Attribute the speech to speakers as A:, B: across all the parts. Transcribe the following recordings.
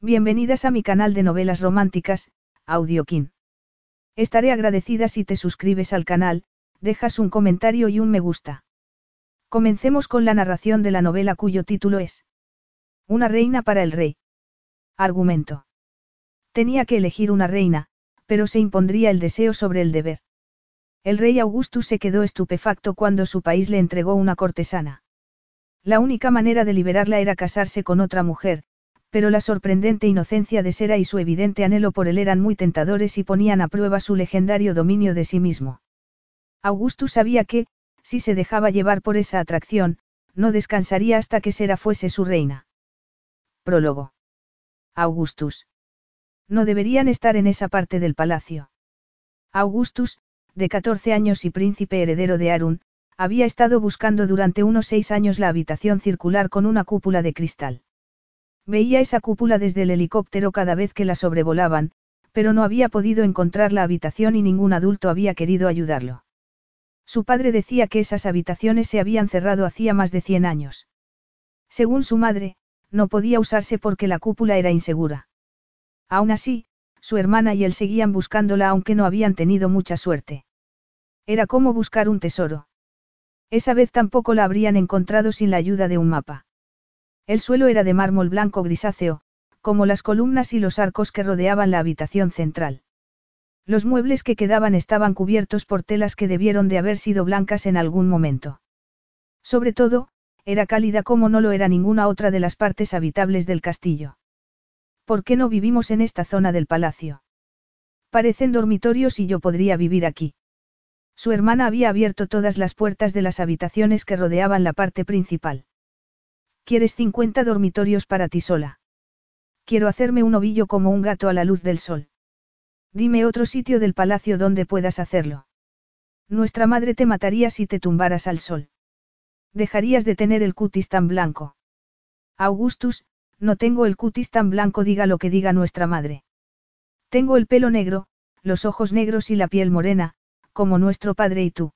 A: Bienvenidas a mi canal de novelas románticas, Audiokin. Estaré agradecida si te suscribes al canal, dejas un comentario y un me gusta. Comencemos con la narración de la novela cuyo título es Una reina para el rey. Argumento. Tenía que elegir una reina, pero se impondría el deseo sobre el deber. El rey Augustus se quedó estupefacto cuando su país le entregó una cortesana. La única manera de liberarla era casarse con otra mujer, pero la sorprendente inocencia de Sera y su evidente anhelo por él eran muy tentadores y ponían a prueba su legendario dominio de sí mismo. Augustus sabía que, si se dejaba llevar por esa atracción, no descansaría hasta que Sera fuese su reina. Prólogo. Augustus. No deberían estar en esa parte del palacio. Augustus, de 14 años y príncipe heredero de Arun, había estado buscando durante unos seis años la habitación circular con una cúpula de cristal. Veía esa cúpula desde el helicóptero cada vez que la sobrevolaban, pero no había podido encontrar la habitación y ningún adulto había querido ayudarlo. Su padre decía que esas habitaciones se habían cerrado hacía más de 100 años. Según su madre, no podía usarse porque la cúpula era insegura. Aún así, su hermana y él seguían buscándola aunque no habían tenido mucha suerte. Era como buscar un tesoro. Esa vez tampoco la habrían encontrado sin la ayuda de un mapa. El suelo era de mármol blanco grisáceo, como las columnas y los arcos que rodeaban la habitación central. Los muebles que quedaban estaban cubiertos por telas que debieron de haber sido blancas en algún momento. Sobre todo, era cálida como no lo era ninguna otra de las partes habitables del castillo. ¿Por qué no vivimos en esta zona del palacio? Parecen dormitorios y yo podría vivir aquí. Su hermana había abierto todas las puertas de las habitaciones que rodeaban la parte principal. ¿Quieres 50 dormitorios para ti sola? Quiero hacerme un ovillo como un gato a la luz del sol. Dime otro sitio del palacio donde puedas hacerlo. Nuestra madre te mataría si te tumbaras al sol. Dejarías de tener el cutis tan blanco. Augustus, no tengo el cutis tan blanco diga lo que diga nuestra madre. Tengo el pelo negro, los ojos negros y la piel morena, como nuestro padre y tú.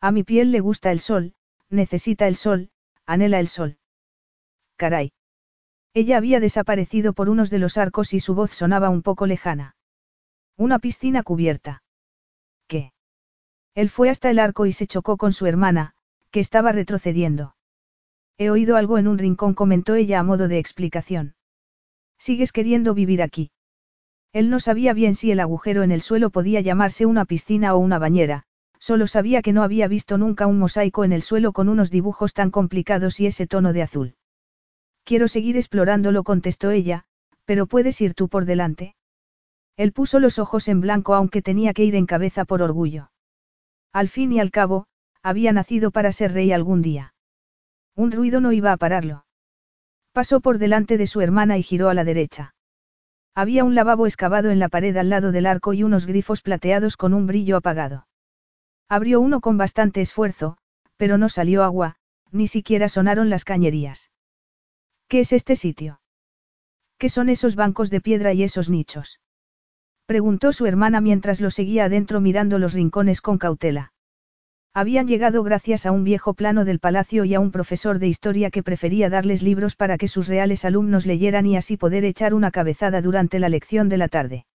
A: A mi piel le gusta el sol, necesita el sol, anhela el sol. Caray. Ella había desaparecido por unos de los arcos y su voz sonaba un poco lejana. Una piscina cubierta. ¿Qué? Él fue hasta el arco y se chocó con su hermana, que estaba retrocediendo. He oído algo en un rincón, comentó ella a modo de explicación. ¿Sigues queriendo vivir aquí? Él no sabía bien si el agujero en el suelo podía llamarse una piscina o una bañera, solo sabía que no había visto nunca un mosaico en el suelo con unos dibujos tan complicados y ese tono de azul. Quiero seguir explorándolo, contestó ella, pero puedes ir tú por delante. Él puso los ojos en blanco aunque tenía que ir en cabeza por orgullo. Al fin y al cabo, había nacido para ser rey algún día. Un ruido no iba a pararlo. Pasó por delante de su hermana y giró a la derecha. Había un lavabo excavado en la pared al lado del arco y unos grifos plateados con un brillo apagado. Abrió uno con bastante esfuerzo, pero no salió agua, ni siquiera sonaron las cañerías. ¿Qué es este sitio? ¿Qué son esos bancos de piedra y esos nichos? Preguntó su hermana mientras lo seguía adentro mirando los rincones con cautela. Habían llegado gracias a un viejo plano del palacio y a un profesor de historia que prefería darles libros para que sus reales alumnos leyeran y así poder echar una cabezada durante la lección de la tarde.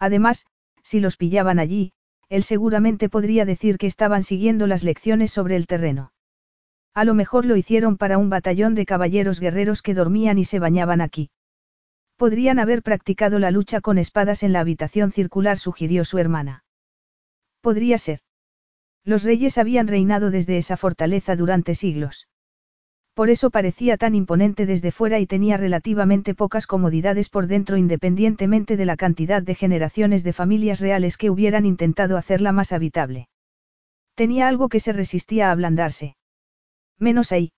A: Además, si los pillaban allí, él seguramente podría decir que estaban siguiendo las lecciones sobre el terreno. A lo mejor lo hicieron para un batallón de caballeros guerreros que dormían y se bañaban aquí. Podrían haber practicado la lucha con espadas en la habitación circular, sugirió su hermana. Podría ser. Los reyes habían reinado desde esa fortaleza durante siglos. Por eso parecía tan imponente desde fuera y tenía relativamente pocas comodidades por dentro independientemente de la cantidad de generaciones de familias reales que hubieran intentado hacerla más habitable. Tenía algo que se resistía a ablandarse. Menos ahí.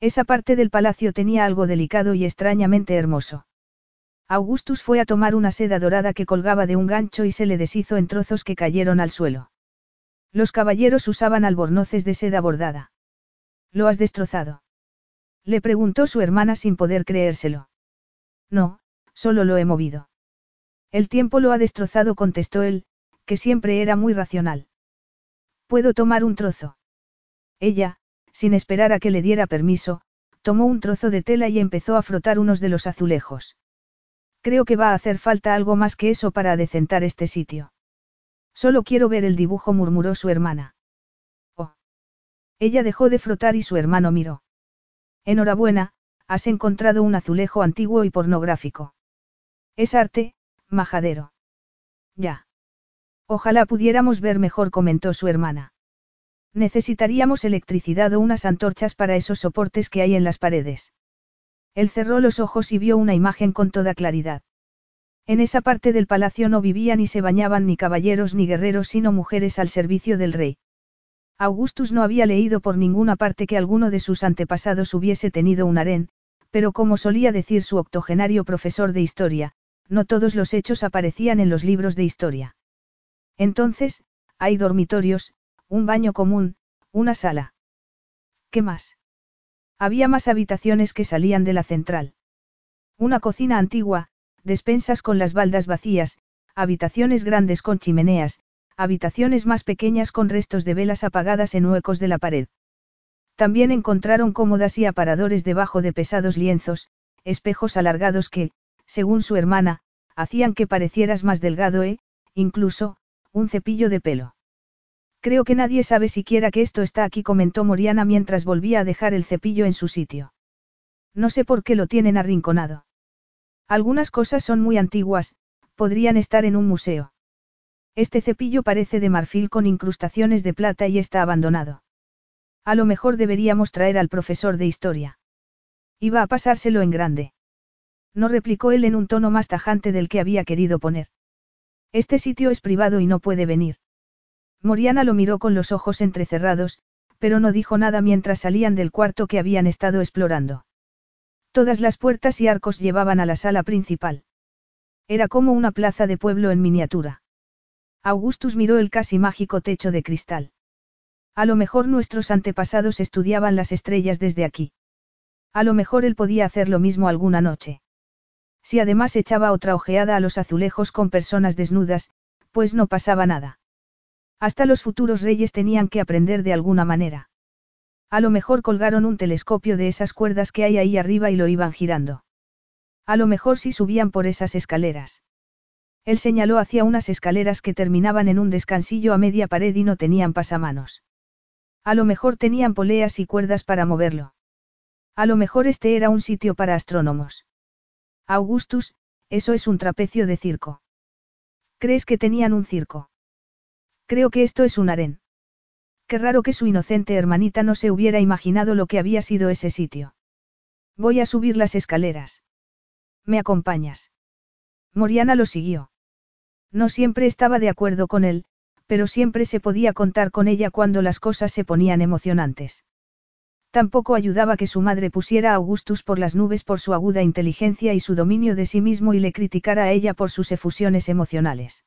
A: Esa parte del palacio tenía algo delicado y extrañamente hermoso. Augustus fue a tomar una seda dorada que colgaba de un gancho y se le deshizo en trozos que cayeron al suelo. Los caballeros usaban albornoces de seda bordada. ¿Lo has destrozado? Le preguntó su hermana sin poder creérselo. No, solo lo he movido. El tiempo lo ha destrozado, contestó él, que siempre era muy racional. ¿Puedo tomar un trozo? Ella, sin esperar a que le diera permiso, tomó un trozo de tela y empezó a frotar unos de los azulejos. Creo que va a hacer falta algo más que eso para adecentar este sitio. Solo quiero ver el dibujo, murmuró su hermana. Oh. Ella dejó de frotar y su hermano miró. Enhorabuena, has encontrado un azulejo antiguo y pornográfico. Es arte, majadero. Ya. Ojalá pudiéramos ver mejor, comentó su hermana. Necesitaríamos electricidad o unas antorchas para esos soportes que hay en las paredes. Él cerró los ojos y vio una imagen con toda claridad. En esa parte del palacio no vivían ni se bañaban ni caballeros ni guerreros sino mujeres al servicio del rey. Augustus no había leído por ninguna parte que alguno de sus antepasados hubiese tenido un harén, pero como solía decir su octogenario profesor de historia, no todos los hechos aparecían en los libros de historia. Entonces, hay dormitorios, un baño común, una sala. ¿Qué más? Había más habitaciones que salían de la central. Una cocina antigua, despensas con las baldas vacías, habitaciones grandes con chimeneas, habitaciones más pequeñas con restos de velas apagadas en huecos de la pared. También encontraron cómodas y aparadores debajo de pesados lienzos, espejos alargados que, según su hermana, hacían que parecieras más delgado e, incluso, un cepillo de pelo. Creo que nadie sabe siquiera que esto está aquí, comentó Moriana mientras volvía a dejar el cepillo en su sitio. No sé por qué lo tienen arrinconado. Algunas cosas son muy antiguas, podrían estar en un museo. Este cepillo parece de marfil con incrustaciones de plata y está abandonado. A lo mejor deberíamos traer al profesor de historia. Iba a pasárselo en grande. No replicó él en un tono más tajante del que había querido poner. Este sitio es privado y no puede venir. Moriana lo miró con los ojos entrecerrados, pero no dijo nada mientras salían del cuarto que habían estado explorando. Todas las puertas y arcos llevaban a la sala principal. Era como una plaza de pueblo en miniatura. Augustus miró el casi mágico techo de cristal. A lo mejor nuestros antepasados estudiaban las estrellas desde aquí. A lo mejor él podía hacer lo mismo alguna noche. Si además echaba otra ojeada a los azulejos con personas desnudas, pues no pasaba nada. Hasta los futuros reyes tenían que aprender de alguna manera. A lo mejor colgaron un telescopio de esas cuerdas que hay ahí arriba y lo iban girando. A lo mejor sí subían por esas escaleras. Él señaló hacia unas escaleras que terminaban en un descansillo a media pared y no tenían pasamanos. A lo mejor tenían poleas y cuerdas para moverlo. A lo mejor este era un sitio para astrónomos. Augustus, eso es un trapecio de circo. ¿Crees que tenían un circo? Creo que esto es un harén. Qué raro que su inocente hermanita no se hubiera imaginado lo que había sido ese sitio. Voy a subir las escaleras. ¿Me acompañas? Moriana lo siguió. No siempre estaba de acuerdo con él, pero siempre se podía contar con ella cuando las cosas se ponían emocionantes. Tampoco ayudaba que su madre pusiera a Augustus por las nubes por su aguda inteligencia y su dominio de sí mismo y le criticara a ella por sus efusiones emocionales.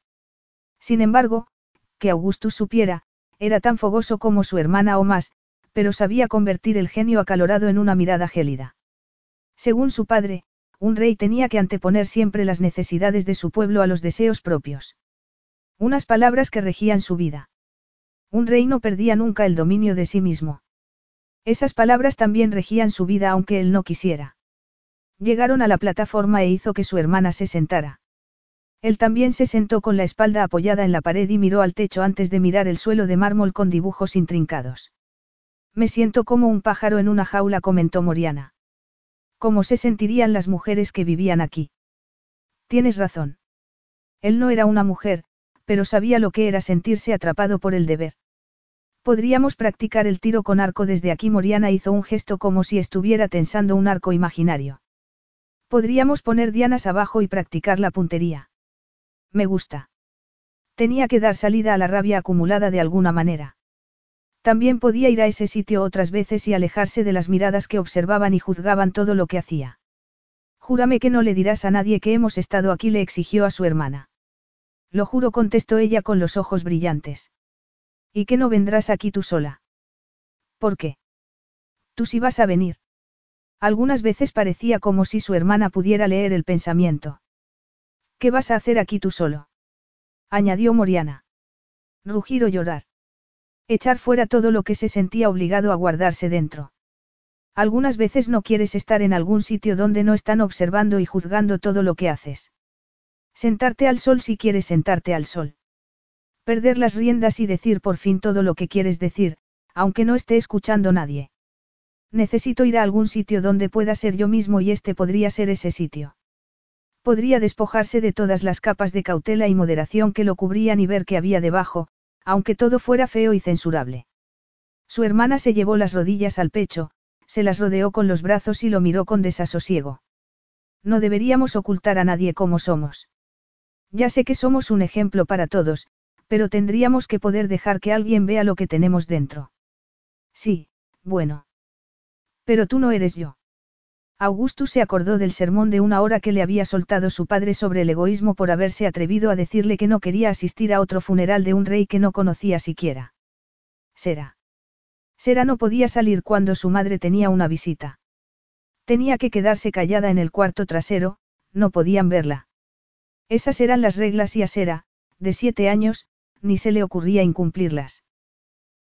A: Sin embargo, que Augustus supiera, era tan fogoso como su hermana o más, pero sabía convertir el genio acalorado en una mirada gélida. Según su padre, un rey tenía que anteponer siempre las necesidades de su pueblo a los deseos propios. Unas palabras que regían su vida. Un rey no perdía nunca el dominio de sí mismo. Esas palabras también regían su vida aunque él no quisiera. Llegaron a la plataforma e hizo que su hermana se sentara. Él también se sentó con la espalda apoyada en la pared y miró al techo antes de mirar el suelo de mármol con dibujos intrincados. Me siento como un pájaro en una jaula, comentó Moriana. ¿Cómo se sentirían las mujeres que vivían aquí? Tienes razón. Él no era una mujer, pero sabía lo que era sentirse atrapado por el deber. Podríamos practicar el tiro con arco desde aquí. Moriana hizo un gesto como si estuviera tensando un arco imaginario. Podríamos poner dianas abajo y practicar la puntería. Me gusta. Tenía que dar salida a la rabia acumulada de alguna manera. También podía ir a ese sitio otras veces y alejarse de las miradas que observaban y juzgaban todo lo que hacía. Júrame que no le dirás a nadie que hemos estado aquí, le exigió a su hermana. Lo juro, contestó ella con los ojos brillantes. ¿Y que no vendrás aquí tú sola? ¿Por qué? Tú sí vas a venir. Algunas veces parecía como si su hermana pudiera leer el pensamiento. ¿Qué vas a hacer aquí tú solo? añadió Moriana. Rugir o llorar. Echar fuera todo lo que se sentía obligado a guardarse dentro. Algunas veces no quieres estar en algún sitio donde no están observando y juzgando todo lo que haces. Sentarte al sol si quieres sentarte al sol. Perder las riendas y decir por fin todo lo que quieres decir, aunque no esté escuchando nadie. Necesito ir a algún sitio donde pueda ser yo mismo y este podría ser ese sitio. Podría despojarse de todas las capas de cautela y moderación que lo cubrían y ver qué había debajo, aunque todo fuera feo y censurable. Su hermana se llevó las rodillas al pecho, se las rodeó con los brazos y lo miró con desasosiego. No deberíamos ocultar a nadie como somos. Ya sé que somos un ejemplo para todos, pero tendríamos que poder dejar que alguien vea lo que tenemos dentro. Sí, bueno. Pero tú no eres yo. Augustus se acordó del sermón de una hora que le había soltado su padre sobre el egoísmo por haberse atrevido a decirle que no quería asistir a otro funeral de un rey que no conocía siquiera. Será. Sera no podía salir cuando su madre tenía una visita. Tenía que quedarse callada en el cuarto trasero, no podían verla. Esas eran las reglas y a Sera, de siete años, ni se le ocurría incumplirlas.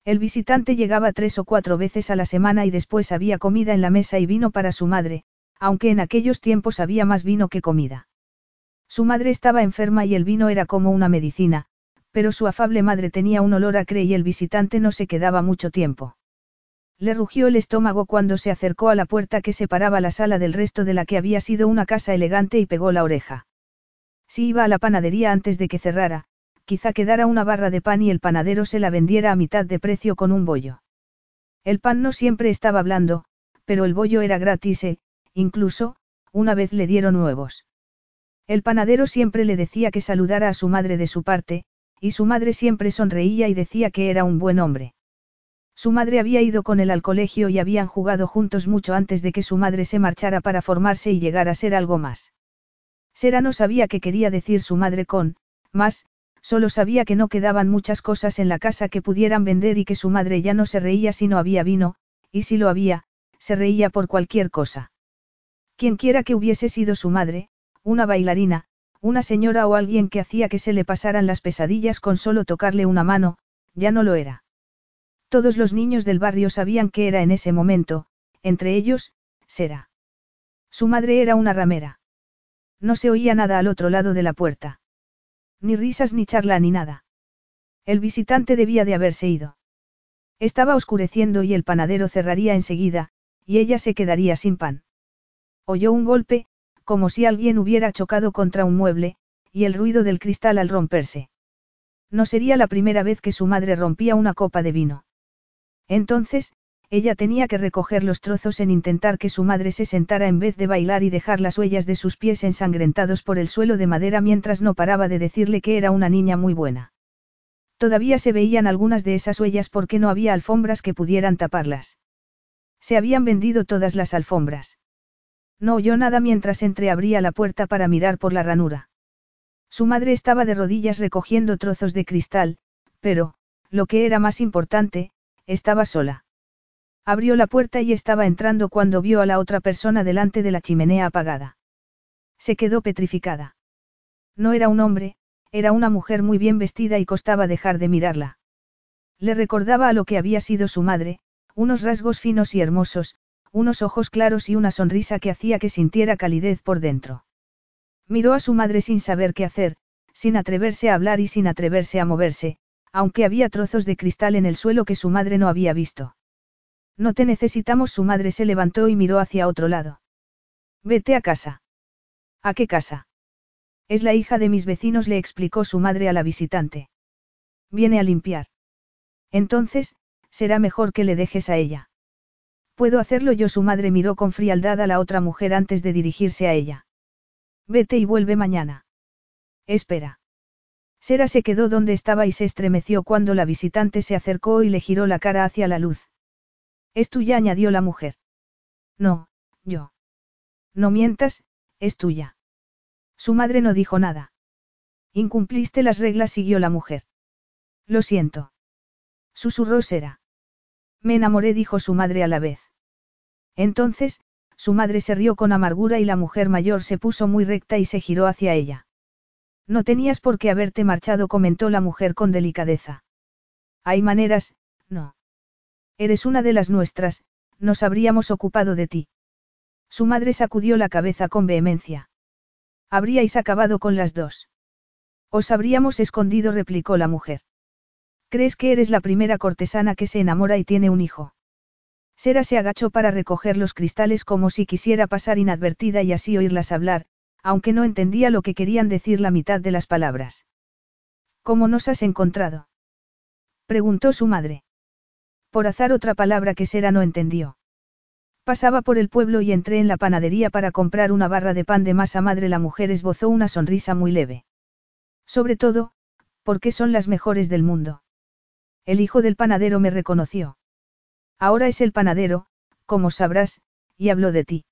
A: El visitante llegaba tres o cuatro veces a la semana y después había comida en la mesa y vino para su madre, aunque en aquellos tiempos había más vino que comida. Su madre estaba enferma y el vino era como una medicina, pero su afable madre tenía un olor acre y el visitante no se quedaba mucho tiempo. Le rugió el estómago cuando se acercó a la puerta que separaba la sala del resto de la que había sido una casa elegante y pegó la oreja. Si iba a la panadería antes de que cerrara, quizá quedara una barra de pan y el panadero se la vendiera a mitad de precio con un bollo. El pan no siempre estaba blando, pero el bollo era gratis e, incluso, una vez le dieron nuevos. El panadero siempre le decía que saludara a su madre de su parte, y su madre siempre sonreía y decía que era un buen hombre. Su madre había ido con él al colegio y habían jugado juntos mucho antes de que su madre se marchara para formarse y llegar a ser algo más. Sera no sabía qué quería decir su madre con, más, solo sabía que no quedaban muchas cosas en la casa que pudieran vender y que su madre ya no se reía si no había vino, y si lo había, se reía por cualquier cosa. Quienquiera que hubiese sido su madre, una bailarina, una señora o alguien que hacía que se le pasaran las pesadillas con solo tocarle una mano, ya no lo era. Todos los niños del barrio sabían que era en ese momento, entre ellos, Sera. Su madre era una ramera. No se oía nada al otro lado de la puerta. Ni risas ni charla ni nada. El visitante debía de haberse ido. Estaba oscureciendo y el panadero cerraría enseguida, y ella se quedaría sin pan. Oyó un golpe, como si alguien hubiera chocado contra un mueble, y el ruido del cristal al romperse. No sería la primera vez que su madre rompía una copa de vino. Entonces, ella tenía que recoger los trozos en intentar que su madre se sentara en vez de bailar y dejar las huellas de sus pies ensangrentados por el suelo de madera mientras no paraba de decirle que era una niña muy buena. Todavía se veían algunas de esas huellas porque no había alfombras que pudieran taparlas. Se habían vendido todas las alfombras. No oyó nada mientras entreabría la puerta para mirar por la ranura. Su madre estaba de rodillas recogiendo trozos de cristal, pero, lo que era más importante, estaba sola. Abrió la puerta y estaba entrando cuando vio a la otra persona delante de la chimenea apagada. Se quedó petrificada. No era un hombre, era una mujer muy bien vestida y costaba dejar de mirarla. Le recordaba a lo que había sido su madre, unos rasgos finos y hermosos, unos ojos claros y una sonrisa que hacía que sintiera calidez por dentro. Miró a su madre sin saber qué hacer, sin atreverse a hablar y sin atreverse a moverse, aunque había trozos de cristal en el suelo que su madre no había visto. No te necesitamos. Su madre se levantó y miró hacia otro lado. Vete a casa. ¿A qué casa? Es la hija de mis vecinos, le explicó su madre a la visitante. Viene a limpiar. Entonces, será mejor que le dejes a ella. Puedo hacerlo yo. Su madre miró con frialdad a la otra mujer antes de dirigirse a ella. Vete y vuelve mañana. Espera. Sera se quedó donde estaba y se estremeció cuando la visitante se acercó y le giró la cara hacia la luz. Es tuya, añadió la mujer. No, yo. No mientas, es tuya. Su madre no dijo nada. Incumpliste las reglas, siguió la mujer. Lo siento. Susurró Sera. Me enamoré, dijo su madre a la vez. Entonces, su madre se rió con amargura y la mujer mayor se puso muy recta y se giró hacia ella. No tenías por qué haberte marchado, comentó la mujer con delicadeza. Hay maneras, no. Eres una de las nuestras, nos habríamos ocupado de ti. Su madre sacudió la cabeza con vehemencia. Habríais acabado con las dos. Os habríamos escondido, replicó la mujer. ¿Crees que eres la primera cortesana que se enamora y tiene un hijo? Sera se agachó para recoger los cristales como si quisiera pasar inadvertida y así oírlas hablar, aunque no entendía lo que querían decir la mitad de las palabras. ¿Cómo nos has encontrado? preguntó su madre. Por azar otra palabra que Sera no entendió. Pasaba por el pueblo y entré en la panadería para comprar una barra de pan de masa madre. La mujer esbozó una sonrisa muy leve. Sobre todo, porque son las mejores del mundo. El hijo del panadero me reconoció. Ahora es el panadero, como sabrás, y habló de ti.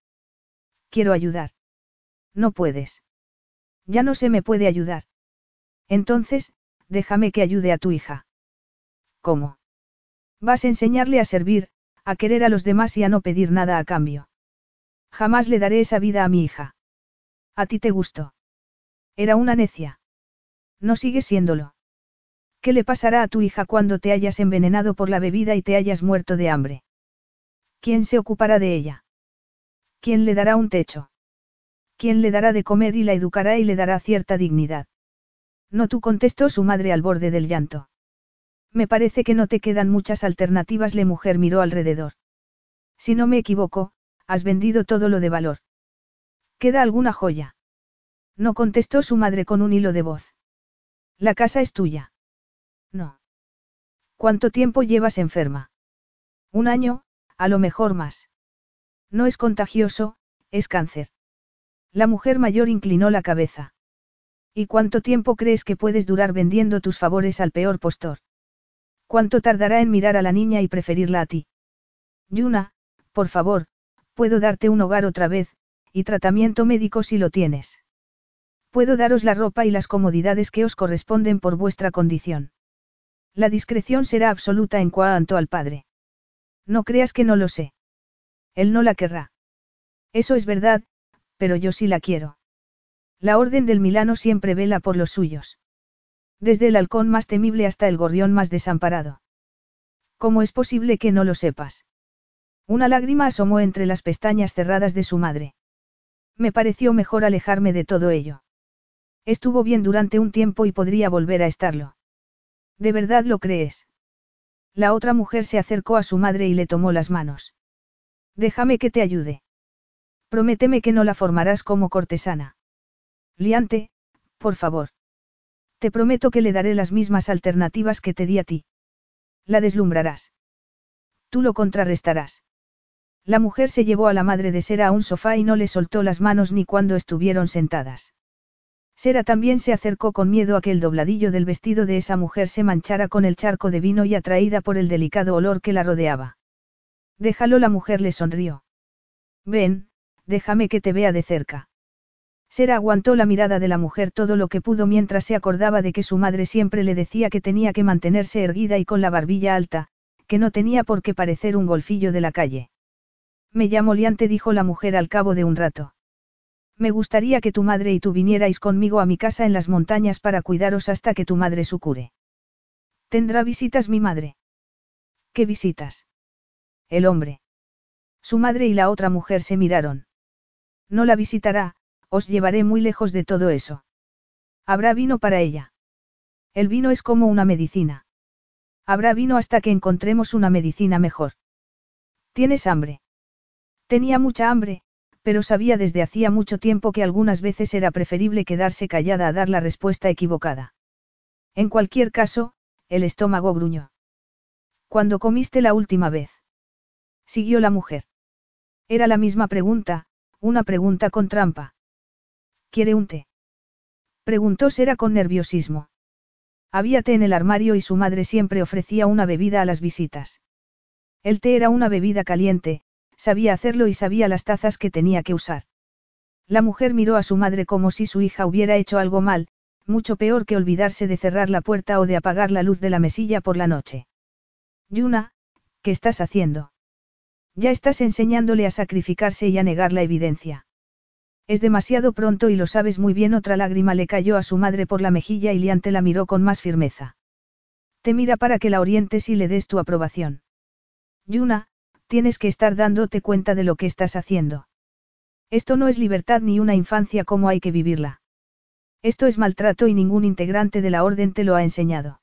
A: Quiero ayudar. No puedes. Ya no se me puede ayudar. Entonces, déjame que ayude a tu hija. ¿Cómo? Vas a enseñarle a servir, a querer a los demás y a no pedir nada a cambio. Jamás le daré esa vida a mi hija. A ti te gustó. Era una necia. No sigue siéndolo. ¿Qué le pasará a tu hija cuando te hayas envenenado por la bebida y te hayas muerto de hambre? ¿Quién se ocupará de ella? ¿Quién le dará un techo? ¿Quién le dará de comer y la educará y le dará cierta dignidad? No tú contestó su madre al borde del llanto. Me parece que no te quedan muchas alternativas. La mujer miró alrededor. Si no me equivoco, has vendido todo lo de valor. ¿Queda alguna joya? No contestó su madre con un hilo de voz. La casa es tuya. No. ¿Cuánto tiempo llevas enferma? Un año, a lo mejor más. No es contagioso, es cáncer. La mujer mayor inclinó la cabeza. ¿Y cuánto tiempo crees que puedes durar vendiendo tus favores al peor postor? ¿Cuánto tardará en mirar a la niña y preferirla a ti? Yuna, por favor, puedo darte un hogar otra vez, y tratamiento médico si lo tienes. Puedo daros la ropa y las comodidades que os corresponden por vuestra condición. La discreción será absoluta en cuanto al padre. No creas que no lo sé. Él no la querrá. Eso es verdad, pero yo sí la quiero. La orden del Milano siempre vela por los suyos. Desde el halcón más temible hasta el gorrión más desamparado. ¿Cómo es posible que no lo sepas? Una lágrima asomó entre las pestañas cerradas de su madre. Me pareció mejor alejarme de todo ello. Estuvo bien durante un tiempo y podría volver a estarlo. ¿De verdad lo crees? La otra mujer se acercó a su madre y le tomó las manos. Déjame que te ayude. Prométeme que no la formarás como cortesana. Liante, por favor. Te prometo que le daré las mismas alternativas que te di a ti. La deslumbrarás. Tú lo contrarrestarás. La mujer se llevó a la madre de Sera a un sofá y no le soltó las manos ni cuando estuvieron sentadas. Sera también se acercó con miedo a que el dobladillo del vestido de esa mujer se manchara con el charco de vino y atraída por el delicado olor que la rodeaba. Déjalo, la mujer le sonrió. Ven, déjame que te vea de cerca. Sera aguantó la mirada de la mujer todo lo que pudo mientras se acordaba de que su madre siempre le decía que tenía que mantenerse erguida y con la barbilla alta, que no tenía por qué parecer un golfillo de la calle. Me llamo Liante, dijo la mujer al cabo de un rato. Me gustaría que tu madre y tú vinierais conmigo a mi casa en las montañas para cuidaros hasta que tu madre sucure. ¿Tendrá visitas mi madre? ¿Qué visitas? El hombre. Su madre y la otra mujer se miraron. No la visitará, os llevaré muy lejos de todo eso. Habrá vino para ella. El vino es como una medicina. Habrá vino hasta que encontremos una medicina mejor. ¿Tienes hambre? Tenía mucha hambre, pero sabía desde hacía mucho tiempo que algunas veces era preferible quedarse callada a dar la respuesta equivocada. En cualquier caso, el estómago gruñó. ¿Cuándo comiste la última vez? Siguió la mujer. Era la misma pregunta, una pregunta con trampa. ¿Quiere un té? Preguntó Sera con nerviosismo. Había té en el armario y su madre siempre ofrecía una bebida a las visitas. El té era una bebida caliente, sabía hacerlo y sabía las tazas que tenía que usar. La mujer miró a su madre como si su hija hubiera hecho algo mal, mucho peor que olvidarse de cerrar la puerta o de apagar la luz de la mesilla por la noche. Yuna, ¿qué estás haciendo? Ya estás enseñándole a sacrificarse y a negar la evidencia. Es demasiado pronto y lo sabes muy bien. Otra lágrima le cayó a su madre por la mejilla y Liante la miró con más firmeza. Te mira para que la orientes y le des tu aprobación. Yuna, Tienes que estar dándote cuenta de lo que estás haciendo. Esto no es libertad ni una infancia como hay que vivirla. Esto es maltrato y ningún integrante de la orden te lo ha enseñado.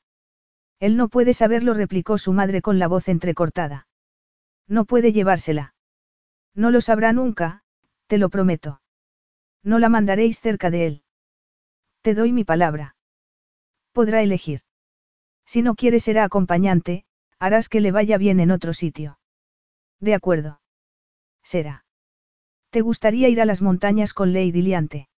A: Él no puede saberlo, replicó su madre con la voz entrecortada. No puede llevársela. No lo sabrá nunca, te lo prometo. No la mandaréis cerca de él. Te doy mi palabra. Podrá elegir. Si no quiere será acompañante, harás que le vaya bien en otro sitio. De acuerdo. Será. ¿Te gustaría ir a las montañas con Lady Liante?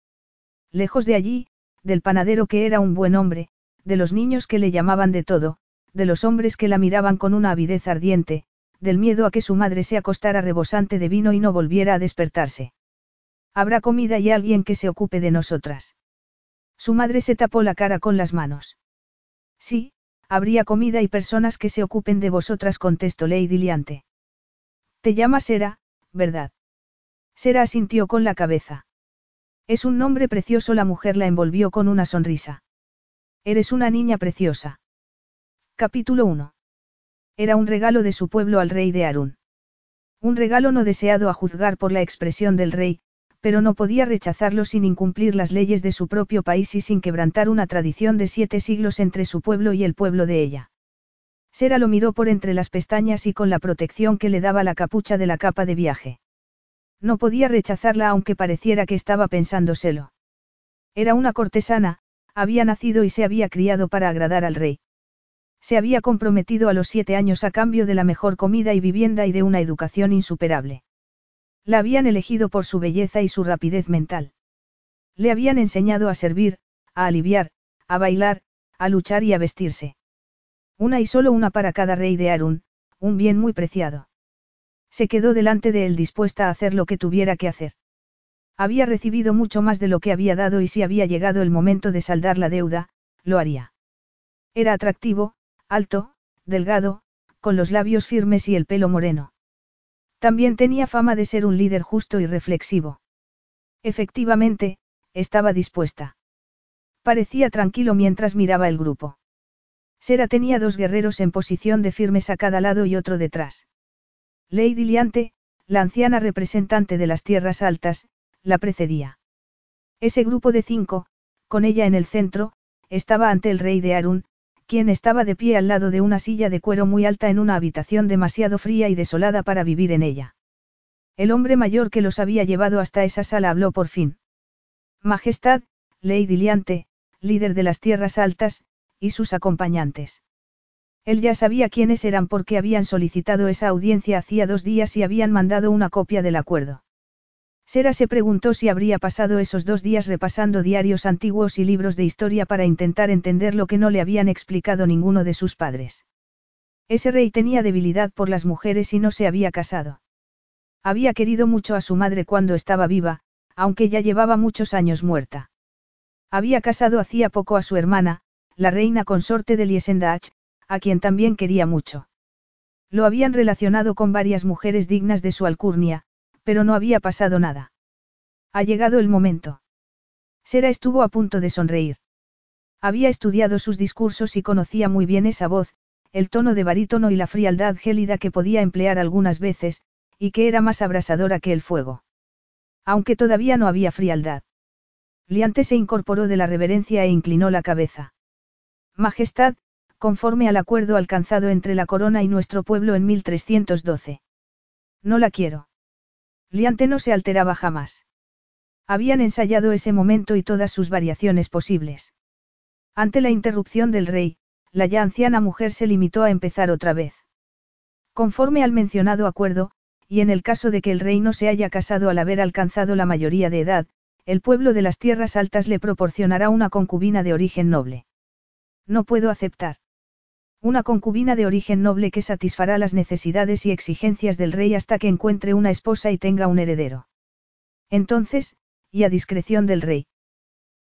A: Lejos de allí, del panadero que era un buen hombre, de los niños que le llamaban de todo, de los hombres que la miraban con una avidez ardiente, del miedo a que su madre se acostara rebosante de vino y no volviera a despertarse. Habrá comida y alguien que se ocupe de nosotras. Su madre se tapó la cara con las manos. Sí, habría comida y personas que se ocupen de vosotras, contestó Lady Liante. Te llamas Sera, ¿verdad? Sera asintió con la cabeza. Es un nombre precioso, la mujer la envolvió con una sonrisa. Eres una niña preciosa. Capítulo 1. Era un regalo de su pueblo al rey de Arun. Un regalo no deseado a juzgar por la expresión del rey, pero no podía rechazarlo sin incumplir las leyes de su propio país y sin quebrantar una tradición de siete siglos entre su pueblo y el pueblo de ella. Sera lo miró por entre las pestañas y con la protección que le daba la capucha de la capa de viaje. No podía rechazarla aunque pareciera que estaba pensándoselo. Era una cortesana, había nacido y se había criado para agradar al rey. Se había comprometido a los siete años a cambio de la mejor comida y vivienda y de una educación insuperable. La habían elegido por su belleza y su rapidez mental. Le habían enseñado a servir, a aliviar, a bailar, a luchar y a vestirse. Una y solo una para cada rey de Arun, un bien muy preciado. Se quedó delante de él dispuesta a hacer lo que tuviera que hacer. Había recibido mucho más de lo que había dado y si había llegado el momento de saldar la deuda, lo haría. Era atractivo, alto, delgado, con los labios firmes y el pelo moreno. También tenía fama de ser un líder justo y reflexivo. Efectivamente, estaba dispuesta. Parecía tranquilo mientras miraba el grupo. Sera tenía dos guerreros en posición de firmes a cada lado y otro detrás. Lady Liante, la anciana representante de las tierras altas, la precedía. Ese grupo de cinco, con ella en el centro, estaba ante el rey de Arun, quien estaba de pie al lado de una silla de cuero muy alta en una habitación demasiado fría y desolada para vivir en ella. El hombre mayor que los había llevado hasta esa sala habló por fin. Majestad, Lady Liante, líder de las tierras altas, y sus acompañantes. Él ya sabía quiénes eran porque habían solicitado esa audiencia hacía dos días y habían mandado una copia del acuerdo. Sera se preguntó si habría pasado esos dos días repasando diarios antiguos y libros de historia para intentar entender lo que no le habían explicado ninguno de sus padres. Ese rey tenía debilidad por las mujeres y no se había casado. Había querido mucho a su madre cuando estaba viva, aunque ya llevaba muchos años muerta. Había casado hacía poco a su hermana, la reina consorte de Liesendach, a quien también quería mucho. Lo habían relacionado con varias mujeres dignas de su alcurnia, pero no había pasado nada. Ha llegado el momento. Sera estuvo a punto de sonreír. Había estudiado sus discursos y conocía muy bien esa voz, el tono de barítono y la frialdad gélida que podía emplear algunas veces, y que era más abrasadora que el fuego. Aunque todavía no había frialdad. Liante se incorporó de la reverencia e inclinó la cabeza. Majestad, conforme al acuerdo alcanzado entre la corona y nuestro pueblo en 1312. No la quiero. Liante no se alteraba jamás. Habían ensayado ese momento y todas sus variaciones posibles. Ante la interrupción del rey, la ya anciana mujer se limitó a empezar otra vez. Conforme al mencionado acuerdo, y en el caso de que el rey no se haya casado al haber alcanzado la mayoría de edad, el pueblo de las tierras altas le proporcionará una concubina de origen noble. No puedo aceptar. Una concubina de origen noble que satisfará las necesidades y exigencias del rey hasta que encuentre una esposa y tenga un heredero. Entonces, y a discreción del rey.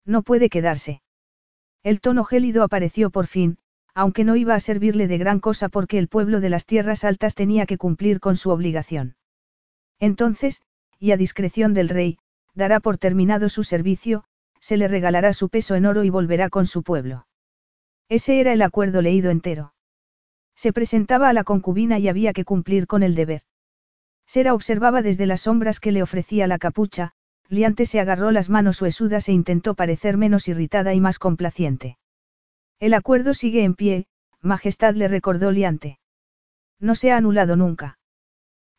A: No puede quedarse. El tono gélido apareció por fin, aunque no iba a servirle de gran cosa porque el pueblo de las tierras altas tenía que cumplir con su obligación. Entonces, y a discreción del rey, dará por terminado su servicio, se le regalará su peso en oro y volverá con su pueblo. Ese era el acuerdo leído entero. Se presentaba a la concubina y había que cumplir con el deber. Sera observaba desde las sombras que le ofrecía la capucha, Liante se agarró las manos huesudas e intentó parecer menos irritada y más complaciente. El acuerdo sigue en pie, Majestad le recordó Liante. No se ha anulado nunca.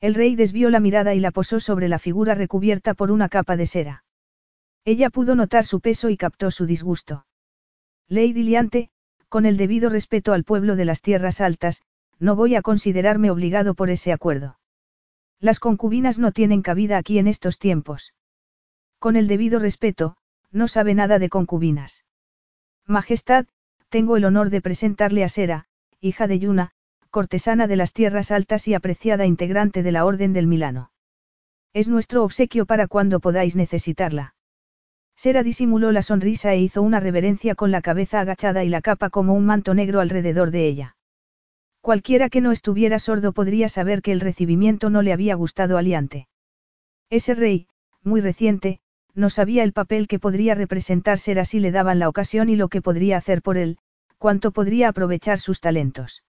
A: El rey desvió la mirada y la posó sobre la figura recubierta por una capa de cera. Ella pudo notar su peso y captó su disgusto. Lady Liante, con el debido respeto al pueblo de las tierras altas, no voy a considerarme obligado por ese acuerdo. Las concubinas no tienen cabida aquí en estos tiempos. Con el debido respeto, no sabe nada de concubinas. Majestad, tengo el honor de presentarle a Sera, hija de Yuna, cortesana de las tierras altas y apreciada integrante de la Orden del Milano. Es nuestro obsequio para cuando podáis necesitarla. Sera disimuló la sonrisa e hizo una reverencia con la cabeza agachada y la capa como un manto negro alrededor de ella. Cualquiera que no estuviera sordo podría saber que el recibimiento no le había gustado a Liante. Ese rey, muy reciente, no sabía el papel que podría representar ser así le daban la ocasión y lo que podría hacer por él, cuánto podría aprovechar sus talentos.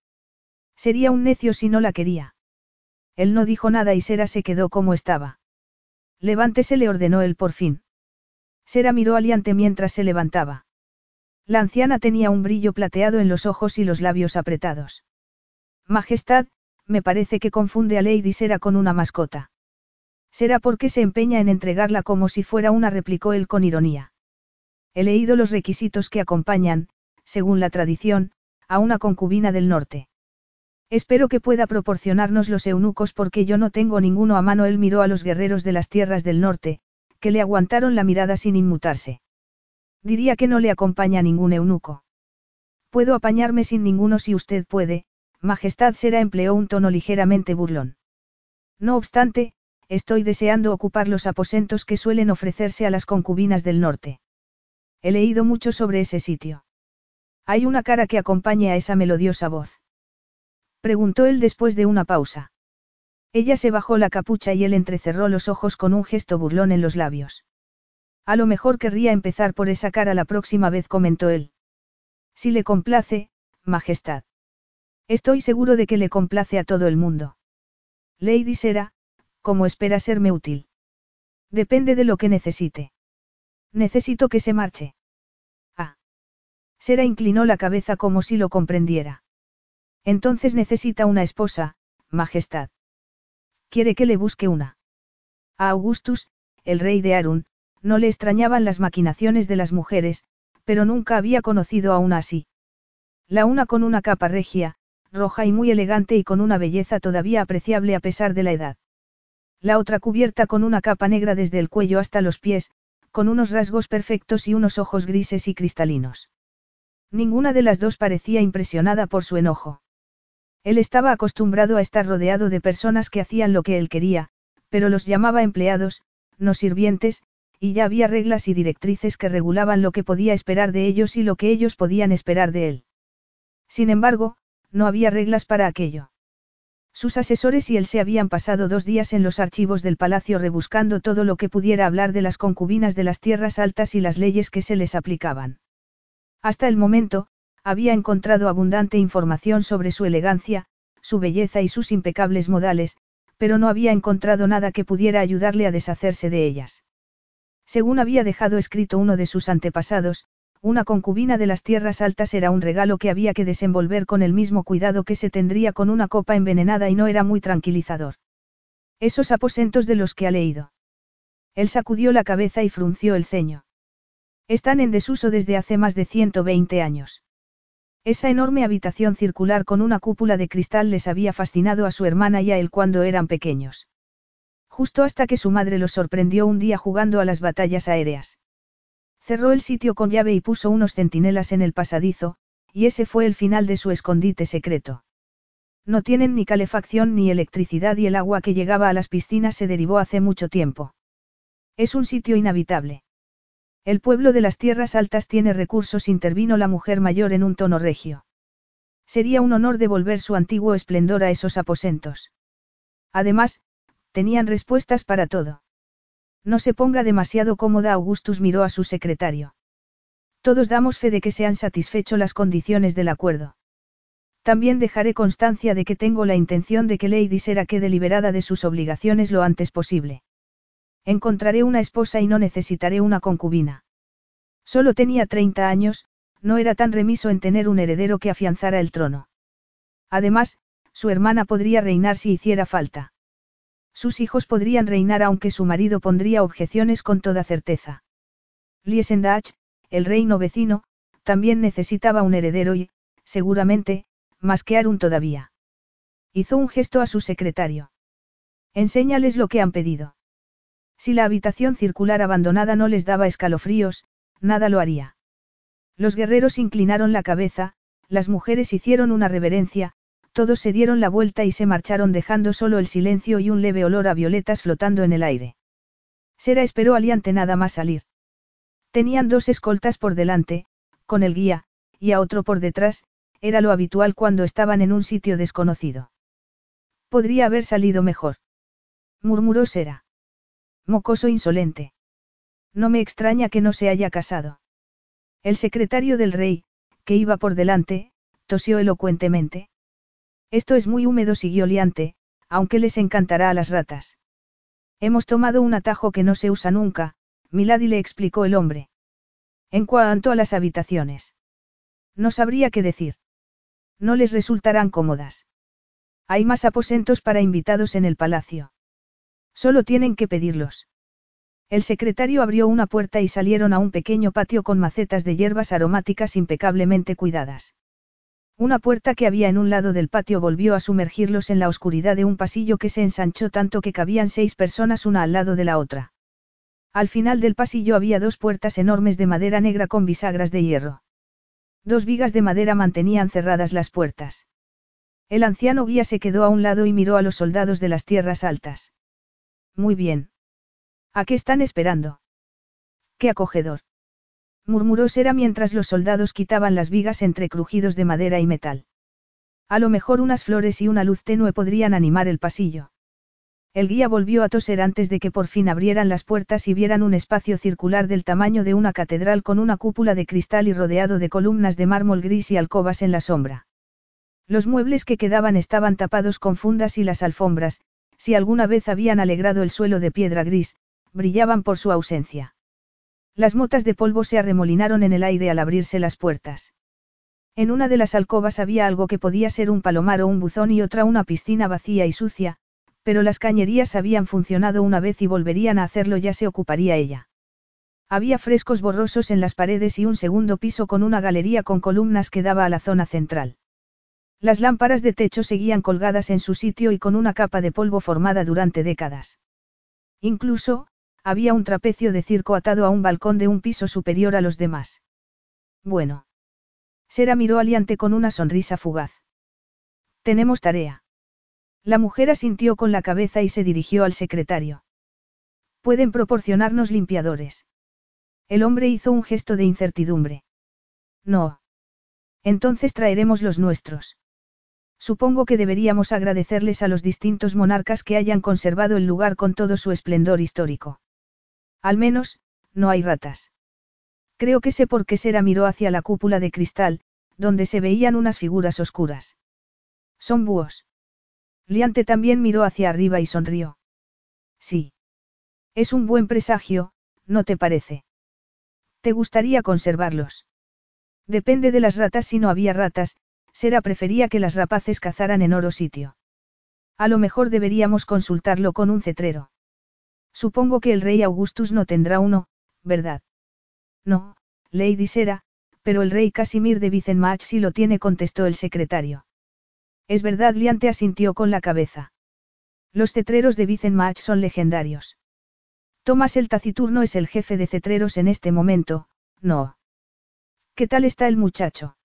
A: Sería un necio si no la quería. Él no dijo nada y Sera se quedó como estaba. Levántese le ordenó él por fin. Sera miró a Liante mientras se levantaba. La anciana tenía un brillo plateado en los ojos y los labios apretados. Majestad, me parece que confunde a Lady Sera con una mascota. Será porque se empeña en entregarla como si fuera una, replicó él con ironía. He leído los requisitos que acompañan, según la tradición, a una concubina del norte. Espero que pueda proporcionarnos los eunucos porque yo no tengo ninguno a mano. Él miró a los guerreros de las tierras del norte, que le aguantaron la mirada sin inmutarse. Diría que no le acompaña ningún eunuco. Puedo apañarme sin ninguno si usted puede, Majestad Sera empleó un tono ligeramente burlón. No obstante, estoy deseando ocupar los aposentos que suelen ofrecerse a las concubinas del norte. He leído mucho sobre ese sitio. Hay una cara que acompañe a esa melodiosa voz. Preguntó él después de una pausa. Ella se bajó la capucha y él entrecerró los ojos con un gesto burlón en los labios. A lo mejor querría empezar por esa cara la próxima vez, comentó él. Si le complace, Majestad. Estoy seguro de que le complace a todo el mundo. Lady Sera, ¿cómo espera serme útil? Depende de lo que necesite. Necesito que se marche. Ah. Sera inclinó la cabeza como si lo comprendiera. Entonces necesita una esposa, Majestad. ¿Quiere que le busque una? A Augustus, el rey de Arun, no le extrañaban las maquinaciones de las mujeres, pero nunca había conocido a una así. La una con una capa regia, roja y muy elegante y con una belleza todavía apreciable a pesar de la edad. La otra cubierta con una capa negra desde el cuello hasta los pies, con unos rasgos perfectos y unos ojos grises y cristalinos. Ninguna de las dos parecía impresionada por su enojo. Él estaba acostumbrado a estar rodeado de personas que hacían lo que él quería, pero los llamaba empleados, no sirvientes, y ya había reglas y directrices que regulaban lo que podía esperar de ellos y lo que ellos podían esperar de él. Sin embargo, no había reglas para aquello. Sus asesores y él se habían pasado dos días en los archivos del palacio rebuscando todo lo que pudiera hablar de las concubinas de las tierras altas y las leyes que se les aplicaban. Hasta el momento, había encontrado abundante información sobre su elegancia, su belleza y sus impecables modales, pero no había encontrado nada que pudiera ayudarle a deshacerse de ellas. Según había dejado escrito uno de sus antepasados, una concubina de las tierras altas era un regalo que había que desenvolver con el mismo cuidado que se tendría con una copa envenenada y no era muy tranquilizador. Esos aposentos de los que ha leído. Él sacudió la cabeza y frunció el ceño. Están en desuso desde hace más de 120 años. Esa enorme habitación circular con una cúpula de cristal les había fascinado a su hermana y a él cuando eran pequeños. Justo hasta que su madre los sorprendió un día jugando a las batallas aéreas. Cerró el sitio con llave y puso unos centinelas en el pasadizo, y ese fue el final de su escondite secreto. No tienen ni calefacción ni electricidad y el agua que llegaba a las piscinas se derivó hace mucho tiempo. Es un sitio inhabitable. El pueblo de las tierras altas tiene recursos, intervino la mujer mayor en un tono regio. Sería un honor devolver su antiguo esplendor a esos aposentos. Además, tenían respuestas para todo. No se ponga demasiado cómoda, Augustus miró a su secretario. Todos damos fe de que se han satisfecho las condiciones del acuerdo. También dejaré constancia de que tengo la intención de que Lady Sera quede liberada de sus obligaciones lo antes posible. Encontraré una esposa y no necesitaré una concubina. Solo tenía 30 años, no era tan remiso en tener un heredero que afianzara el trono. Además, su hermana podría reinar si hiciera falta. Sus hijos podrían reinar aunque su marido pondría objeciones con toda certeza. Liesendach, el reino vecino, también necesitaba un heredero y, seguramente, más que Arun todavía. Hizo un gesto a su secretario. Enséñales lo que han pedido. Si la habitación circular abandonada no les daba escalofríos, nada lo haría. Los guerreros inclinaron la cabeza, las mujeres hicieron una reverencia, todos se dieron la vuelta y se marcharon dejando solo el silencio y un leve olor a violetas flotando en el aire. Sera esperó aliante nada más salir. Tenían dos escoltas por delante, con el guía, y a otro por detrás, era lo habitual cuando estaban en un sitio desconocido. Podría haber salido mejor. Murmuró Sera. Mocoso insolente. No me extraña que no se haya casado. El secretario del rey, que iba por delante, tosió elocuentemente. Esto es muy húmedo, siguió Liante, aunque les encantará a las ratas. Hemos tomado un atajo que no se usa nunca, Milady le explicó el hombre. En cuanto a las habitaciones. No sabría qué decir. No les resultarán cómodas. Hay más aposentos para invitados en el palacio. Solo tienen que pedirlos. El secretario abrió una puerta y salieron a un pequeño patio con macetas de hierbas aromáticas impecablemente cuidadas. Una puerta que había en un lado del patio volvió a sumergirlos en la oscuridad de un pasillo que se ensanchó tanto que cabían seis personas una al lado de la otra. Al final del pasillo había dos puertas enormes de madera negra con bisagras de hierro. Dos vigas de madera mantenían cerradas las puertas. El anciano guía se quedó a un lado y miró a los soldados de las tierras altas. Muy bien. ¿A qué están esperando? Qué acogedor. Murmuró Sera mientras los soldados quitaban las vigas entre crujidos de madera y metal. A lo mejor unas flores y una luz tenue podrían animar el pasillo. El guía volvió a toser antes de que por fin abrieran las puertas y vieran un espacio circular del tamaño de una catedral con una cúpula de cristal y rodeado de columnas de mármol gris y alcobas en la sombra. Los muebles que quedaban estaban tapados con fundas y las alfombras, si alguna vez habían alegrado el suelo de piedra gris, brillaban por su ausencia. Las motas de polvo se arremolinaron en el aire al abrirse las puertas. En una de las alcobas había algo que podía ser un palomar o un buzón y otra una piscina vacía y sucia, pero las cañerías habían funcionado una vez y volverían a hacerlo ya se ocuparía ella. Había frescos borrosos en las paredes y un segundo piso con una galería con columnas que daba a la zona central. Las lámparas de techo seguían colgadas en su sitio y con una capa de polvo formada durante décadas. Incluso, había un trapecio de circo atado a un balcón de un piso superior a los demás. Bueno. Sera miró aliante con una sonrisa fugaz. Tenemos tarea. La mujer asintió con la cabeza y se dirigió al secretario. Pueden proporcionarnos limpiadores. El hombre hizo un gesto de incertidumbre. No. Entonces traeremos los nuestros. Supongo que deberíamos agradecerles a los distintos monarcas que hayan conservado el lugar con todo su esplendor histórico. Al menos, no hay ratas. Creo que sé por qué Sera miró hacia la cúpula de cristal, donde se veían unas figuras oscuras. Son búhos. Liante también miró hacia arriba y sonrió. Sí. Es un buen presagio, ¿no te parece? ¿Te gustaría conservarlos? Depende de las ratas si no había ratas, Sera prefería que las rapaces cazaran en oro sitio. A lo mejor deberíamos consultarlo con un cetrero. Supongo que el rey Augustus no tendrá uno, ¿verdad? No, Lady Sera, pero el rey Casimir de Vicenmach sí lo tiene, contestó el secretario. Es verdad, Liante asintió con la cabeza. Los cetreros de Vicenmach son legendarios. Tomás el Taciturno es el jefe de cetreros en este momento, no. ¿Qué tal está el muchacho?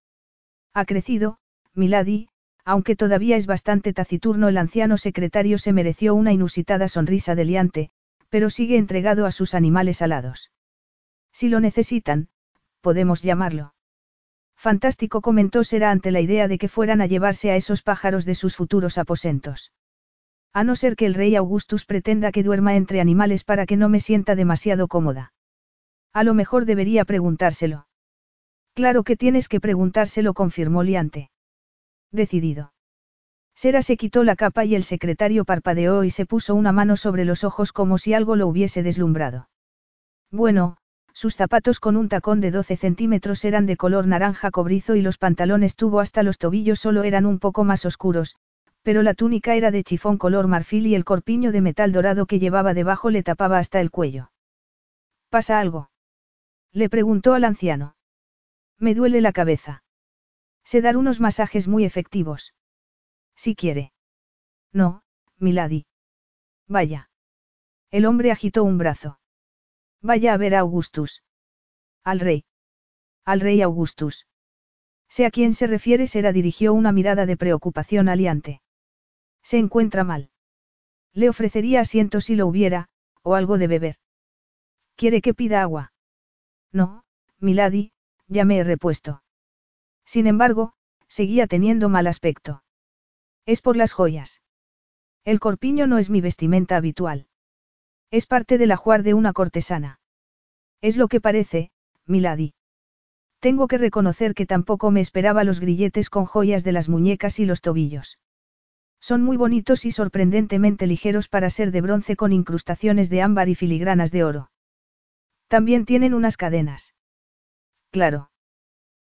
A: Ha crecido, Milady, aunque todavía es bastante taciturno, el anciano secretario se mereció una inusitada sonrisa de Liante, pero sigue entregado a sus animales alados. Si lo necesitan, podemos llamarlo. Fantástico comentó Sera ante la idea de que fueran a llevarse a esos pájaros de sus futuros aposentos. A no ser que el rey Augustus pretenda que duerma entre animales para que no me sienta demasiado cómoda. A lo mejor debería preguntárselo. Claro que tienes que preguntárselo, confirmó Liante. Decidido. Sera se quitó la capa y el secretario parpadeó y se puso una mano sobre los ojos como si algo lo hubiese deslumbrado. Bueno, sus zapatos con un tacón de 12 centímetros eran de color naranja cobrizo y los pantalones tuvo hasta los tobillos solo eran un poco más oscuros, pero la túnica era de chifón color marfil y el corpiño de metal dorado que llevaba debajo le tapaba hasta el cuello. ¿Pasa algo? Le preguntó al anciano. Me duele la cabeza. Sé dar unos masajes muy efectivos. Si quiere. No, Milady. Vaya. El hombre agitó un brazo. Vaya a ver a Augustus. Al rey. Al rey Augustus. Sé a quién se refiere, Sera dirigió una mirada de preocupación aliante. Se encuentra mal. Le ofrecería asiento si lo hubiera, o algo de beber. ¿Quiere que pida agua? No, Milady, ya me he repuesto. Sin embargo, seguía teniendo mal aspecto. Es por las joyas. El corpiño no es mi vestimenta habitual. Es parte del ajuar de una cortesana. Es lo que parece, Milady. Tengo que reconocer que tampoco me esperaba los grilletes con joyas de las muñecas y los tobillos. Son muy bonitos y sorprendentemente ligeros para ser de bronce con incrustaciones de ámbar y filigranas de oro. También tienen unas cadenas. Claro.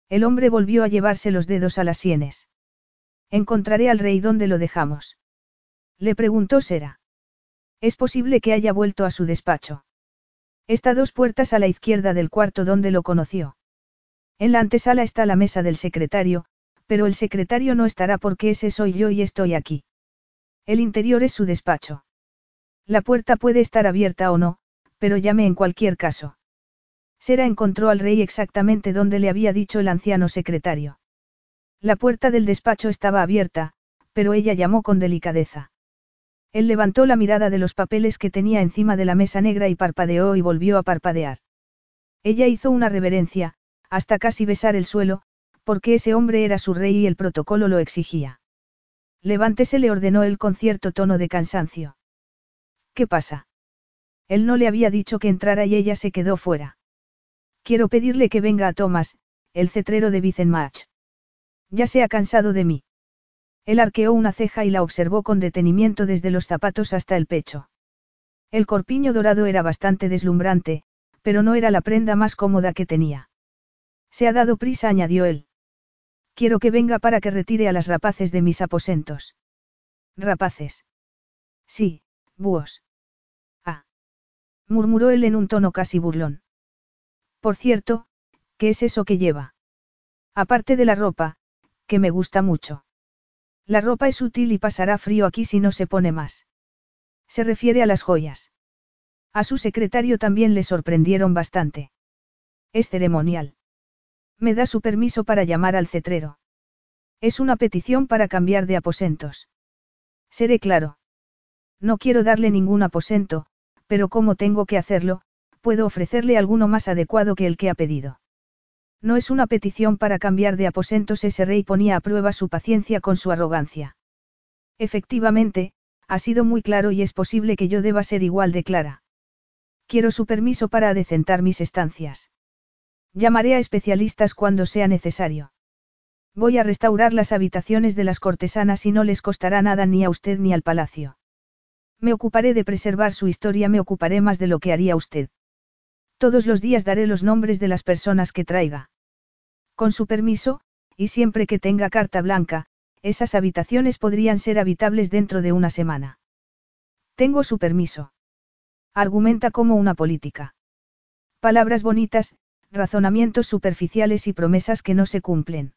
A: El hombre volvió a llevarse los dedos a las sienes. Encontraré al rey donde lo dejamos. Le preguntó Sera. Es posible que haya vuelto a su despacho. Está dos puertas a la izquierda del cuarto donde lo conoció. En la antesala está la mesa del secretario, pero el secretario no estará porque ese soy yo y estoy aquí. El interior es su despacho. La puerta puede estar abierta o no, pero llame en cualquier caso. Sera encontró al rey exactamente donde le había dicho el anciano secretario. La puerta del despacho estaba abierta, pero ella llamó con delicadeza. Él levantó la mirada de los papeles que tenía encima de la mesa negra y parpadeó y volvió a parpadear. Ella hizo una reverencia, hasta casi besar el suelo, porque ese hombre era su rey y el protocolo lo exigía. Levántese le ordenó él con cierto tono de cansancio. ¿Qué pasa? Él no le había dicho que entrara y ella se quedó fuera. Quiero pedirle que venga a Thomas, el cetrero de Vicenmach. Ya se ha cansado de mí. Él arqueó una ceja y la observó con detenimiento desde los zapatos hasta el pecho. El corpiño dorado era bastante deslumbrante, pero no era la prenda más cómoda que tenía. Se ha dado prisa, añadió él. Quiero que venga para que retire a las rapaces de mis aposentos. Rapaces. Sí, búhos. Ah. murmuró él en un tono casi burlón. Por cierto, ¿qué es eso que lleva? Aparte de la ropa, que me gusta mucho. La ropa es útil y pasará frío aquí si no se pone más. Se refiere a las joyas. A su secretario también le sorprendieron bastante. Es ceremonial. Me da su permiso para llamar al cetrero. Es una petición para cambiar de aposentos. Seré claro. No quiero darle ningún aposento, pero como tengo que hacerlo, puedo ofrecerle alguno más adecuado que el que ha pedido. No es una petición para cambiar de aposentos. Ese rey ponía a prueba su paciencia con su arrogancia. Efectivamente, ha sido muy claro y es posible que yo deba ser igual de clara. Quiero su permiso para adecentar mis estancias. Llamaré a especialistas cuando sea necesario. Voy a restaurar las habitaciones de las cortesanas y no les costará nada ni a usted ni al palacio. Me ocuparé de preservar su historia, me ocuparé más de lo que haría usted. Todos los días daré los nombres de las personas que traiga. Con su permiso, y siempre que tenga carta blanca, esas habitaciones podrían ser habitables dentro de una semana. Tengo su permiso. Argumenta como una política. Palabras bonitas, razonamientos superficiales y promesas que no se cumplen.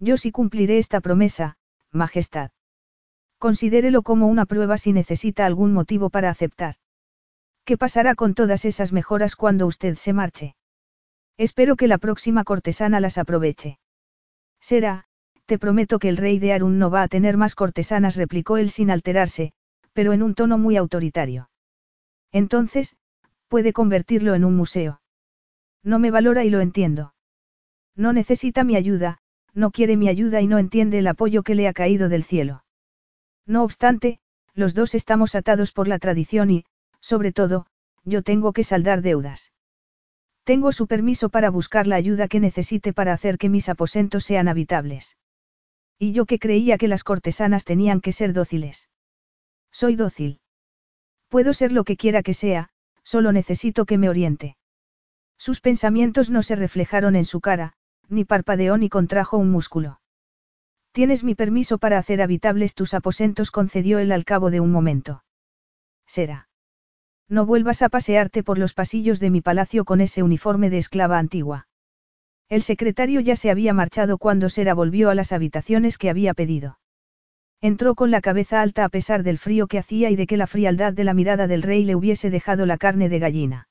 A: Yo sí cumpliré esta promesa, Majestad. Considérelo como una prueba si necesita algún motivo para aceptar. ¿Qué pasará con todas esas mejoras cuando usted se marche? Espero que la próxima cortesana las aproveche. Será, te prometo que el rey de Arun no va a tener más cortesanas, replicó él sin alterarse, pero en un tono muy autoritario. Entonces, puede convertirlo en un museo. No me valora y lo entiendo. No necesita mi ayuda, no quiere mi ayuda y no entiende el apoyo que le ha caído del cielo. No obstante, los dos estamos atados por la tradición y, sobre todo, yo tengo que saldar deudas. Tengo su permiso para buscar la ayuda que necesite para hacer que mis aposentos sean habitables. Y yo que creía que las cortesanas tenían que ser dóciles. Soy dócil. Puedo ser lo que quiera que sea, solo necesito que me oriente. Sus pensamientos no se reflejaron en su cara, ni parpadeó ni contrajo un músculo. Tienes mi permiso para hacer habitables tus aposentos, concedió él al cabo de un momento. Será. No vuelvas a pasearte por los pasillos de mi palacio con ese uniforme de esclava antigua. El secretario ya se había marchado cuando Sera volvió a las habitaciones que había pedido. Entró con la cabeza alta a pesar del frío que hacía y de que la frialdad de la mirada del rey le hubiese dejado la carne de gallina.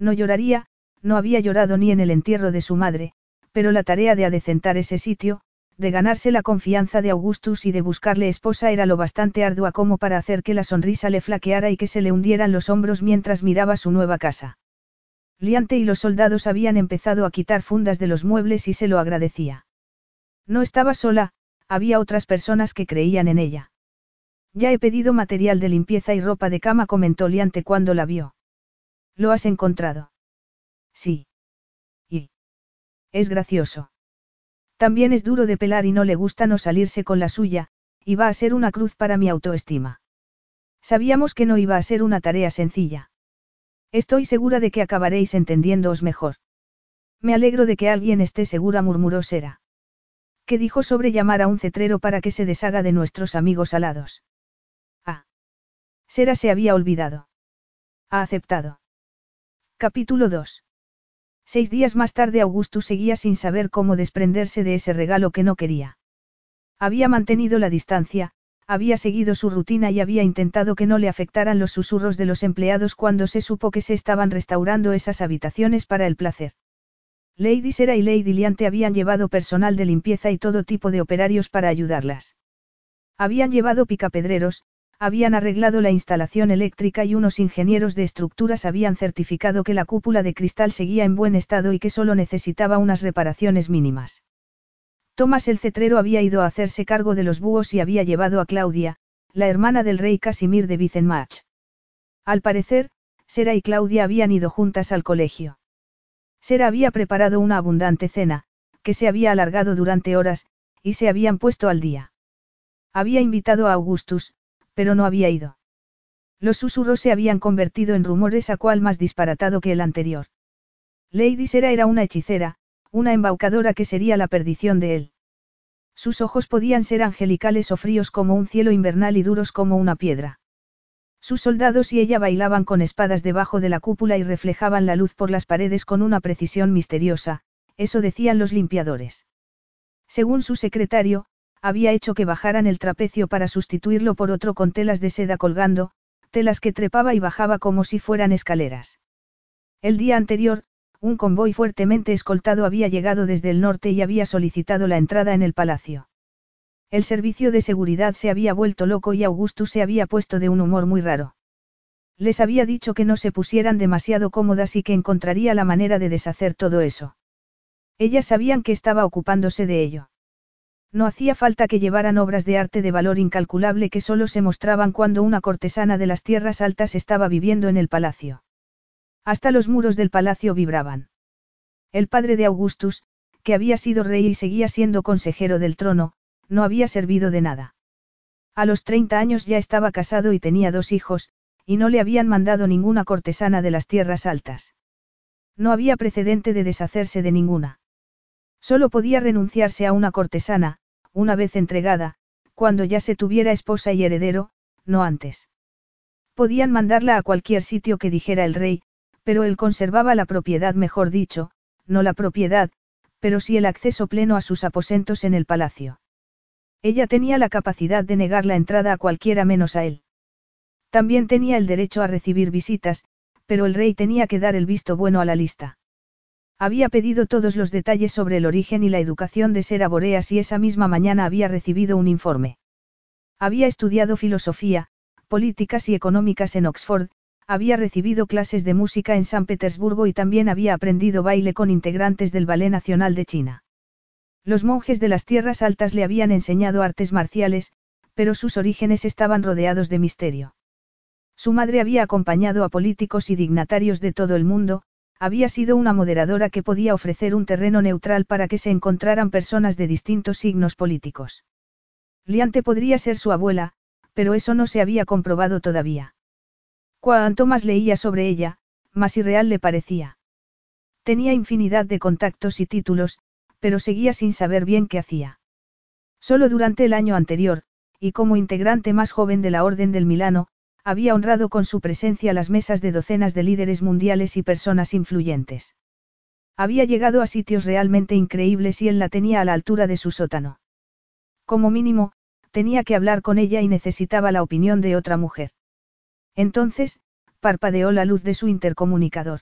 A: No lloraría, no había llorado ni en el entierro de su madre, pero la tarea de adecentar ese sitio, de ganarse la confianza de Augustus y de buscarle esposa era lo bastante ardua como para hacer que la sonrisa le flaqueara y que se le hundieran los hombros mientras miraba su nueva casa. Liante y los soldados habían empezado a quitar fundas de los muebles y se lo agradecía. No estaba sola, había otras personas que creían en ella. Ya he pedido material de limpieza y ropa de cama, comentó Liante cuando la vio. ¿Lo has encontrado? Sí. ¿Y? Es gracioso. También es duro de pelar y no le gusta no salirse con la suya, y va a ser una cruz para mi autoestima. Sabíamos que no iba a ser una tarea sencilla. Estoy segura de que acabaréis entendiéndoos mejor. Me alegro de que alguien esté segura, murmuró Sera. ¿Qué dijo sobre llamar a un cetrero para que se deshaga de nuestros amigos alados? Ah. Sera se había olvidado. Ha aceptado. Capítulo 2. Seis días más tarde Augustus seguía sin saber cómo desprenderse de ese regalo que no quería. Había mantenido la distancia, había seguido su rutina y había intentado que no le afectaran los susurros de los empleados cuando se supo que se estaban restaurando esas habitaciones para el placer. Lady Sera y Lady Liante habían llevado personal de limpieza y todo tipo de operarios para ayudarlas. Habían llevado picapedreros, habían arreglado la instalación eléctrica y unos ingenieros de estructuras habían certificado que la cúpula de cristal seguía en buen estado y que solo necesitaba unas reparaciones mínimas. Tomás el cetrero había ido a hacerse cargo de los búhos y había llevado a Claudia, la hermana del rey Casimir de Vicenmach. Al parecer, Sera y Claudia habían ido juntas al colegio. Sera había preparado una abundante cena, que se había alargado durante horas, y se habían puesto al día. Había invitado a Augustus, pero no había ido. Los susurros se habían convertido en rumores a cual más disparatado que el anterior. Lady Sera era una hechicera, una embaucadora que sería la perdición de él. Sus ojos podían ser angelicales o fríos como un cielo invernal y duros como una piedra. Sus soldados y ella bailaban con espadas debajo de la cúpula y reflejaban la luz por las paredes con una precisión misteriosa, eso decían los limpiadores. Según su secretario, había hecho que bajaran el trapecio para sustituirlo por otro con telas de seda colgando, telas que trepaba y bajaba como si fueran escaleras. El día anterior, un convoy fuertemente escoltado había llegado desde el norte y había solicitado la entrada en el palacio. El servicio de seguridad se había vuelto loco y Augustus se había puesto de un humor muy raro. Les había dicho que no se pusieran demasiado cómodas y que encontraría la manera de deshacer todo eso. Ellas sabían que estaba ocupándose de ello. No hacía falta que llevaran obras de arte de valor incalculable que solo se mostraban cuando una cortesana de las tierras altas estaba viviendo en el palacio. Hasta los muros del palacio vibraban. El padre de Augustus, que había sido rey y seguía siendo consejero del trono, no había servido de nada. A los 30 años ya estaba casado y tenía dos hijos, y no le habían mandado ninguna cortesana de las tierras altas. No había precedente de deshacerse de ninguna. Solo podía renunciarse a una cortesana, una vez entregada, cuando ya se tuviera esposa y heredero, no antes. Podían mandarla a cualquier sitio que dijera el rey, pero él conservaba la propiedad, mejor dicho, no la propiedad, pero sí el acceso pleno a sus aposentos en el palacio. Ella tenía la capacidad de negar la entrada a cualquiera menos a él. También tenía el derecho a recibir visitas, pero el rey tenía que dar el visto bueno a la lista. Había pedido todos los detalles sobre el origen y la educación de Sera Boreas y esa misma mañana había recibido un informe. Había estudiado filosofía, políticas y económicas en Oxford, había recibido clases de música en San Petersburgo y también había aprendido baile con integrantes del Ballet Nacional de China. Los monjes de las tierras altas le habían enseñado artes marciales, pero sus orígenes estaban rodeados de misterio. Su madre había acompañado a políticos y dignatarios de todo el mundo, había sido una moderadora que podía ofrecer un terreno neutral para que se encontraran personas de distintos signos políticos. Liante podría ser su abuela, pero eso no se había comprobado todavía. Cuanto más leía sobre ella, más irreal le parecía. Tenía infinidad de contactos y títulos, pero seguía sin saber bien qué hacía. Solo durante el año anterior, y como integrante más joven de la Orden del Milano, había honrado con su presencia las mesas de docenas de líderes mundiales y personas influyentes. Había llegado a sitios realmente increíbles y él la tenía a la altura de su sótano. Como mínimo, tenía que hablar con ella y necesitaba la opinión de otra mujer. Entonces, parpadeó la luz de su intercomunicador.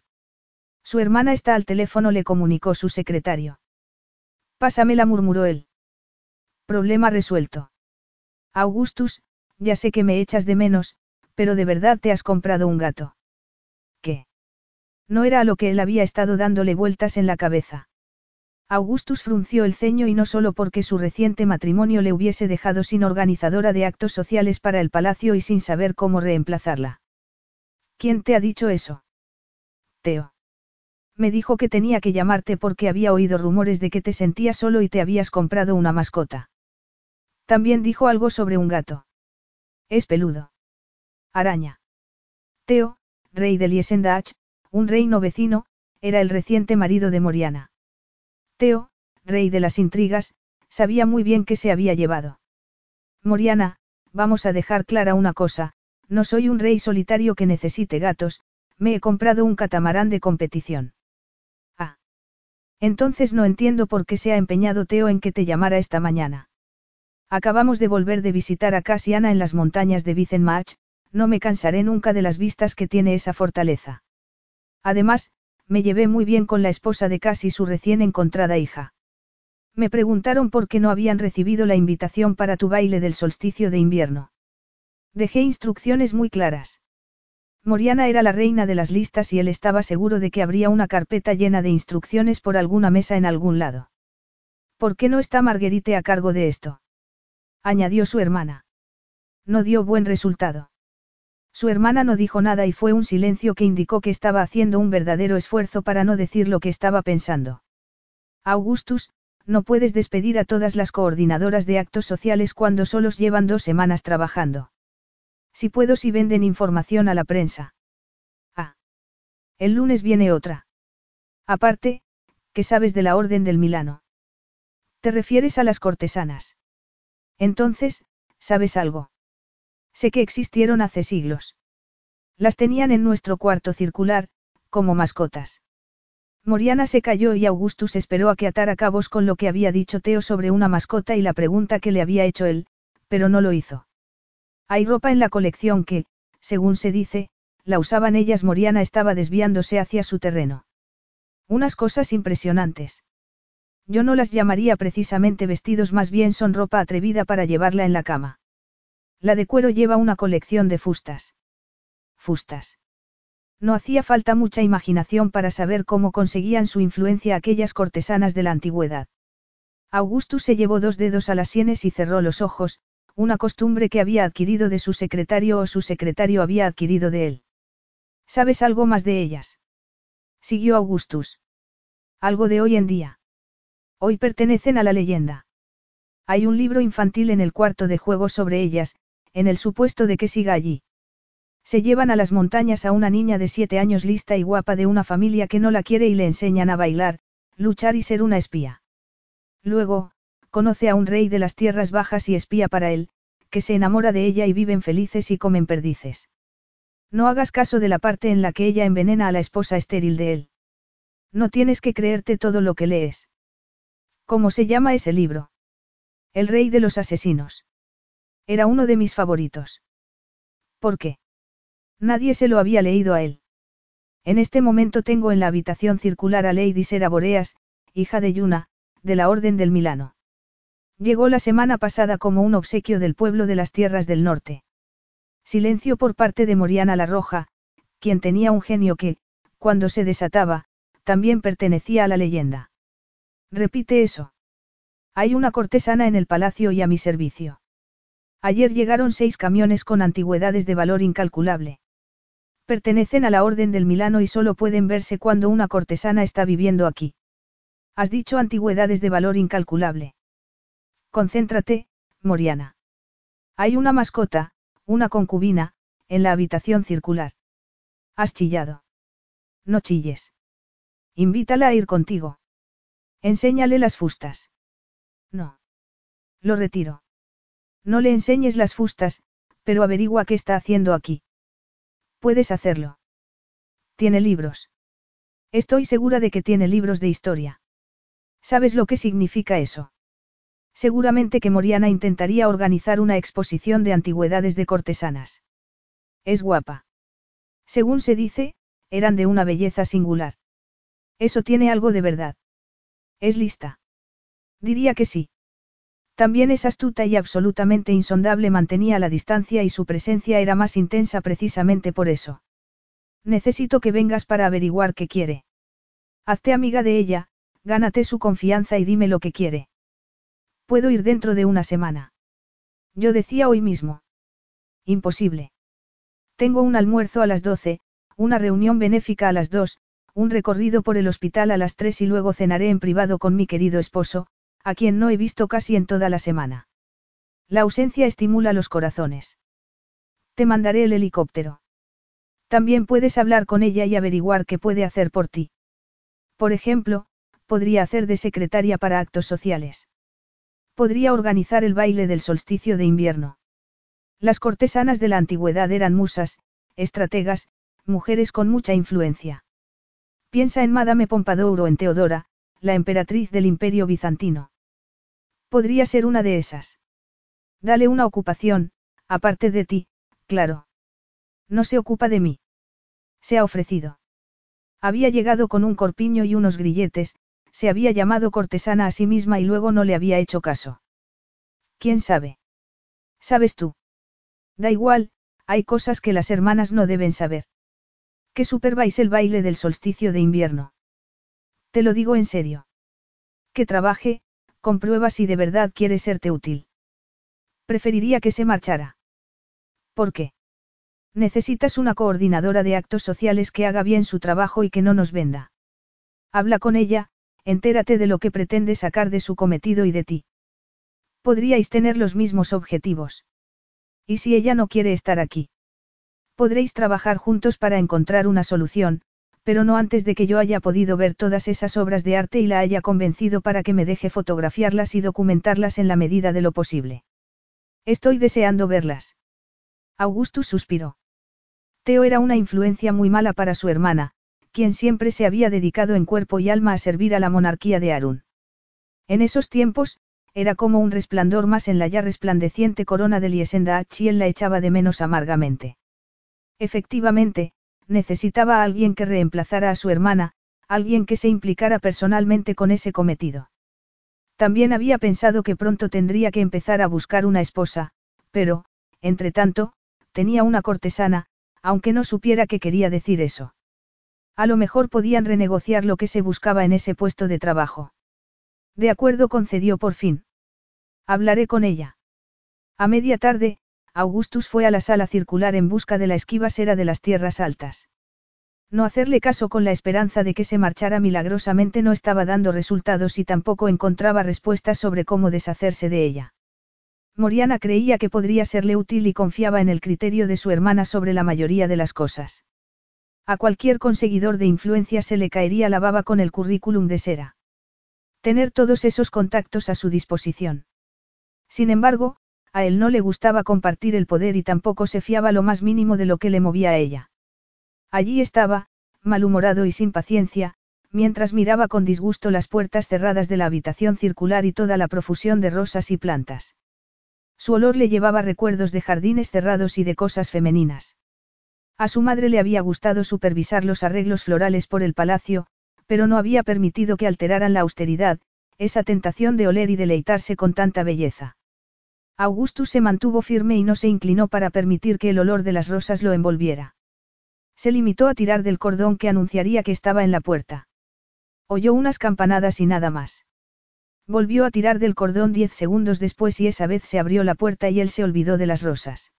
A: Su hermana está al teléfono, le comunicó su secretario. Pásamela, murmuró él. Problema resuelto. Augustus, ya sé que me echas de menos, pero de verdad te has comprado un gato. ¿Qué? No era a lo que él había estado dándole vueltas en la cabeza. Augustus frunció el ceño y no solo porque su reciente matrimonio le hubiese dejado sin organizadora de actos sociales para el palacio y sin saber cómo reemplazarla. ¿Quién te ha dicho eso? Teo. Me dijo que tenía que llamarte porque había oído rumores de que te sentías solo y te habías comprado una mascota. También dijo algo sobre un gato. Es peludo. Araña. Teo, rey de Liesendach, un reino vecino, era el reciente marido de Moriana. Teo, rey de las intrigas, sabía muy bien que se había llevado. Moriana, vamos a dejar clara una cosa, no soy un rey solitario que necesite gatos, me he comprado un catamarán de competición. Ah. Entonces no entiendo por qué se ha empeñado Teo en que te llamara esta mañana. Acabamos de volver de visitar a Casiana en las montañas de Vicenmach, no me cansaré nunca de las vistas que tiene esa fortaleza. Además, me llevé muy bien con la esposa de Casi su recién encontrada hija. Me preguntaron por qué no habían recibido la invitación para tu baile del solsticio de invierno. Dejé instrucciones muy claras. Moriana era la reina de las listas y él estaba seguro de que habría una carpeta llena de instrucciones por alguna mesa en algún lado. ¿Por qué no está Marguerite a cargo de esto? añadió su hermana. No dio buen resultado. Su hermana no dijo nada y fue un silencio que indicó que estaba haciendo un verdadero esfuerzo para no decir lo que estaba pensando. Augustus, no puedes despedir a todas las coordinadoras de actos sociales cuando solos llevan dos semanas trabajando. Si puedo si venden información a la prensa. Ah. El lunes viene otra. Aparte, ¿qué sabes de la Orden del Milano? ¿Te refieres a las cortesanas? Entonces, ¿sabes algo? Sé que existieron hace siglos. Las tenían en nuestro cuarto circular, como mascotas. Moriana se cayó y Augustus esperó a que atara cabos con lo que había dicho Teo sobre una mascota y la pregunta que le había hecho él, pero no lo hizo. Hay ropa en la colección que, según se dice, la usaban ellas. Moriana estaba desviándose hacia su terreno. Unas cosas impresionantes. Yo no las llamaría precisamente vestidos, más bien son ropa atrevida para llevarla en la cama. La de cuero lleva una colección de fustas. Fustas. No hacía falta mucha imaginación para saber cómo conseguían su influencia aquellas cortesanas de la antigüedad. Augustus se llevó dos dedos a las sienes y cerró los ojos, una costumbre que había adquirido de su secretario o su secretario había adquirido de él. ¿Sabes algo más de ellas? Siguió Augustus. Algo de hoy en día. Hoy pertenecen a la leyenda. Hay un libro infantil en el cuarto de juego sobre ellas, en el supuesto de que siga allí. Se llevan a las montañas a una niña de siete años lista y guapa de una familia que no la quiere y le enseñan a bailar, luchar y ser una espía. Luego, conoce a un rey de las tierras bajas y espía para él, que se enamora de ella y viven felices y comen perdices. No hagas caso de la parte en la que ella envenena a la esposa estéril de él. No tienes que creerte todo lo que lees. ¿Cómo se llama ese libro? El rey de los asesinos. Era uno de mis favoritos. ¿Por qué? Nadie se lo había leído a él. En este momento tengo en la habitación circular a Lady Sera Boreas, hija de Yuna, de la Orden del Milano. Llegó la semana pasada como un obsequio del pueblo de las tierras del norte. Silencio por parte de Moriana la Roja, quien tenía un genio que, cuando se desataba, también pertenecía a la leyenda. Repite eso. Hay una cortesana en el palacio y a mi servicio. Ayer llegaron seis camiones con antigüedades de valor incalculable. Pertenecen a la Orden del Milano y solo pueden verse cuando una cortesana está viviendo aquí. Has dicho antigüedades de valor incalculable. Concéntrate, Moriana. Hay una mascota, una concubina, en la habitación circular. Has chillado. No chilles. Invítala a ir contigo. Enséñale las fustas. No. Lo retiro. No le enseñes las fustas, pero averigua qué está haciendo aquí. Puedes hacerlo. Tiene libros. Estoy segura de que tiene libros de historia. ¿Sabes lo que significa eso? Seguramente que Moriana intentaría organizar una exposición de antigüedades de cortesanas. Es guapa. Según se dice, eran de una belleza singular. Eso tiene algo de verdad. Es lista. Diría que sí. También es astuta y absolutamente insondable mantenía la distancia y su presencia era más intensa precisamente por eso. Necesito que vengas para averiguar qué quiere. Hazte amiga de ella, gánate su confianza y dime lo que quiere. Puedo ir dentro de una semana. Yo decía hoy mismo. Imposible. Tengo un almuerzo a las doce, una reunión benéfica a las dos, un recorrido por el hospital a las tres y luego cenaré en privado con mi querido esposo, a quien no he visto casi en toda la semana. La ausencia estimula los corazones. Te mandaré el helicóptero. También puedes hablar con ella y averiguar qué puede hacer por ti. Por ejemplo, podría hacer de secretaria para actos sociales. Podría organizar el baile del solsticio de invierno. Las cortesanas de la antigüedad eran musas, estrategas, mujeres con mucha influencia. Piensa en Madame Pompadour o en Teodora, la emperatriz del imperio bizantino. Podría ser una de esas. Dale una ocupación, aparte de ti, claro. No se ocupa de mí. Se ha ofrecido. Había llegado con un corpiño y unos grilletes, se había llamado cortesana a sí misma y luego no le había hecho caso. ¿Quién sabe? ¿Sabes tú? Da igual, hay cosas que las hermanas no deben saber. Que superváis el baile del solsticio de invierno. Te lo digo en serio. Que trabaje, comprueba si de verdad quiere serte útil. Preferiría que se marchara. ¿Por qué? Necesitas una coordinadora de actos sociales que haga bien su trabajo y que no nos venda. Habla con ella, entérate de lo que pretende sacar de su cometido y de ti. Podríais tener los mismos objetivos. ¿Y si ella no quiere estar aquí? Podréis trabajar juntos para encontrar una solución, pero no antes de que yo haya podido ver todas esas obras de arte y la haya convencido para que me deje fotografiarlas y documentarlas en la medida de lo posible. Estoy deseando verlas. Augustus suspiró. Teo era una influencia muy mala para su hermana, quien siempre se había dedicado en cuerpo y alma a servir a la monarquía de Arun. En esos tiempos, era como un resplandor más en la ya resplandeciente corona de Liesenda y él la echaba de menos amargamente. Efectivamente, necesitaba a alguien que reemplazara a su hermana, alguien que se implicara personalmente con ese cometido. También había pensado que pronto tendría que empezar a buscar una esposa, pero, entre tanto, tenía una cortesana, aunque no supiera qué quería decir eso. A lo mejor podían renegociar lo que se buscaba en ese puesto de trabajo. De acuerdo concedió por fin. Hablaré con ella. A media tarde, Augustus fue a la sala circular en busca de la esquiva sera de las tierras altas. No hacerle caso con la esperanza de que se marchara milagrosamente no estaba dando resultados y tampoco encontraba respuestas sobre cómo deshacerse de ella. Moriana creía que podría serle útil y confiaba en el criterio de su hermana sobre la mayoría de las cosas. A cualquier conseguidor de influencia se le caería la baba con el currículum de Sera. Tener todos esos contactos a su disposición. Sin embargo, a él no le gustaba compartir el poder y tampoco se fiaba lo más mínimo de lo que le movía a ella. Allí estaba, malhumorado y sin paciencia, mientras miraba con disgusto las puertas cerradas de la habitación circular y toda la profusión de rosas y plantas. Su olor le llevaba recuerdos de jardines cerrados y de cosas femeninas. A su madre le había gustado supervisar los arreglos florales por el palacio, pero no había permitido que alteraran la austeridad, esa tentación de oler y deleitarse con tanta belleza. Augustus se mantuvo firme y no se inclinó para permitir que el olor de las rosas lo envolviera. Se limitó a tirar del cordón que anunciaría que estaba en la puerta. Oyó unas campanadas y nada más. Volvió a tirar del cordón diez segundos después y esa vez se abrió la puerta y él se olvidó de las rosas.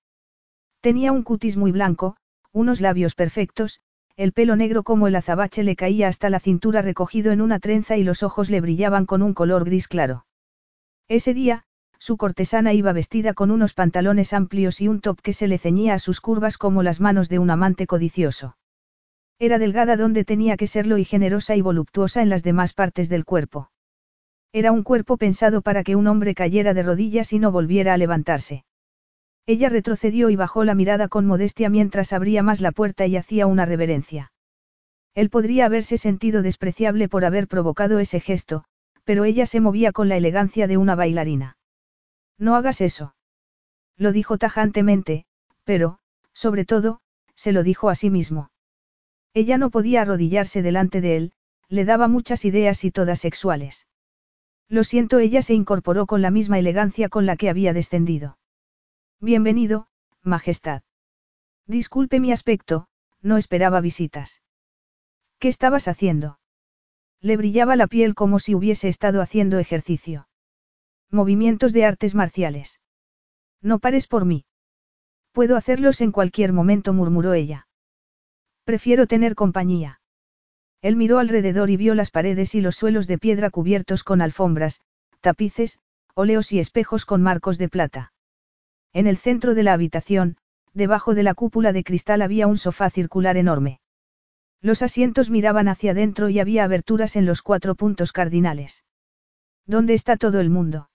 A: Tenía un cutis muy blanco, unos labios perfectos, el pelo negro como el azabache le caía hasta la cintura recogido en una trenza y los ojos le brillaban con un color gris claro. Ese día, su cortesana iba vestida con unos pantalones amplios y un top que se le ceñía a sus curvas como las manos de un amante codicioso. Era delgada donde tenía que serlo y generosa y voluptuosa en las demás partes del cuerpo. Era un cuerpo pensado para que un hombre cayera de rodillas y no volviera a levantarse. Ella retrocedió y bajó la mirada con modestia mientras abría más la puerta y hacía una reverencia. Él podría haberse sentido despreciable por haber provocado ese gesto, pero ella se movía con la elegancia de una bailarina. No hagas eso. Lo dijo tajantemente, pero, sobre todo, se lo dijo a sí mismo. Ella no podía arrodillarse delante de él, le daba muchas ideas y todas sexuales. Lo siento, ella se incorporó con la misma elegancia con la que había descendido. Bienvenido, Majestad. Disculpe mi aspecto, no esperaba visitas. ¿Qué estabas haciendo? Le brillaba la piel como si hubiese estado haciendo ejercicio. Movimientos de artes marciales. No pares por mí. Puedo hacerlos en cualquier momento, murmuró ella. Prefiero tener compañía. Él miró alrededor y vio las paredes y los suelos de piedra cubiertos con alfombras, tapices, óleos y espejos con marcos de plata. En el centro de la habitación, debajo de la cúpula de cristal había un sofá circular enorme. Los asientos miraban hacia adentro y había aberturas en los cuatro puntos cardinales. ¿Dónde está todo el mundo?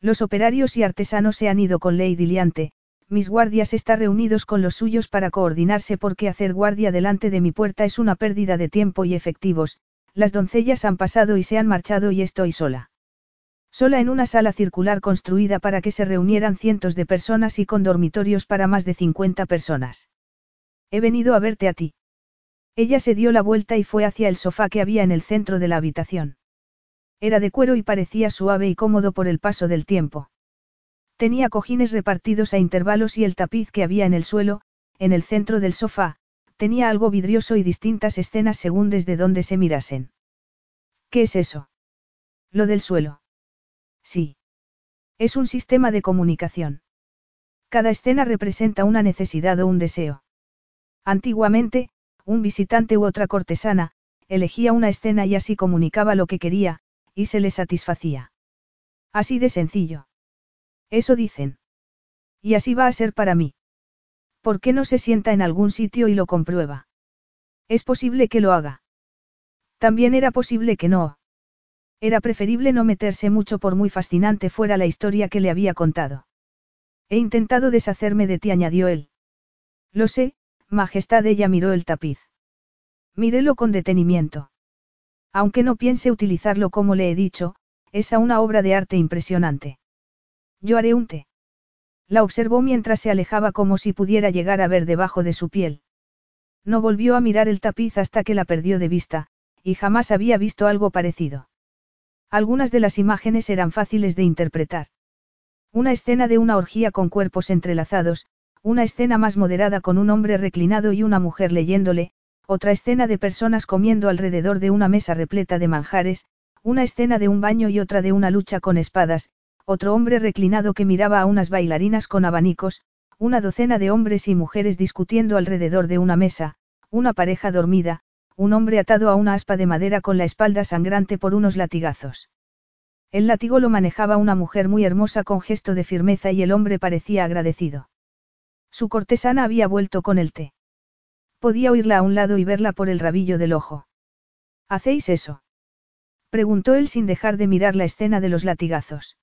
A: Los operarios y artesanos se han ido con Lady Liante, mis guardias están reunidos con los suyos para coordinarse porque hacer guardia delante de mi puerta es una pérdida de tiempo y efectivos, las doncellas han pasado y se han marchado y estoy sola. Sola en una sala circular construida para que se reunieran cientos de personas y con dormitorios para más de 50 personas. He venido a verte a ti. Ella se dio la vuelta y fue hacia el sofá que había en el centro de la habitación. Era de cuero y parecía suave y cómodo por el paso del tiempo. Tenía cojines repartidos a intervalos y el tapiz que había en el suelo, en el centro del sofá, tenía algo vidrioso y distintas escenas según desde donde se mirasen. ¿Qué es eso? Lo del suelo. Sí. Es un sistema de comunicación. Cada escena representa una necesidad o un deseo. Antiguamente, un visitante u otra cortesana, elegía una escena y así comunicaba lo que quería, y se le satisfacía. Así de sencillo. Eso dicen. Y así va a ser para mí. ¿Por qué no se sienta en algún sitio y lo comprueba? Es posible que lo haga. También era posible que no. Era preferible no meterse mucho por muy fascinante fuera la historia que le había contado. He intentado deshacerme de ti, añadió él. Lo sé, Majestad, ella miró el tapiz. Mírelo con detenimiento. Aunque no piense utilizarlo como le he dicho, es una obra de arte impresionante. Yo haré un té. La observó mientras se alejaba como si pudiera llegar a ver debajo de su piel. No volvió a mirar el tapiz hasta que la perdió de vista, y jamás había visto algo parecido. Algunas de las imágenes eran fáciles de interpretar. Una escena de una orgía con cuerpos entrelazados, una escena más moderada con un hombre reclinado y una mujer leyéndole, otra escena de personas comiendo alrededor de una mesa repleta de manjares, una escena de un baño y otra de una lucha con espadas, otro hombre reclinado que miraba a unas bailarinas con abanicos, una docena de hombres y mujeres discutiendo alrededor de una mesa, una pareja dormida, un hombre atado a una aspa de madera con la espalda sangrante por unos latigazos. El látigo lo manejaba una mujer muy hermosa con gesto de firmeza y el hombre parecía agradecido. Su cortesana había vuelto con el té. Podía oírla a un lado y verla por el rabillo del ojo. ¿Hacéis eso? preguntó él sin dejar de mirar la escena de los latigazos.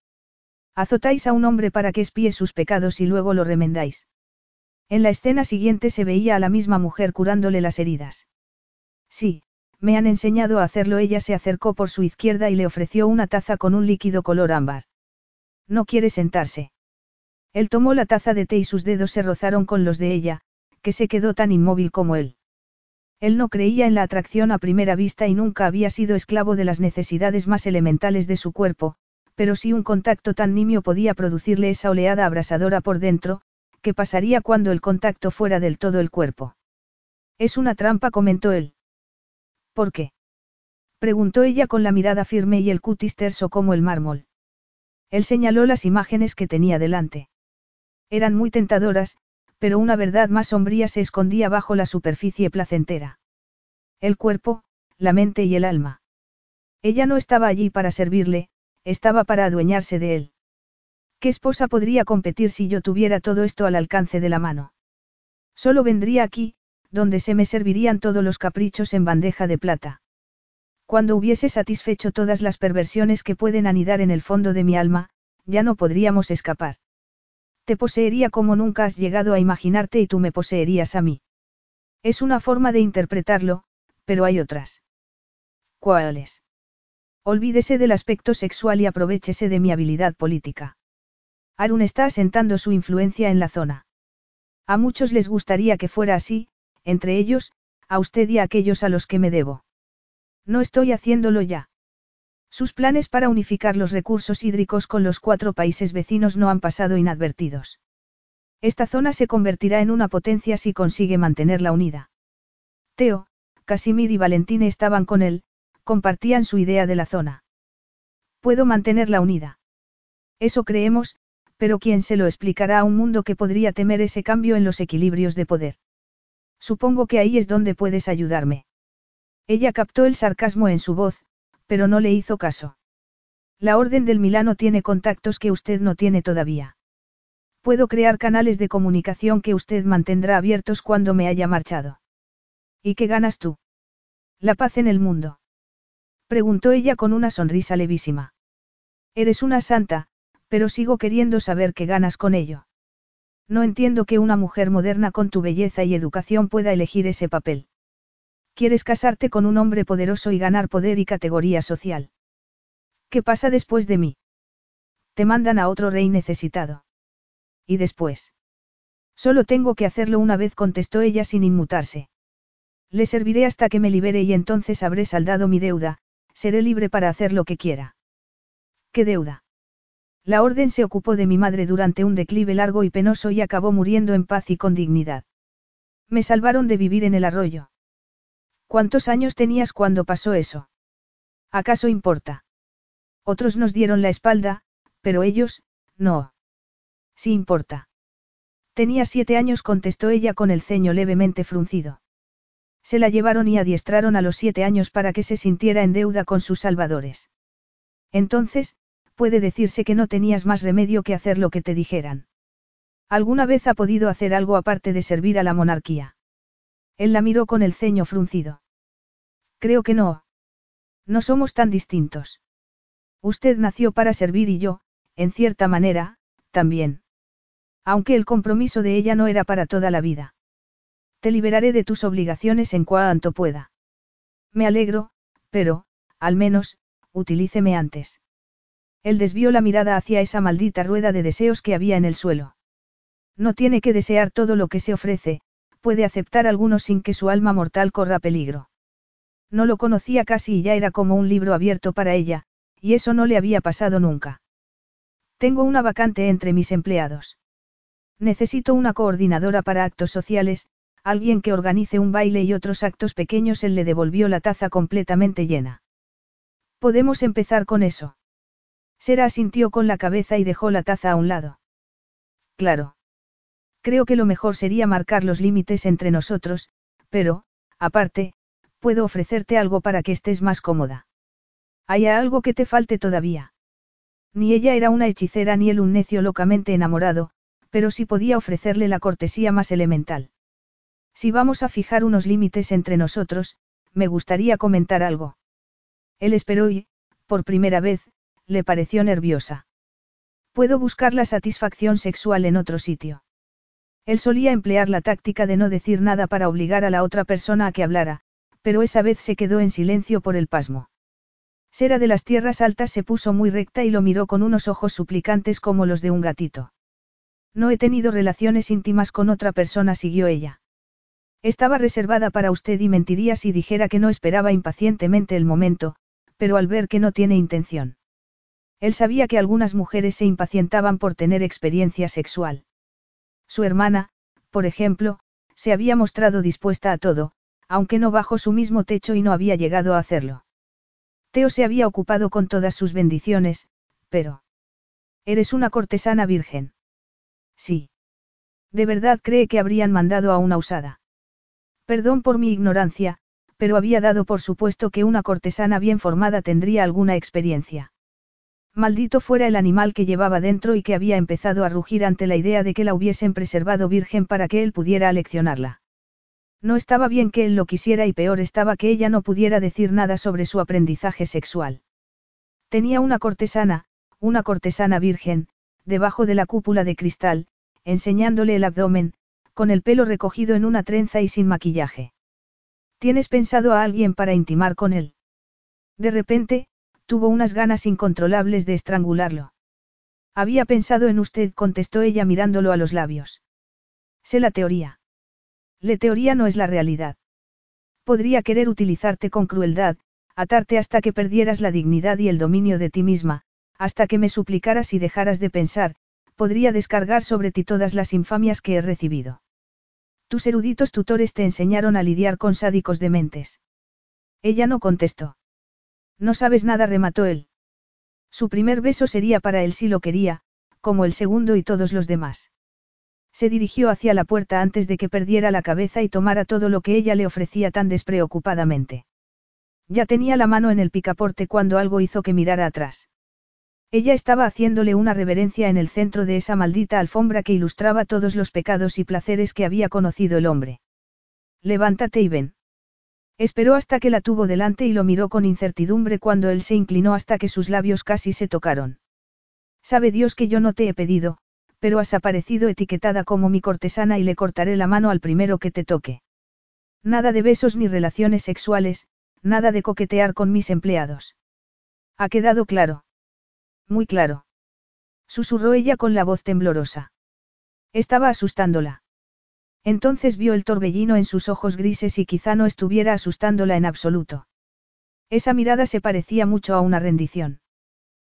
A: Azotáis a un hombre para que espíe sus pecados y luego lo remendáis. En la escena siguiente se veía a la misma mujer curándole las heridas. Sí, me han enseñado a hacerlo. Ella se acercó por su izquierda y le ofreció una taza con un líquido color ámbar. No quiere sentarse. Él tomó la taza de té y sus dedos se rozaron con los de ella, que se quedó tan inmóvil como él. Él no creía en la atracción a primera vista y nunca había sido esclavo de las necesidades más elementales de su cuerpo, pero si un contacto tan nimio podía producirle esa oleada abrasadora por dentro, ¿qué pasaría cuando el contacto fuera del todo el cuerpo? Es una trampa, comentó él. ¿Por qué? Preguntó ella con la mirada firme y el cutis terso como el mármol. Él señaló las imágenes que tenía delante. Eran muy tentadoras, pero una verdad más sombría se escondía bajo la superficie placentera. El cuerpo, la mente y el alma. Ella no estaba allí para servirle, estaba para adueñarse de él. ¿Qué esposa podría competir si yo tuviera todo esto al alcance de la mano? Solo vendría aquí, donde se me servirían todos los caprichos en bandeja de plata. Cuando hubiese satisfecho todas las perversiones que pueden anidar en el fondo de mi alma, ya no podríamos escapar. Te poseería como nunca has llegado a imaginarte y tú me poseerías a mí. Es una forma de interpretarlo, pero hay otras. ¿Cuáles? Olvídese del aspecto sexual y aprovechese de mi habilidad política. Arun está asentando su influencia en la zona. A muchos les gustaría que fuera así, entre ellos, a usted y a aquellos a los que me debo. No estoy haciéndolo ya. Sus planes para unificar los recursos hídricos con los cuatro países vecinos no han pasado inadvertidos. Esta zona se convertirá en una potencia si consigue mantenerla unida. Teo, Casimir y Valentín estaban con él, compartían su idea de la zona. Puedo mantenerla unida. Eso creemos, pero ¿quién se lo explicará a un mundo que podría temer ese cambio en los equilibrios de poder? Supongo que ahí es donde puedes ayudarme. Ella captó el sarcasmo en su voz, pero no le hizo caso. La Orden del Milano tiene contactos que usted no tiene todavía. Puedo crear canales de comunicación que usted mantendrá abiertos cuando me haya marchado. ¿Y qué ganas tú? La paz en el mundo. Preguntó ella con una sonrisa levísima. Eres una santa, pero sigo queriendo saber qué ganas con ello. No entiendo que una mujer moderna con tu belleza y educación pueda elegir ese papel. Quieres casarte con un hombre poderoso y ganar poder y categoría social. ¿Qué pasa después de mí? Te mandan a otro rey necesitado. ¿Y después? Solo tengo que hacerlo una vez, contestó ella sin inmutarse. Le serviré hasta que me libere y entonces habré saldado mi deuda, seré libre para hacer lo que quiera. ¿Qué deuda? La orden se ocupó de mi madre durante un declive largo y penoso y acabó muriendo en paz y con dignidad. Me salvaron de vivir en el arroyo. ¿Cuántos años tenías cuando pasó eso? ¿Acaso importa? Otros nos dieron la espalda, pero ellos, no. Sí importa. Tenía siete años, contestó ella con el ceño levemente fruncido. Se la llevaron y adiestraron a los siete años para que se sintiera en deuda con sus salvadores. Entonces, puede decirse que no tenías más remedio que hacer lo que te dijeran. ¿Alguna vez ha podido hacer algo aparte de servir a la monarquía? Él la miró con el ceño fruncido. Creo que no. No somos tan distintos. Usted nació para servir y yo, en cierta manera, también. Aunque el compromiso de ella no era para toda la vida. Te liberaré de tus obligaciones en cuanto pueda. Me alegro, pero, al menos, utilíceme antes. Él desvió la mirada hacia esa maldita rueda de deseos que había en el suelo. No tiene que desear todo lo que se ofrece, puede aceptar algunos sin que su alma mortal corra peligro. No lo conocía casi y ya era como un libro abierto para ella, y eso no le había pasado nunca. Tengo una vacante entre mis empleados. Necesito una coordinadora para actos sociales, alguien que organice un baile y otros actos pequeños. Él le devolvió la taza completamente llena. Podemos empezar con eso. Sera asintió con la cabeza y dejó la taza a un lado. Claro. Creo que lo mejor sería marcar los límites entre nosotros, pero, aparte, puedo ofrecerte algo para que estés más cómoda. ¿Hay algo que te falte todavía? Ni ella era una hechicera ni él un necio locamente enamorado, pero sí podía ofrecerle la cortesía más elemental. Si vamos a fijar unos límites entre nosotros, me gustaría comentar algo. Él esperó y, por primera vez, le pareció nerviosa. Puedo buscar la satisfacción sexual en otro sitio. Él solía emplear la táctica de no decir nada para obligar a la otra persona a que hablara, pero esa vez se quedó en silencio por el pasmo. Sera de las tierras altas se puso muy recta y lo miró con unos ojos suplicantes como los de un gatito. No he tenido relaciones íntimas con otra persona, siguió ella. Estaba reservada para usted y mentiría si dijera que no esperaba impacientemente el momento, pero al ver que no tiene intención. Él sabía que algunas mujeres se impacientaban por tener experiencia sexual. Su hermana, por ejemplo, se había mostrado dispuesta a todo, aunque no bajo su mismo techo y no había llegado a hacerlo. Teo se había ocupado con todas sus bendiciones, pero... Eres una cortesana virgen. Sí. ¿De verdad cree que habrían mandado a una usada? Perdón por mi ignorancia, pero había dado por supuesto que una cortesana bien formada tendría alguna experiencia. Maldito fuera el animal que llevaba dentro y que había empezado a rugir ante la idea de que la hubiesen preservado virgen para que él pudiera aleccionarla. No estaba bien que él lo quisiera y peor estaba que ella no pudiera decir nada sobre su aprendizaje sexual. Tenía una cortesana, una cortesana virgen, debajo de la cúpula de cristal, enseñándole el abdomen, con el pelo recogido en una trenza y sin maquillaje. ¿Tienes pensado a alguien para intimar con él? De repente, tuvo unas ganas incontrolables de estrangularlo. Había pensado en usted, contestó ella mirándolo a los labios. Sé la teoría. La teoría no es la realidad. Podría querer utilizarte con crueldad, atarte hasta que perdieras la dignidad y el dominio de ti misma, hasta que me suplicaras y dejaras de pensar, podría descargar sobre ti todas las infamias que he recibido. Tus eruditos tutores te enseñaron a lidiar con sádicos dementes. Ella no contestó. No sabes nada, remató él. Su primer beso sería para él si lo quería, como el segundo y todos los demás. Se dirigió hacia la puerta antes de que perdiera la cabeza y tomara todo lo que ella le ofrecía tan despreocupadamente. Ya tenía la mano en el picaporte cuando algo hizo que mirara atrás. Ella estaba haciéndole una reverencia en el centro de esa maldita alfombra que ilustraba todos los pecados y placeres que había conocido el hombre. Levántate y ven. Esperó hasta que la tuvo delante y lo miró con incertidumbre cuando él se inclinó hasta que sus labios casi se tocaron. Sabe Dios que yo no te he pedido, pero has aparecido etiquetada como mi cortesana y le cortaré la mano al primero que te toque. Nada de besos ni relaciones sexuales, nada de coquetear con mis empleados. ¿Ha quedado claro? Muy claro. Susurró ella con la voz temblorosa. Estaba asustándola. Entonces vio el torbellino en sus ojos grises y quizá no estuviera asustándola en absoluto. Esa mirada se parecía mucho a una rendición.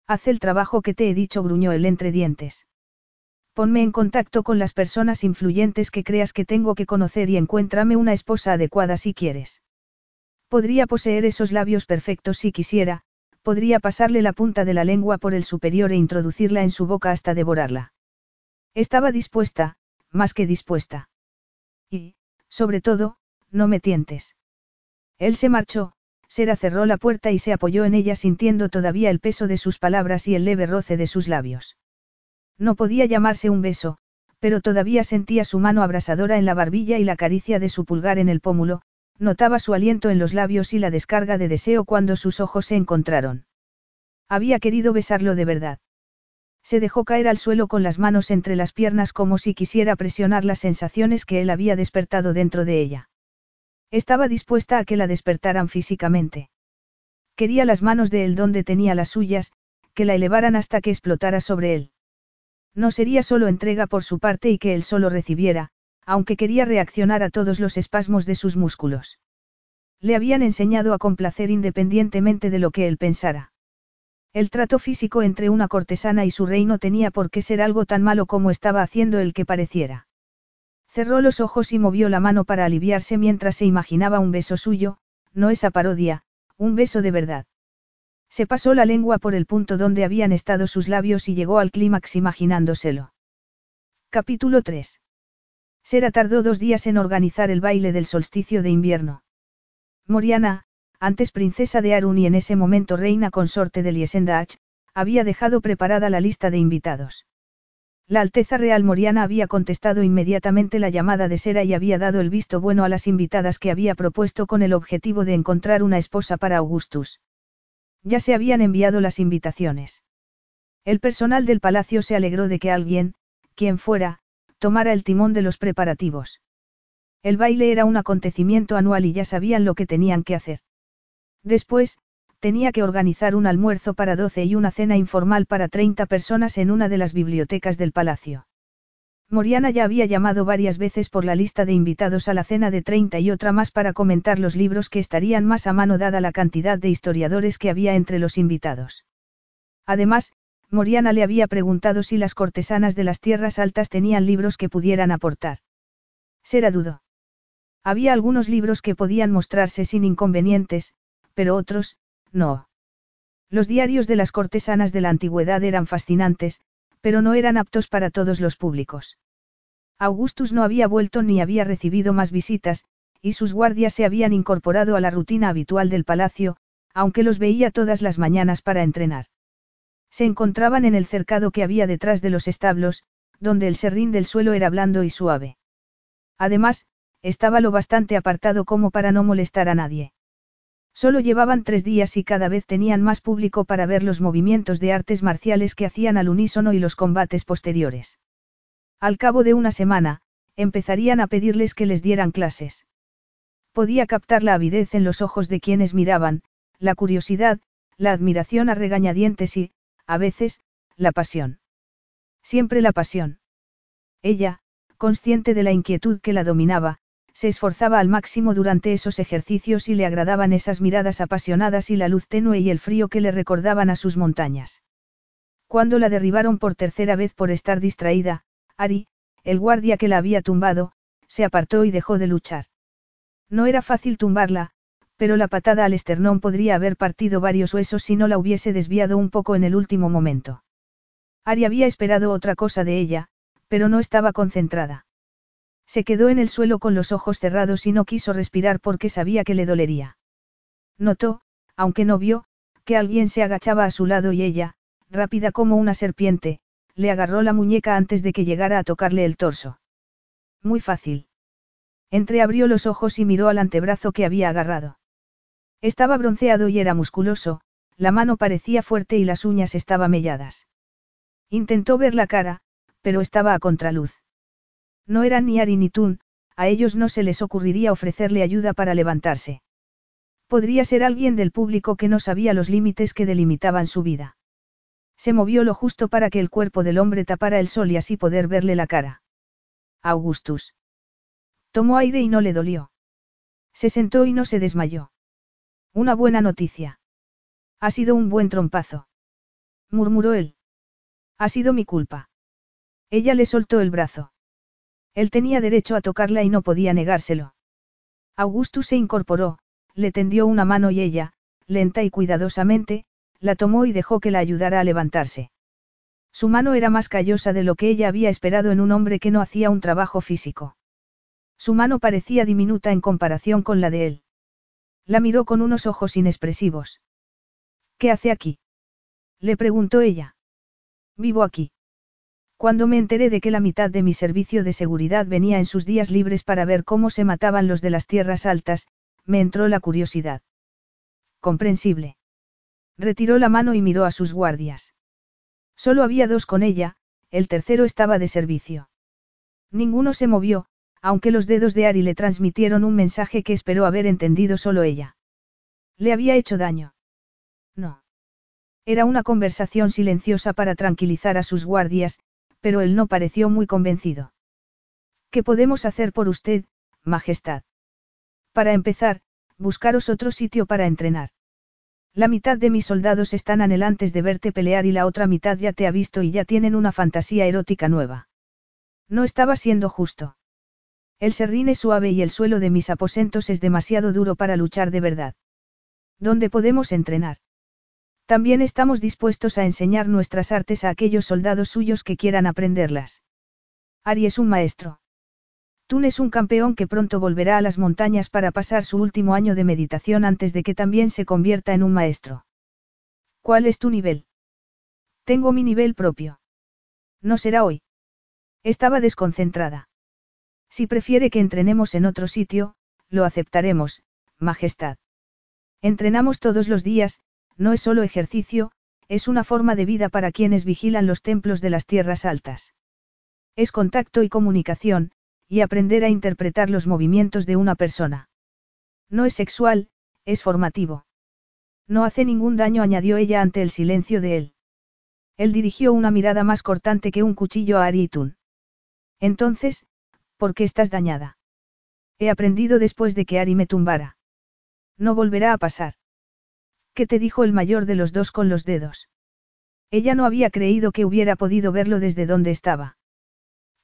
A: Haz el trabajo que te he dicho, gruñó él entre dientes. Ponme en contacto con las personas influyentes que creas que tengo que conocer y encuéntrame una esposa adecuada si quieres. Podría poseer esos labios perfectos si quisiera, podría pasarle la punta de la lengua por el superior e introducirla en su boca hasta devorarla. Estaba dispuesta, más que dispuesta. Y, sobre todo, no me tientes. Él se marchó, Sera cerró la puerta y se apoyó en ella sintiendo todavía el peso de sus palabras y el leve roce de sus labios. No podía llamarse un beso, pero todavía sentía su mano abrasadora en la barbilla y la caricia de su pulgar en el pómulo, notaba su aliento en los labios y la descarga de deseo cuando sus ojos se encontraron. Había querido besarlo de verdad. Se dejó caer al suelo con las manos entre las piernas como si quisiera presionar las sensaciones que él había despertado dentro de ella. Estaba dispuesta a que la despertaran físicamente. Quería las manos de él donde tenía las suyas, que la elevaran hasta que explotara sobre él. No sería solo entrega por su parte y que él solo recibiera, aunque quería reaccionar a todos los espasmos de sus músculos. Le habían enseñado a complacer independientemente de lo que él pensara. El trato físico entre una cortesana y su rey no tenía por qué ser algo tan malo como estaba haciendo el que pareciera. Cerró los ojos y movió la mano para aliviarse mientras se imaginaba un beso suyo, no esa parodia, un beso de verdad. Se pasó la lengua por el punto donde habían estado sus labios y llegó al clímax imaginándoselo. Capítulo 3. Sera tardó dos días en organizar el baile del solsticio de invierno. Moriana, antes princesa de Arun y en ese momento reina consorte de Liesendach, había dejado preparada la lista de invitados. La Alteza Real Moriana había contestado inmediatamente la llamada de Sera y había dado el visto bueno a las invitadas que había propuesto con el objetivo de encontrar una esposa para Augustus. Ya se habían enviado las invitaciones. El personal del palacio se alegró de que alguien, quien fuera, tomara el timón de los preparativos. El baile era un acontecimiento anual y ya sabían lo que tenían que hacer. Después, tenía que organizar un almuerzo para doce y una cena informal para 30 personas en una de las bibliotecas del palacio. Moriana ya había llamado varias veces por la lista de invitados a la cena de 30 y otra más para comentar los libros que estarían más a mano dada la cantidad de historiadores que había entre los invitados. Además, Moriana le había preguntado si las cortesanas de las tierras altas tenían libros que pudieran aportar. Será dudo. Había algunos libros que podían mostrarse sin inconvenientes, pero otros, no. Los diarios de las cortesanas de la antigüedad eran fascinantes, pero no eran aptos para todos los públicos. Augustus no había vuelto ni había recibido más visitas, y sus guardias se habían incorporado a la rutina habitual del palacio, aunque los veía todas las mañanas para entrenar. Se encontraban en el cercado que había detrás de los establos, donde el serrín del suelo era blando y suave. Además, estaba lo bastante apartado como para no molestar a nadie. Solo llevaban tres días y cada vez tenían más público para ver los movimientos de artes marciales que hacían al unísono y los combates posteriores. Al cabo de una semana, empezarían a pedirles que les dieran clases. Podía captar la avidez en los ojos de quienes miraban, la curiosidad, la admiración a regañadientes y, a veces, la pasión. Siempre la pasión. Ella, consciente de la inquietud que la dominaba, se esforzaba al máximo durante esos ejercicios y le agradaban esas miradas apasionadas y la luz tenue y el frío que le recordaban a sus montañas. Cuando la derribaron por tercera vez por estar distraída, Ari, el guardia que la había tumbado, se apartó y dejó de luchar. No era fácil tumbarla, pero la patada al esternón podría haber partido varios huesos si no la hubiese desviado un poco en el último momento. Ari había esperado otra cosa de ella, pero no estaba concentrada. Se quedó en el suelo con los ojos cerrados y no quiso respirar porque sabía que le dolería. Notó, aunque no vio, que alguien se agachaba a su lado y ella, rápida como una serpiente, le agarró la muñeca antes de que llegara a tocarle el torso. Muy fácil. Entreabrió los ojos y miró al antebrazo que había agarrado. Estaba bronceado y era musculoso, la mano parecía fuerte y las uñas estaban melladas. Intentó ver la cara, pero estaba a contraluz. No eran ni Ari ni Tun, a ellos no se les ocurriría ofrecerle ayuda para levantarse. Podría ser alguien del público que no sabía los límites que delimitaban su vida. Se movió lo justo para que el cuerpo del hombre tapara el sol y así poder verle la cara. Augustus. Tomó aire y no le dolió. Se sentó y no se desmayó. Una buena noticia. Ha sido un buen trompazo. Murmuró él. Ha sido mi culpa. Ella le soltó el brazo. Él tenía derecho a tocarla y no podía negárselo. Augustus se incorporó, le tendió una mano y ella, lenta y cuidadosamente, la tomó y dejó que la ayudara a levantarse. Su mano era más callosa de lo que ella había esperado en un hombre que no hacía un trabajo físico. Su mano parecía diminuta en comparación con la de él. La miró con unos ojos inexpresivos. ¿Qué hace aquí? Le preguntó ella. Vivo aquí. Cuando me enteré de que la mitad de mi servicio de seguridad venía en sus días libres para ver cómo se mataban los de las tierras altas, me entró la curiosidad. Comprensible. Retiró la mano y miró a sus guardias. Solo había dos con ella, el tercero estaba de servicio. Ninguno se movió, aunque los dedos de Ari le transmitieron un mensaje que esperó haber entendido solo ella. ¿Le había hecho daño? No. Era una conversación silenciosa para tranquilizar a sus guardias, pero él no pareció muy convencido. ¿Qué podemos hacer por usted, Majestad? Para empezar, buscaros otro sitio para entrenar. La mitad de mis soldados están anhelantes de verte pelear y la otra mitad ya te ha visto y ya tienen una fantasía erótica nueva. No estaba siendo justo. El serrín es suave y el suelo de mis aposentos es demasiado duro para luchar de verdad. ¿Dónde podemos entrenar? También estamos dispuestos a enseñar nuestras artes a aquellos soldados suyos que quieran aprenderlas. Ari es un maestro. Tun es un campeón que pronto volverá a las montañas para pasar su último año de meditación antes de que también se convierta en un maestro. ¿Cuál es tu nivel? Tengo mi nivel propio. No será hoy. Estaba desconcentrada. Si prefiere que entrenemos en otro sitio, lo aceptaremos, Majestad. Entrenamos todos los días, no es solo ejercicio, es una forma de vida para quienes vigilan los templos de las tierras altas. Es contacto y comunicación, y aprender a interpretar los movimientos de una persona. No es sexual, es formativo. No hace ningún daño, añadió ella ante el silencio de él. Él dirigió una mirada más cortante que un cuchillo a Aritun. Entonces, ¿Por qué estás dañada? He aprendido después de que Ari me tumbara. No volverá a pasar. ¿Qué te dijo el mayor de los dos con los dedos? Ella no había creído que hubiera podido verlo desde donde estaba.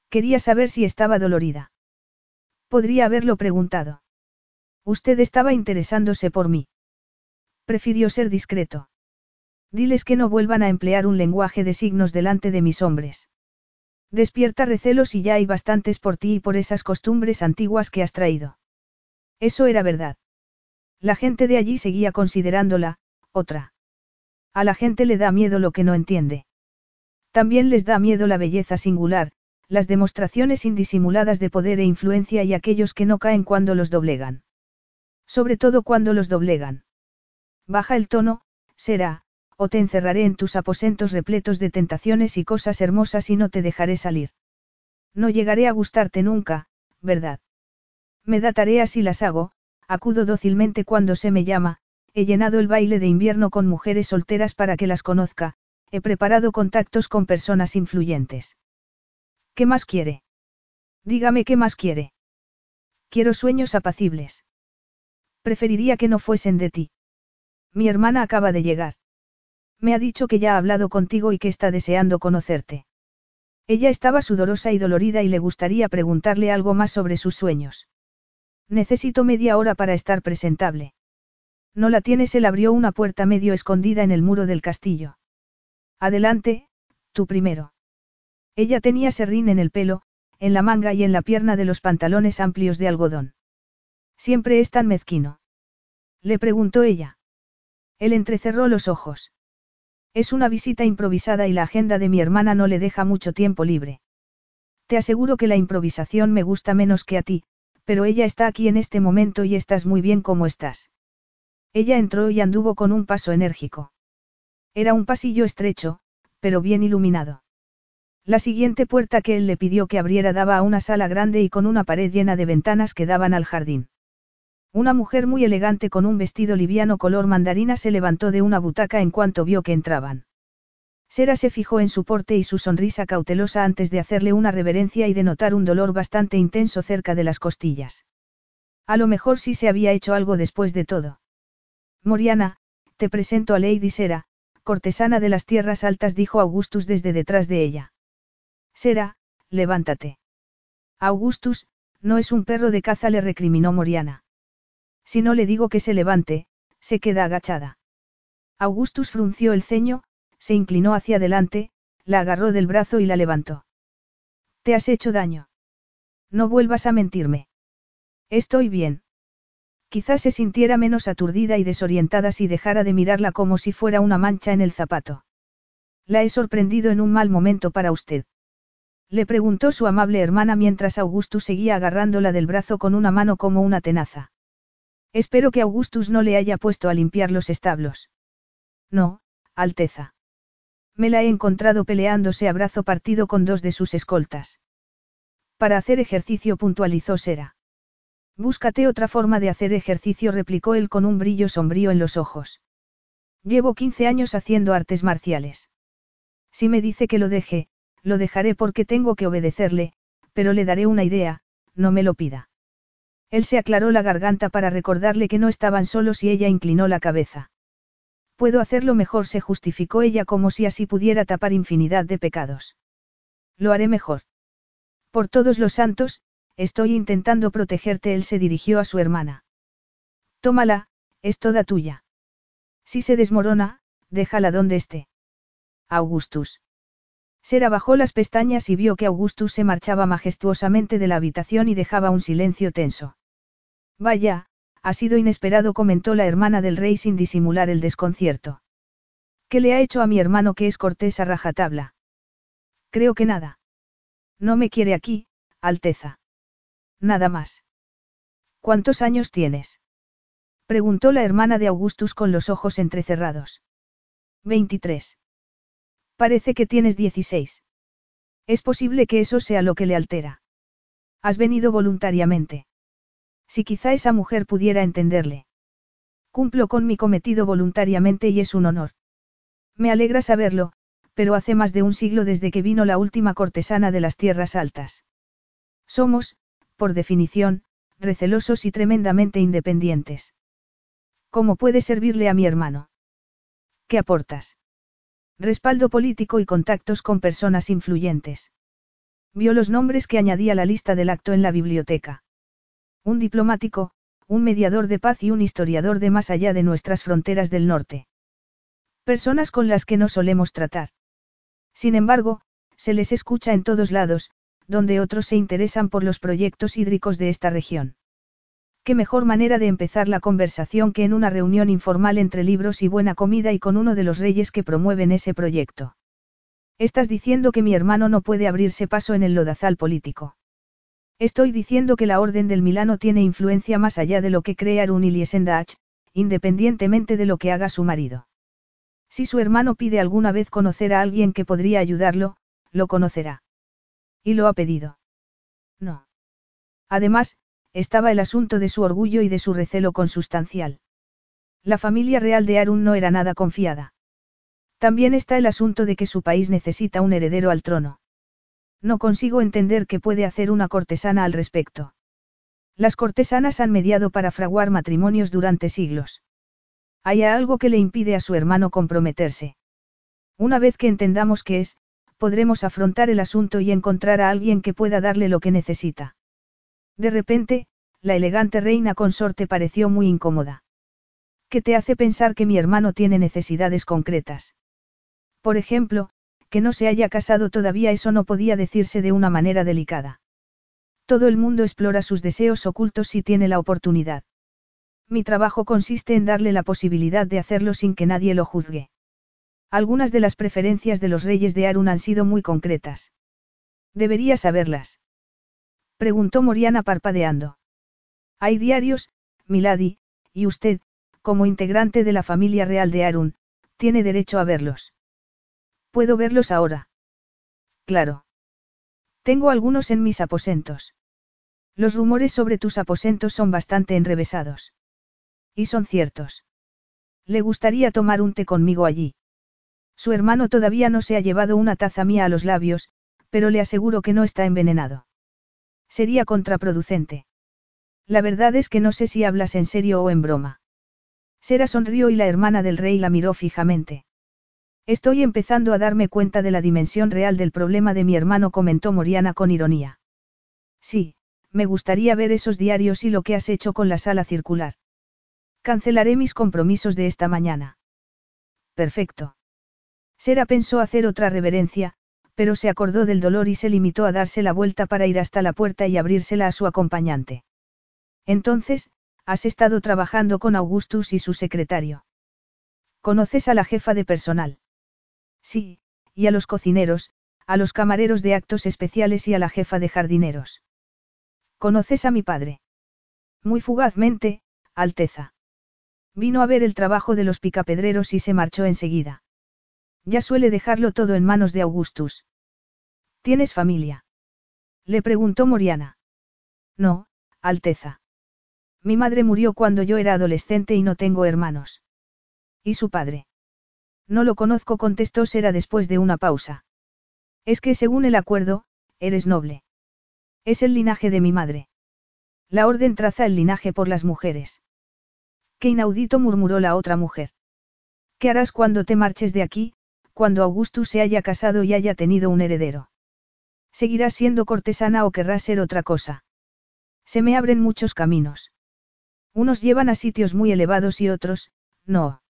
A: Quería saber si estaba dolorida. Podría haberlo preguntado. Usted estaba interesándose por mí. Prefirió ser discreto. Diles que no vuelvan a emplear un lenguaje de signos delante de mis hombres. Despierta recelos y ya hay bastantes por ti y por esas costumbres antiguas que has traído. Eso era verdad. La gente de allí seguía considerándola, otra. A la gente le da miedo lo que no entiende. También les da miedo la belleza singular, las demostraciones indisimuladas de poder e influencia y aquellos que no caen cuando los doblegan. Sobre todo cuando los doblegan. Baja el tono, será, o te encerraré en tus aposentos repletos de tentaciones y cosas hermosas y no te dejaré salir. No llegaré a gustarte nunca, ¿verdad? Me da tareas y las hago, acudo dócilmente cuando se me llama, he llenado el baile de invierno con mujeres solteras para que las conozca, he preparado contactos con personas influyentes. ¿Qué más quiere? Dígame qué más quiere. Quiero sueños apacibles. Preferiría que no fuesen de ti. Mi hermana acaba de llegar. Me ha dicho que ya ha hablado contigo y que está deseando conocerte. Ella estaba sudorosa y dolorida y le gustaría preguntarle algo más sobre sus sueños. Necesito media hora para estar presentable. No la tienes, él abrió una puerta medio escondida en el muro del castillo. Adelante, tú primero. Ella tenía serrín en el pelo, en la manga y en la pierna de los pantalones amplios de algodón. Siempre es tan mezquino. Le preguntó ella. Él entrecerró los ojos. Es una visita improvisada y la agenda de mi hermana no le deja mucho tiempo libre. Te aseguro que la improvisación me gusta menos que a ti, pero ella está aquí en este momento y estás muy bien como estás. Ella entró y anduvo con un paso enérgico. Era un pasillo estrecho, pero bien iluminado. La siguiente puerta que él le pidió que abriera daba a una sala grande y con una pared llena de ventanas que daban al jardín. Una mujer muy elegante con un vestido liviano color mandarina se levantó de una butaca en cuanto vio que entraban. Sera se fijó en su porte y su sonrisa cautelosa antes de hacerle una reverencia y de notar un dolor bastante intenso cerca de las costillas. A lo mejor sí se había hecho algo después de todo. Moriana, te presento a Lady Sera, cortesana de las tierras altas, dijo Augustus desde detrás de ella. Sera, levántate. Augustus, no es un perro de caza, le recriminó Moriana. Si no le digo que se levante, se queda agachada. Augustus frunció el ceño, se inclinó hacia adelante, la agarró del brazo y la levantó. ¿Te has hecho daño? No vuelvas a mentirme. Estoy bien. Quizás se sintiera menos aturdida y desorientada si dejara de mirarla como si fuera una mancha en el zapato. La he sorprendido en un mal momento para usted. Le preguntó su amable hermana mientras Augustus seguía agarrándola del brazo con una mano como una tenaza. Espero que Augustus no le haya puesto a limpiar los establos. No, Alteza. Me la he encontrado peleándose a brazo partido con dos de sus escoltas. Para hacer ejercicio puntualizó Sera. Búscate otra forma de hacer ejercicio, replicó él con un brillo sombrío en los ojos. Llevo 15 años haciendo artes marciales. Si me dice que lo deje, lo dejaré porque tengo que obedecerle, pero le daré una idea, no me lo pida. Él se aclaró la garganta para recordarle que no estaban solos y ella inclinó la cabeza. Puedo hacerlo mejor, se justificó ella como si así pudiera tapar infinidad de pecados. Lo haré mejor. Por todos los santos, estoy intentando protegerte, él se dirigió a su hermana. Tómala, es toda tuya. Si se desmorona, déjala donde esté. Augustus. Sera bajó las pestañas y vio que Augustus se marchaba majestuosamente de la habitación y dejaba un silencio tenso. Vaya, ha sido inesperado, comentó la hermana del rey sin disimular el desconcierto. ¿Qué le ha hecho a mi hermano que es cortés a rajatabla? Creo que nada. No me quiere aquí, Alteza. Nada más. ¿Cuántos años tienes? Preguntó la hermana de Augustus con los ojos entrecerrados. 23. Parece que tienes 16. Es posible que eso sea lo que le altera. Has venido voluntariamente. Si quizá esa mujer pudiera entenderle. Cumplo con mi cometido voluntariamente y es un honor. Me alegra saberlo, pero hace más de un siglo desde que vino la última cortesana de las tierras altas. Somos, por definición, recelosos y tremendamente independientes. ¿Cómo puede servirle a mi hermano? ¿Qué aportas? Respaldo político y contactos con personas influyentes. Vio los nombres que añadía la lista del acto en la biblioteca. Un diplomático, un mediador de paz y un historiador de más allá de nuestras fronteras del norte. Personas con las que no solemos tratar. Sin embargo, se les escucha en todos lados, donde otros se interesan por los proyectos hídricos de esta región. Qué mejor manera de empezar la conversación que en una reunión informal entre libros y buena comida y con uno de los reyes que promueven ese proyecto. Estás diciendo que mi hermano no puede abrirse paso en el lodazal político. Estoy diciendo que la Orden del Milano tiene influencia más allá de lo que crea Arun Liesendach, independientemente de lo que haga su marido. Si su hermano pide alguna vez conocer a alguien que podría ayudarlo, lo conocerá. Y lo ha pedido. No. Además, estaba el asunto de su orgullo y de su recelo consustancial. La familia real de Arun no era nada confiada. También está el asunto de que su país necesita un heredero al trono. No consigo entender qué puede hacer una cortesana al respecto. Las cortesanas han mediado para fraguar matrimonios durante siglos. Hay algo que le impide a su hermano comprometerse. Una vez que entendamos qué es, podremos afrontar el asunto y encontrar a alguien que pueda darle lo que necesita. De repente, la elegante reina consorte pareció muy incómoda. ¿Qué te hace pensar que mi hermano tiene necesidades concretas? Por ejemplo, que no se haya casado todavía eso no podía decirse de una manera delicada. Todo el mundo explora sus deseos ocultos si tiene la oportunidad. Mi trabajo consiste en darle la posibilidad de hacerlo sin que nadie lo juzgue. Algunas de las preferencias de los reyes de Arun han sido muy concretas. Debería saberlas. Preguntó Moriana parpadeando. Hay diarios, Milady, y usted, como integrante de la familia real de Arun, tiene derecho a verlos. ¿Puedo verlos ahora? Claro. Tengo algunos en mis aposentos. Los rumores sobre tus aposentos son bastante enrevesados. Y son ciertos. Le gustaría tomar un té conmigo allí. Su hermano todavía no se ha llevado una taza mía a los labios, pero le aseguro que no está envenenado. Sería contraproducente. La verdad es que no sé si hablas en serio o en broma. Sera sonrió y la hermana del rey la miró fijamente. Estoy empezando a darme cuenta de la dimensión real del problema de mi hermano, comentó Moriana con ironía. Sí, me gustaría ver esos diarios y lo que has hecho con la sala circular. Cancelaré mis compromisos de esta mañana. Perfecto. Sera pensó hacer otra reverencia, pero se acordó del dolor y se limitó a darse la vuelta para ir hasta la puerta y abrírsela a su acompañante. Entonces, has estado trabajando con Augustus y su secretario. ¿Conoces a la jefa de personal? Sí, y a los cocineros, a los camareros de actos especiales y a la jefa de jardineros. ¿Conoces a mi padre? Muy fugazmente, Alteza. Vino a ver el trabajo de los picapedreros y se marchó enseguida. Ya suele dejarlo todo en manos de Augustus. ¿Tienes familia? Le preguntó Moriana. No, Alteza. Mi madre murió cuando yo era adolescente y no tengo hermanos. ¿Y su padre? No lo conozco, contestó Sera después de una pausa. Es que según el acuerdo, eres noble. Es el linaje de mi madre. La orden traza el linaje por las mujeres. Qué inaudito murmuró la otra mujer. ¿Qué harás cuando te marches de aquí, cuando Augustus se haya casado y haya tenido un heredero? ¿Seguirás siendo cortesana o querrás ser otra cosa? Se me abren muchos caminos. Unos llevan a sitios muy elevados y otros, no.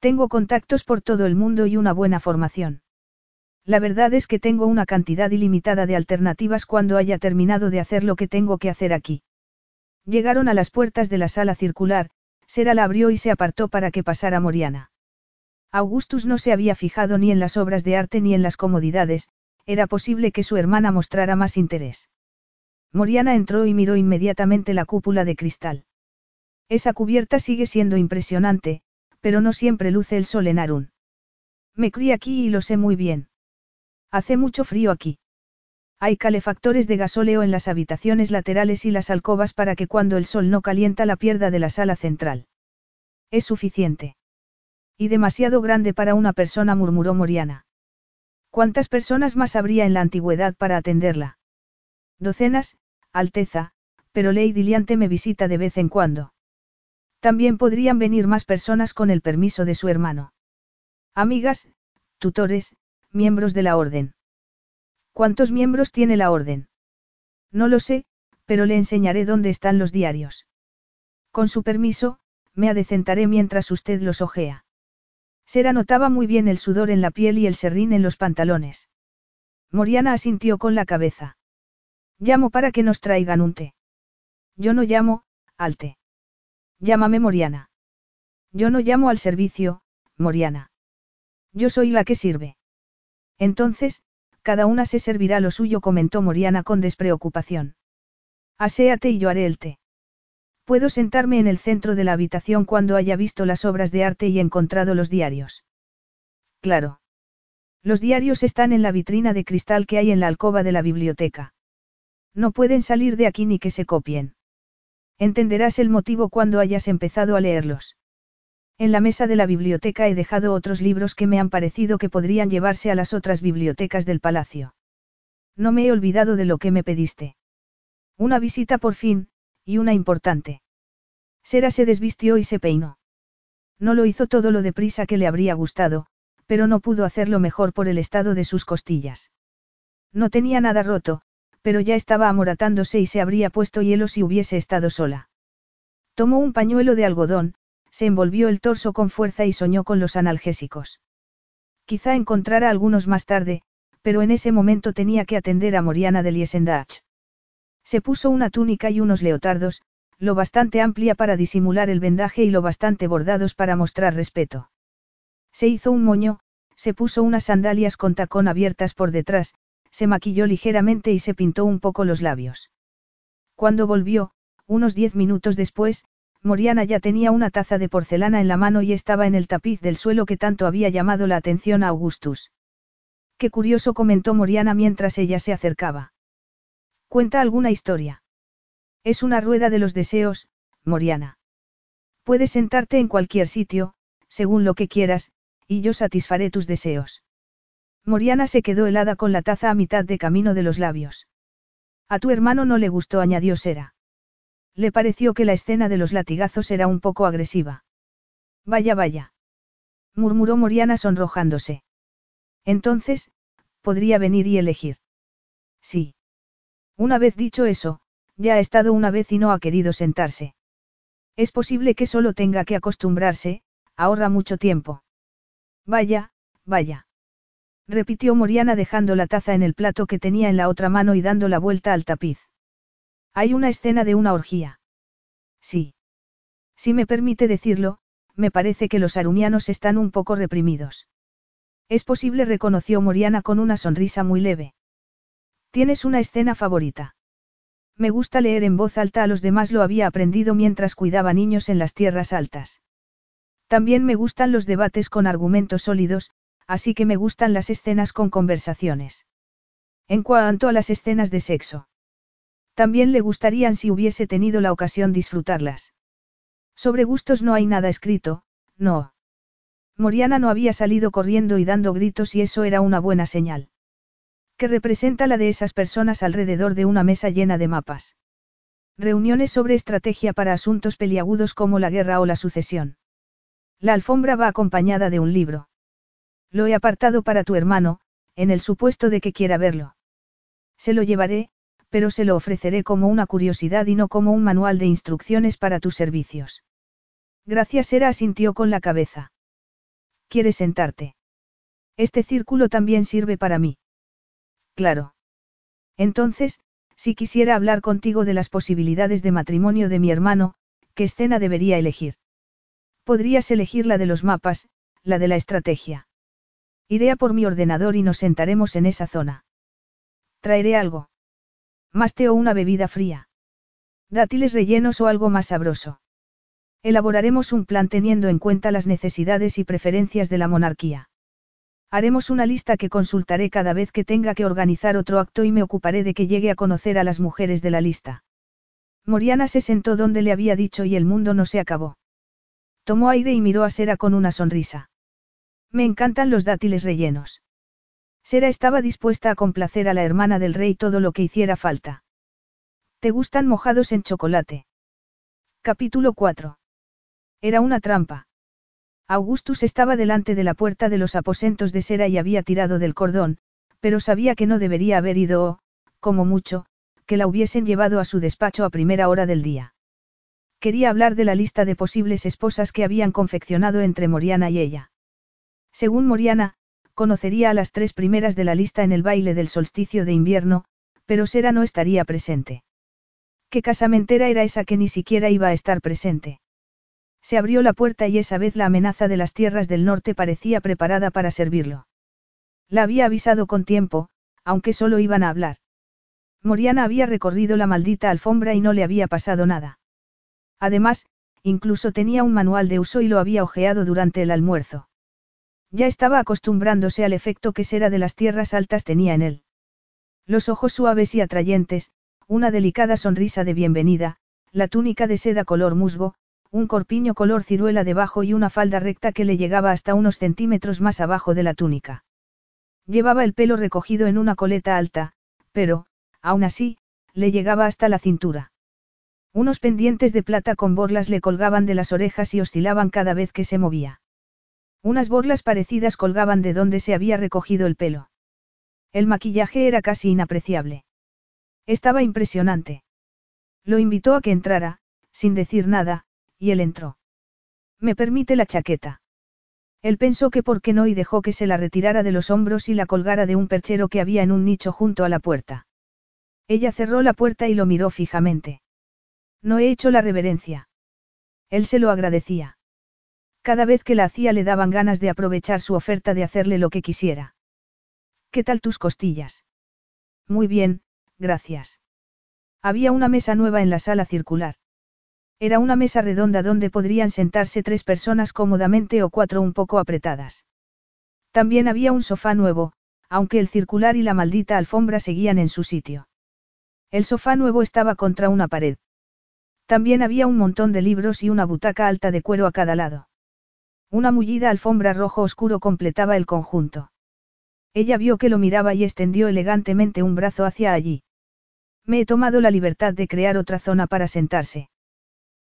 A: Tengo contactos por todo el mundo y una buena formación. La verdad es que tengo una cantidad ilimitada de alternativas cuando haya terminado de hacer lo que tengo que hacer aquí. Llegaron a las puertas de la sala circular, Sera la abrió y se apartó para que pasara Moriana. Augustus no se había fijado ni en las obras de arte ni en las comodidades, era posible que su hermana mostrara más interés. Moriana entró y miró inmediatamente la cúpula de cristal. Esa cubierta sigue siendo impresionante, pero no siempre luce el sol en Arun. Me crié aquí y lo sé muy bien. Hace mucho frío aquí. Hay calefactores de gasóleo en las habitaciones laterales y las alcobas para que cuando el sol no calienta la pierda de la sala central. Es suficiente. Y demasiado grande para una persona, murmuró Moriana. ¿Cuántas personas más habría en la antigüedad para atenderla? Docenas, Alteza, pero Lady Liante me visita de vez en cuando. También podrían venir más personas con el permiso de su hermano. Amigas, tutores, miembros de la orden. ¿Cuántos miembros tiene la orden? No lo sé, pero le enseñaré dónde están los diarios. Con su permiso, me adecentaré mientras usted los ojea. Sera notaba muy bien el sudor en la piel y el serrín en los pantalones. Moriana asintió con la cabeza. Llamo para que nos traigan un té. Yo no llamo, al té. Llámame Moriana. Yo no llamo al servicio, Moriana. Yo soy la que sirve. Entonces, cada una se servirá lo suyo, comentó Moriana con despreocupación. Aséate y yo haré el té. Puedo sentarme en el centro de la habitación cuando haya visto las obras de arte y encontrado los diarios. Claro. Los diarios están en la vitrina de cristal que hay en la alcoba de la biblioteca. No pueden salir de aquí ni que se copien. Entenderás el motivo cuando hayas empezado a leerlos. En la mesa de la biblioteca he dejado otros libros que me han parecido que podrían llevarse a las otras bibliotecas del palacio. No me he olvidado de lo que me pediste. Una visita por fin, y una importante. Sera se desvistió y se peinó. No lo hizo todo lo deprisa que le habría gustado, pero no pudo hacerlo mejor por el estado de sus costillas. No tenía nada roto, pero ya estaba amoratándose y se habría puesto hielo si hubiese estado sola. Tomó un pañuelo de algodón, se envolvió el torso con fuerza y soñó con los analgésicos. Quizá encontrara algunos más tarde, pero en ese momento tenía que atender a Moriana de Liesendach. Se puso una túnica y unos leotardos, lo bastante amplia para disimular el vendaje y lo bastante bordados para mostrar respeto. Se hizo un moño, se puso unas sandalias con tacón abiertas por detrás, se maquilló ligeramente y se pintó un poco los labios. Cuando volvió, unos diez minutos después, Moriana ya tenía una taza de porcelana en la mano y estaba en el tapiz del suelo que tanto había llamado la atención a Augustus. Qué curioso comentó Moriana mientras ella se acercaba. Cuenta alguna historia. Es una rueda de los deseos, Moriana. Puedes sentarte en cualquier sitio, según lo que quieras, y yo satisfaré tus deseos. Moriana se quedó helada con la taza a mitad de camino de los labios. A tu hermano no le gustó, añadió Sera. Le pareció que la escena de los latigazos era un poco agresiva. Vaya, vaya. murmuró Moriana sonrojándose. Entonces, podría venir y elegir. Sí. Una vez dicho eso, ya ha estado una vez y no ha querido sentarse. Es posible que solo tenga que acostumbrarse, ahorra mucho tiempo. Vaya, vaya. Repitió Moriana dejando la taza en el plato que tenía en la otra mano y dando la vuelta al tapiz. Hay una escena de una orgía. Sí. Si me permite decirlo, me parece que los arunianos están un poco reprimidos. Es posible, reconoció Moriana con una sonrisa muy leve. ¿Tienes una escena favorita? Me gusta leer en voz alta a los demás, lo había aprendido mientras cuidaba niños en las tierras altas. También me gustan los debates con argumentos sólidos, así que me gustan las escenas con conversaciones. En cuanto a las escenas de sexo. También le gustarían si hubiese tenido la ocasión disfrutarlas. Sobre gustos no hay nada escrito, no. Moriana no había salido corriendo y dando gritos y eso era una buena señal que representa la de esas personas alrededor de una mesa llena de mapas. Reuniones sobre estrategia para asuntos peliagudos como la guerra o la sucesión. La alfombra va acompañada de un libro. Lo he apartado para tu hermano, en el supuesto de que quiera verlo. Se lo llevaré, pero se lo ofreceré como una curiosidad y no como un manual de instrucciones para tus servicios. Gracias, Era asintió con la cabeza. ¿Quieres sentarte? Este círculo también sirve para mí. Claro. Entonces, si quisiera hablar contigo de las posibilidades de matrimonio de mi hermano, ¿qué escena debería elegir? Podrías elegir la de los mapas, la de la estrategia. Iré a por mi ordenador y nos sentaremos en esa zona. Traeré algo. Más o una bebida fría. Dátiles rellenos o algo más sabroso. Elaboraremos un plan teniendo en cuenta las necesidades y preferencias de la monarquía. Haremos una lista que consultaré cada vez que tenga que organizar otro acto y me ocuparé de que llegue a conocer a las mujeres de la lista. Moriana se sentó donde le había dicho y el mundo no se acabó. Tomó aire y miró a Sera con una sonrisa. Me encantan los dátiles rellenos. Sera estaba dispuesta a complacer a la hermana del rey todo lo que hiciera falta. ¿Te gustan mojados en chocolate? Capítulo 4. Era una trampa. Augustus estaba delante de la puerta de los aposentos de Sera y había tirado del cordón, pero sabía que no debería haber ido o, como mucho, que la hubiesen llevado a su despacho a primera hora del día. Quería hablar de la lista de posibles esposas que habían confeccionado entre Moriana y ella. Según Moriana, Conocería a las tres primeras de la lista en el baile del solsticio de invierno, pero Sera no estaría presente. ¿Qué casamentera era esa que ni siquiera iba a estar presente? Se abrió la puerta y esa vez la amenaza de las tierras del norte parecía preparada para servirlo. La había avisado con tiempo, aunque solo iban a hablar. Moriana había recorrido la maldita alfombra y no le había pasado nada. Además, incluso tenía un manual de uso y lo había ojeado durante el almuerzo. Ya estaba acostumbrándose al efecto que Sera de las tierras altas tenía en él. Los ojos suaves y atrayentes, una delicada sonrisa de bienvenida, la túnica de seda color musgo, un corpiño color ciruela debajo y una falda recta que le llegaba hasta unos centímetros más abajo de la túnica. Llevaba el pelo recogido en una coleta alta, pero, aún así, le llegaba hasta la cintura. Unos pendientes de plata con borlas le colgaban de las orejas y oscilaban cada vez que se movía. Unas borlas parecidas colgaban de donde se había recogido el pelo. El maquillaje era casi inapreciable. Estaba impresionante. Lo invitó a que entrara, sin decir nada, y él entró. ¿Me permite la chaqueta? Él pensó que por qué no y dejó que se la retirara de los hombros y la colgara de un perchero que había en un nicho junto a la puerta. Ella cerró la puerta y lo miró fijamente. No he hecho la reverencia. Él se lo agradecía. Cada vez que la hacía le daban ganas de aprovechar su oferta de hacerle lo que quisiera. ¿Qué tal tus costillas? Muy bien, gracias. Había una mesa nueva en la sala circular. Era una mesa redonda donde podrían sentarse tres personas cómodamente o cuatro un poco apretadas. También había un sofá nuevo, aunque el circular y la maldita alfombra seguían en su sitio. El sofá nuevo estaba contra una pared. También había un montón de libros y una butaca alta de cuero a cada lado. Una mullida alfombra rojo oscuro completaba el conjunto. Ella vio que lo miraba y extendió elegantemente un brazo hacia allí. Me he tomado la libertad de crear otra zona para sentarse.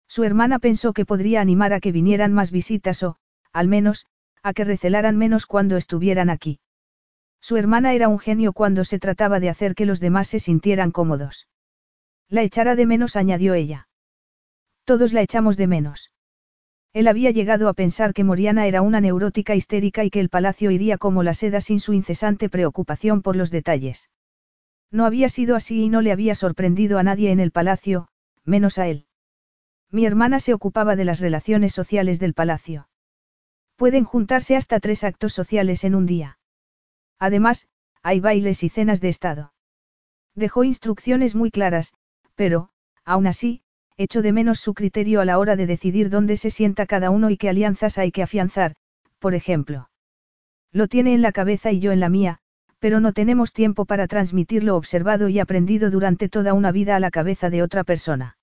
A: Su hermana pensó que podría animar a que vinieran más visitas o, al menos, a que recelaran menos cuando estuvieran aquí. Su hermana era un genio cuando se trataba de hacer que los demás se sintieran cómodos. La echará de menos, añadió ella. Todos la echamos de menos. Él había llegado a pensar que Moriana era una neurótica histérica y que el palacio iría como la seda sin su incesante preocupación por los detalles. No había sido así y no le había sorprendido a nadie en el palacio, menos a él. Mi hermana se ocupaba de las relaciones sociales del palacio. Pueden juntarse hasta tres actos sociales en un día. Además, hay bailes y cenas de Estado. Dejó instrucciones muy claras, pero, aún así, echo de menos su criterio a la hora de decidir dónde se sienta cada uno y qué alianzas hay que afianzar, por ejemplo. Lo tiene en la cabeza y yo en la mía, pero no tenemos tiempo para transmitir lo observado y aprendido durante toda una vida a la cabeza de otra persona.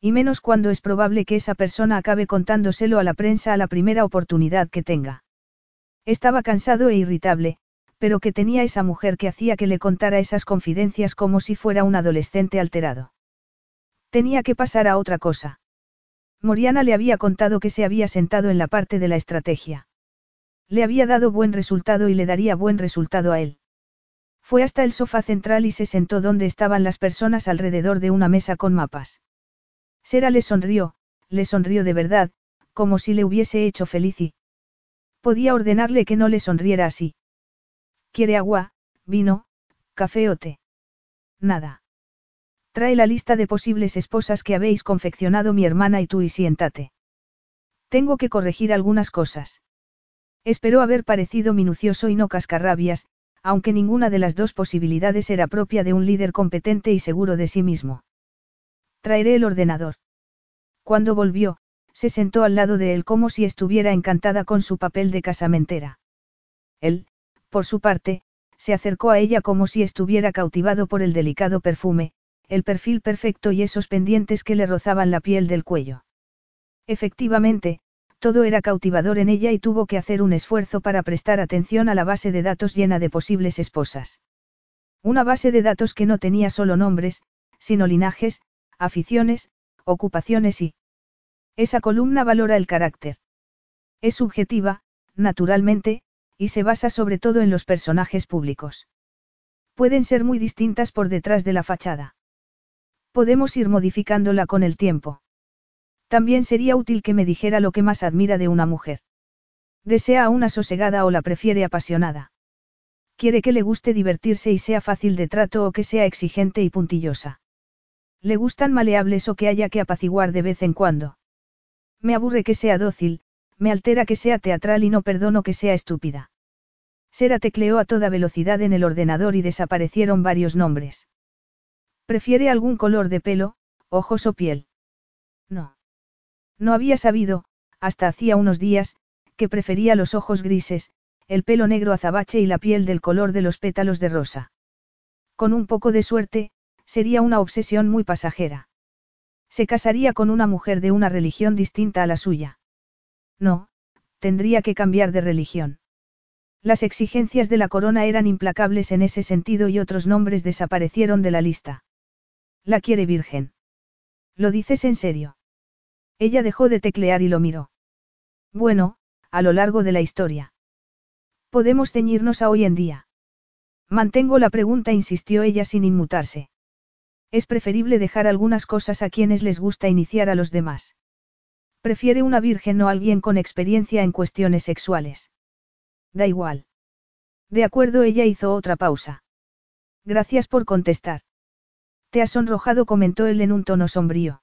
A: Y menos cuando es probable que esa persona acabe contándoselo a la prensa a la primera oportunidad que tenga. Estaba cansado e irritable, pero que tenía esa mujer que hacía que le contara esas confidencias como si fuera un adolescente alterado. Tenía que pasar a otra cosa. Moriana le había contado que se había sentado en la parte de la estrategia. Le había dado buen resultado y le daría buen resultado a él. Fue hasta el sofá central y se sentó donde estaban las personas alrededor de una mesa con mapas. Sera le sonrió, le sonrió de verdad, como si le hubiese hecho feliz y... Podía ordenarle que no le sonriera así. ¿Quiere agua, vino, café o té? Nada. Trae la lista de posibles esposas que habéis confeccionado mi hermana y tú y siéntate. Tengo que corregir algunas cosas. Esperó haber parecido minucioso y no cascarrabias, aunque ninguna de las dos posibilidades era propia de un líder competente y seguro de sí mismo. Traeré el ordenador. Cuando volvió, se sentó al lado de él como si estuviera encantada con su papel de casamentera. Él, por su parte, se acercó a ella como si estuviera cautivado por el delicado perfume, el perfil perfecto y esos pendientes que le rozaban la piel del cuello. Efectivamente, todo era cautivador en ella y tuvo que hacer un esfuerzo para prestar atención a la base de datos llena de posibles esposas. Una base de datos que no tenía solo nombres, sino linajes, aficiones, ocupaciones y... Esa columna valora el carácter. Es subjetiva, naturalmente, y se basa sobre todo en los personajes públicos. Pueden ser muy distintas por detrás de la fachada. Podemos ir modificándola con el tiempo. También sería útil que me dijera lo que más admira de una mujer. Desea a una sosegada o la prefiere apasionada. Quiere que le guste divertirse y sea fácil de trato o que sea exigente y puntillosa. Le gustan maleables o que haya que apaciguar de vez en cuando. Me aburre que sea dócil, me altera que sea teatral y no perdono que sea estúpida. Sera tecleó a toda velocidad en el ordenador y desaparecieron varios nombres. ¿Prefiere algún color de pelo, ojos o piel? No. No había sabido, hasta hacía unos días, que prefería los ojos grises, el pelo negro azabache y la piel del color de los pétalos de rosa. Con un poco de suerte, sería una obsesión muy pasajera. Se casaría con una mujer de una religión distinta a la suya. No, tendría que cambiar de religión. Las exigencias de la corona eran implacables en ese sentido y otros nombres desaparecieron de la lista. La quiere virgen. ¿Lo dices en serio? Ella dejó de teclear y lo miró. Bueno, a lo largo de la historia. Podemos ceñirnos a hoy en día. Mantengo la pregunta, insistió ella sin inmutarse. Es preferible dejar algunas cosas a quienes les gusta iniciar a los demás. Prefiere una virgen o alguien con experiencia en cuestiones sexuales. Da igual. De acuerdo, ella hizo otra pausa. Gracias por contestar. Te has sonrojado, comentó él en un tono sombrío.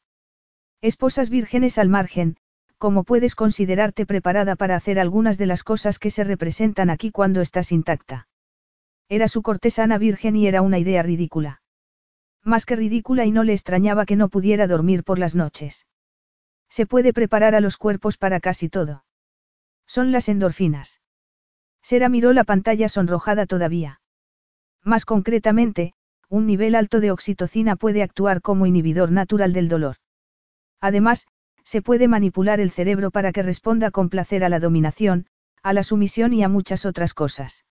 A: Esposas vírgenes al margen, ¿cómo puedes considerarte preparada para hacer algunas de las cosas que se representan aquí cuando estás intacta? Era su cortesana virgen y era una idea ridícula. Más que ridícula y no le extrañaba que no pudiera dormir por las noches. Se puede preparar a los cuerpos para casi todo. Son las endorfinas. Sera miró la pantalla sonrojada todavía. Más concretamente, un nivel alto de oxitocina puede actuar como inhibidor natural del dolor. Además, se puede manipular el cerebro para que responda con placer a la dominación, a la sumisión y a muchas otras cosas.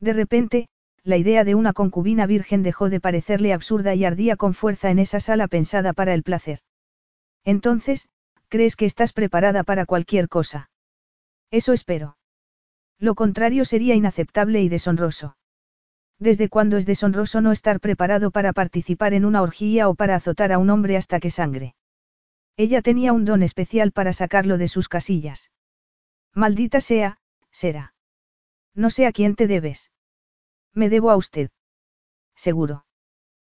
A: De repente, la idea de una concubina virgen dejó de parecerle absurda y ardía con fuerza en esa sala pensada para el placer. Entonces, ¿crees que estás preparada para cualquier cosa? Eso espero. Lo contrario sería inaceptable y deshonroso. ¿Desde cuándo es deshonroso no estar preparado para participar en una orgía o para azotar a un hombre hasta que sangre? Ella tenía un don especial para sacarlo de sus casillas. Maldita sea, será. No sé a quién te debes. Me debo a usted. Seguro.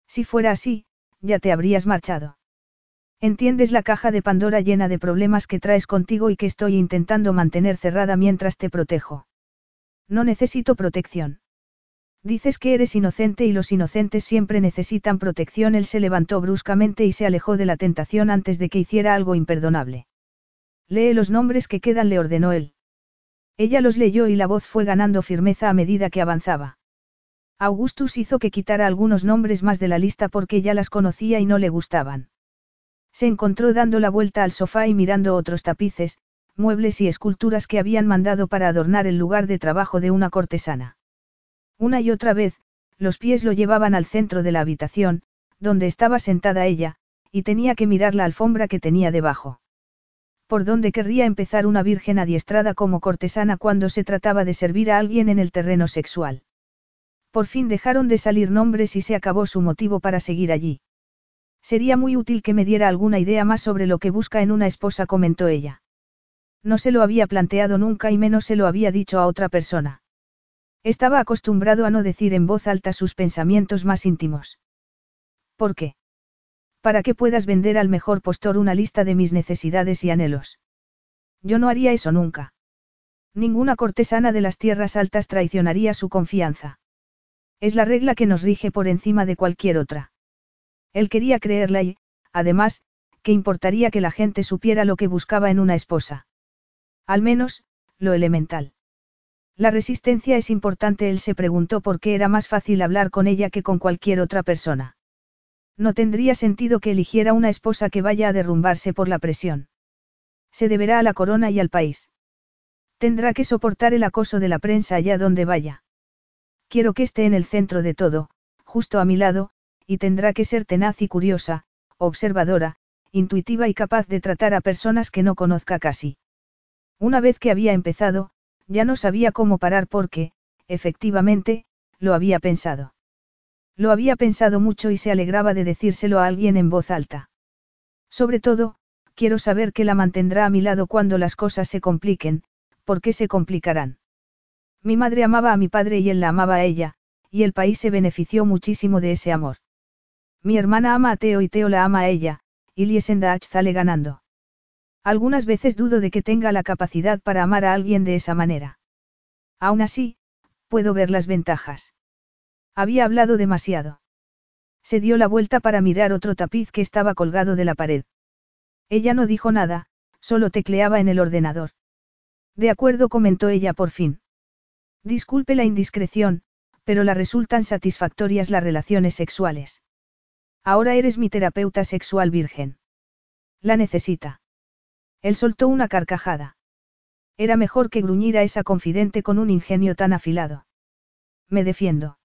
A: Si fuera así, ya te habrías marchado. Entiendes la caja de Pandora llena de problemas que traes contigo y que estoy intentando mantener cerrada mientras te protejo. No necesito protección. Dices que eres inocente y los inocentes siempre necesitan protección. Él se levantó bruscamente y se alejó de la tentación antes de que hiciera algo imperdonable. Lee los nombres que quedan, le ordenó él. Ella los leyó y la voz fue ganando firmeza a medida que avanzaba. Augustus hizo que quitara algunos nombres más de la lista porque ya las conocía y no le gustaban. Se encontró dando la vuelta al sofá y mirando otros tapices, muebles y esculturas que habían mandado para adornar el lugar de trabajo de una cortesana. Una y otra vez, los pies lo llevaban al centro de la habitación, donde estaba sentada ella, y tenía que mirar la alfombra que tenía debajo. ¿Por dónde querría empezar una virgen adiestrada como cortesana cuando se trataba de servir a alguien en el terreno sexual? Por fin dejaron de salir nombres y se acabó su motivo para seguir allí. Sería muy útil que me diera alguna idea más sobre lo que busca en una esposa, comentó ella. No se lo había planteado nunca y menos se lo había dicho a otra persona. Estaba acostumbrado a no decir en voz alta sus pensamientos más íntimos. ¿Por qué? Para que puedas vender al mejor postor una lista de mis necesidades y anhelos. Yo no haría eso nunca. Ninguna cortesana de las tierras altas traicionaría su confianza. Es la regla que nos rige por encima de cualquier otra. Él quería creerla y, además, que importaría que la gente supiera lo que buscaba en una esposa. Al menos, lo elemental. La resistencia es importante, él se preguntó por qué era más fácil hablar con ella que con cualquier otra persona. No tendría sentido que eligiera una esposa que vaya a derrumbarse por la presión. Se deberá a la corona y al país. Tendrá que soportar el acoso de la prensa allá donde vaya. Quiero que esté en el centro de todo, justo a mi lado, y tendrá que ser tenaz y curiosa, observadora, intuitiva y capaz de tratar a personas que no conozca casi. Una vez que había empezado, ya no sabía cómo parar porque, efectivamente, lo había pensado. Lo había pensado mucho y se alegraba de decírselo a alguien en voz alta. Sobre todo, quiero saber que la mantendrá a mi lado cuando las cosas se compliquen, ¿por qué se complicarán? Mi madre amaba a mi padre y él la amaba a ella, y el país se benefició muchísimo de ese amor. Mi hermana ama a Teo y Teo la ama a ella, y Liesendach sale ganando. Algunas veces dudo de que tenga la capacidad para amar a alguien de esa manera. Aún así, puedo ver las ventajas. Había hablado demasiado. Se dio la vuelta para mirar otro tapiz que estaba colgado de la pared. Ella no dijo nada, solo tecleaba en el ordenador. De acuerdo, comentó ella por fin. Disculpe la indiscreción, pero la resultan satisfactorias las relaciones sexuales. Ahora eres mi terapeuta sexual virgen. La necesita. Él soltó una carcajada. Era mejor que gruñir a esa confidente con un ingenio tan afilado. Me defiendo.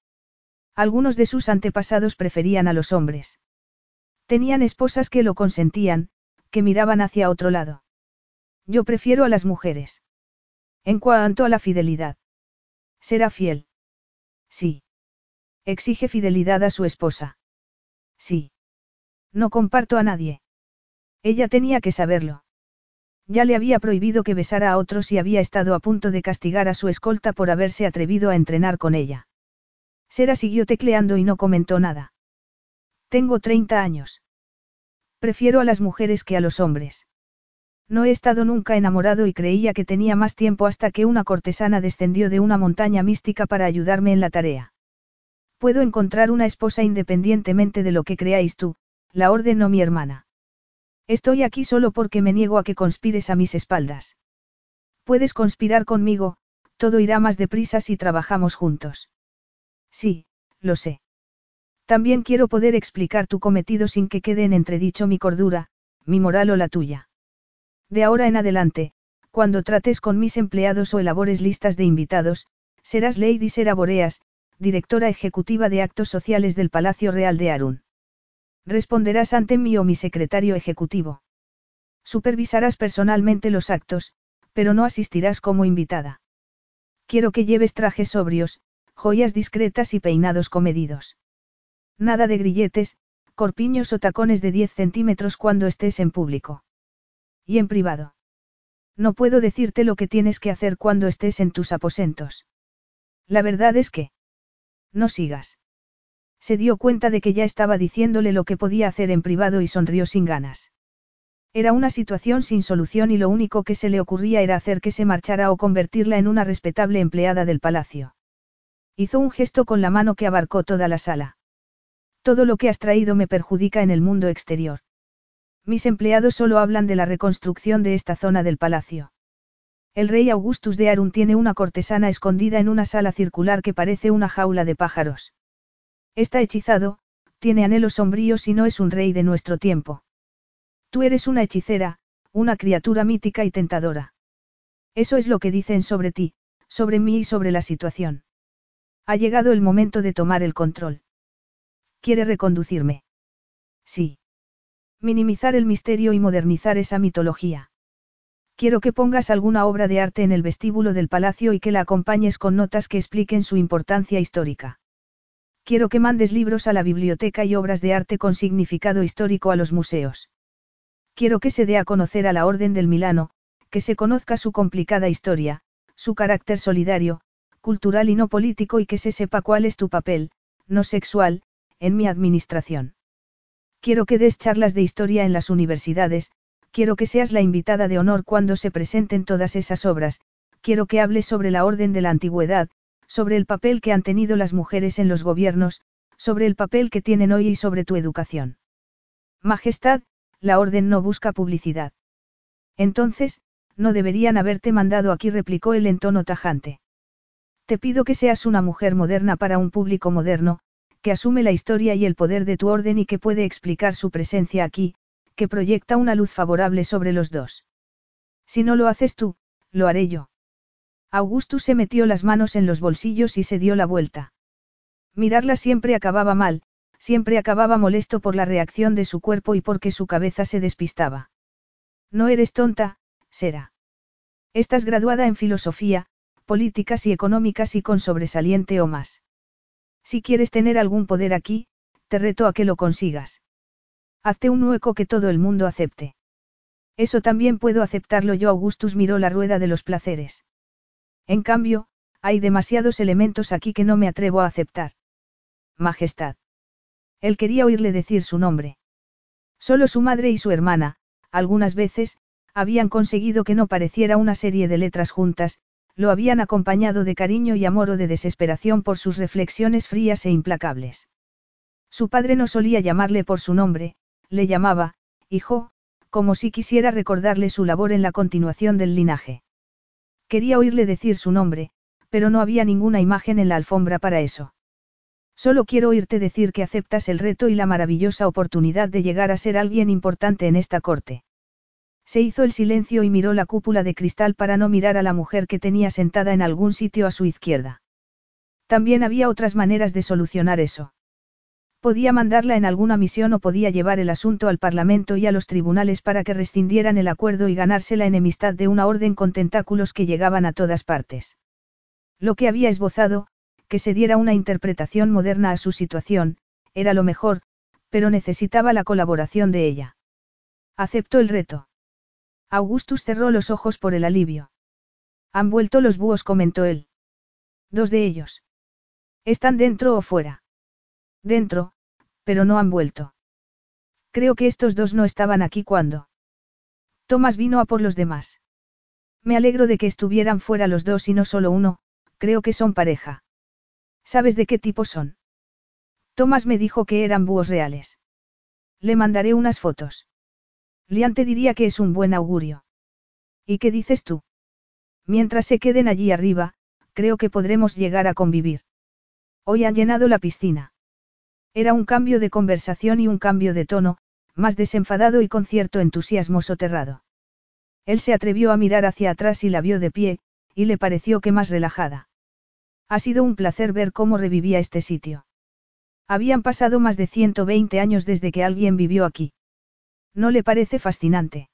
A: Algunos de sus antepasados preferían a los hombres. Tenían esposas que lo consentían, que miraban hacia otro lado. Yo prefiero a las mujeres. En cuanto a la fidelidad. ¿Será fiel? Sí. Exige fidelidad a su esposa. Sí. No comparto a nadie. Ella tenía que saberlo. Ya le había prohibido que besara a otros y había estado a punto de castigar a su escolta por haberse atrevido a entrenar con ella. Sera siguió tecleando y no comentó nada. Tengo 30 años. Prefiero a las mujeres que a los hombres. No he estado nunca enamorado y creía que tenía más tiempo hasta que una cortesana descendió de una montaña mística para ayudarme en la tarea. Puedo encontrar una esposa independientemente de lo que creáis tú, la orden o mi hermana. Estoy aquí solo porque me niego a que conspires a mis espaldas. Puedes conspirar conmigo, todo irá más deprisa si trabajamos juntos. Sí, lo sé. También quiero poder explicar tu cometido sin que quede en entredicho mi cordura, mi moral o la tuya. De ahora en adelante, cuando trates con mis empleados o elabores listas de invitados, serás Lady Sera Boreas, directora ejecutiva de actos sociales del Palacio Real de Arun. Responderás ante mí o mi secretario ejecutivo. Supervisarás personalmente los actos, pero no asistirás como invitada. Quiero que lleves trajes sobrios, joyas discretas y peinados comedidos. Nada de grilletes, corpiños o tacones de 10 centímetros cuando estés en público. Y en privado. No puedo decirte lo que tienes que hacer cuando estés en tus aposentos. La verdad es que... No sigas se dio cuenta de que ya estaba diciéndole lo que podía hacer en privado y sonrió sin ganas. Era una situación sin solución y lo único que se le ocurría era hacer que se marchara o convertirla en una respetable empleada del palacio. Hizo un gesto con la mano que abarcó toda la sala. Todo lo que has traído me perjudica en el mundo exterior. Mis empleados solo hablan de la reconstrucción de esta zona del palacio. El rey Augustus de Arun tiene una cortesana escondida en una sala circular que parece una jaula de pájaros. Está hechizado, tiene anhelos sombríos y no es un rey de nuestro tiempo. Tú eres una hechicera, una criatura mítica y tentadora. Eso es lo que dicen sobre ti, sobre mí y sobre la situación. Ha llegado el momento de tomar el control. ¿Quiere reconducirme? Sí. Minimizar el misterio y modernizar esa mitología. Quiero que pongas alguna obra de arte en el vestíbulo del palacio y que la acompañes con notas que expliquen su importancia histórica. Quiero que mandes libros a la biblioteca y obras de arte con significado histórico a los museos. Quiero que se dé a conocer a la Orden del Milano, que se conozca su complicada historia, su carácter solidario, cultural y no político y que se sepa cuál es tu papel, no sexual, en mi administración. Quiero que des charlas de historia en las universidades, quiero que seas la invitada de honor cuando se presenten todas esas obras, quiero que hables sobre la orden de la antigüedad, sobre el papel que han tenido las mujeres en los gobiernos, sobre el papel que tienen hoy y sobre tu educación. Majestad, la orden no busca publicidad. Entonces, no deberían haberte mandado aquí, replicó él en tono tajante. Te pido que seas una mujer moderna para un público moderno, que asume la historia y el poder de tu orden y que puede explicar su presencia aquí, que proyecta una luz favorable sobre los dos. Si no lo haces tú, lo haré yo. Augustus se metió las manos en los bolsillos y se dio la vuelta. Mirarla siempre acababa mal, siempre acababa molesto por la reacción de su cuerpo y porque su cabeza se despistaba. No eres tonta, será. Estás graduada en filosofía, políticas y económicas y con sobresaliente o más. Si quieres tener algún poder aquí, te reto a que lo consigas. Hazte un hueco que todo el mundo acepte. Eso también puedo aceptarlo yo. Augustus miró la rueda de los placeres. En cambio, hay demasiados elementos aquí que no me atrevo a aceptar. Majestad. Él quería oírle decir su nombre. Solo su madre y su hermana, algunas veces, habían conseguido que no pareciera una serie de letras juntas, lo habían acompañado de cariño y amor o de desesperación por sus reflexiones frías e implacables. Su padre no solía llamarle por su nombre, le llamaba, hijo, como si quisiera recordarle su labor en la continuación del linaje. Quería oírle decir su nombre, pero no había ninguna imagen en la alfombra para eso. Solo quiero oírte decir que aceptas el reto y la maravillosa oportunidad de llegar a ser alguien importante en esta corte. Se hizo el silencio y miró la cúpula de cristal para no mirar a la mujer que tenía sentada en algún sitio a su izquierda. También había otras maneras de solucionar eso. Podía mandarla en alguna misión o podía llevar el asunto al Parlamento y a los tribunales para que rescindieran el acuerdo y ganarse la enemistad de una orden con tentáculos que llegaban a todas partes. Lo que había esbozado, que se diera una interpretación moderna a su situación, era lo mejor, pero necesitaba la colaboración de ella. Aceptó el reto. Augustus cerró los ojos por el alivio. Han vuelto los búhos, comentó él. Dos de ellos. ¿Están dentro o fuera? Dentro, pero no han vuelto. Creo que estos dos no estaban aquí cuando. Tomás vino a por los demás. Me alegro de que estuvieran fuera los dos y no solo uno, Creo que son pareja. ¿Sabes de qué tipo son? Tomás me dijo que eran búhos reales. Le mandaré unas fotos. Lian te diría que es un buen augurio. ¿Y qué dices tú? Mientras se queden allí arriba, creo que podremos llegar a convivir. Hoy han llenado la piscina. Era un cambio de conversación y un cambio de tono, más desenfadado y con cierto entusiasmo soterrado. Él se atrevió a mirar hacia atrás y la vio de pie, y le pareció que más relajada. Ha sido un placer ver cómo revivía este sitio. Habían pasado más de 120 años desde que alguien vivió aquí. ¿No le parece fascinante?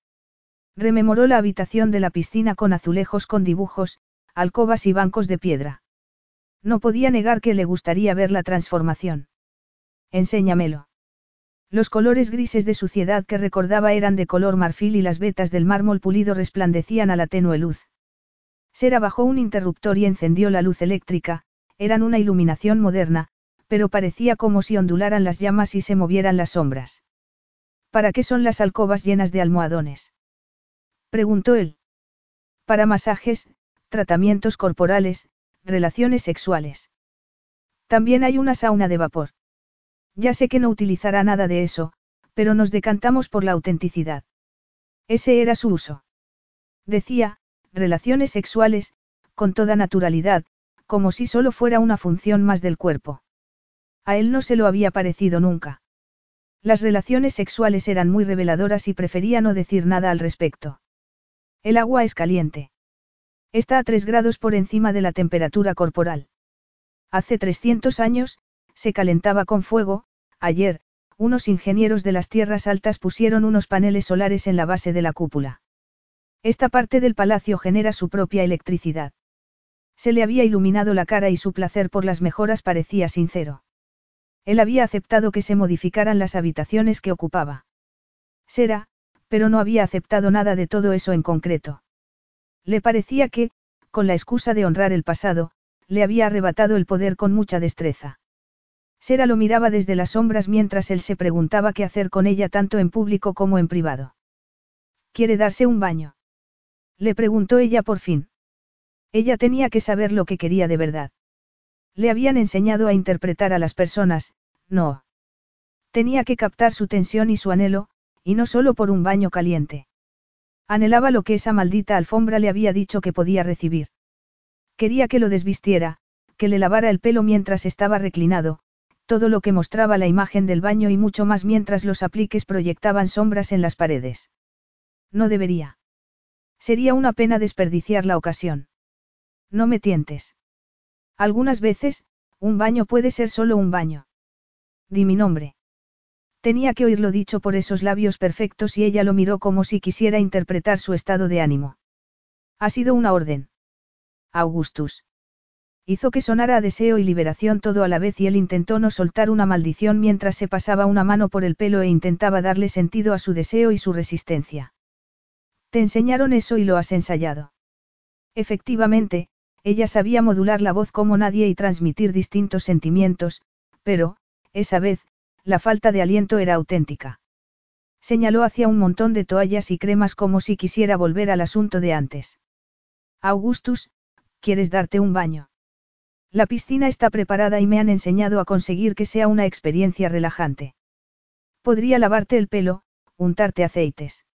A: Rememoró la habitación de la piscina con azulejos con dibujos, alcobas y bancos de piedra. No podía negar que le gustaría ver la transformación. Enséñamelo. Los colores grises de suciedad que recordaba eran de color marfil y las vetas del mármol pulido resplandecían a la tenue luz. Sera bajó un interruptor y encendió la luz eléctrica, eran una iluminación moderna, pero parecía como si ondularan las llamas y se movieran las sombras. ¿Para qué son las alcobas llenas de almohadones? preguntó él. Para masajes, tratamientos corporales, relaciones sexuales. También hay una sauna de vapor. Ya sé que no utilizará nada de eso, pero nos decantamos por la autenticidad. Ese era su uso. Decía, relaciones sexuales, con toda naturalidad, como si solo fuera una función más del cuerpo. A él no se lo había parecido nunca. Las relaciones sexuales eran muy reveladoras y prefería no decir nada al respecto. El agua es caliente. Está a 3 grados por encima de la temperatura corporal. Hace 300 años, se calentaba con fuego, ayer, unos ingenieros de las tierras altas pusieron unos paneles solares en la base de la cúpula. Esta parte del palacio genera su propia electricidad. Se le había iluminado la cara y su placer por las mejoras parecía sincero. Él había aceptado que se modificaran las habitaciones que ocupaba. Será, pero no había aceptado nada de todo eso en concreto. Le parecía que, con la excusa de honrar el pasado, le había arrebatado el poder con mucha destreza. Sera lo miraba desde las sombras mientras él se preguntaba qué hacer con ella tanto en público como en privado. ¿Quiere darse un baño? Le preguntó ella por fin. Ella tenía que saber lo que quería de verdad. Le habían enseñado a interpretar a las personas, no. Tenía que captar su tensión y su anhelo, y no solo por un baño caliente. Anhelaba lo que esa maldita alfombra le había dicho que podía recibir. Quería que lo desvistiera, que le lavara el pelo mientras estaba reclinado, todo lo que mostraba la imagen del baño y mucho más mientras los apliques proyectaban sombras en las paredes. No debería. Sería una pena desperdiciar la ocasión. No me tientes. Algunas veces, un baño puede ser solo un baño. Di mi nombre. Tenía que oírlo dicho por esos labios perfectos y ella lo miró como si quisiera interpretar su estado de ánimo. Ha sido una orden. Augustus. Hizo que sonara deseo y liberación todo a la vez y él intentó no soltar una maldición mientras se pasaba una mano por el pelo e intentaba darle sentido a su deseo y su resistencia. Te enseñaron eso y lo has ensayado. Efectivamente, ella sabía modular la voz como nadie y transmitir distintos sentimientos, pero, esa vez, la falta de aliento era auténtica. Señaló hacia un montón de toallas y cremas como si quisiera volver al asunto de antes. Augustus, ¿quieres darte un baño? La piscina está preparada y me han enseñado a conseguir que sea una experiencia relajante. Podría lavarte el pelo, untarte aceites.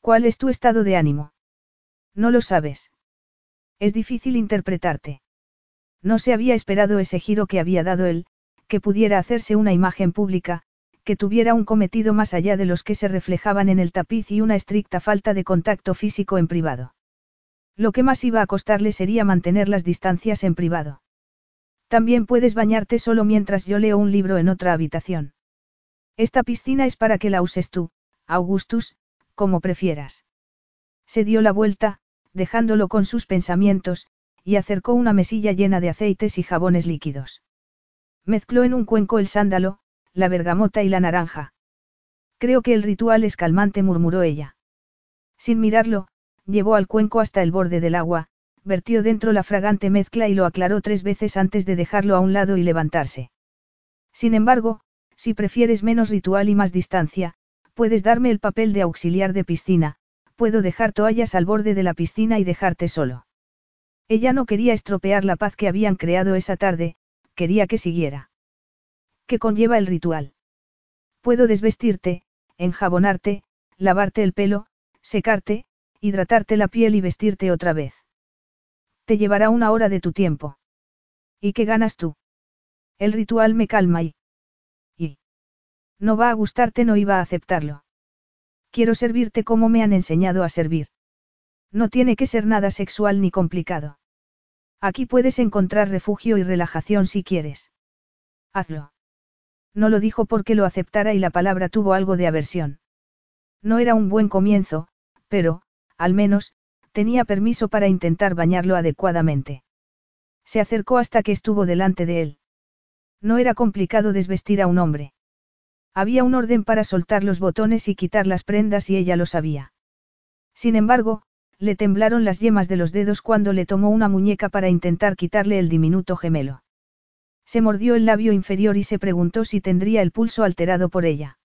A: ¿Cuál es tu estado de ánimo? No lo sabes. Es difícil interpretarte. No se había esperado ese giro que había dado él, que pudiera hacerse una imagen pública, que tuviera un cometido más allá de los que se reflejaban en el tapiz y una estricta falta de contacto físico en privado. Lo que más iba a costarle sería mantener las distancias en privado. También puedes bañarte solo mientras yo leo un libro en otra habitación. Esta piscina es para que la uses tú, Augustus, como prefieras. Se dio la vuelta, dejándolo con sus pensamientos, y acercó una mesilla llena de aceites y jabones líquidos. Mezcló en un cuenco el sándalo, la bergamota y la naranja. Creo que el ritual es calmante, murmuró ella. Sin mirarlo, llevó al cuenco hasta el borde del agua, vertió dentro la fragante mezcla y lo aclaró tres veces antes de dejarlo a un lado y levantarse. Sin embargo, si prefieres menos ritual y más distancia, puedes darme el papel de auxiliar de piscina, puedo dejar toallas al borde de la piscina y dejarte solo. Ella no quería estropear la paz que habían creado esa tarde, quería que siguiera. ¿Qué conlleva el ritual? Puedo desvestirte, enjabonarte, lavarte el pelo, secarte, hidratarte la piel y vestirte otra vez. Te llevará una hora de tu tiempo. ¿Y qué ganas tú? El ritual me calma y... No va a gustarte, no iba a aceptarlo. Quiero servirte como me han enseñado a servir. No tiene que ser nada sexual ni complicado. Aquí puedes encontrar refugio y relajación si quieres. Hazlo. No lo dijo porque lo aceptara y la palabra tuvo algo de aversión. No era un buen comienzo, pero, al menos, tenía permiso para intentar bañarlo adecuadamente. Se acercó hasta que estuvo delante de él. No era complicado desvestir a un hombre. Había un orden para soltar los botones y quitar las prendas y ella lo sabía. Sin embargo, le temblaron las yemas de los dedos cuando le tomó una muñeca para intentar quitarle el diminuto gemelo. Se mordió el labio inferior y se preguntó si tendría el pulso alterado por ella.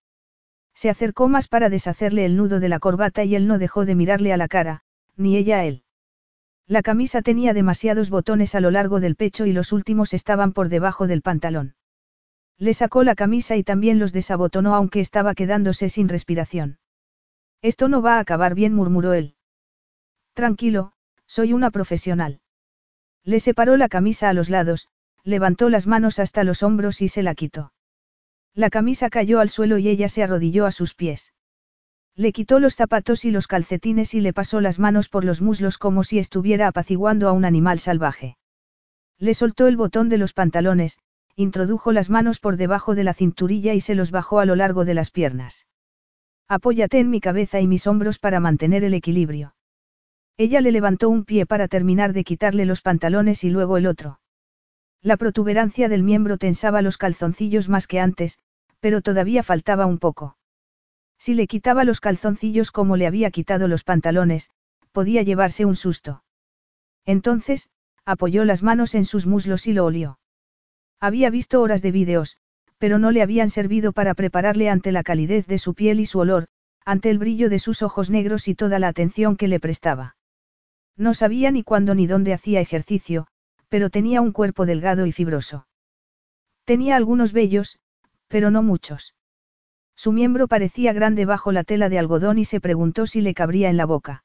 A: Se acercó más para deshacerle el nudo de la corbata y él no dejó de mirarle a la cara, ni ella a él. La camisa tenía demasiados botones a lo largo del pecho y los últimos estaban por debajo del pantalón. Le sacó la camisa y también los desabotonó aunque estaba quedándose sin respiración. Esto no va a acabar bien, murmuró él. Tranquilo, soy una profesional. Le separó la camisa a los lados, levantó las manos hasta los hombros y se la quitó. La camisa cayó al suelo y ella se arrodilló a sus pies. Le quitó los zapatos y los calcetines y le pasó las manos por los muslos como si estuviera apaciguando a un animal salvaje. Le soltó el botón de los pantalones, introdujo las manos por debajo de la cinturilla y se los bajó a lo largo de las piernas. Apóyate en mi cabeza y mis hombros para mantener el equilibrio. Ella le levantó un pie para terminar de quitarle los pantalones y luego el otro. La protuberancia del miembro tensaba los calzoncillos más que antes, pero todavía faltaba un poco. Si le quitaba los calzoncillos como le había quitado los pantalones, podía llevarse un susto. Entonces, apoyó las manos en sus muslos y lo olió. Había visto horas de vídeos, pero no le habían servido para prepararle ante la calidez de su piel y su olor, ante el brillo de sus ojos negros y toda la atención que le prestaba. No sabía ni cuándo ni dónde hacía ejercicio, pero tenía un cuerpo delgado y fibroso. Tenía algunos vellos, pero no muchos. Su miembro parecía grande bajo la tela de algodón y se preguntó si le cabría en la boca.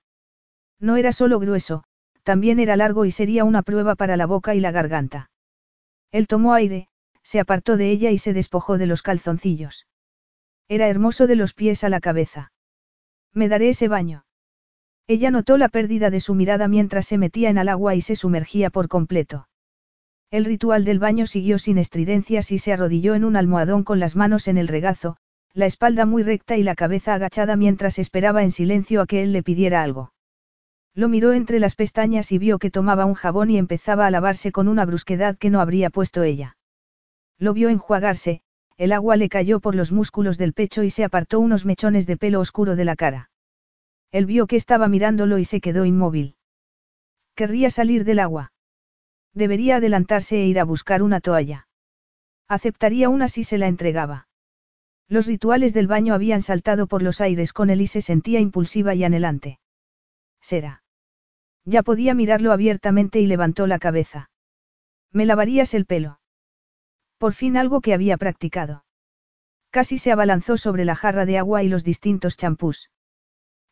A: No era solo grueso, también era largo y sería una prueba para la boca y la garganta. Él tomó aire, se apartó de ella y se despojó de los calzoncillos. Era hermoso de los pies a la cabeza. Me daré ese baño. Ella notó la pérdida de su mirada mientras se metía en el agua y se sumergía por completo. El ritual del baño siguió sin estridencias y se arrodilló en un almohadón con las manos en el regazo, la espalda muy recta y la cabeza agachada mientras esperaba en silencio a que él le pidiera algo. Lo miró entre las pestañas y vio que tomaba un jabón y empezaba a lavarse con una brusquedad que no habría puesto ella. Lo vio enjuagarse, el agua le cayó por los músculos del pecho y se apartó unos mechones de pelo oscuro de la cara. Él vio que estaba mirándolo y se quedó inmóvil. Querría salir del agua. Debería adelantarse e ir a buscar una toalla. Aceptaría una si se la entregaba. Los rituales del baño habían saltado por los aires con él y se sentía impulsiva y anhelante. Será. Ya podía mirarlo abiertamente y levantó la cabeza. ¿Me lavarías el pelo? Por fin algo que había practicado. Casi se abalanzó sobre la jarra de agua y los distintos champús.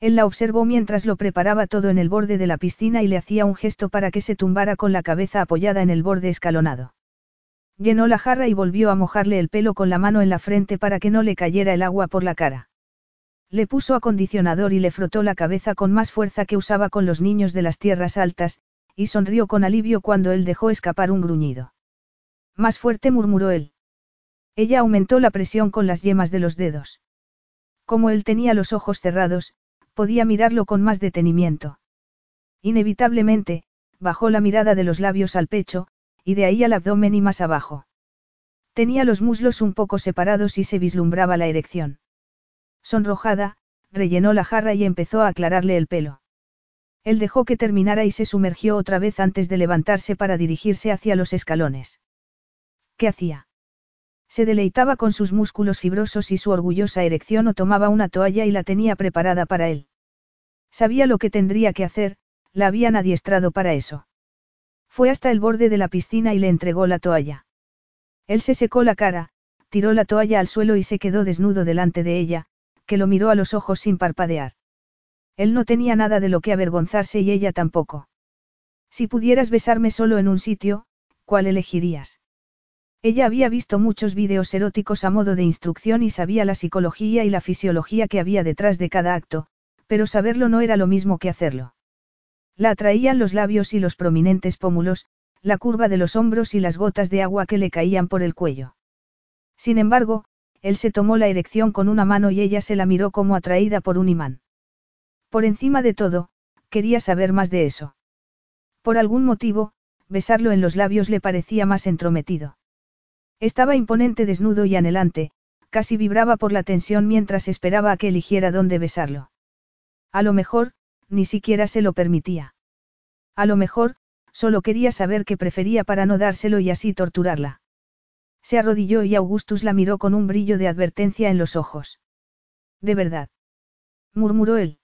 A: Él la observó mientras lo preparaba todo en el borde de la piscina y le hacía un gesto para que se tumbara con la cabeza apoyada en el borde escalonado. Llenó la jarra y volvió a mojarle el pelo con la mano en la frente para que no le cayera el agua por la cara. Le puso acondicionador y le frotó la cabeza con más fuerza que usaba con los niños de las tierras altas, y sonrió con alivio cuando él dejó escapar un gruñido. Más fuerte murmuró él. Ella aumentó la presión con las yemas de los dedos. Como él tenía los ojos cerrados, podía mirarlo con más detenimiento. Inevitablemente, bajó la mirada de los labios al pecho, y de ahí al abdomen y más abajo. Tenía los muslos un poco separados y se vislumbraba la erección. Sonrojada, rellenó la jarra y empezó a aclararle el pelo. Él dejó que terminara y se sumergió otra vez antes de levantarse para dirigirse hacia los escalones. ¿Qué hacía? Se deleitaba con sus músculos fibrosos y su orgullosa erección o tomaba una toalla y la tenía preparada para él. Sabía lo que tendría que hacer, la habían adiestrado para eso. Fue hasta el borde de la piscina y le entregó la toalla. Él se secó la cara, tiró la toalla al suelo y se quedó desnudo delante de ella, que lo miró a los ojos sin parpadear. Él no tenía nada de lo que avergonzarse y ella tampoco. Si pudieras besarme solo en un sitio, ¿cuál elegirías? Ella había visto muchos vídeos eróticos a modo de instrucción y sabía la psicología y la fisiología que había detrás de cada acto, pero saberlo no era lo mismo que hacerlo. La atraían los labios y los prominentes pómulos, la curva de los hombros y las gotas de agua que le caían por el cuello. Sin embargo, él se tomó la erección con una mano y ella se la miró como atraída por un imán. Por encima de todo, quería saber más de eso. Por algún motivo, besarlo en los labios le parecía más entrometido. Estaba imponente desnudo y anhelante, casi vibraba por la tensión mientras esperaba a que eligiera dónde besarlo. A lo mejor, ni siquiera se lo permitía. A lo mejor, solo quería saber qué prefería para no dárselo y así torturarla. Se arrodilló y Augustus la miró con un brillo de advertencia en los ojos. De verdad. murmuró él.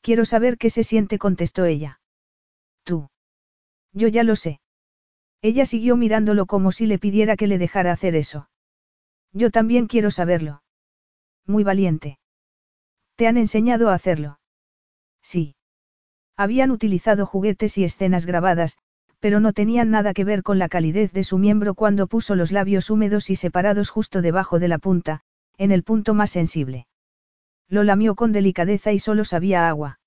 A: Quiero saber qué se siente, contestó ella. Tú. Yo ya lo sé. Ella siguió mirándolo como si le pidiera que le dejara hacer eso. Yo también quiero saberlo. Muy valiente. ¿Te han enseñado a hacerlo? Sí. Habían utilizado juguetes y escenas grabadas, pero no tenían nada que ver con la calidez de su miembro cuando puso los labios húmedos y separados justo debajo de la punta, en el punto más sensible. Lo lamió con delicadeza y solo sabía agua.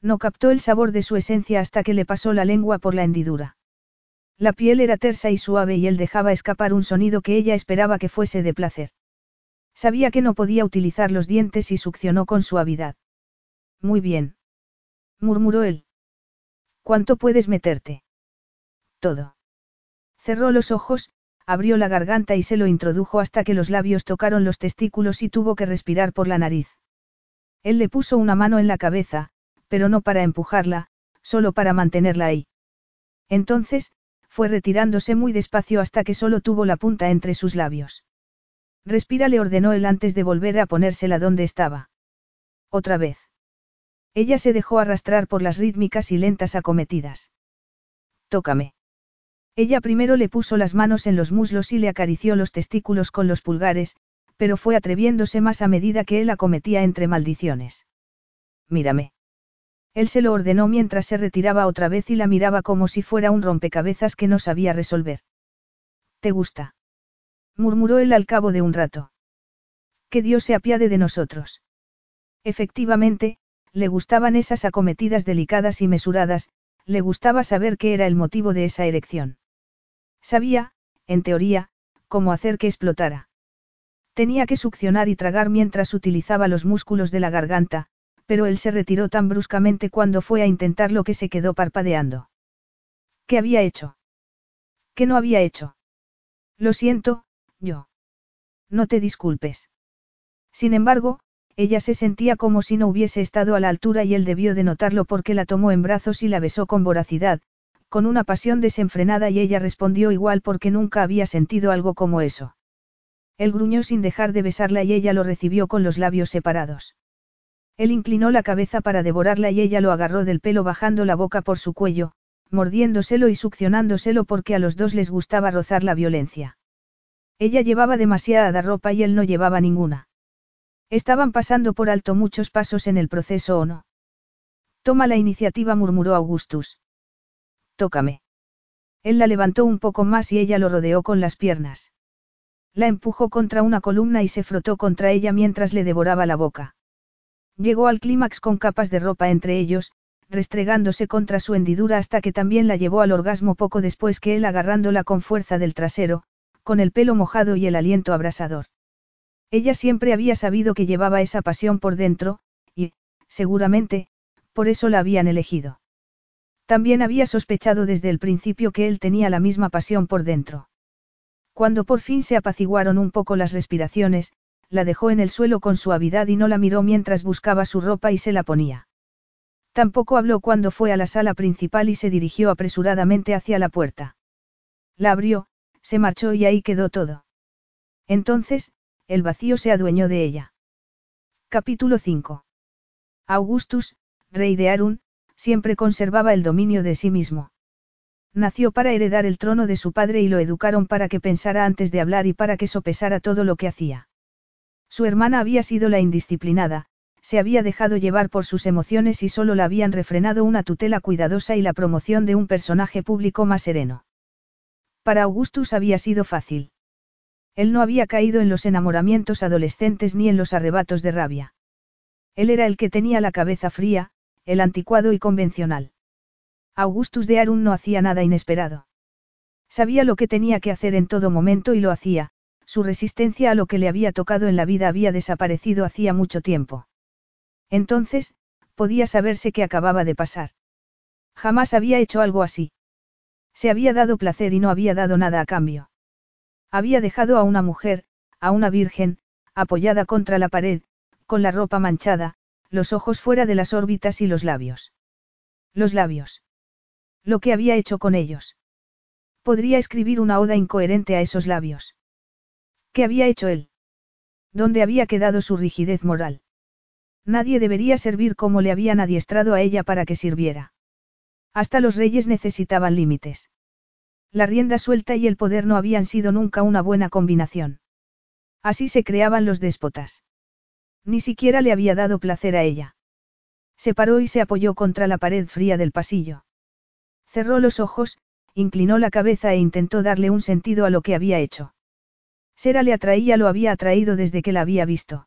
A: No captó el sabor de su esencia hasta que le pasó la lengua por la hendidura. La piel era tersa y suave y él dejaba escapar un sonido que ella esperaba que fuese de placer. Sabía que no podía utilizar los dientes y succionó con suavidad. Muy bien. murmuró él. ¿Cuánto puedes meterte? Todo. Cerró los ojos, abrió la garganta y se lo introdujo hasta que los labios tocaron los testículos y tuvo que respirar por la nariz. Él le puso una mano en la cabeza, pero no para empujarla, solo para mantenerla ahí. Entonces, fue retirándose muy despacio hasta que solo tuvo la punta entre sus labios. Respira, le ordenó él antes de volver a ponérsela donde estaba. Otra vez. Ella se dejó arrastrar por las rítmicas y lentas acometidas. Tócame. Ella primero le puso las manos en los muslos y le acarició los testículos con los pulgares, pero fue atreviéndose más a medida que él acometía entre maldiciones. Mírame. Él se lo ordenó mientras se retiraba otra vez y la miraba como si fuera un rompecabezas que no sabía resolver. ¿Te gusta? murmuró él al cabo de un rato. Que Dios se apiade de nosotros. Efectivamente, le gustaban esas acometidas delicadas y mesuradas, le gustaba saber qué era el motivo de esa erección. Sabía, en teoría, cómo hacer que explotara. Tenía que succionar y tragar mientras utilizaba los músculos de la garganta, pero él se retiró tan bruscamente cuando fue a intentarlo que se quedó parpadeando. ¿Qué había hecho? ¿Qué no había hecho? Lo siento, yo. No te disculpes. Sin embargo, ella se sentía como si no hubiese estado a la altura y él debió de notarlo porque la tomó en brazos y la besó con voracidad, con una pasión desenfrenada y ella respondió igual porque nunca había sentido algo como eso. Él gruñó sin dejar de besarla y ella lo recibió con los labios separados. Él inclinó la cabeza para devorarla y ella lo agarró del pelo bajando la boca por su cuello, mordiéndoselo y succionándoselo porque a los dos les gustaba rozar la violencia. Ella llevaba demasiada ropa y él no llevaba ninguna. Estaban pasando por alto muchos pasos en el proceso o no. Toma la iniciativa, murmuró Augustus. Tócame. Él la levantó un poco más y ella lo rodeó con las piernas. La empujó contra una columna y se frotó contra ella mientras le devoraba la boca. Llegó al clímax con capas de ropa entre ellos, restregándose contra su hendidura hasta que también la llevó al orgasmo poco después que él agarrándola con fuerza del trasero, con el pelo mojado y el aliento abrasador. Ella siempre había sabido que llevaba esa pasión por dentro, y, seguramente, por eso la habían elegido. También había sospechado desde el principio que él tenía la misma pasión por dentro. Cuando por fin se apaciguaron un poco las respiraciones, la dejó en el suelo con suavidad y no la miró mientras buscaba su ropa y se la ponía. Tampoco habló cuando fue a la sala principal y se dirigió apresuradamente hacia la puerta. La abrió, se marchó y ahí quedó todo. Entonces, el vacío se adueñó de ella. Capítulo 5. Augustus, rey de Arun, siempre conservaba el dominio de sí mismo. Nació para heredar el trono de su padre y lo educaron para que pensara antes de hablar y para que sopesara todo lo que hacía. Su hermana había sido la indisciplinada, se había dejado llevar por sus emociones y solo la habían refrenado una tutela cuidadosa y la promoción de un personaje público más sereno. Para Augustus había sido fácil. Él no había caído en los enamoramientos adolescentes ni en los arrebatos de rabia. Él era el que tenía la cabeza fría, el anticuado y convencional. Augustus de Arun no hacía nada inesperado. Sabía lo que tenía que hacer en todo momento y lo hacía, su resistencia a lo que le había tocado en la vida había desaparecido hacía mucho tiempo. Entonces, podía saberse qué acababa de pasar. Jamás había hecho algo así. Se había dado placer y no había dado nada a cambio. Había dejado a una mujer, a una virgen, apoyada contra la pared, con la ropa manchada, los ojos fuera de las órbitas y los labios. Los labios. Lo que había hecho con ellos. Podría escribir una oda incoherente a esos labios. ¿Qué había hecho él? ¿Dónde había quedado su rigidez moral? Nadie debería servir como le habían adiestrado a ella para que sirviera. Hasta los reyes necesitaban límites. La rienda suelta y el poder no habían sido nunca una buena combinación. Así se creaban los déspotas. Ni siquiera le había dado placer a ella. Se paró y se apoyó contra la pared fría del pasillo. Cerró los ojos, inclinó la cabeza e intentó darle un sentido a lo que había hecho. Sera le atraía, lo había atraído desde que la había visto.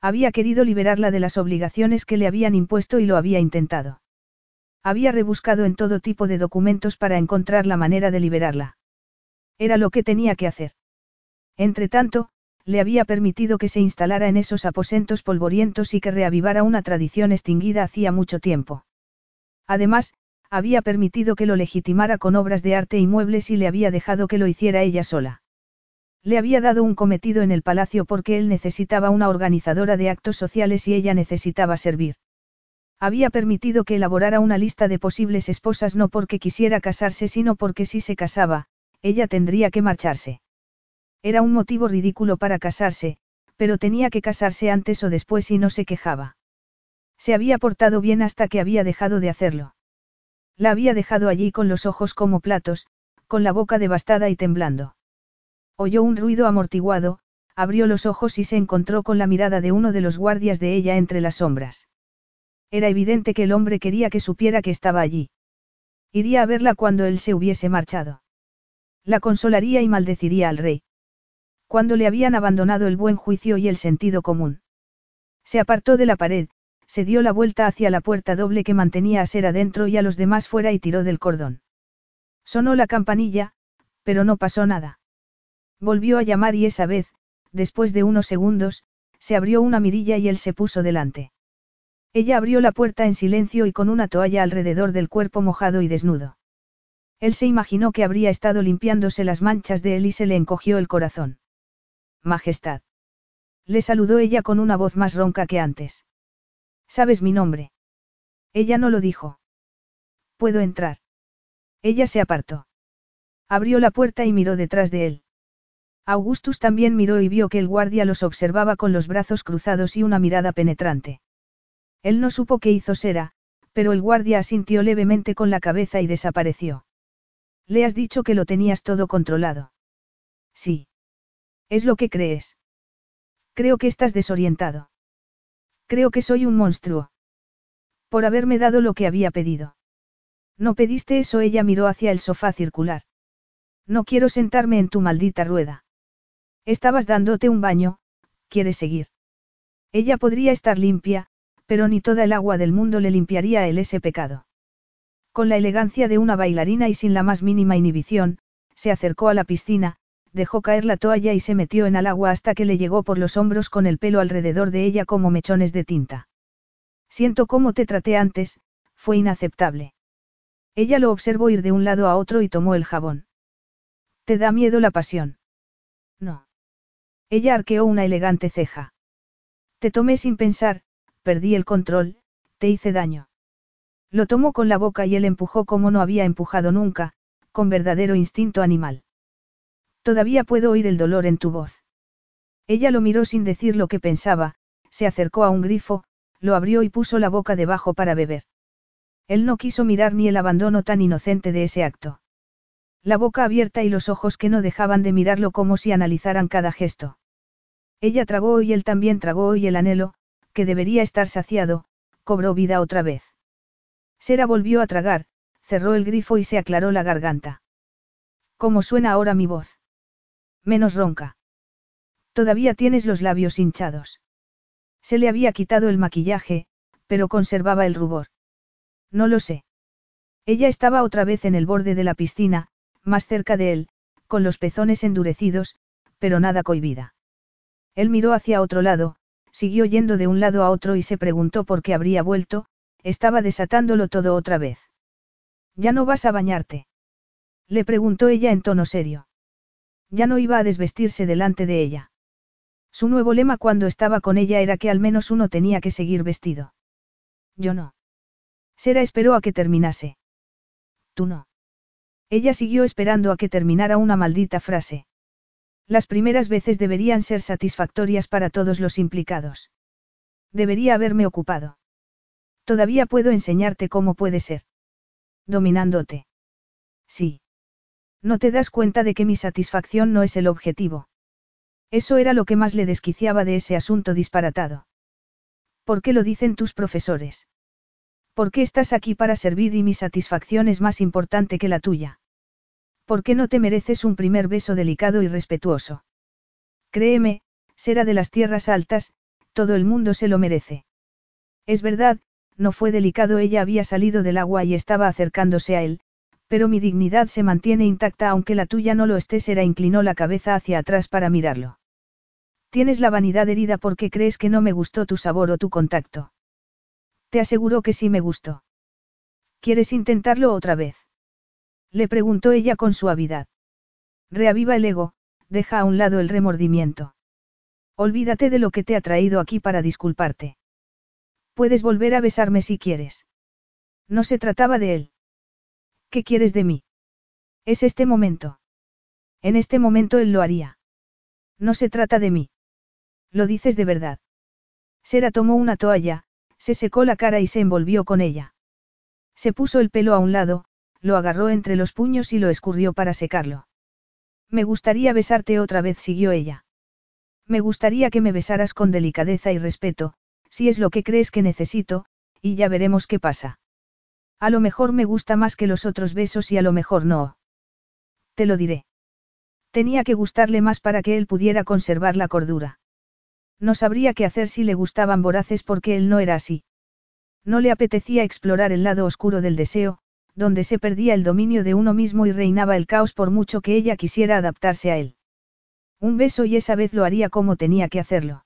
A: Había querido liberarla de las obligaciones que le habían impuesto y lo había intentado. Había rebuscado en todo tipo de documentos para encontrar la manera de liberarla. Era lo que tenía que hacer. Entretanto, le había permitido que se instalara en esos aposentos polvorientos y que reavivara una tradición extinguida hacía mucho tiempo. Además, había permitido que lo legitimara con obras de arte y muebles y le había dejado que lo hiciera ella sola. Le había dado un cometido en el palacio porque él necesitaba una organizadora de actos sociales y ella necesitaba servir. Había permitido que elaborara una lista de posibles esposas no porque quisiera casarse sino porque si se casaba, ella tendría que marcharse. Era un motivo ridículo para casarse, pero tenía que casarse antes o después y no se quejaba. Se había portado bien hasta que había dejado de hacerlo. La había dejado allí con los ojos como platos, con la boca devastada y temblando. Oyó un ruido amortiguado, abrió los ojos y se encontró con la mirada de uno de los guardias de ella entre las sombras. Era evidente que el hombre quería que supiera que estaba allí. Iría a verla cuando él se hubiese marchado. La consolaría y maldeciría al rey. Cuando le habían abandonado el buen juicio y el sentido común. Se apartó de la pared, se dio la vuelta hacia la puerta doble que mantenía a Ser adentro y a los demás fuera y tiró del cordón. Sonó la campanilla, pero no pasó nada. Volvió a llamar y esa vez, después de unos segundos, se abrió una mirilla y él se puso delante. Ella abrió la puerta en silencio y con una toalla alrededor del cuerpo mojado y desnudo. Él se imaginó que habría estado limpiándose las manchas de él y se le encogió el corazón. Majestad. Le saludó ella con una voz más ronca que antes. ¿Sabes mi nombre? Ella no lo dijo. ¿Puedo entrar? Ella se apartó. Abrió la puerta y miró detrás de él. Augustus también miró y vio que el guardia los observaba con los brazos cruzados y una mirada penetrante. Él no supo qué hizo Sera, pero el guardia asintió levemente con la cabeza y desapareció. Le has dicho que lo tenías todo controlado. Sí. Es lo que crees. Creo que estás desorientado. Creo que soy un monstruo. Por haberme dado lo que había pedido. No pediste eso, ella miró hacia el sofá circular. No quiero sentarme en tu maldita rueda. Estabas dándote un baño, ¿quieres seguir? Ella podría estar limpia, pero ni toda el agua del mundo le limpiaría él ese pecado. Con la elegancia de una bailarina y sin la más mínima inhibición, se acercó a la piscina, dejó caer la toalla y se metió en el agua hasta que le llegó por los hombros con el pelo alrededor de ella como mechones de tinta. Siento cómo te traté antes, fue inaceptable. Ella lo observó ir de un lado a otro y tomó el jabón. ¿Te da miedo la pasión? No. Ella arqueó una elegante ceja. Te tomé sin pensar, perdí el control, te hice daño. Lo tomó con la boca y él empujó como no había empujado nunca, con verdadero instinto animal. Todavía puedo oír el dolor en tu voz. Ella lo miró sin decir lo que pensaba, se acercó a un grifo, lo abrió y puso la boca debajo para beber. Él no quiso mirar ni el abandono tan inocente de ese acto. La boca abierta y los ojos que no dejaban de mirarlo como si analizaran cada gesto. Ella tragó y él también tragó y el anhelo, que debería estar saciado, cobró vida otra vez. Sera volvió a tragar, cerró el grifo y se aclaró la garganta. ¿Cómo suena ahora mi voz? Menos ronca. Todavía tienes los labios hinchados. Se le había quitado el maquillaje, pero conservaba el rubor. No lo sé. Ella estaba otra vez en el borde de la piscina, más cerca de él, con los pezones endurecidos, pero nada cohibida. Él miró hacia otro lado, siguió yendo de un lado a otro y se preguntó por qué habría vuelto, estaba desatándolo todo otra vez. ¿Ya no vas a bañarte? Le preguntó ella en tono serio. Ya no iba a desvestirse delante de ella. Su nuevo lema cuando estaba con ella era que al menos uno tenía que seguir vestido. Yo no. Sera esperó a que terminase. Tú no. Ella siguió esperando a que terminara una maldita frase. Las primeras veces deberían ser satisfactorias para todos los implicados. Debería haberme ocupado. Todavía puedo enseñarte cómo puede ser. Dominándote. Sí. No te das cuenta de que mi satisfacción no es el objetivo. Eso era lo que más le desquiciaba de ese asunto disparatado. ¿Por qué lo dicen tus profesores? ¿Por qué estás aquí para servir y mi satisfacción es más importante que la tuya? ¿Por qué no te mereces un primer beso delicado y respetuoso? Créeme, será de las tierras altas, todo el mundo se lo merece. Es verdad, no fue delicado, ella había salido del agua y estaba acercándose a él, pero mi dignidad se mantiene intacta aunque la tuya no lo esté. Sera inclinó la cabeza hacia atrás para mirarlo. Tienes la vanidad herida porque crees que no me gustó tu sabor o tu contacto. Te aseguro que sí me gustó. ¿Quieres intentarlo otra vez? Le preguntó ella con suavidad. Reaviva el ego, deja a un lado el remordimiento. Olvídate de lo que te ha traído aquí para disculparte. Puedes volver a besarme si quieres. No se trataba de él. ¿Qué quieres de mí? Es este momento. En este momento él lo haría. No se trata de mí. Lo dices de verdad. Sera tomó una toalla, se secó la cara y se envolvió con ella. Se puso el pelo a un lado, lo agarró entre los puños y lo escurrió para secarlo. Me gustaría besarte otra vez, siguió ella. Me gustaría que me besaras con delicadeza y respeto, si es lo que crees que necesito, y ya veremos qué pasa. A lo mejor me gusta más que los otros besos y a lo mejor no. Te lo diré. Tenía que gustarle más para que él pudiera conservar la cordura. No sabría qué hacer si le gustaban voraces porque él no era así. No le apetecía explorar el lado oscuro del deseo, donde se perdía el dominio de uno mismo y reinaba el caos por mucho que ella quisiera adaptarse a él. Un beso y esa vez lo haría como tenía que hacerlo.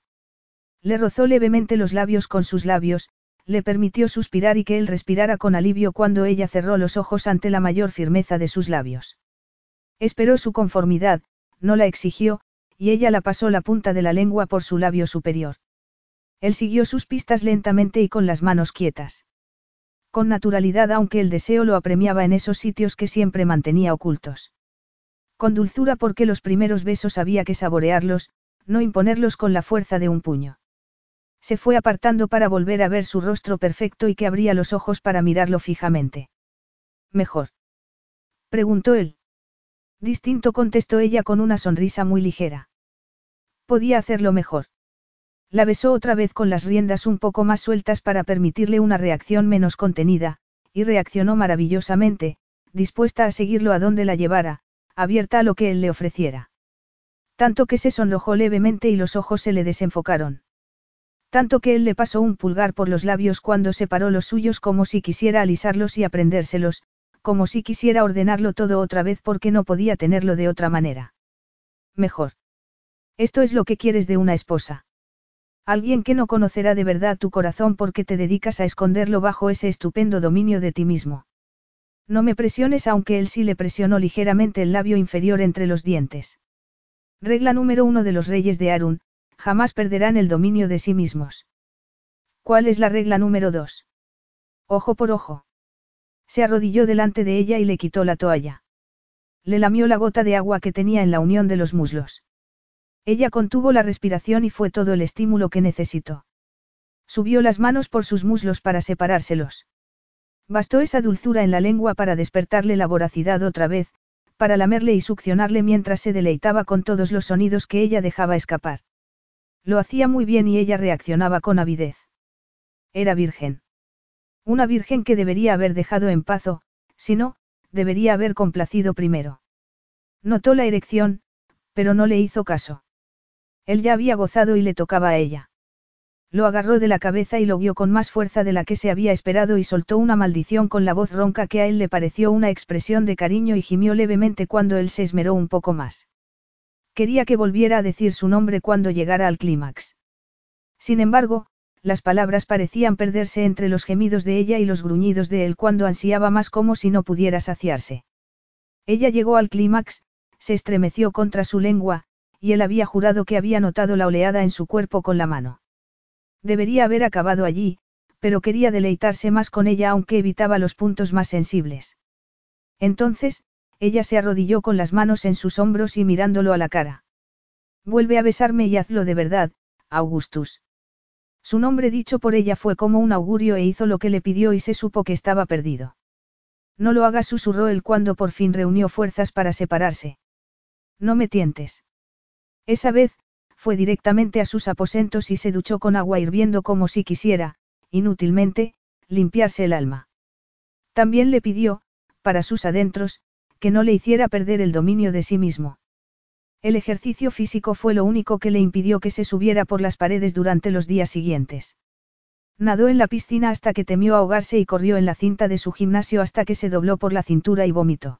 A: Le rozó levemente los labios con sus labios, le permitió suspirar y que él respirara con alivio cuando ella cerró los ojos ante la mayor firmeza de sus labios. Esperó su conformidad, no la exigió, y ella la pasó la punta de la lengua por su labio superior. Él siguió sus pistas lentamente y con las manos quietas. Con naturalidad aunque el deseo lo apremiaba en esos sitios que siempre mantenía ocultos. Con dulzura porque los primeros besos había que saborearlos, no imponerlos con la fuerza de un puño. Se fue apartando para volver a ver su rostro perfecto y que abría los ojos para mirarlo fijamente. Mejor. Preguntó él. Distinto contestó ella con una sonrisa muy ligera. Podía hacerlo mejor. La besó otra vez con las riendas un poco más sueltas para permitirle una reacción menos contenida, y reaccionó maravillosamente, dispuesta a seguirlo a donde la llevara, abierta a lo que él le ofreciera. Tanto que se sonrojó levemente y los ojos se le desenfocaron. Tanto que él le pasó un pulgar por los labios cuando separó los suyos como si quisiera alisarlos y aprendérselos, como si quisiera ordenarlo todo otra vez porque no podía tenerlo de otra manera. Mejor. Esto es lo que quieres de una esposa. Alguien que no conocerá de verdad tu corazón porque te dedicas a esconderlo bajo ese estupendo dominio de ti mismo. No me presiones aunque él sí le presionó ligeramente el labio inferior entre los dientes. Regla número uno de los reyes de Arun, jamás perderán el dominio de sí mismos. ¿Cuál es la regla número dos? Ojo por ojo. Se arrodilló delante de ella y le quitó la toalla. Le lamió la gota de agua que tenía en la unión de los muslos. Ella contuvo la respiración y fue todo el estímulo que necesitó. Subió las manos por sus muslos para separárselos. Bastó esa dulzura en la lengua para despertarle la voracidad otra vez, para lamerle y succionarle mientras se deleitaba con todos los sonidos que ella dejaba escapar. Lo hacía muy bien y ella reaccionaba con avidez. Era virgen. Una virgen que debería haber dejado en paz si no, debería haber complacido primero. Notó la erección, pero no le hizo caso. Él ya había gozado y le tocaba a ella. Lo agarró de la cabeza y lo guió con más fuerza de la que se había esperado y soltó una maldición con la voz ronca que a él le pareció una expresión de cariño y gimió levemente cuando él se esmeró un poco más. Quería que volviera a decir su nombre cuando llegara al clímax. Sin embargo, las palabras parecían perderse entre los gemidos de ella y los gruñidos de él cuando ansiaba más como si no pudiera saciarse. Ella llegó al clímax, se estremeció contra su lengua, y él había jurado que había notado la oleada en su cuerpo con la mano. Debería haber acabado allí, pero quería deleitarse más con ella aunque evitaba los puntos más sensibles. Entonces, ella se arrodilló con las manos en sus hombros y mirándolo a la cara. Vuelve a besarme y hazlo de verdad, Augustus. Su nombre dicho por ella fue como un augurio e hizo lo que le pidió y se supo que estaba perdido. No lo hagas, susurró él cuando por fin reunió fuerzas para separarse. No me tientes. Esa vez, fue directamente a sus aposentos y se duchó con agua hirviendo como si quisiera, inútilmente, limpiarse el alma. También le pidió, para sus adentros, que no le hiciera perder el dominio de sí mismo. El ejercicio físico fue lo único que le impidió que se subiera por las paredes durante los días siguientes. Nadó en la piscina hasta que temió ahogarse y corrió en la cinta de su gimnasio hasta que se dobló por la cintura y vomitó.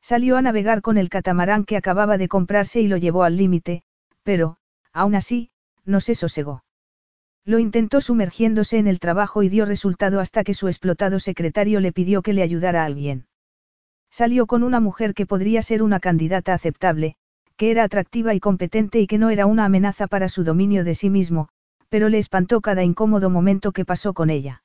A: Salió a navegar con el catamarán que acababa de comprarse y lo llevó al límite, pero, aún así, no se sosegó. Lo intentó sumergiéndose en el trabajo y dio resultado hasta que su explotado secretario le pidió que le ayudara a alguien. Salió con una mujer que podría ser una candidata aceptable, que era atractiva y competente y que no era una amenaza para su dominio de sí mismo, pero le espantó cada incómodo momento que pasó con ella.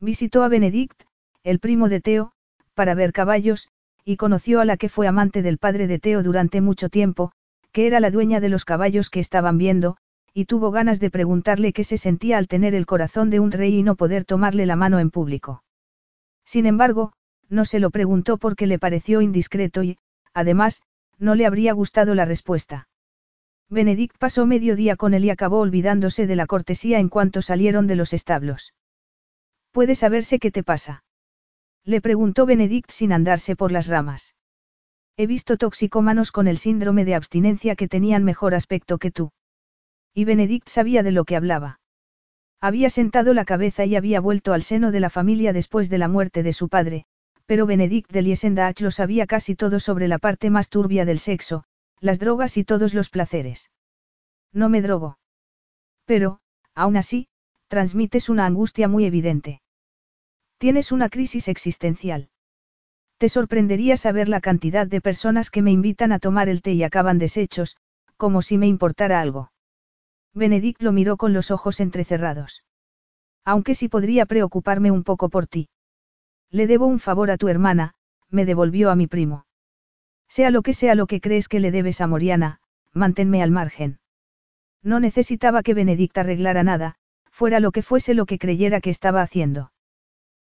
A: Visitó a Benedict, el primo de Teo, para ver caballos, y conoció a la que fue amante del padre de Teo durante mucho tiempo, que era la dueña de los caballos que estaban viendo, y tuvo ganas de preguntarle qué se sentía al tener el corazón de un rey y no poder tomarle la mano en público. Sin embargo, no se lo preguntó porque le pareció indiscreto y, además, no le habría gustado la respuesta. Benedict pasó medio día con él y acabó olvidándose de la cortesía en cuanto salieron de los establos. ¿Puede saberse qué te pasa? Le preguntó Benedict sin andarse por las ramas. He visto toxicómanos con el síndrome de abstinencia que tenían mejor aspecto que tú. Y Benedict sabía de lo que hablaba. Había sentado la cabeza y había vuelto al seno de la familia después de la muerte de su padre, pero Benedict de Liesendach lo sabía casi todo sobre la parte más turbia del sexo, las drogas y todos los placeres. No me drogo. Pero, aún así, transmites una angustia muy evidente. Tienes una crisis existencial. Te sorprendería saber la cantidad de personas que me invitan a tomar el té y acaban deshechos, como si me importara algo. Benedict lo miró con los ojos entrecerrados. Aunque sí podría preocuparme un poco por ti. Le debo un favor a tu hermana, me devolvió a mi primo. Sea lo que sea lo que crees que le debes a Moriana, manténme al margen. No necesitaba que Benedict arreglara nada, fuera lo que fuese lo que creyera que estaba haciendo.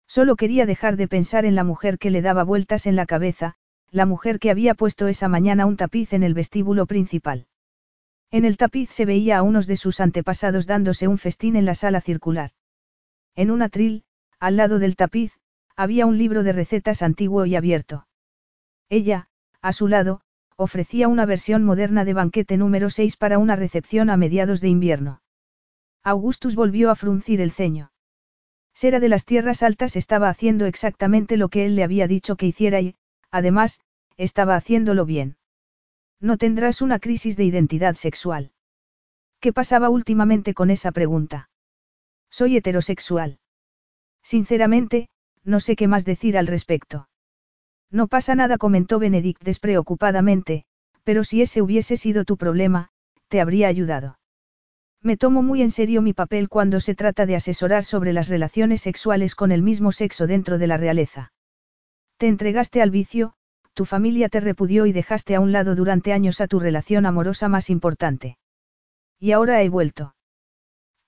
A: Solo quería dejar de pensar en la mujer que le daba vueltas en la cabeza, la mujer que había puesto esa mañana un tapiz en el vestíbulo principal. En el tapiz se veía a unos de sus antepasados dándose un festín en la sala circular. En un atril, al lado del tapiz, había un libro de recetas antiguo y abierto. Ella, a su lado, ofrecía una versión moderna de banquete número 6 para una recepción a mediados de invierno. Augustus volvió a fruncir el ceño. Sera de las tierras altas estaba haciendo exactamente lo que él le había dicho que hiciera y, además, estaba haciéndolo bien. No tendrás una crisis de identidad sexual. ¿Qué pasaba últimamente con esa pregunta? Soy heterosexual. Sinceramente, no sé qué más decir al respecto. No pasa nada, comentó Benedict despreocupadamente, pero si ese hubiese sido tu problema, te habría ayudado. Me tomo muy en serio mi papel cuando se trata de asesorar sobre las relaciones sexuales con el mismo sexo dentro de la realeza. Te entregaste al vicio, tu familia te repudió y dejaste a un lado durante años a tu relación amorosa más importante. Y ahora he vuelto.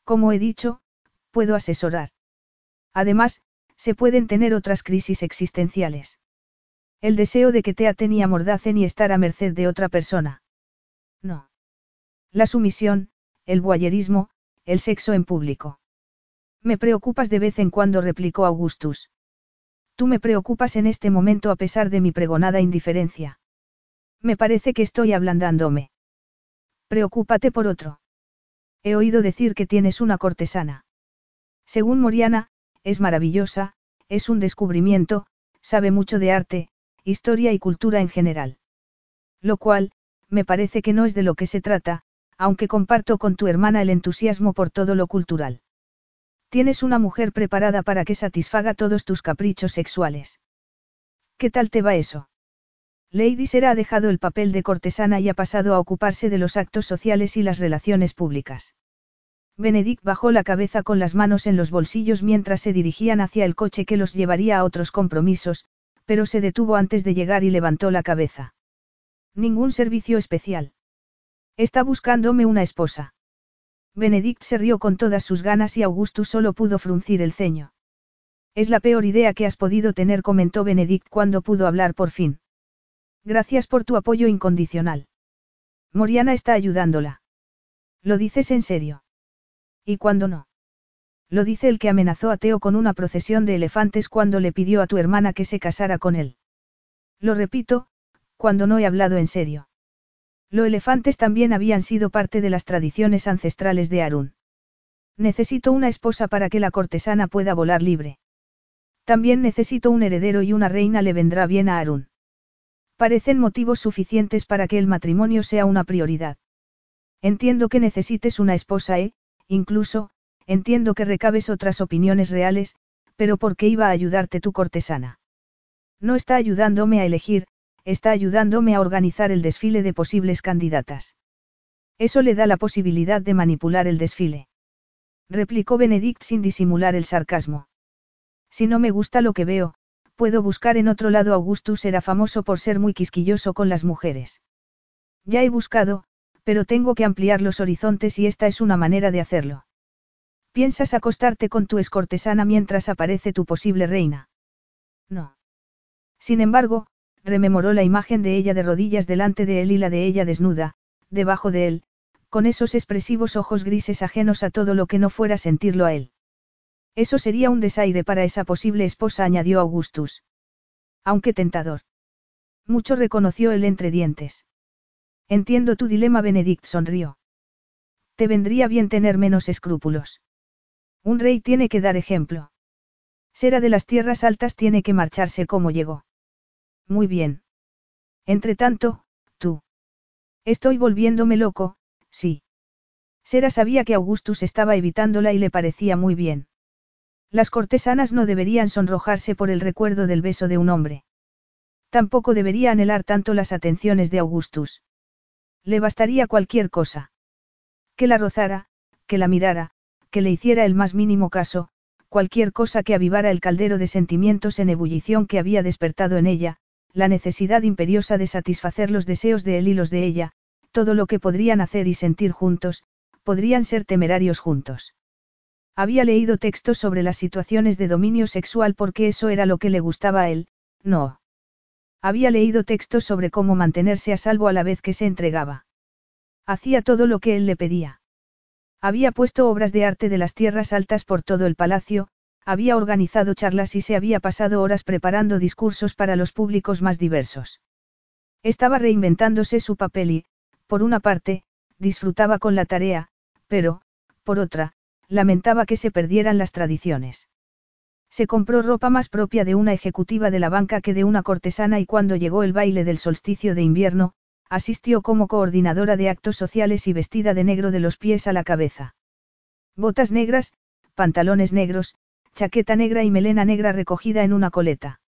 A: Como he dicho, puedo asesorar. Además, se pueden tener otras crisis existenciales. El deseo de que te aten y amordacen y estar a merced de otra persona. No. La sumisión, el boyerismo, el sexo en público. Me preocupas de vez en cuando, replicó Augustus. Tú me preocupas en este momento a pesar de mi pregonada indiferencia. Me parece que estoy ablandándome. Preocúpate por otro. He oído decir que tienes una cortesana. Según Moriana, es maravillosa, es un descubrimiento, sabe mucho de arte, historia y cultura en general. Lo cual, me parece que no es de lo que se trata, aunque comparto con tu hermana el entusiasmo por todo lo cultural. Tienes una mujer preparada para que satisfaga todos tus caprichos sexuales. ¿Qué tal te va eso? Lady Sera ha dejado el papel de cortesana y ha pasado a ocuparse de los actos sociales y las relaciones públicas. Benedict bajó la cabeza con las manos en los bolsillos mientras se dirigían hacia el coche que los llevaría a otros compromisos, pero se detuvo antes de llegar y levantó la cabeza. Ningún servicio especial. Está buscándome una esposa. Benedict se rió con todas sus ganas y Augustus solo pudo fruncir el ceño. Es la peor idea que has podido tener, comentó Benedict cuando pudo hablar por fin. Gracias por tu apoyo incondicional. Moriana está ayudándola. ¿Lo dices en serio? ¿Y cuándo no? Lo dice el que amenazó a Teo con una procesión de elefantes cuando le pidió a tu hermana que se casara con él. Lo repito, cuando no he hablado en serio. Los elefantes también habían sido parte de las tradiciones ancestrales de Arun. Necesito una esposa para que la cortesana pueda volar libre. También necesito un heredero y una reina le vendrá bien a Arun. Parecen motivos suficientes para que el matrimonio sea una prioridad. Entiendo que necesites una esposa e, incluso, entiendo que recabes otras opiniones reales, pero ¿por qué iba a ayudarte tu cortesana? No está ayudándome a elegir, está ayudándome a organizar el desfile de posibles candidatas. Eso le da la posibilidad de manipular el desfile. Replicó Benedict sin disimular el sarcasmo. Si no me gusta lo que veo, puedo buscar en otro lado. Augustus era famoso por ser muy quisquilloso con las mujeres. Ya he buscado, pero tengo que ampliar los horizontes y esta es una manera de hacerlo. ¿Piensas acostarte con tu escortesana mientras aparece tu posible reina? No. Sin embargo, rememoró la imagen de ella de rodillas delante de él y la de ella desnuda, debajo de él, con esos expresivos ojos grises ajenos a todo lo que no fuera sentirlo a él. Eso sería un desaire para esa posible esposa, añadió Augustus. Aunque tentador. Mucho reconoció él entre dientes. Entiendo tu dilema, Benedict sonrió. Te vendría bien tener menos escrúpulos. Un rey tiene que dar ejemplo. Sera de las tierras altas tiene que marcharse como llegó. Muy bien. Entre tanto, tú. Estoy volviéndome loco, sí. Sera sabía que Augustus estaba evitándola y le parecía muy bien. Las cortesanas no deberían sonrojarse por el recuerdo del beso de un hombre. Tampoco debería anhelar tanto las atenciones de Augustus. Le bastaría cualquier cosa. Que la rozara, que la mirara, que le hiciera el más mínimo caso, cualquier cosa que avivara el caldero de sentimientos en ebullición que había despertado en ella, la necesidad imperiosa de satisfacer los deseos de él y los de ella, todo lo que podrían hacer y sentir juntos, podrían ser temerarios juntos. Había leído textos sobre las situaciones de dominio sexual porque eso era lo que le gustaba a él, no. Había leído textos sobre cómo mantenerse a salvo a la vez que se entregaba. Hacía todo lo que él le pedía. Había puesto obras de arte de las tierras altas por todo el palacio, había organizado charlas y se había pasado horas preparando discursos para los públicos más diversos. Estaba reinventándose su papel y, por una parte, disfrutaba con la tarea, pero, por otra, lamentaba que se perdieran las tradiciones. Se compró ropa más propia de una ejecutiva de la banca que de una cortesana y cuando llegó el baile del solsticio de invierno, asistió como coordinadora de actos sociales y vestida de negro de los pies a la cabeza. Botas negras, pantalones negros, chaqueta negra y melena negra recogida en una coleta.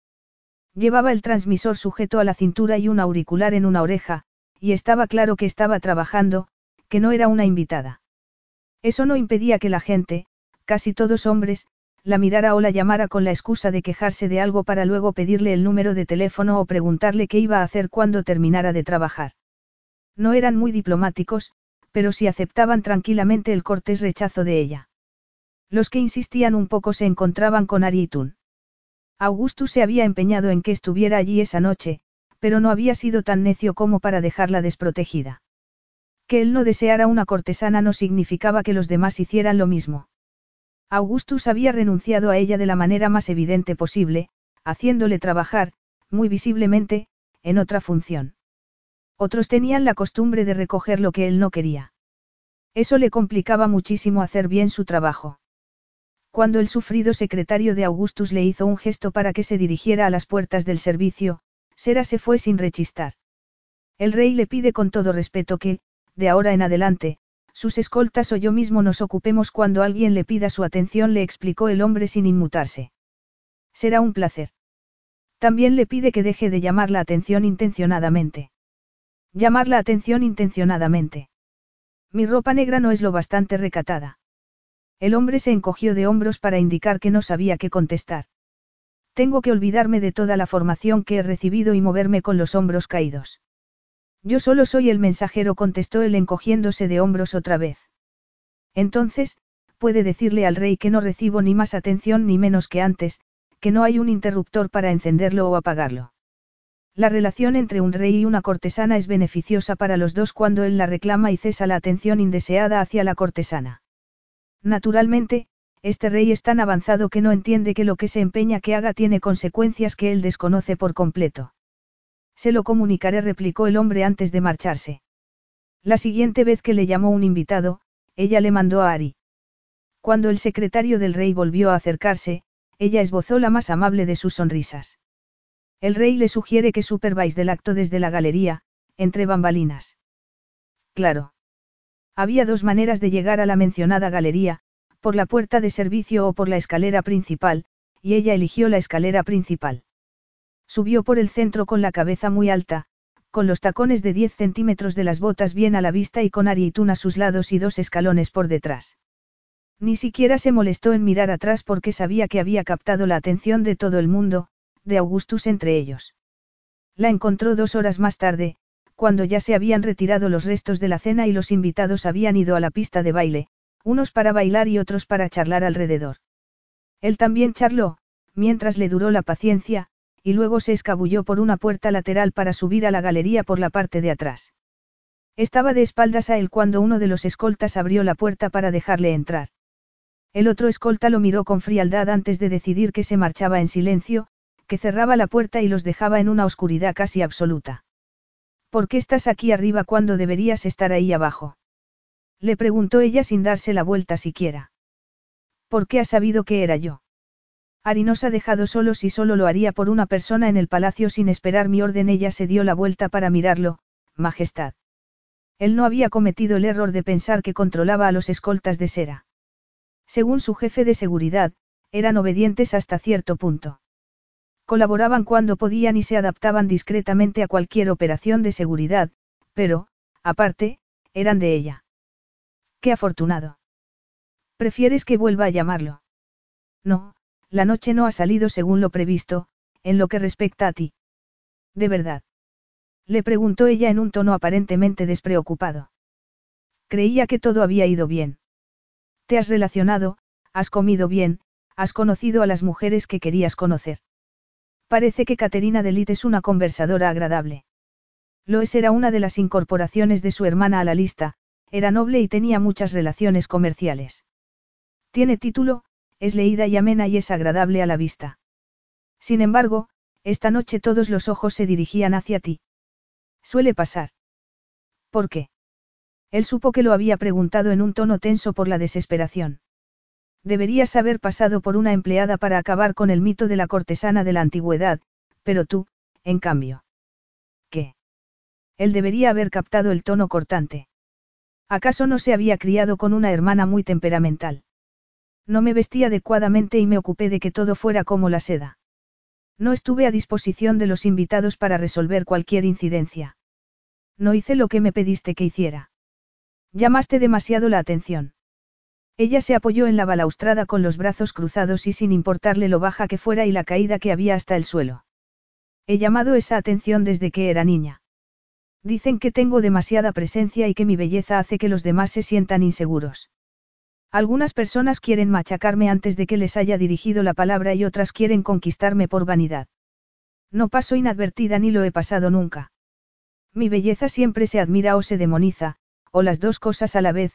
A: Llevaba el transmisor sujeto a la cintura y un auricular en una oreja, y estaba claro que estaba trabajando, que no era una invitada. Eso no impedía que la gente, casi todos hombres, la mirara o la llamara con la excusa de quejarse de algo para luego pedirle el número de teléfono o preguntarle qué iba a hacer cuando terminara de trabajar. No eran muy diplomáticos, pero sí aceptaban tranquilamente el cortés rechazo de ella. Los que insistían un poco se encontraban con Arietun. Augustus se había empeñado en que estuviera allí esa noche, pero no había sido tan necio como para dejarla desprotegida. Que él no deseara una cortesana no significaba que los demás hicieran lo mismo. Augustus había renunciado a ella de la manera más evidente posible, haciéndole trabajar, muy visiblemente, en otra función. Otros tenían la costumbre de recoger lo que él no quería. Eso le complicaba muchísimo hacer bien su trabajo. Cuando el sufrido secretario de Augustus le hizo un gesto para que se dirigiera a las puertas del servicio, Sera se fue sin rechistar. El rey le pide con todo respeto que, de ahora en adelante, sus escoltas o yo mismo nos ocupemos cuando alguien le pida su atención, le explicó el hombre sin inmutarse. Será un placer. También le pide que deje de llamar la atención intencionadamente. Llamar la atención intencionadamente. Mi ropa negra no es lo bastante recatada. El hombre se encogió de hombros para indicar que no sabía qué contestar. Tengo que olvidarme de toda la formación que he recibido y moverme con los hombros caídos. Yo solo soy el mensajero, contestó él encogiéndose de hombros otra vez. Entonces, puede decirle al rey que no recibo ni más atención ni menos que antes, que no hay un interruptor para encenderlo o apagarlo. La relación entre un rey y una cortesana es beneficiosa para los dos cuando él la reclama y cesa la atención indeseada hacia la cortesana. Naturalmente, este rey es tan avanzado que no entiende que lo que se empeña que haga tiene consecuencias que él desconoce por completo. Se lo comunicaré, replicó el hombre antes de marcharse. La siguiente vez que le llamó un invitado, ella le mandó a Ari. Cuando el secretario del rey volvió a acercarse, ella esbozó la más amable de sus sonrisas. El rey le sugiere que supervise del acto desde la galería, entre bambalinas. Claro. Había dos maneras de llegar a la mencionada galería, por la puerta de servicio o por la escalera principal, y ella eligió la escalera principal. Subió por el centro con la cabeza muy alta, con los tacones de 10 centímetros de las botas bien a la vista y con Arietun a sus lados y dos escalones por detrás. Ni siquiera se molestó en mirar atrás porque sabía que había captado la atención de todo el mundo, de Augustus entre ellos. La encontró dos horas más tarde, cuando ya se habían retirado los restos de la cena y los invitados habían ido a la pista de baile, unos para bailar y otros para charlar alrededor. Él también charló, mientras le duró la paciencia, y luego se escabulló por una puerta lateral para subir a la galería por la parte de atrás. Estaba de espaldas a él cuando uno de los escoltas abrió la puerta para dejarle entrar. El otro escolta lo miró con frialdad antes de decidir que se marchaba en silencio, que cerraba la puerta y los dejaba en una oscuridad casi absoluta. ¿Por qué estás aquí arriba cuando deberías estar ahí abajo? Le preguntó ella sin darse la vuelta siquiera. ¿Por qué has sabido que era yo? Ari nos ha dejado solos y solo lo haría por una persona en el palacio sin esperar mi orden. Ella se dio la vuelta para mirarlo, Majestad. Él no había cometido el error de pensar que controlaba a los escoltas de Sera. Según su jefe de seguridad, eran obedientes hasta cierto punto. Colaboraban cuando podían y se adaptaban discretamente a cualquier operación de seguridad, pero, aparte, eran de ella. Qué afortunado. ¿Prefieres que vuelva a llamarlo? No, la noche no ha salido según lo previsto, en lo que respecta a ti. ¿De verdad? Le preguntó ella en un tono aparentemente despreocupado. Creía que todo había ido bien. Te has relacionado, has comido bien, has conocido a las mujeres que querías conocer. Parece que Caterina Delit es una conversadora agradable. Loes era una de las incorporaciones de su hermana a la lista, era noble y tenía muchas relaciones comerciales. Tiene título, es leída y amena y es agradable a la vista. Sin embargo, esta noche todos los ojos se dirigían hacia ti. Suele pasar. ¿Por qué? Él supo que lo había preguntado en un tono tenso por la desesperación. Deberías haber pasado por una empleada para acabar con el mito de la cortesana de la antigüedad, pero tú, en cambio. ¿Qué? Él debería haber captado el tono cortante. ¿Acaso no se había criado con una hermana muy temperamental? No me vestí adecuadamente y me ocupé de que todo fuera como la seda. No estuve a disposición de los invitados para resolver cualquier incidencia. No hice lo que me pediste que hiciera. Llamaste demasiado la atención. Ella se apoyó en la balaustrada con los brazos cruzados y sin importarle lo baja que fuera y la caída que había hasta el suelo. He llamado esa atención desde que era niña. Dicen que tengo demasiada presencia y que mi belleza hace que los demás se sientan inseguros. Algunas personas quieren machacarme antes de que les haya dirigido la palabra y otras quieren conquistarme por vanidad. No paso inadvertida ni lo he pasado nunca. Mi belleza siempre se admira o se demoniza, o las dos cosas a la vez,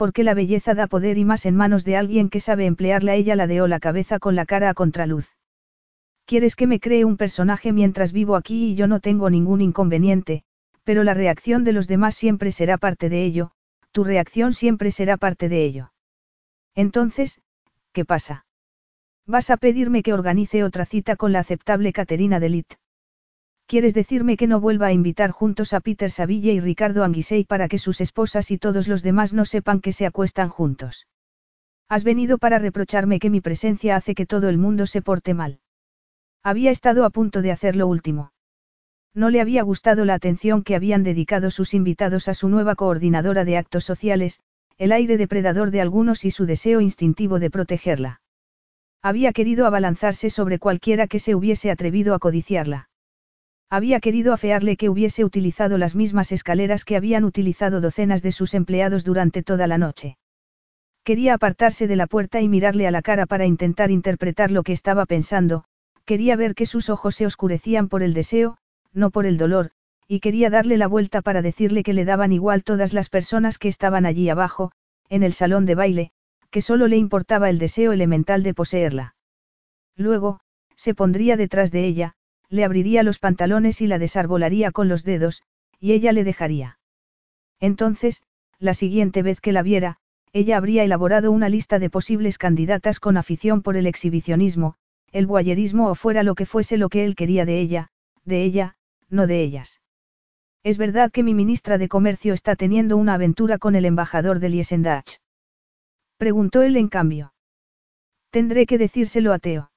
A: porque la belleza da poder y más en manos de alguien que sabe emplearla ella la de o la cabeza con la cara a contraluz. Quieres que me cree un personaje mientras vivo aquí y yo no tengo ningún inconveniente, pero la reacción de los demás siempre será parte de ello, tu reacción siempre será parte de ello. Entonces, ¿qué pasa? Vas a pedirme que organice otra cita con la aceptable Caterina Delit. ¿Quieres decirme que no vuelva a invitar juntos a Peter Saville y Ricardo Anguisei para que sus esposas y todos los demás no sepan que se acuestan juntos? Has venido para reprocharme que mi presencia hace que todo el mundo se porte mal. Había estado a punto de hacer lo último. No le había gustado la atención que habían dedicado sus invitados a su nueva coordinadora de actos sociales, el aire depredador de algunos y su deseo instintivo de protegerla. Había querido abalanzarse sobre cualquiera que se hubiese atrevido a codiciarla. Había querido afearle que hubiese utilizado las mismas escaleras que habían utilizado docenas de sus empleados durante toda la noche. Quería apartarse de la puerta y mirarle a la cara para intentar interpretar lo que estaba pensando, quería ver que sus ojos se oscurecían por el deseo, no por el dolor, y quería darle la vuelta para decirle que le daban igual todas las personas que estaban allí abajo, en el salón de baile, que solo le importaba el deseo elemental de poseerla. Luego, se pondría detrás de ella, le abriría los pantalones y la desarbolaría con los dedos, y ella le dejaría. Entonces, la siguiente vez que la viera, ella habría elaborado una lista de posibles candidatas con afición por el exhibicionismo, el boyerismo o fuera lo que fuese lo que él quería de ella, de ella, no de ellas. Es verdad que mi ministra de Comercio está teniendo una aventura con el embajador de Liesendach. Preguntó él en cambio. Tendré que decírselo a Teo.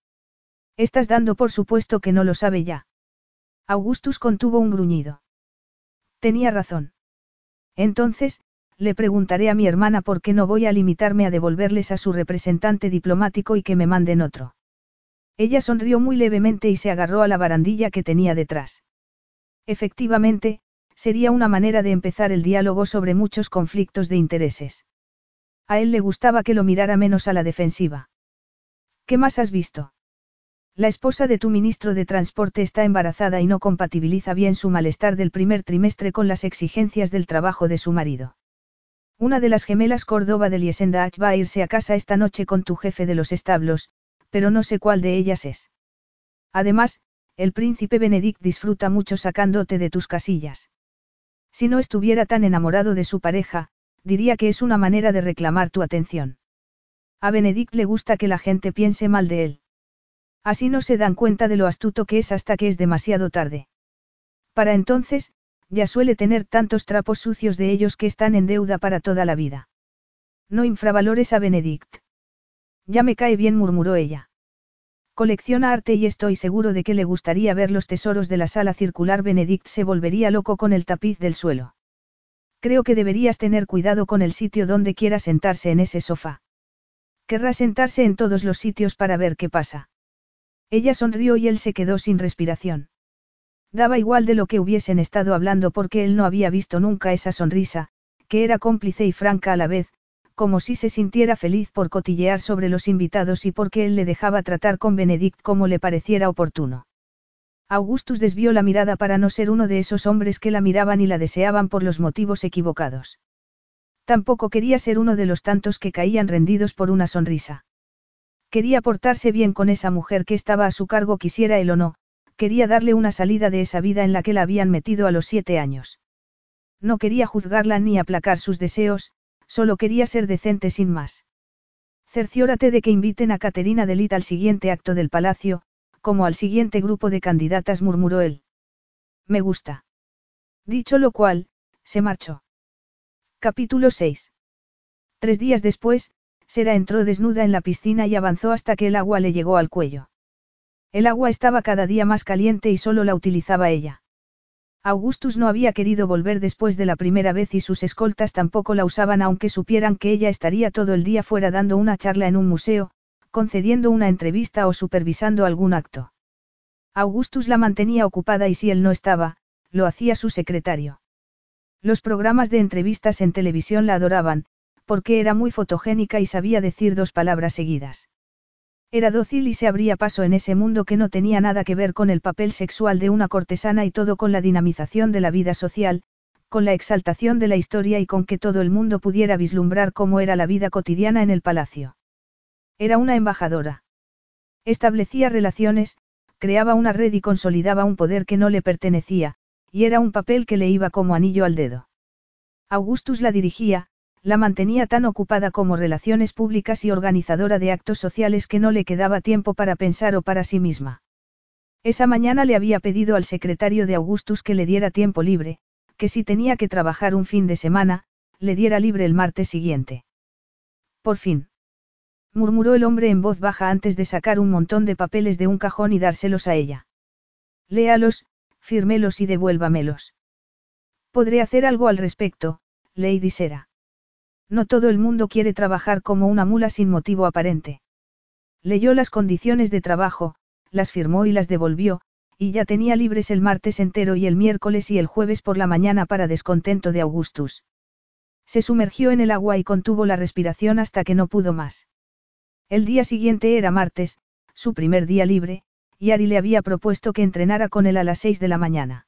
A: Estás dando por supuesto que no lo sabe ya. Augustus contuvo un gruñido. Tenía razón. Entonces, le preguntaré a mi hermana por qué no voy a limitarme a devolverles a su representante diplomático y que me manden otro. Ella sonrió muy levemente y se agarró a la barandilla que tenía detrás. Efectivamente, sería una manera de empezar el diálogo sobre muchos conflictos de intereses. A él le gustaba que lo mirara menos a la defensiva. ¿Qué más has visto? La esposa de tu ministro de Transporte está embarazada y no compatibiliza bien su malestar del primer trimestre con las exigencias del trabajo de su marido. Una de las gemelas Córdoba de Liesendach va a irse a casa esta noche con tu jefe de los establos, pero no sé cuál de ellas es. Además, el príncipe Benedict disfruta mucho sacándote de tus casillas. Si no estuviera tan enamorado de su pareja, diría que es una manera de reclamar tu atención. A Benedict le gusta que la gente piense mal de él. Así no se dan cuenta de lo astuto que es hasta que es demasiado tarde. Para entonces, ya suele tener tantos trapos sucios de ellos que están en deuda para toda la vida. No infravalores a Benedict. Ya me cae bien, murmuró ella. Colecciona arte y estoy seguro de que le gustaría ver los tesoros de la sala circular. Benedict se volvería loco con el tapiz del suelo. Creo que deberías tener cuidado con el sitio donde quiera sentarse en ese sofá. Querrá sentarse en todos los sitios para ver qué pasa. Ella sonrió y él se quedó sin respiración. Daba igual de lo que hubiesen estado hablando porque él no había visto nunca esa sonrisa, que era cómplice y franca a la vez, como si se sintiera feliz por cotillear sobre los invitados y porque él le dejaba tratar con Benedict como le pareciera oportuno. Augustus desvió la mirada para no ser uno de esos hombres que la miraban y la deseaban por los motivos equivocados. Tampoco quería ser uno de los tantos que caían rendidos por una sonrisa. Quería portarse bien con esa mujer que estaba a su cargo quisiera él o no, quería darle una salida de esa vida en la que la habían metido a los siete años. No quería juzgarla ni aplacar sus deseos, solo quería ser decente sin más. Cerciórate de que inviten a Caterina Delit al siguiente acto del palacio, como al siguiente grupo de candidatas murmuró él. Me gusta. Dicho lo cual, se marchó. Capítulo 6. Tres días después, Sera entró desnuda en la piscina y avanzó hasta que el agua le llegó al cuello. El agua estaba cada día más caliente y solo la utilizaba ella. Augustus no había querido volver después de la primera vez y sus escoltas tampoco la usaban aunque supieran que ella estaría todo el día fuera dando una charla en un museo, concediendo una entrevista o supervisando algún acto. Augustus la mantenía ocupada y si él no estaba, lo hacía su secretario. Los programas de entrevistas en televisión la adoraban, porque era muy fotogénica y sabía decir dos palabras seguidas. Era dócil y se abría paso en ese mundo que no tenía nada que ver con el papel sexual de una cortesana y todo con la dinamización de la vida social, con la exaltación de la historia y con que todo el mundo pudiera vislumbrar cómo era la vida cotidiana en el palacio. Era una embajadora. Establecía relaciones, creaba una red y consolidaba un poder que no le pertenecía, y era un papel que le iba como anillo al dedo. Augustus la dirigía, la mantenía tan ocupada como relaciones públicas y organizadora de actos sociales que no le quedaba tiempo para pensar o para sí misma. Esa mañana le había pedido al secretario de Augustus que le diera tiempo libre, que si tenía que trabajar un fin de semana, le diera libre el martes siguiente. Por fin. Murmuró el hombre en voz baja antes de sacar un montón de papeles de un cajón y dárselos a ella. Léalos, fírmelos y devuélvamelos. Podré hacer algo al respecto, Lady Sera. No todo el mundo quiere trabajar como una mula sin motivo aparente. Leyó las condiciones de trabajo, las firmó y las devolvió, y ya tenía libres el martes entero y el miércoles y el jueves por la mañana para descontento de Augustus. Se sumergió en el agua y contuvo la respiración hasta que no pudo más. El día siguiente era martes, su primer día libre, y Ari le había propuesto que entrenara con él a las seis de la mañana.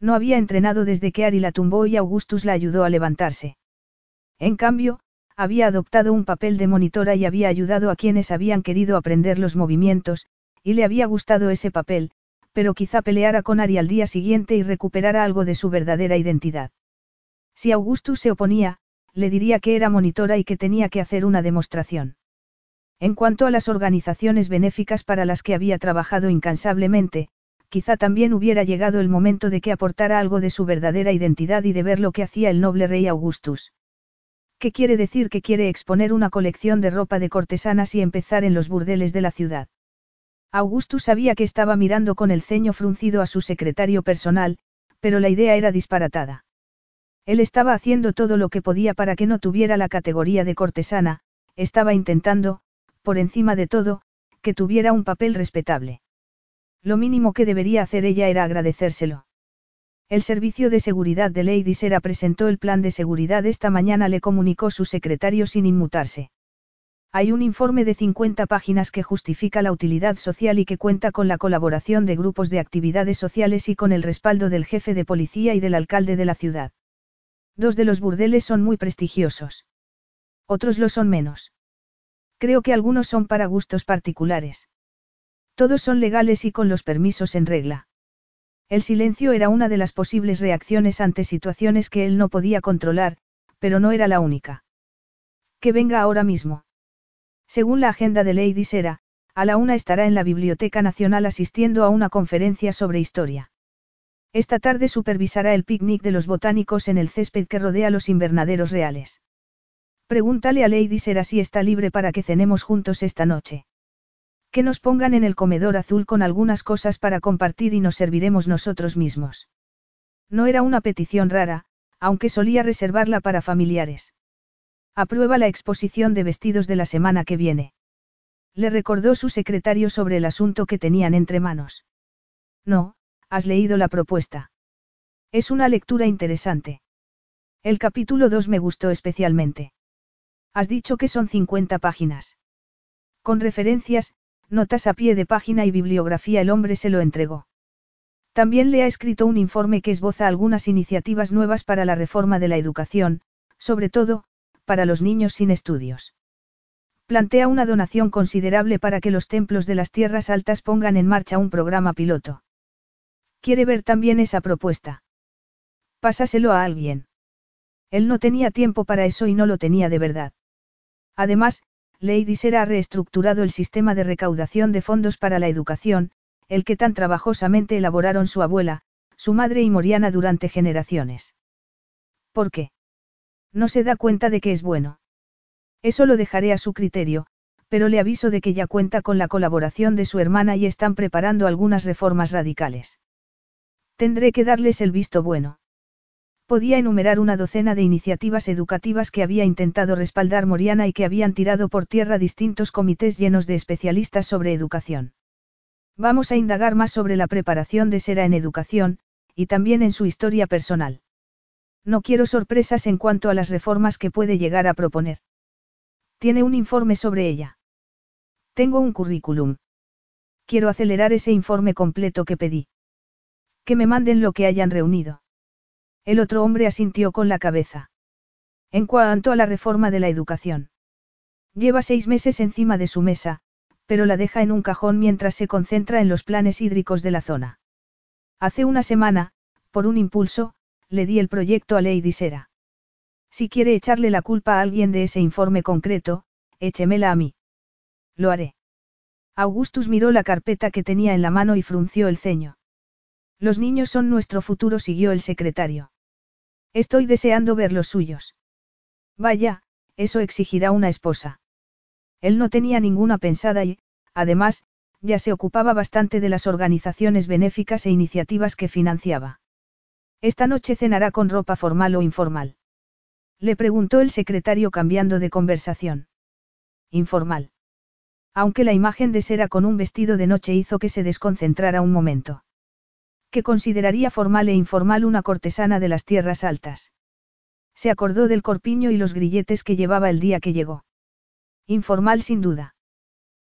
A: No había entrenado desde que Ari la tumbó y Augustus la ayudó a levantarse. En cambio, había adoptado un papel de monitora y había ayudado a quienes habían querido aprender los movimientos, y le había gustado ese papel, pero quizá peleara con Ari al día siguiente y recuperara algo de su verdadera identidad. Si Augustus se oponía, le diría que era monitora y que tenía que hacer una demostración. En cuanto a las organizaciones benéficas para las que había trabajado incansablemente, quizá también hubiera llegado el momento de que aportara algo de su verdadera identidad y de ver lo que hacía el noble rey Augustus. ¿Qué quiere decir que quiere exponer una colección de ropa de cortesanas y empezar en los burdeles de la ciudad? Augustus sabía que estaba mirando con el ceño fruncido a su secretario personal, pero la idea era disparatada. Él estaba haciendo todo lo que podía para que no tuviera la categoría de cortesana, estaba intentando, por encima de todo, que tuviera un papel respetable. Lo mínimo que debería hacer ella era agradecérselo. El Servicio de Seguridad de Lady Sera presentó el plan de seguridad esta mañana, le comunicó su secretario sin inmutarse. Hay un informe de 50 páginas que justifica la utilidad social y que cuenta con la colaboración de grupos de actividades sociales y con el respaldo del jefe de policía y del alcalde de la ciudad. Dos de los burdeles son muy prestigiosos. Otros lo son menos. Creo que algunos son para gustos particulares. Todos son legales y con los permisos en regla. El silencio era una de las posibles reacciones ante situaciones que él no podía controlar, pero no era la única. Que venga ahora mismo. Según la agenda de Lady Sera, a la una estará en la Biblioteca Nacional asistiendo a una conferencia sobre historia. Esta tarde supervisará el picnic de los botánicos en el césped que rodea los invernaderos reales. Pregúntale a Lady Sera si está libre para que cenemos juntos esta noche. Que nos pongan en el comedor azul con algunas cosas para compartir y nos serviremos nosotros mismos. No era una petición rara, aunque solía reservarla para familiares. Aprueba la exposición de vestidos de la semana que viene. Le recordó su secretario sobre el asunto que tenían entre manos. No, has leído la propuesta. Es una lectura interesante. El capítulo 2 me gustó especialmente. Has dicho que son 50 páginas. Con referencias, notas a pie de página y bibliografía el hombre se lo entregó. También le ha escrito un informe que esboza algunas iniciativas nuevas para la reforma de la educación, sobre todo, para los niños sin estudios. Plantea una donación considerable para que los templos de las tierras altas pongan en marcha un programa piloto. Quiere ver también esa propuesta. Pásaselo a alguien. Él no tenía tiempo para eso y no lo tenía de verdad. Además, Lady Sera ha reestructurado el sistema de recaudación de fondos para la educación, el que tan trabajosamente elaboraron su abuela, su madre y Moriana durante generaciones. ¿Por qué? No se da cuenta de que es bueno. Eso lo dejaré a su criterio, pero le aviso de que ya cuenta con la colaboración de su hermana y están preparando algunas reformas radicales. Tendré que darles el visto bueno. Podía enumerar una docena de iniciativas educativas que había intentado respaldar Moriana y que habían tirado por tierra distintos comités llenos de especialistas sobre educación. Vamos a indagar más sobre la preparación de Sera en educación, y también en su historia personal. No quiero sorpresas en cuanto a las reformas que puede llegar a proponer. Tiene un informe sobre ella. Tengo un currículum. Quiero acelerar ese informe completo que pedí. Que me manden lo que hayan reunido. El otro hombre asintió con la cabeza. En cuanto a la reforma de la educación. Lleva seis meses encima de su mesa, pero la deja en un cajón mientras se concentra en los planes hídricos de la zona. Hace una semana, por un impulso, le di el proyecto a Lady Sera. Si quiere echarle la culpa a alguien de ese informe concreto, échemela a mí. Lo haré. Augustus miró la carpeta que tenía en la mano y frunció el ceño. Los niños son nuestro futuro, siguió el secretario. Estoy deseando ver los suyos. Vaya, eso exigirá una esposa. Él no tenía ninguna pensada y, además, ya se ocupaba bastante de las organizaciones benéficas e iniciativas que financiaba. Esta noche cenará con ropa formal o informal. Le preguntó el secretario cambiando de conversación. Informal. Aunque la imagen de Sera con un vestido de noche hizo que se desconcentrara un momento. Que consideraría formal e informal una cortesana de las tierras altas. Se acordó del corpiño y los grilletes que llevaba el día que llegó. Informal sin duda.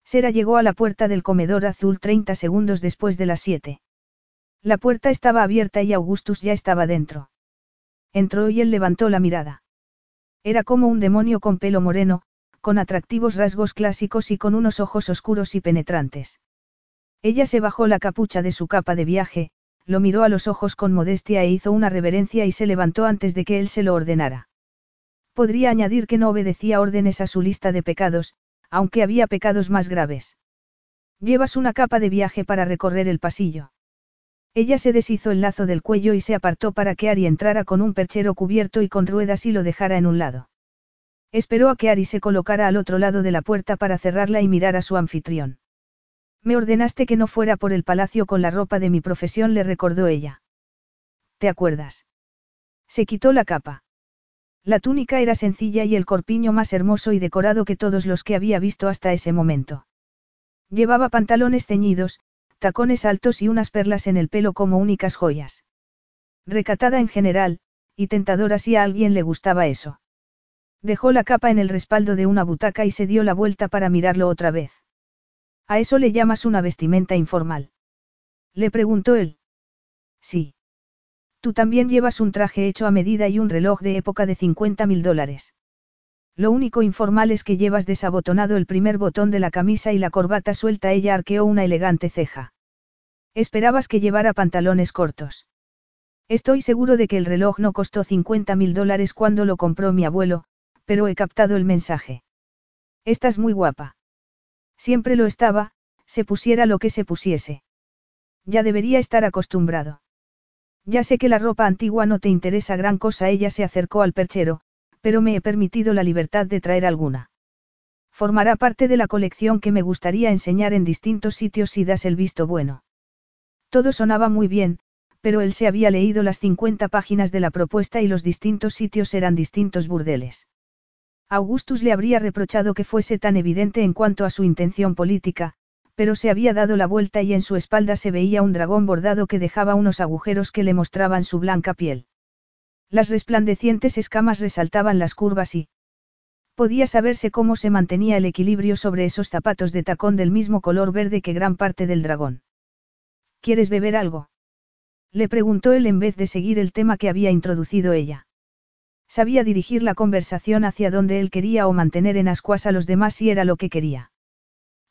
A: Sera llegó a la puerta del comedor azul 30 segundos después de las 7. La puerta estaba abierta y Augustus ya estaba dentro. Entró y él levantó la mirada. Era como un demonio con pelo moreno, con atractivos rasgos clásicos y con unos ojos oscuros y penetrantes. Ella se bajó la capucha de su capa de viaje, lo miró a los ojos con modestia e hizo una reverencia y se levantó antes de que él se lo ordenara. Podría añadir que no obedecía órdenes a su lista de pecados, aunque había pecados más graves. Llevas una capa de viaje para recorrer el pasillo. Ella se deshizo el lazo del cuello y se apartó para que Ari entrara con un perchero cubierto y con ruedas y lo dejara en un lado. Esperó a que Ari se colocara al otro lado de la puerta para cerrarla y mirar a su anfitrión. Me ordenaste que no fuera por el palacio con la ropa de mi profesión, le recordó ella. ¿Te acuerdas? Se quitó la capa. La túnica era sencilla y el corpiño más hermoso y decorado que todos los que había visto hasta ese momento. Llevaba pantalones ceñidos, tacones altos y unas perlas en el pelo como únicas joyas. Recatada en general, y tentadora si a alguien le gustaba eso. Dejó la capa en el respaldo de una butaca y se dio la vuelta para mirarlo otra vez. ¿A eso le llamas una vestimenta informal? Le preguntó él. Sí. Tú también llevas un traje hecho a medida y un reloj de época de 50 mil dólares. Lo único informal es que llevas desabotonado el primer botón de la camisa y la corbata suelta. Ella arqueó una elegante ceja. Esperabas que llevara pantalones cortos. Estoy seguro de que el reloj no costó 50 mil dólares cuando lo compró mi abuelo, pero he captado el mensaje. Estás muy guapa. Siempre lo estaba, se pusiera lo que se pusiese. Ya debería estar acostumbrado. Ya sé que la ropa antigua no te interesa gran cosa. Ella se acercó al perchero, pero me he permitido la libertad de traer alguna. Formará parte de la colección que me gustaría enseñar en distintos sitios si das el visto bueno. Todo sonaba muy bien, pero él se había leído las 50 páginas de la propuesta y los distintos sitios eran distintos burdeles. Augustus le habría reprochado que fuese tan evidente en cuanto a su intención política, pero se había dado la vuelta y en su espalda se veía un dragón bordado que dejaba unos agujeros que le mostraban su blanca piel. Las resplandecientes escamas resaltaban las curvas y... Podía saberse cómo se mantenía el equilibrio sobre esos zapatos de tacón del mismo color verde que gran parte del dragón. ¿Quieres beber algo? Le preguntó él en vez de seguir el tema que había introducido ella. Sabía dirigir la conversación hacia donde él quería o mantener en ascuas a los demás si era lo que quería.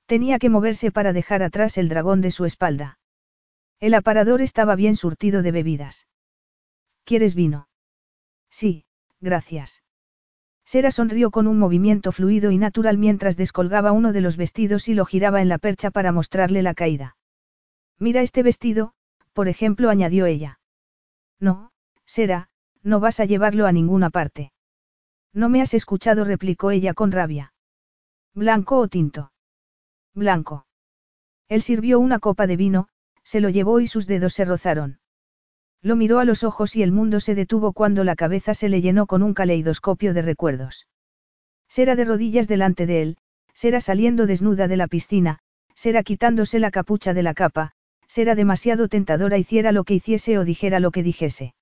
A: Tenía que moverse para dejar atrás el dragón de su espalda. El aparador estaba bien surtido de bebidas. ¿Quieres vino? Sí, gracias. Sera sonrió con un movimiento fluido y natural mientras descolgaba uno de los vestidos y lo giraba en la percha para mostrarle la caída. Mira este vestido, por ejemplo, añadió ella. No, Sera, no vas a llevarlo a ninguna parte. No me has escuchado, replicó ella con rabia. ¿Blanco o tinto? Blanco. Él sirvió una copa de vino, se lo llevó y sus dedos se rozaron. Lo miró a los ojos y el mundo se detuvo cuando la cabeza se le llenó con un caleidoscopio de recuerdos. Sera de rodillas delante de él, Sera saliendo desnuda de la piscina, Sera quitándose la capucha de la capa, Sera demasiado tentadora hiciera lo que hiciese o dijera lo que dijese.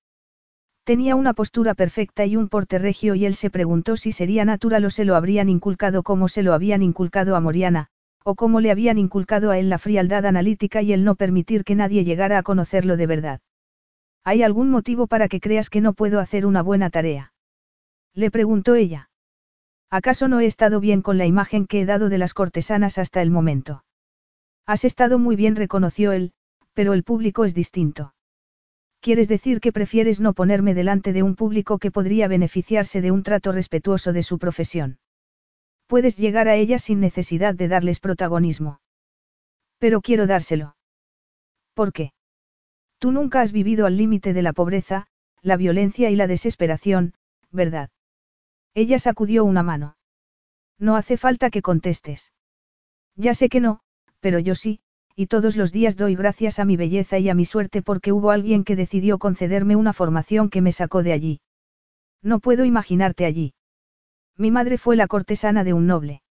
A: Tenía una postura perfecta y un porte regio y él se preguntó si sería natural o se lo habrían inculcado como se lo habían inculcado a Moriana, o cómo le habían inculcado a él la frialdad analítica y el no permitir que nadie llegara a conocerlo de verdad. ¿Hay algún motivo para que creas que no puedo hacer una buena tarea? Le preguntó ella. ¿Acaso no he estado bien con la imagen que he dado de las cortesanas hasta el momento? Has estado muy bien, reconoció él, pero el público es distinto. ¿Quieres decir que prefieres no ponerme delante de un público que podría beneficiarse de un trato respetuoso de su profesión? Puedes llegar a ellas sin necesidad de darles protagonismo. Pero quiero dárselo. ¿Por qué? Tú nunca has vivido al límite de la pobreza, la violencia y la desesperación, ¿verdad? Ella sacudió una mano. No hace falta que contestes. Ya sé que no, pero yo sí, y todos los días doy gracias a mi belleza y a mi suerte porque hubo alguien que decidió concederme una formación que me sacó de allí. No puedo imaginarte allí. Mi madre fue la cortesana de un noble.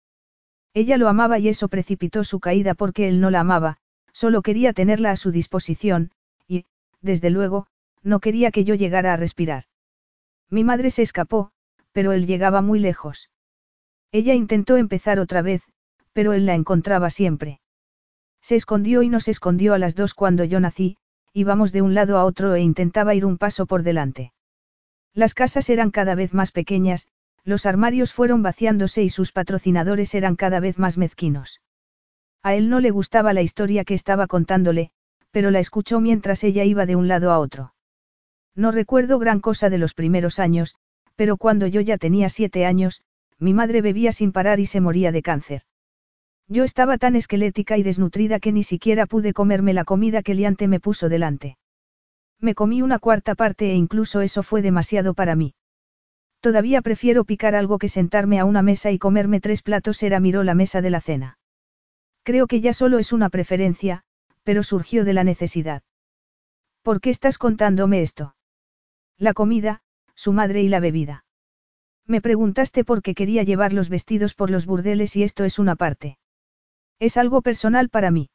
A: Ella lo amaba y eso precipitó su caída porque él no la amaba, solo quería tenerla a su disposición, y, desde luego, no quería que yo llegara a respirar. Mi madre se escapó, pero él llegaba muy lejos. Ella intentó empezar otra vez, pero él la encontraba siempre. Se escondió y nos escondió a las dos cuando yo nací, íbamos de un lado a otro e intentaba ir un paso por delante. Las casas eran cada vez más pequeñas, los armarios fueron vaciándose y sus patrocinadores eran cada vez más mezquinos. A él no le gustaba la historia que estaba contándole, pero la escuchó mientras ella iba de un lado a otro. No recuerdo gran cosa de los primeros años, pero cuando yo ya tenía siete años, mi madre bebía sin parar y se moría de cáncer. Yo estaba tan esquelética y desnutrida que ni siquiera pude comerme la comida que Liante me puso delante. Me comí una cuarta parte e incluso eso fue demasiado para mí. Todavía prefiero picar algo que sentarme a una mesa y comerme tres platos. Era miró la mesa de la cena. Creo que ya solo es una preferencia, pero surgió de la necesidad. ¿Por qué estás contándome esto? La comida, su madre y la bebida. Me preguntaste por qué quería llevar los vestidos por los burdeles y esto es una parte. Es algo personal para mí.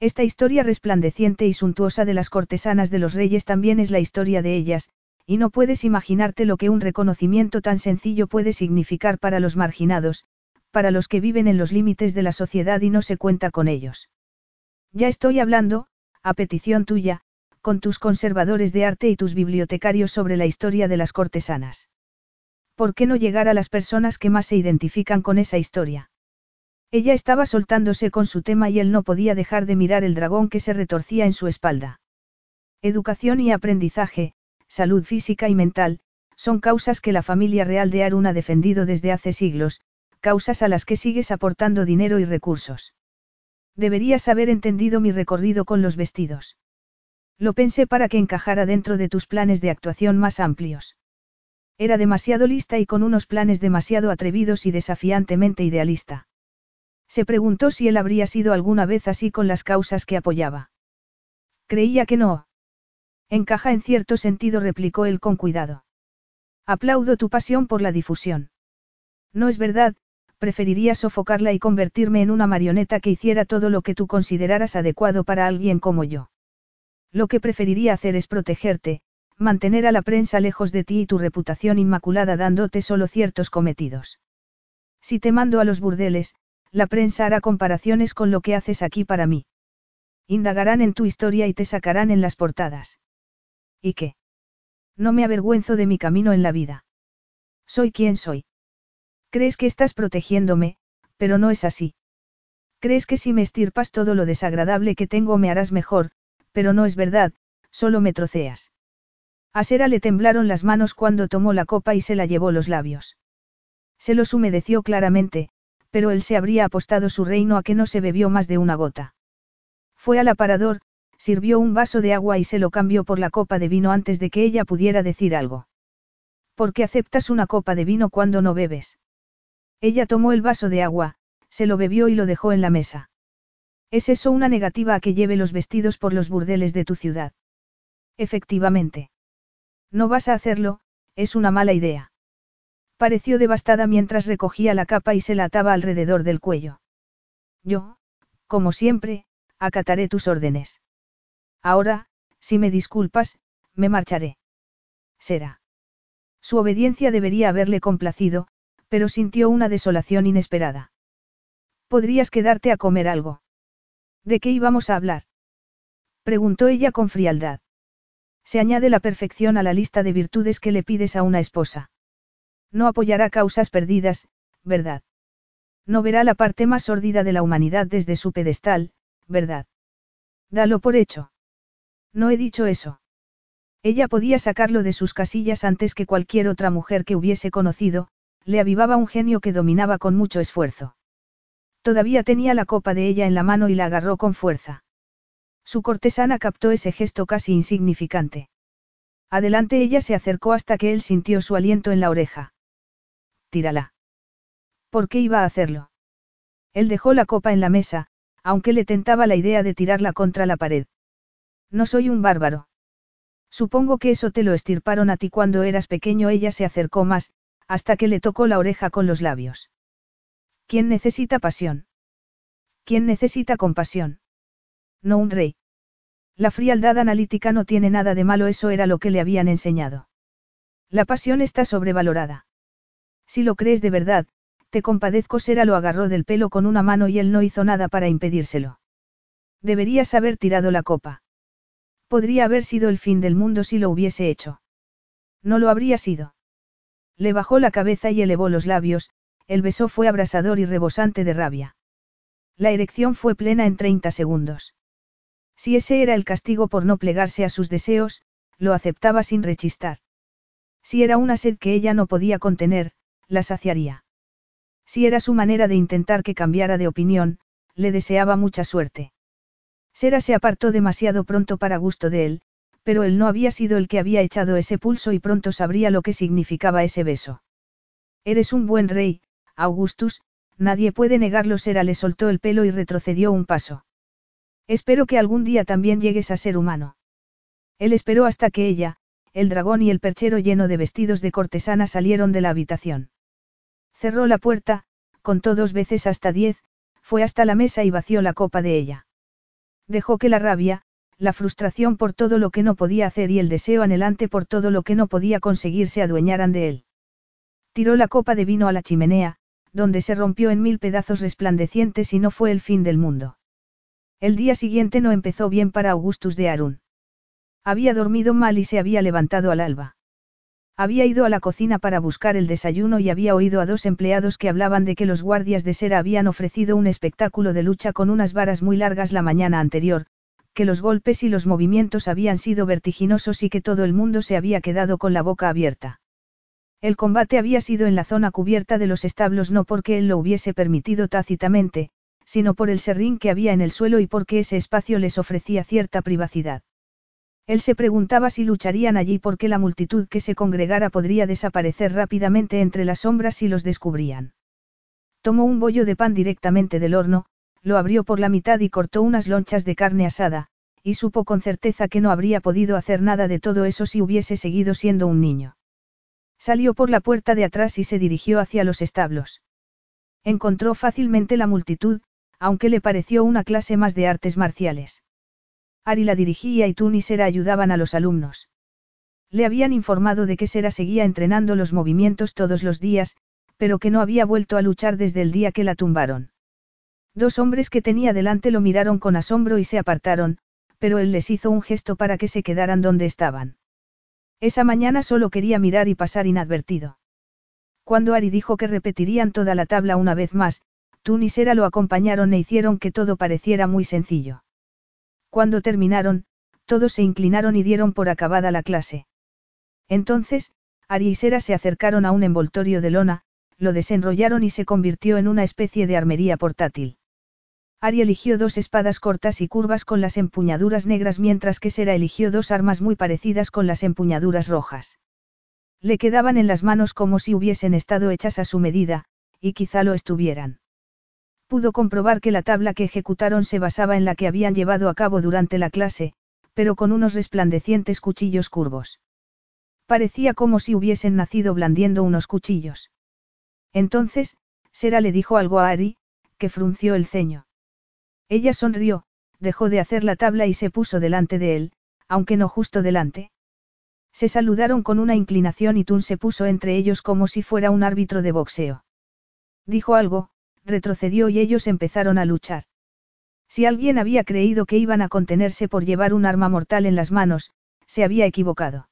A: Esta historia resplandeciente y suntuosa de las cortesanas de los reyes también es la historia de ellas, y no puedes imaginarte lo que un reconocimiento tan sencillo puede significar para los marginados, para los que viven en los límites de la sociedad y no se cuenta con ellos. Ya estoy hablando, a petición tuya, con tus conservadores de arte y tus bibliotecarios sobre la historia de las cortesanas. ¿Por qué no llegar a las personas que más se identifican con esa historia? Ella estaba soltándose con su tema y él no podía dejar de mirar el dragón que se retorcía en su espalda. Educación y aprendizaje, salud física y mental, son causas que la familia real de Arun ha defendido desde hace siglos, causas a las que sigues aportando dinero y recursos. Deberías haber entendido mi recorrido con los vestidos. Lo pensé para que encajara dentro de tus planes de actuación más amplios. Era demasiado lista y con unos planes demasiado atrevidos y desafiantemente idealista. Se preguntó si él habría sido alguna vez así con las causas que apoyaba. Creía que no. Encaja en cierto sentido, replicó él con cuidado. Aplaudo tu pasión por la difusión. No es verdad, preferiría sofocarla y convertirme en una marioneta que hiciera todo lo que tú consideraras adecuado para alguien como yo. Lo que preferiría hacer es protegerte, mantener a la prensa lejos de ti y tu reputación inmaculada dándote solo ciertos cometidos. Si te mando a los burdeles, la prensa hará comparaciones con lo que haces aquí para mí. Indagarán en tu historia y te sacarán en las portadas. ¿Y qué? No me avergüenzo de mi camino en la vida. Soy quien soy. Crees que estás protegiéndome, pero no es así. Crees que si me estirpas todo lo desagradable que tengo me harás mejor, pero no es verdad, solo me troceas. A Sera le temblaron las manos cuando tomó la copa y se la llevó los labios. Se los humedeció claramente, pero él se habría apostado su reino a que no se bebió más de una gota. Fue al aparador, sirvió un vaso de agua y se lo cambió por la copa de vino antes de que ella pudiera decir algo. ¿Por qué aceptas una copa de vino cuando no bebes? Ella tomó el vaso de agua, se lo bebió y lo dejó en la mesa. ¿Es eso una negativa a que lleve los vestidos por los burdeles de tu ciudad? Efectivamente. No vas a hacerlo, es una mala idea. Pareció devastada mientras recogía la capa y se la ataba alrededor del cuello. Yo, como siempre, acataré tus órdenes. Ahora, si me disculpas, me marcharé. Será. Su obediencia debería haberle complacido, pero sintió una desolación inesperada. ¿Podrías quedarte a comer algo? ¿De qué íbamos a hablar? Preguntó ella con frialdad. Se añade la perfección a la lista de virtudes que le pides a una esposa. No apoyará causas perdidas, ¿verdad? No verá la parte más sórdida de la humanidad desde su pedestal, ¿verdad? Dalo por hecho. No he dicho eso. Ella podía sacarlo de sus casillas antes que cualquier otra mujer que hubiese conocido, le avivaba un genio que dominaba con mucho esfuerzo. Todavía tenía la copa de ella en la mano y la agarró con fuerza. Su cortesana captó ese gesto casi insignificante. Adelante ella se acercó hasta que él sintió su aliento en la oreja. Tírala. ¿Por qué iba a hacerlo? Él dejó la copa en la mesa, aunque le tentaba la idea de tirarla contra la pared. No soy un bárbaro. Supongo que eso te lo estirparon a ti cuando eras pequeño. Ella se acercó más, hasta que le tocó la oreja con los labios. ¿Quién necesita pasión? ¿Quién necesita compasión? No un rey. La frialdad analítica no tiene nada de malo, eso era lo que le habían enseñado. La pasión está sobrevalorada. Si lo crees de verdad, te compadezco. Sera lo agarró del pelo con una mano y él no hizo nada para impedírselo. Deberías haber tirado la copa. Podría haber sido el fin del mundo si lo hubiese hecho. No lo habría sido. Le bajó la cabeza y elevó los labios, el beso fue abrasador y rebosante de rabia. La erección fue plena en 30 segundos. Si ese era el castigo por no plegarse a sus deseos, lo aceptaba sin rechistar. Si era una sed que ella no podía contener, la saciaría. Si era su manera de intentar que cambiara de opinión, le deseaba mucha suerte. Sera se apartó demasiado pronto para gusto de él, pero él no había sido el que había echado ese pulso y pronto sabría lo que significaba ese beso. Eres un buen rey, Augustus, nadie puede negarlo. Sera le soltó el pelo y retrocedió un paso. Espero que algún día también llegues a ser humano. Él esperó hasta que ella, el dragón y el perchero lleno de vestidos de cortesana salieron de la habitación. Cerró la puerta, contó dos veces hasta diez, fue hasta la mesa y vació la copa de ella. Dejó que la rabia, la frustración por todo lo que no podía hacer y el deseo anhelante por todo lo que no podía conseguir se adueñaran de él. Tiró la copa de vino a la chimenea, donde se rompió en mil pedazos resplandecientes y no fue el fin del mundo. El día siguiente no empezó bien para Augustus de Arun. Había dormido mal y se había levantado al alba. Había ido a la cocina para buscar el desayuno y había oído a dos empleados que hablaban de que los guardias de Sera habían ofrecido un espectáculo de lucha con unas varas muy largas la mañana anterior, que los golpes y los movimientos habían sido vertiginosos y que todo el mundo se había quedado con la boca abierta. El combate había sido en la zona cubierta de los establos no porque él lo hubiese permitido tácitamente, sino por el serrín que había en el suelo y porque ese espacio les ofrecía cierta privacidad. Él se preguntaba si lucharían allí porque la multitud que se congregara podría desaparecer rápidamente entre las sombras si los descubrían. Tomó un bollo de pan directamente del horno, lo abrió por la mitad y cortó unas lonchas de carne asada, y supo con certeza que no habría podido hacer nada de todo eso si hubiese seguido siendo un niño. Salió por la puerta de atrás y se dirigió hacia los establos. Encontró fácilmente la multitud, aunque le pareció una clase más de artes marciales. Ari la dirigía y Tun y Sera ayudaban a los alumnos. Le habían informado de que Sera seguía entrenando los movimientos todos los días, pero que no había vuelto a luchar desde el día que la tumbaron. Dos hombres que tenía delante lo miraron con asombro y se apartaron, pero él les hizo un gesto para que se quedaran donde estaban. Esa mañana solo quería mirar y pasar inadvertido. Cuando Ari dijo que repetirían toda la tabla una vez más, Tun y Sera lo acompañaron e hicieron que todo pareciera muy sencillo. Cuando terminaron, todos se inclinaron y dieron por acabada la clase. Entonces, Ari y Sera se acercaron a un envoltorio de lona, lo desenrollaron y se convirtió en una especie de armería portátil. Ari eligió dos espadas cortas y curvas con las empuñaduras negras mientras que Sera eligió dos armas muy parecidas con las empuñaduras rojas. Le quedaban en las manos como si hubiesen estado hechas a su medida, y quizá lo estuvieran. Pudo comprobar que la tabla que ejecutaron se basaba en la que habían llevado a cabo durante la clase, pero con unos resplandecientes cuchillos curvos. Parecía como si hubiesen nacido blandiendo unos cuchillos. Entonces, Sera le dijo algo a Ari, que frunció el ceño. Ella sonrió, dejó de hacer la tabla y se puso delante de él, aunque no justo delante. Se saludaron con una inclinación y Tun se puso entre ellos como si fuera un árbitro de boxeo. Dijo algo, retrocedió y ellos empezaron a luchar. Si alguien había creído que iban a contenerse por llevar un arma mortal en las manos, se había equivocado.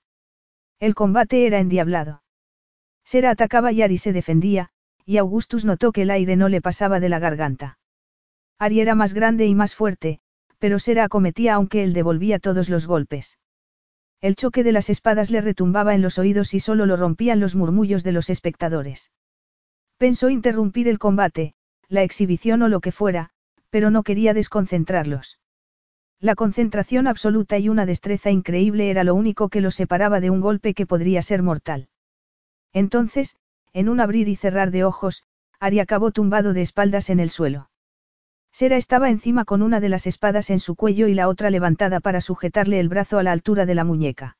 A: El combate era endiablado. Sera atacaba y Ari se defendía, y Augustus notó que el aire no le pasaba de la garganta. Ari era más grande y más fuerte, pero Sera acometía aunque él devolvía todos los golpes. El choque de las espadas le retumbaba en los oídos y solo lo rompían los murmullos de los espectadores. Pensó interrumpir el combate, la exhibición o lo que fuera, pero no quería desconcentrarlos. La concentración absoluta y una destreza increíble era lo único que los separaba de un golpe que podría ser mortal. Entonces, en un abrir y cerrar de ojos, Ari acabó tumbado de espaldas en el suelo. Sera estaba encima con una de las espadas en su cuello y la otra levantada para sujetarle el brazo a la altura de la muñeca.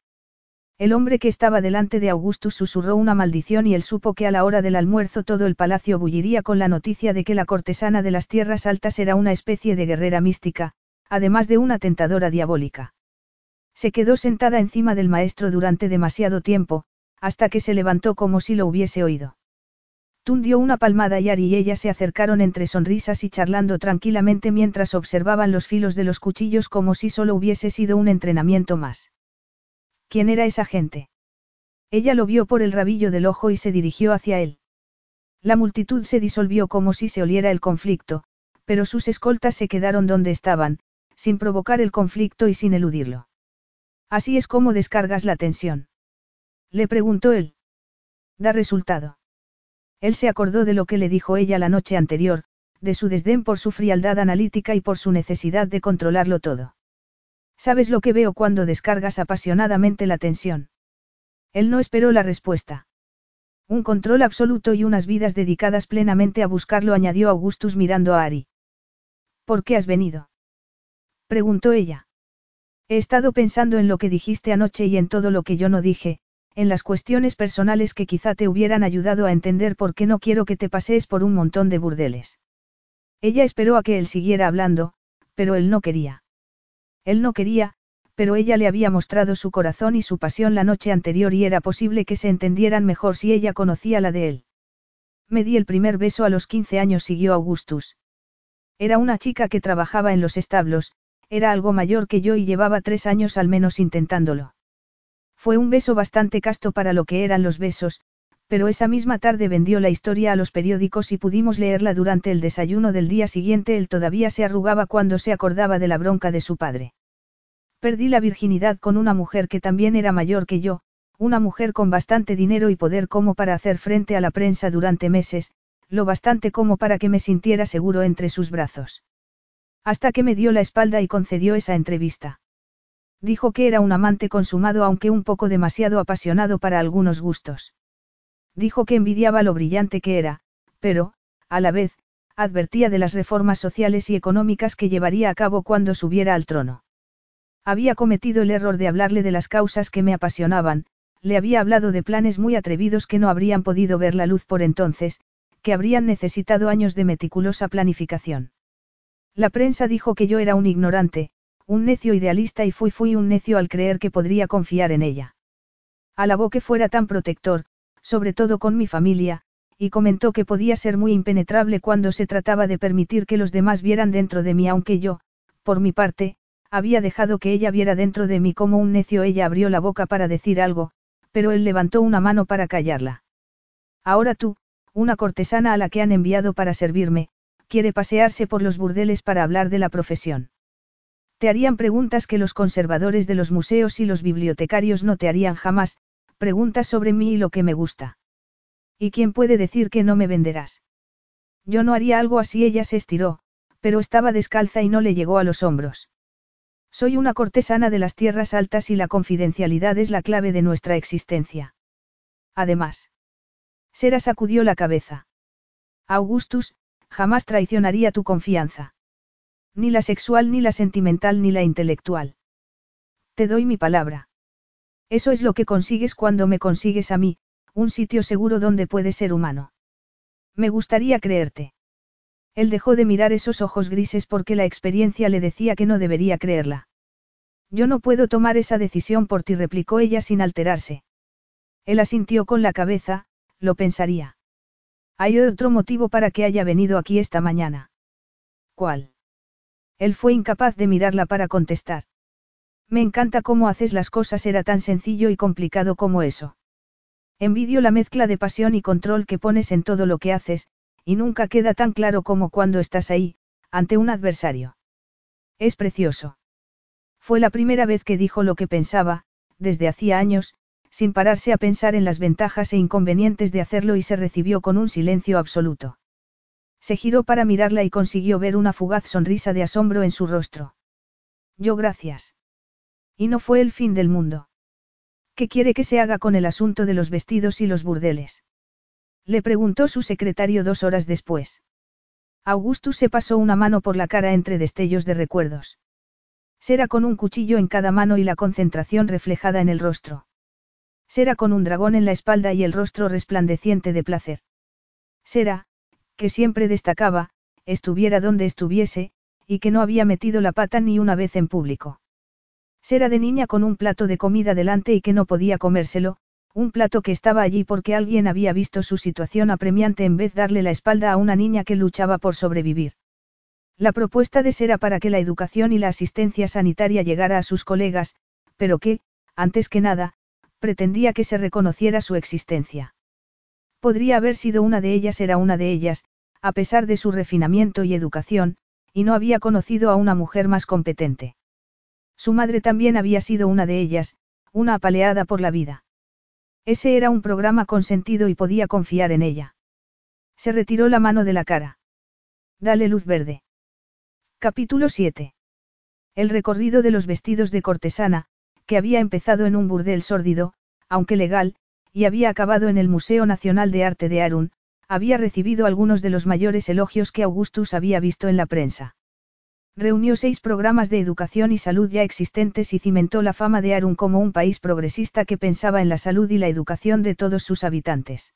A: El hombre que estaba delante de Augustus susurró una maldición y él supo que a la hora del almuerzo todo el palacio bulliría con la noticia de que la cortesana de las tierras altas era una especie de guerrera mística, además de una tentadora diabólica. Se quedó sentada encima del maestro durante demasiado tiempo, hasta que se levantó como si lo hubiese oído. Tun dio una palmada y Ari y ella se acercaron entre sonrisas y charlando tranquilamente mientras observaban los filos de los cuchillos como si solo hubiese sido un entrenamiento más. ¿Quién era esa gente? Ella lo vio por el rabillo del ojo y se dirigió hacia él. La multitud se disolvió como si se oliera el conflicto, pero sus escoltas se quedaron donde estaban, sin provocar el conflicto y sin eludirlo. Así es como descargas la tensión. Le preguntó él. Da resultado. Él se acordó de lo que le dijo ella la noche anterior, de su desdén por su frialdad analítica y por su necesidad de controlarlo todo. ¿Sabes lo que veo cuando descargas apasionadamente la tensión? Él no esperó la respuesta. Un control absoluto y unas vidas dedicadas plenamente a buscarlo, añadió Augustus mirando a Ari. ¿Por qué has venido? preguntó ella. He estado pensando en lo que dijiste anoche y en todo lo que yo no dije, en las cuestiones personales que quizá te hubieran ayudado a entender por qué no quiero que te pasees por un montón de burdeles. Ella esperó a que él siguiera hablando, pero él no quería. Él no quería, pero ella le había mostrado su corazón y su pasión la noche anterior y era posible que se entendieran mejor si ella conocía la de él. Me di el primer beso a los 15 años, siguió Augustus. Era una chica que trabajaba en los establos, era algo mayor que yo y llevaba tres años al menos intentándolo. Fue un beso bastante casto para lo que eran los besos, pero esa misma tarde vendió la historia a los periódicos y pudimos leerla durante el desayuno del día siguiente. Él todavía se arrugaba cuando se acordaba de la bronca de su padre. Perdí la virginidad con una mujer que también era mayor que yo, una mujer con bastante dinero y poder como para hacer frente a la prensa durante meses, lo bastante como para que me sintiera seguro entre sus brazos. Hasta que me dio la espalda y concedió esa entrevista. Dijo que era un amante consumado aunque un poco demasiado apasionado para algunos gustos. Dijo que envidiaba lo brillante que era, pero, a la vez, advertía de las reformas sociales y económicas que llevaría a cabo cuando subiera al trono. Había cometido el error de hablarle de las causas que me apasionaban, le había hablado de planes muy atrevidos que no habrían podido ver la luz por entonces, que habrían necesitado años de meticulosa planificación. La prensa dijo que yo era un ignorante, un necio idealista y fui fui un necio al creer que podría confiar en ella. Alabó que fuera tan protector, sobre todo con mi familia, y comentó que podía ser muy impenetrable cuando se trataba de permitir que los demás vieran dentro de mí, aunque yo, por mi parte, había dejado que ella viera dentro de mí como un necio. Ella abrió la boca para decir algo, pero él levantó una mano para callarla. Ahora tú, una cortesana a la que han enviado para servirme, quiere pasearse por los burdeles para hablar de la profesión. Te harían preguntas que los conservadores de los museos y los bibliotecarios no te harían jamás, preguntas sobre mí y lo que me gusta. ¿Y quién puede decir que no me venderás? Yo no haría algo así, ella se estiró, pero estaba descalza y no le llegó a los hombros. Soy una cortesana de las tierras altas y la confidencialidad es la clave de nuestra existencia. Además. Sera sacudió la cabeza. Augustus, jamás traicionaría tu confianza. Ni la sexual, ni la sentimental, ni la intelectual. Te doy mi palabra. Eso es lo que consigues cuando me consigues a mí, un sitio seguro donde puedes ser humano. Me gustaría creerte. Él dejó de mirar esos ojos grises porque la experiencia le decía que no debería creerla. Yo no puedo tomar esa decisión por ti, replicó ella sin alterarse. Él asintió con la cabeza, lo pensaría. Hay otro motivo para que haya venido aquí esta mañana. ¿Cuál? Él fue incapaz de mirarla para contestar. Me encanta cómo haces las cosas, era tan sencillo y complicado como eso. Envidio la mezcla de pasión y control que pones en todo lo que haces, y nunca queda tan claro como cuando estás ahí, ante un adversario. Es precioso. Fue la primera vez que dijo lo que pensaba, desde hacía años, sin pararse a pensar en las ventajas e inconvenientes de hacerlo y se recibió con un silencio absoluto. Se giró para mirarla y consiguió ver una fugaz sonrisa de asombro en su rostro. Yo gracias. Y no fue el fin del mundo. ¿Qué quiere que se haga con el asunto de los vestidos y los burdeles? Le preguntó su secretario dos horas después. Augustus se pasó una mano por la cara entre destellos de recuerdos. Será con un cuchillo en cada mano y la concentración reflejada en el rostro. Será con un dragón en la espalda y el rostro resplandeciente de placer. Será, que siempre destacaba, estuviera donde estuviese, y que no había metido la pata ni una vez en público. Será de niña con un plato de comida delante y que no podía comérselo, un plato que estaba allí porque alguien había visto su situación apremiante en vez darle la espalda a una niña que luchaba por sobrevivir. La propuesta de Sera para que la educación y la asistencia sanitaria llegara a sus colegas, pero que, antes que nada, pretendía que se reconociera su existencia. Podría haber sido una de ellas, era una de ellas, a pesar de su refinamiento y educación, y no había conocido a una mujer más competente. Su madre también había sido una de ellas, una apaleada por la vida. Ese era un programa con sentido y podía confiar en ella. Se retiró la mano de la cara. Dale luz verde. Capítulo 7. El recorrido de los vestidos de cortesana, que había empezado en un burdel sórdido, aunque legal, y había acabado en el Museo Nacional de Arte de Arun, había recibido algunos de los mayores elogios que Augustus había visto en la prensa. Reunió seis programas de educación y salud ya existentes y cimentó la fama de Arun como un país progresista que pensaba en la salud y la educación de todos sus habitantes.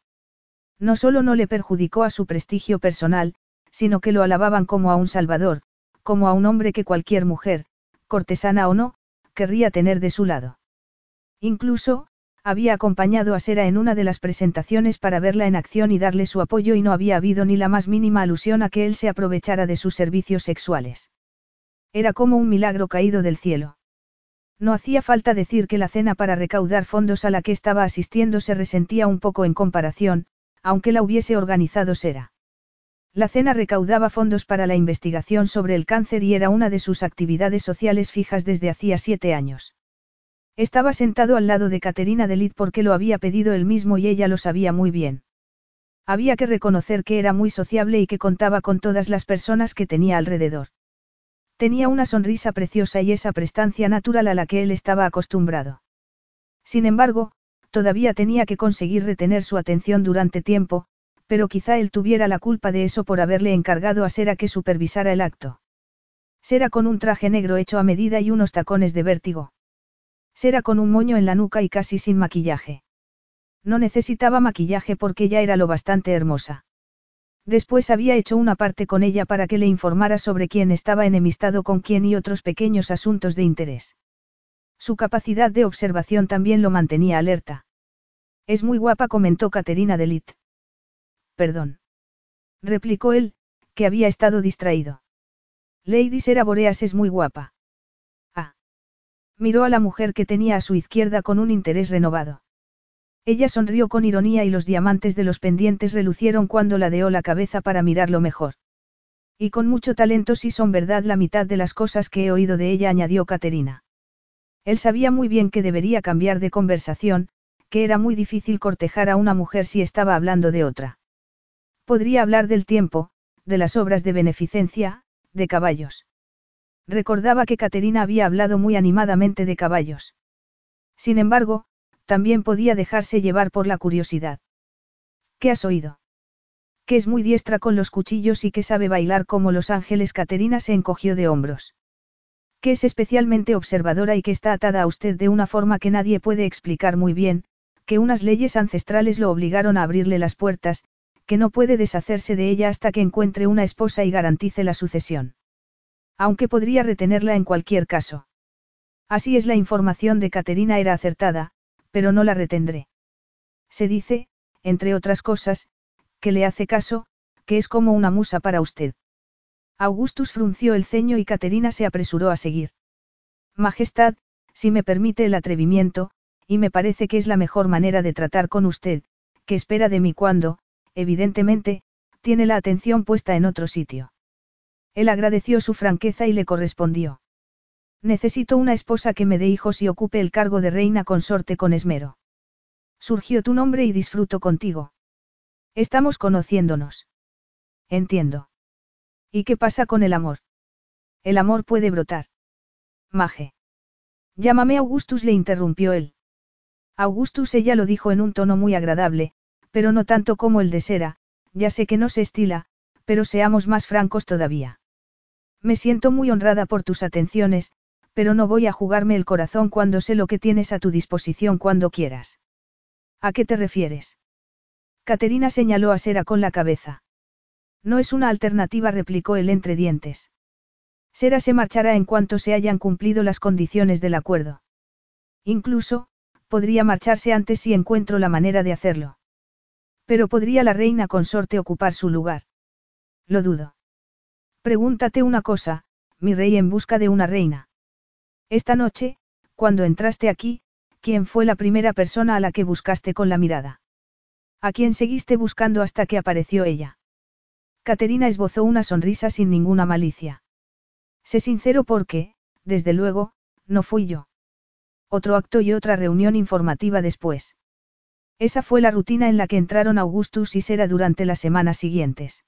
A: No solo no le perjudicó a su prestigio personal, sino que lo alababan como a un salvador, como a un hombre que cualquier mujer, cortesana o no, querría tener de su lado. Incluso, había acompañado a Sera en una de las presentaciones para verla en acción y darle su apoyo y no había habido ni la más mínima alusión a que él se aprovechara de sus servicios sexuales. Era como un milagro caído del cielo. No hacía falta decir que la cena para recaudar fondos a la que estaba asistiendo se resentía un poco en comparación, aunque la hubiese organizado Sera. La cena recaudaba fondos para la investigación sobre el cáncer y era una de sus actividades sociales fijas desde hacía siete años. Estaba sentado al lado de Caterina Delit porque lo había pedido él mismo y ella lo sabía muy bien. Había que reconocer que era muy sociable y que contaba con todas las personas que tenía alrededor. Tenía una sonrisa preciosa y esa prestancia natural a la que él estaba acostumbrado. Sin embargo, todavía tenía que conseguir retener su atención durante tiempo, pero quizá él tuviera la culpa de eso por haberle encargado a Sera que supervisara el acto. Sera con un traje negro hecho a medida y unos tacones de vértigo. Será con un moño en la nuca y casi sin maquillaje. No necesitaba maquillaje porque ya era lo bastante hermosa. Después había hecho una parte con ella para que le informara sobre quién estaba enemistado con quién y otros pequeños asuntos de interés. Su capacidad de observación también lo mantenía alerta. Es muy guapa, comentó Caterina Delit. Perdón. Replicó él, que había estado distraído. Lady Sera Boreas es muy guapa. Ah. Miró a la mujer que tenía a su izquierda con un interés renovado. Ella sonrió con ironía y los diamantes de los pendientes relucieron cuando ladeó la cabeza para mirarlo mejor. Y con mucho talento si son verdad la mitad de las cosas que he oído de ella, añadió Caterina. Él sabía muy bien que debería cambiar de conversación, que era muy difícil cortejar a una mujer si estaba hablando de otra. Podría hablar del tiempo, de las obras de beneficencia, de caballos. Recordaba que Caterina había hablado muy animadamente de caballos. Sin embargo, también podía dejarse llevar por la curiosidad. ¿Qué has oído? Que es muy diestra con los cuchillos y que sabe bailar como los ángeles. Caterina se encogió de hombros. Que es especialmente observadora y que está atada a usted de una forma que nadie puede explicar muy bien, que unas leyes ancestrales lo obligaron a abrirle las puertas, que no puede deshacerse de ella hasta que encuentre una esposa y garantice la sucesión. Aunque podría retenerla en cualquier caso. Así es la información de Caterina era acertada, pero no la retendré. Se dice, entre otras cosas, que le hace caso, que es como una musa para usted. Augustus frunció el ceño y Caterina se apresuró a seguir. Majestad, si me permite el atrevimiento, y me parece que es la mejor manera de tratar con usted, que espera de mí cuando, evidentemente, tiene la atención puesta en otro sitio. Él agradeció su franqueza y le correspondió. Necesito una esposa que me dé hijos y ocupe el cargo de reina consorte con esmero. Surgió tu nombre y disfruto contigo. Estamos conociéndonos. Entiendo. ¿Y qué pasa con el amor? El amor puede brotar. Maje. Llámame Augustus, le interrumpió él. Augustus ella lo dijo en un tono muy agradable, pero no tanto como el de Sera, ya sé que no se estila, pero seamos más francos todavía. Me siento muy honrada por tus atenciones, pero no voy a jugarme el corazón cuando sé lo que tienes a tu disposición cuando quieras. ¿A qué te refieres? Caterina señaló a Sera con la cabeza. No es una alternativa, replicó él entre dientes. Sera se marchará en cuanto se hayan cumplido las condiciones del acuerdo. Incluso, podría marcharse antes si encuentro la manera de hacerlo. Pero podría la reina consorte ocupar su lugar. Lo dudo. Pregúntate una cosa, mi rey en busca de una reina. Esta noche, cuando entraste aquí, ¿quién fue la primera persona a la que buscaste con la mirada? ¿A quién seguiste buscando hasta que apareció ella? Caterina esbozó una sonrisa sin ninguna malicia. Sé sincero porque, desde luego, no fui yo. Otro acto y otra reunión informativa después. Esa fue la rutina en la que entraron Augustus y Sera durante las semanas siguientes.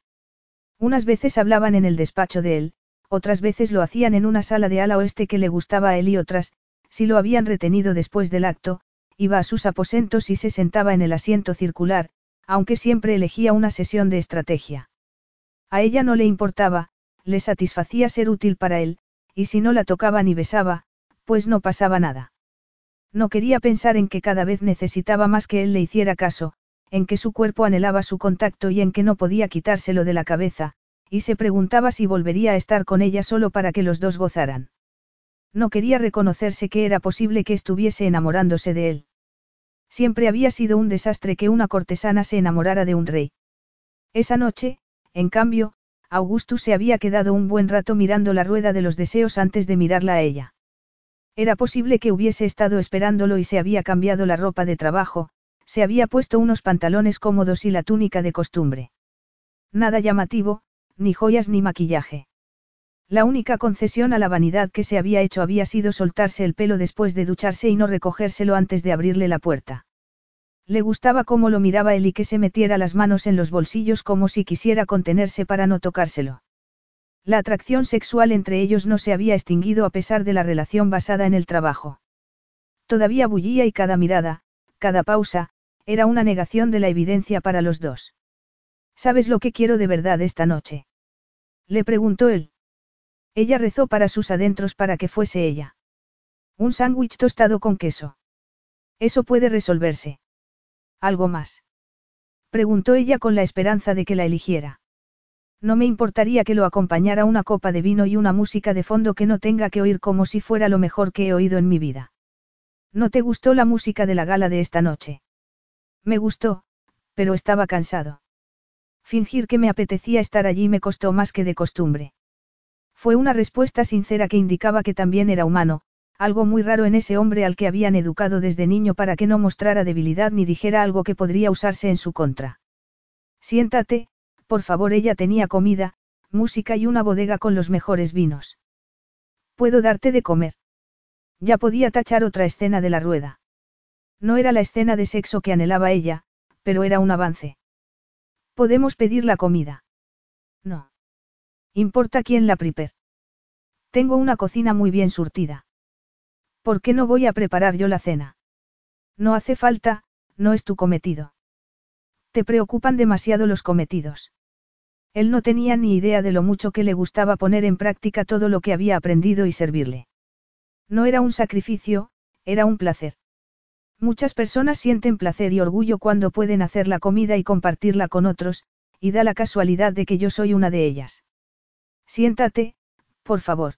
A: Unas veces hablaban en el despacho de él, otras veces lo hacían en una sala de ala oeste que le gustaba a él y otras, si lo habían retenido después del acto, iba a sus aposentos y se sentaba en el asiento circular, aunque siempre elegía una sesión de estrategia. A ella no le importaba, le satisfacía ser útil para él, y si no la tocaba ni besaba, pues no pasaba nada. No quería pensar en que cada vez necesitaba más que él le hiciera caso, en que su cuerpo anhelaba su contacto y en que no podía quitárselo de la cabeza, y se preguntaba si volvería a estar con ella solo para que los dos gozaran. No quería reconocerse que era posible que estuviese enamorándose de él. Siempre había sido un desastre que una cortesana se enamorara de un rey. Esa noche, en cambio, Augustus se había quedado un buen rato mirando la rueda de los deseos antes de mirarla a ella. Era posible que hubiese estado esperándolo y se había cambiado la ropa de trabajo, se había puesto unos pantalones cómodos y la túnica de costumbre. Nada llamativo, ni joyas ni maquillaje. La única concesión a la vanidad que se había hecho había sido soltarse el pelo después de ducharse y no recogérselo antes de abrirle la puerta. Le gustaba cómo lo miraba él y que se metiera las manos en los bolsillos como si quisiera contenerse para no tocárselo. La atracción sexual entre ellos no se había extinguido a pesar de la relación basada en el trabajo. Todavía bullía y cada mirada, cada pausa, era una negación de la evidencia para los dos. ¿Sabes lo que quiero de verdad esta noche? Le preguntó él. Ella rezó para sus adentros para que fuese ella. Un sándwich tostado con queso. Eso puede resolverse. ¿Algo más? Preguntó ella con la esperanza de que la eligiera. No me importaría que lo acompañara una copa de vino y una música de fondo que no tenga que oír como si fuera lo mejor que he oído en mi vida. ¿No te gustó la música de la gala de esta noche? Me gustó, pero estaba cansado. Fingir que me apetecía estar allí me costó más que de costumbre. Fue una respuesta sincera que indicaba que también era humano, algo muy raro en ese hombre al que habían educado desde niño para que no mostrara debilidad ni dijera algo que podría usarse en su contra. Siéntate, por favor, ella tenía comida, música y una bodega con los mejores vinos. ¿Puedo darte de comer? Ya podía tachar otra escena de la rueda. No era la escena de sexo que anhelaba ella, pero era un avance. ¿Podemos pedir la comida? No. Importa quién la prepare. Tengo una cocina muy bien surtida. ¿Por qué no voy a preparar yo la cena? No hace falta, no es tu cometido. Te preocupan demasiado los cometidos. Él no tenía ni idea de lo mucho que le gustaba poner en práctica todo lo que había aprendido y servirle. No era un sacrificio, era un placer. Muchas personas sienten placer y orgullo cuando pueden hacer la comida y compartirla con otros, y da la casualidad de que yo soy una de ellas. Siéntate, por favor.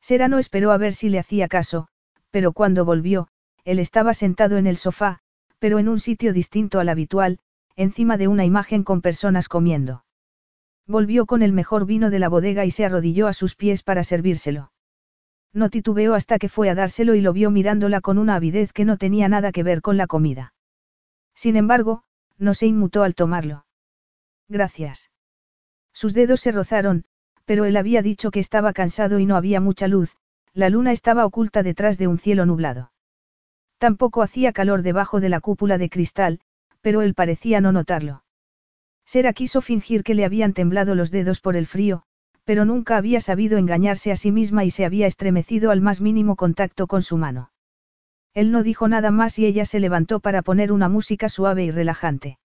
A: Sera no esperó a ver si le hacía caso, pero cuando volvió, él estaba sentado en el sofá, pero en un sitio distinto al habitual, encima de una imagen con personas comiendo. Volvió con el mejor vino de la bodega y se arrodilló a sus pies para servírselo. No titubeó hasta que fue a dárselo y lo vio mirándola con una avidez que no tenía nada que ver con la comida. Sin embargo, no se inmutó al tomarlo. Gracias. Sus dedos se rozaron, pero él había dicho que estaba cansado y no había mucha luz, la luna estaba oculta detrás de un cielo nublado. Tampoco hacía calor debajo de la cúpula de cristal, pero él parecía no notarlo. Sera quiso fingir que le habían temblado los dedos por el frío, pero nunca había sabido engañarse a sí misma y se había estremecido al más mínimo contacto con su mano. Él no dijo nada más y ella se levantó para poner una música suave y relajante.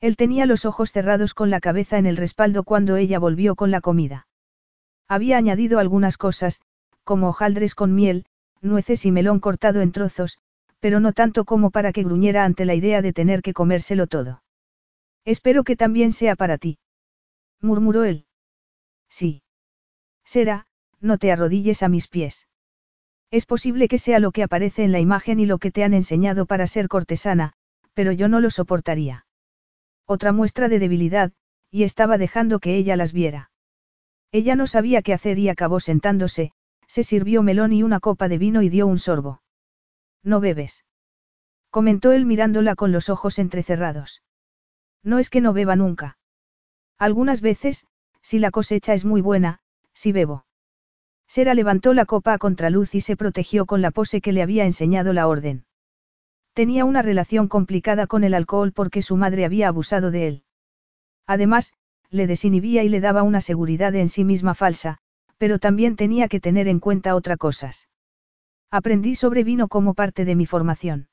A: Él tenía los ojos cerrados con la cabeza en el respaldo cuando ella volvió con la comida. Había añadido algunas cosas, como hojaldres con miel, nueces y melón cortado en trozos, pero no tanto como para que gruñera ante la idea de tener que comérselo todo. Espero que también sea para ti. murmuró él. Sí. Será, no te arrodilles a mis pies. Es posible que sea lo que aparece en la imagen y lo que te han enseñado para ser cortesana, pero yo no lo soportaría. Otra muestra de debilidad, y estaba dejando que ella las viera. Ella no sabía qué hacer y acabó sentándose, se sirvió melón y una copa de vino y dio un sorbo. No bebes. Comentó él mirándola con los ojos entrecerrados. No es que no beba nunca. Algunas veces, si la cosecha es muy buena, sí bebo. Sera levantó la copa a contraluz y se protegió con la pose que le había enseñado la orden. Tenía una relación complicada con el alcohol porque su madre había abusado de él. Además, le desinhibía y le daba una seguridad en sí misma falsa, pero también tenía que tener en cuenta otras cosas. Aprendí sobre vino como parte de mi formación.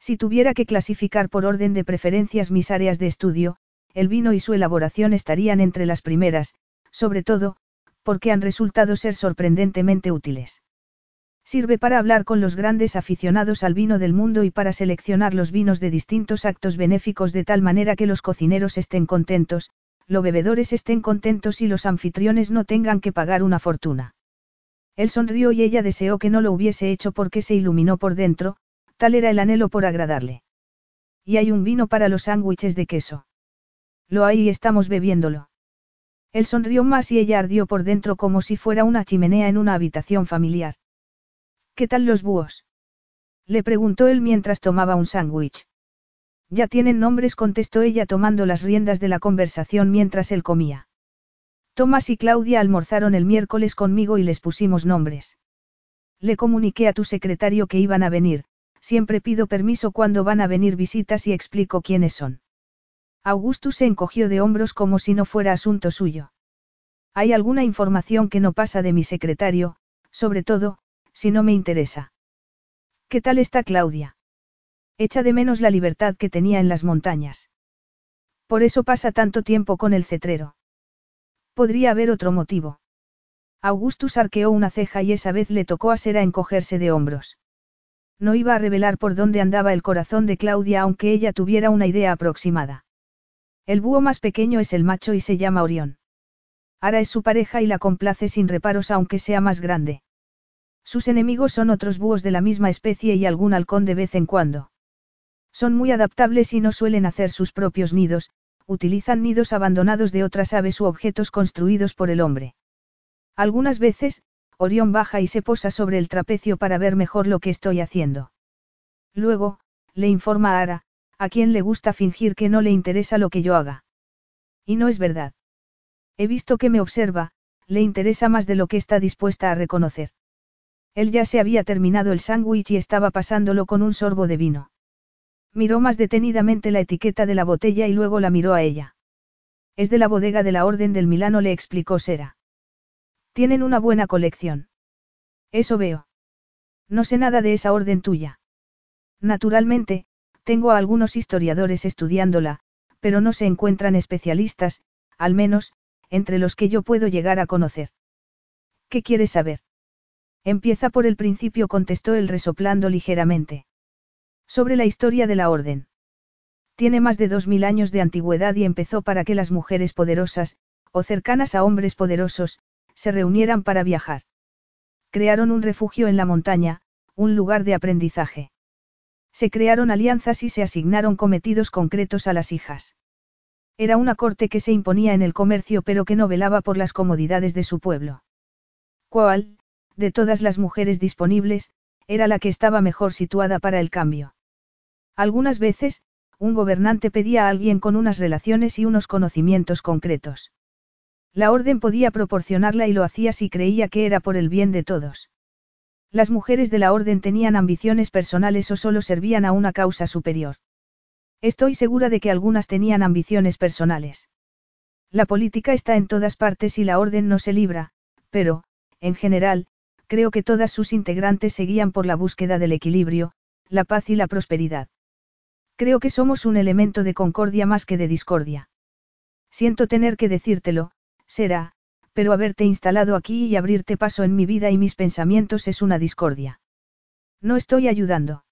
A: Si tuviera que clasificar por orden de preferencias mis áreas de estudio, el vino y su elaboración estarían entre las primeras, sobre todo, porque han resultado ser sorprendentemente útiles. Sirve para hablar con los grandes aficionados al vino del mundo y para seleccionar los vinos de distintos actos benéficos de tal manera que los cocineros estén contentos, los bebedores estén contentos y los anfitriones no tengan que pagar una fortuna. Él sonrió y ella deseó que no lo hubiese hecho porque se iluminó por dentro, Tal era el anhelo por agradarle. Y hay un vino para los sándwiches de queso. Lo hay y estamos bebiéndolo. Él sonrió más y ella ardió por dentro como si fuera una chimenea en una habitación familiar. ¿Qué tal los búhos? Le preguntó él mientras tomaba un sándwich. Ya tienen nombres, contestó ella tomando las riendas de la conversación mientras él comía. Tomás y Claudia almorzaron el miércoles conmigo y les pusimos nombres. Le comuniqué a tu secretario que iban a venir, siempre pido permiso cuando van a venir visitas y explico quiénes son. Augustus se encogió de hombros como si no fuera asunto suyo. Hay alguna información que no pasa de mi secretario, sobre todo, si no me interesa. ¿Qué tal está Claudia? Echa de menos la libertad que tenía en las montañas. Por eso pasa tanto tiempo con el cetrero. Podría haber otro motivo. Augustus arqueó una ceja y esa vez le tocó a Sera encogerse de hombros. No iba a revelar por dónde andaba el corazón de Claudia aunque ella tuviera una idea aproximada. El búho más pequeño es el macho y se llama Orión. Ara es su pareja y la complace sin reparos aunque sea más grande. Sus enemigos son otros búhos de la misma especie y algún halcón de vez en cuando. Son muy adaptables y no suelen hacer sus propios nidos, utilizan nidos abandonados de otras aves u objetos construidos por el hombre. Algunas veces, Orión baja y se posa sobre el trapecio para ver mejor lo que estoy haciendo. Luego, le informa a Ara, a quien le gusta fingir que no le interesa lo que yo haga. Y no es verdad. He visto que me observa, le interesa más de lo que está dispuesta a reconocer. Él ya se había terminado el sándwich y estaba pasándolo con un sorbo de vino. Miró más detenidamente la etiqueta de la botella y luego la miró a ella. Es de la bodega de la Orden del Milano, le explicó Sera. Tienen una buena colección. Eso veo. No sé nada de esa orden tuya. Naturalmente, tengo a algunos historiadores estudiándola, pero no se encuentran especialistas, al menos, entre los que yo puedo llegar a conocer. ¿Qué quieres saber? Empieza por el principio, contestó él resoplando ligeramente. Sobre la historia de la orden. Tiene más de dos mil años de antigüedad y empezó para que las mujeres poderosas, o cercanas a hombres poderosos, se reunieran para viajar. Crearon un refugio en la montaña, un lugar de aprendizaje. Se crearon alianzas y se asignaron cometidos concretos a las hijas. Era una corte que se imponía en el comercio pero que no velaba por las comodidades de su pueblo. ¿Cuál, de todas las mujeres disponibles, era la que estaba mejor situada para el cambio? Algunas veces, un gobernante pedía a alguien con unas relaciones y unos conocimientos concretos. La orden podía proporcionarla y lo hacía si creía que era por el bien de todos. Las mujeres de la orden tenían ambiciones personales o solo servían a una causa superior. Estoy segura de que algunas tenían ambiciones personales. La política está en todas partes y la orden no se libra, pero, en general, creo que todas sus integrantes seguían por la búsqueda del equilibrio, la paz y la prosperidad. Creo que somos un elemento de concordia más que de discordia. Siento tener que decírtelo, será, pero haberte instalado aquí y abrirte paso en mi vida y mis pensamientos es una discordia. No estoy ayudando.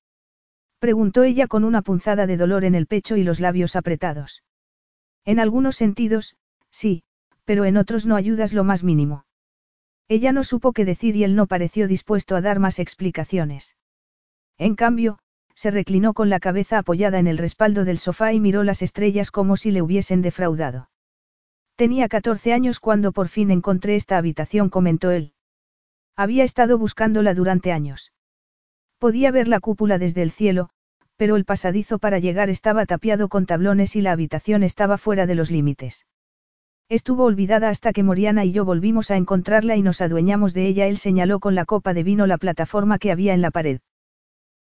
A: Preguntó ella con una punzada de dolor en el pecho y los labios apretados. En algunos sentidos, sí, pero en otros no ayudas lo más mínimo. Ella no supo qué decir y él no pareció dispuesto a dar más explicaciones. En cambio, se reclinó con la cabeza apoyada en el respaldo del sofá y miró las estrellas como si le hubiesen defraudado. Tenía 14 años cuando por fin encontré esta habitación, comentó él. Había estado buscándola durante años. Podía ver la cúpula desde el cielo, pero el pasadizo para llegar estaba tapiado con tablones y la habitación estaba fuera de los límites. Estuvo olvidada hasta que Moriana y yo volvimos a encontrarla y nos adueñamos de ella. Él señaló con la copa de vino la plataforma que había en la pared.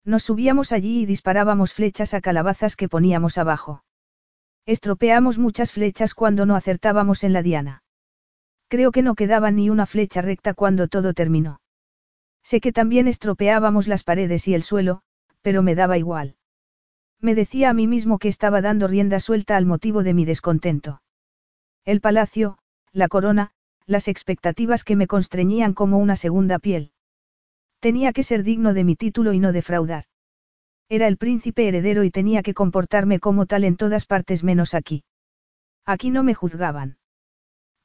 A: Nos subíamos allí y disparábamos flechas a calabazas que poníamos abajo. Estropeamos muchas flechas cuando no acertábamos en la diana. Creo que no quedaba ni una flecha recta cuando todo terminó. Sé que también estropeábamos las paredes y el suelo, pero me daba igual. Me decía a mí mismo que estaba dando rienda suelta al motivo de mi descontento. El palacio, la corona, las expectativas que me constreñían como una segunda piel. Tenía que ser digno de mi título y no defraudar. Era el príncipe heredero y tenía que comportarme como tal en todas partes menos aquí. Aquí no me juzgaban.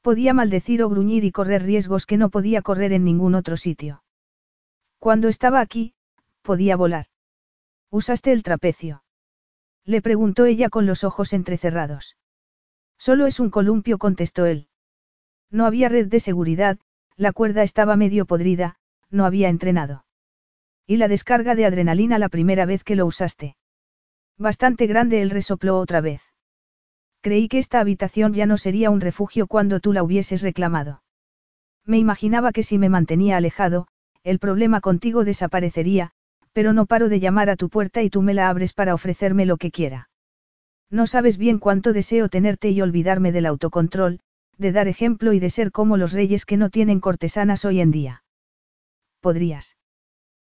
A: Podía maldecir o gruñir y correr riesgos que no podía correr en ningún otro sitio. Cuando estaba aquí, podía volar. ¿Usaste el trapecio? Le preguntó ella con los ojos entrecerrados. Solo es un columpio, contestó él. No había red de seguridad, la cuerda estaba medio podrida, no había entrenado. ¿Y la descarga de adrenalina la primera vez que lo usaste? Bastante grande, él resopló otra vez. Creí que esta habitación ya no sería un refugio cuando tú la hubieses reclamado. Me imaginaba que si me mantenía alejado, el problema contigo desaparecería, pero no paro de llamar a tu puerta y tú me la abres para ofrecerme lo que quiera. No sabes bien cuánto deseo tenerte y olvidarme del autocontrol, de dar ejemplo y de ser como los reyes que no tienen cortesanas hoy en día. Podrías.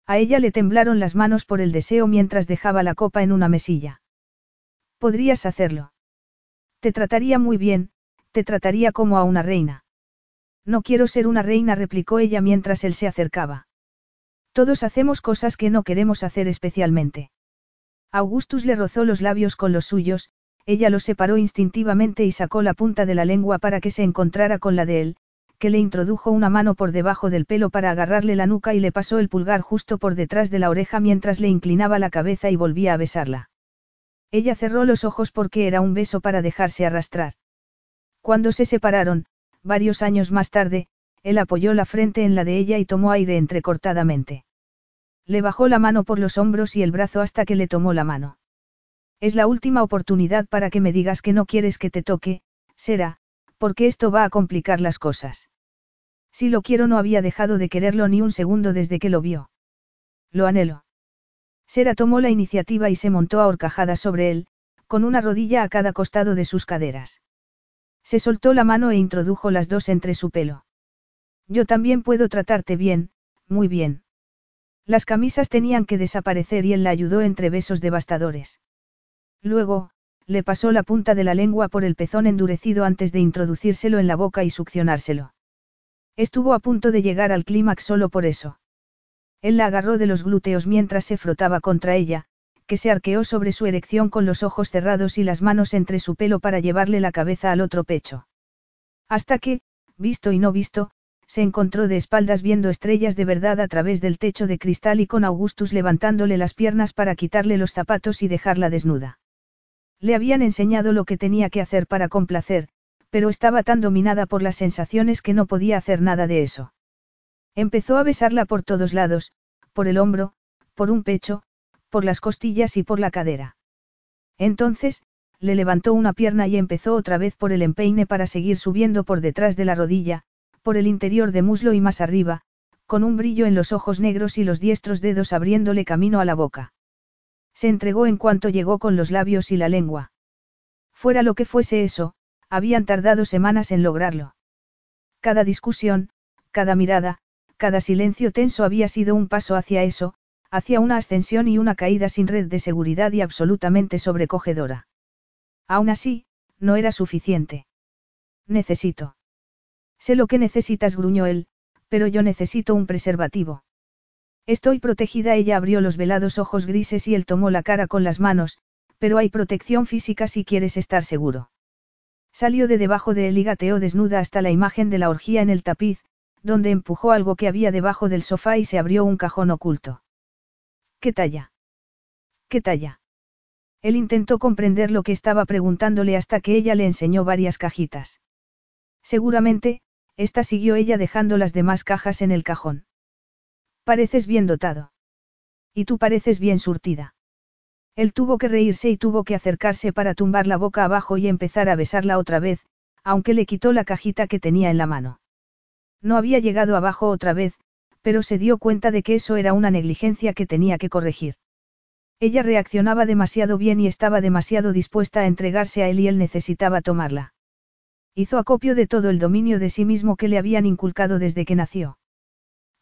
A: A ella le temblaron las manos por el deseo mientras dejaba la copa en una mesilla. Podrías hacerlo. Te trataría muy bien, te trataría como a una reina. No quiero ser una reina, replicó ella mientras él se acercaba. Todos hacemos cosas que no queremos hacer especialmente. Augustus le rozó los labios con los suyos, ella los separó instintivamente y sacó la punta de la lengua para que se encontrara con la de él, que le introdujo una mano por debajo del pelo para agarrarle la nuca y le pasó el pulgar justo por detrás de la oreja mientras le inclinaba la cabeza y volvía a besarla. Ella cerró los ojos porque era un beso para dejarse arrastrar. Cuando se separaron, varios años más tarde, él apoyó la frente en la de ella y tomó aire entrecortadamente. Le bajó la mano por los hombros y el brazo hasta que le tomó la mano. Es la última oportunidad para que me digas que no quieres que te toque, será, porque esto va a complicar las cosas. Si lo quiero no había dejado de quererlo ni un segundo desde que lo vio. Lo anhelo. Sera tomó la iniciativa y se montó a horcajadas sobre él, con una rodilla a cada costado de sus caderas. Se soltó la mano e introdujo las dos entre su pelo. Yo también puedo tratarte bien, muy bien. Las camisas tenían que desaparecer y él la ayudó entre besos devastadores. Luego, le pasó la punta de la lengua por el pezón endurecido antes de introducírselo en la boca y succionárselo. Estuvo a punto de llegar al clímax solo por eso. Él la agarró de los glúteos mientras se frotaba contra ella, que se arqueó sobre su erección con los ojos cerrados y las manos entre su pelo para llevarle la cabeza al otro pecho. Hasta que, visto y no visto, se encontró de espaldas viendo estrellas de verdad a través del techo de cristal y con Augustus levantándole las piernas para quitarle los zapatos y dejarla desnuda. Le habían enseñado lo que tenía que hacer para complacer, pero estaba tan dominada por las sensaciones que no podía hacer nada de eso. Empezó a besarla por todos lados, por el hombro, por un pecho, por las costillas y por la cadera. Entonces, le levantó una pierna y empezó otra vez por el empeine para seguir subiendo por detrás de la rodilla, por el interior de muslo y más arriba, con un brillo en los ojos negros y los diestros dedos abriéndole camino a la boca. Se entregó en cuanto llegó con los labios y la lengua. Fuera lo que fuese eso, habían tardado semanas en lograrlo. Cada discusión, cada mirada, cada silencio tenso había sido un paso hacia eso, hacia una ascensión y una caída sin red de seguridad y absolutamente sobrecogedora. Aún así, no era suficiente. Necesito. Sé lo que necesitas, gruñó él, pero yo necesito un preservativo. Estoy protegida, ella abrió los velados ojos grises y él tomó la cara con las manos, pero hay protección física si quieres estar seguro. Salió de debajo de él y gateó desnuda hasta la imagen de la orgía en el tapiz, donde empujó algo que había debajo del sofá y se abrió un cajón oculto. ¿Qué talla? ¿Qué talla? Él intentó comprender lo que estaba preguntándole hasta que ella le enseñó varias cajitas. Seguramente, esta siguió ella dejando las demás cajas en el cajón. Pareces bien dotado. Y tú pareces bien surtida. Él tuvo que reírse y tuvo que acercarse para tumbar la boca abajo y empezar a besarla otra vez, aunque le quitó la cajita que tenía en la mano. No había llegado abajo otra vez, pero se dio cuenta de que eso era una negligencia que tenía que corregir. Ella reaccionaba demasiado bien y estaba demasiado dispuesta a entregarse a él y él necesitaba tomarla. Hizo acopio de todo el dominio de sí mismo que le habían inculcado desde que nació.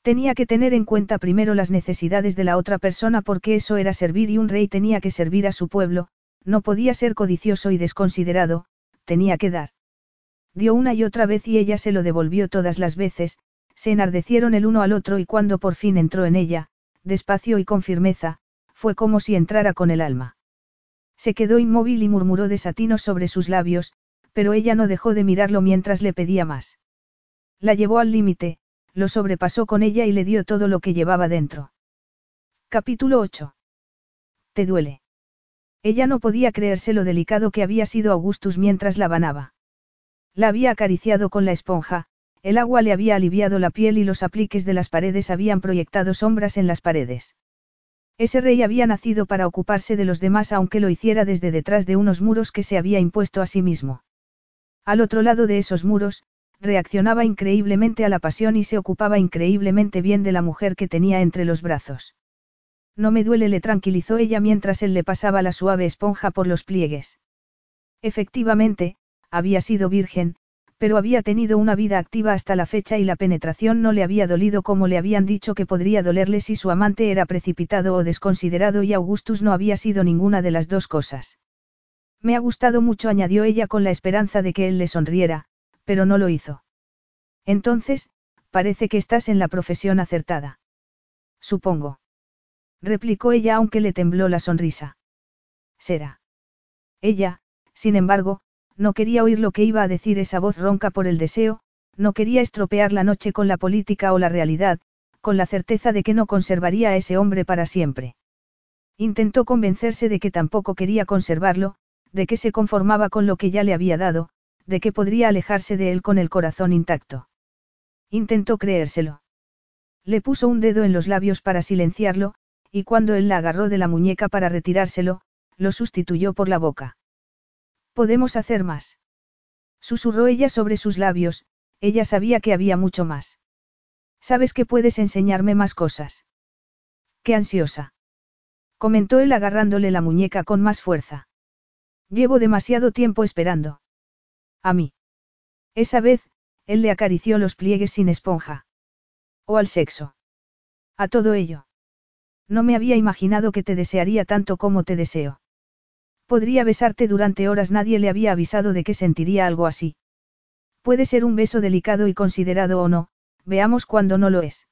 A: Tenía que tener en cuenta primero las necesidades de la otra persona porque eso era servir y un rey tenía que servir a su pueblo, no podía ser codicioso y desconsiderado, tenía que dar. Dio una y otra vez y ella se lo devolvió todas las veces, se enardecieron el uno al otro y cuando por fin entró en ella, despacio y con firmeza, fue como si entrara con el alma. Se quedó inmóvil y murmuró desatinos sobre sus labios, pero ella no dejó de mirarlo mientras le pedía más. La llevó al límite, lo sobrepasó con ella y le dio todo lo que llevaba dentro. Capítulo 8. ¿Te duele? Ella no podía creerse lo delicado que había sido Augustus mientras la banaba. La había acariciado con la esponja, el agua le había aliviado la piel y los apliques de las paredes habían proyectado sombras en las paredes. Ese rey había nacido para ocuparse de los demás aunque lo hiciera desde detrás de unos muros que se había impuesto a sí mismo. Al otro lado de esos muros, reaccionaba increíblemente a la pasión y se ocupaba increíblemente bien de la mujer que tenía entre los brazos. No me duele, le tranquilizó ella mientras él le pasaba la suave esponja por los pliegues. Efectivamente, había sido virgen, pero había tenido una vida activa hasta la fecha y la penetración no le había dolido como le habían dicho que podría dolerle si su amante era precipitado o desconsiderado y Augustus no había sido ninguna de las dos cosas. Me ha gustado mucho, añadió ella con la esperanza de que él le sonriera, pero no lo hizo. Entonces, parece que estás en la profesión acertada. Supongo. Replicó ella aunque le tembló la sonrisa. Será. Ella, sin embargo, no quería oír lo que iba a decir esa voz ronca por el deseo, no quería estropear la noche con la política o la realidad, con la certeza de que no conservaría a ese hombre para siempre. Intentó convencerse de que tampoco quería conservarlo, de que se conformaba con lo que ya le había dado, de que podría alejarse de él con el corazón intacto. Intentó creérselo. Le puso un dedo en los labios para silenciarlo, y cuando él la agarró de la muñeca para retirárselo, lo sustituyó por la boca. Podemos hacer más. Susurró ella sobre sus labios, ella sabía que había mucho más. Sabes que puedes enseñarme más cosas. Qué ansiosa. Comentó él agarrándole la muñeca con más fuerza. Llevo demasiado tiempo esperando. A mí. Esa vez, él le acarició los pliegues sin esponja. O al sexo. A todo ello. No me había imaginado que te desearía tanto como te deseo. Podría besarte durante horas, nadie le había avisado de que sentiría algo así. Puede ser un beso delicado y considerado o no, veamos cuándo no lo es.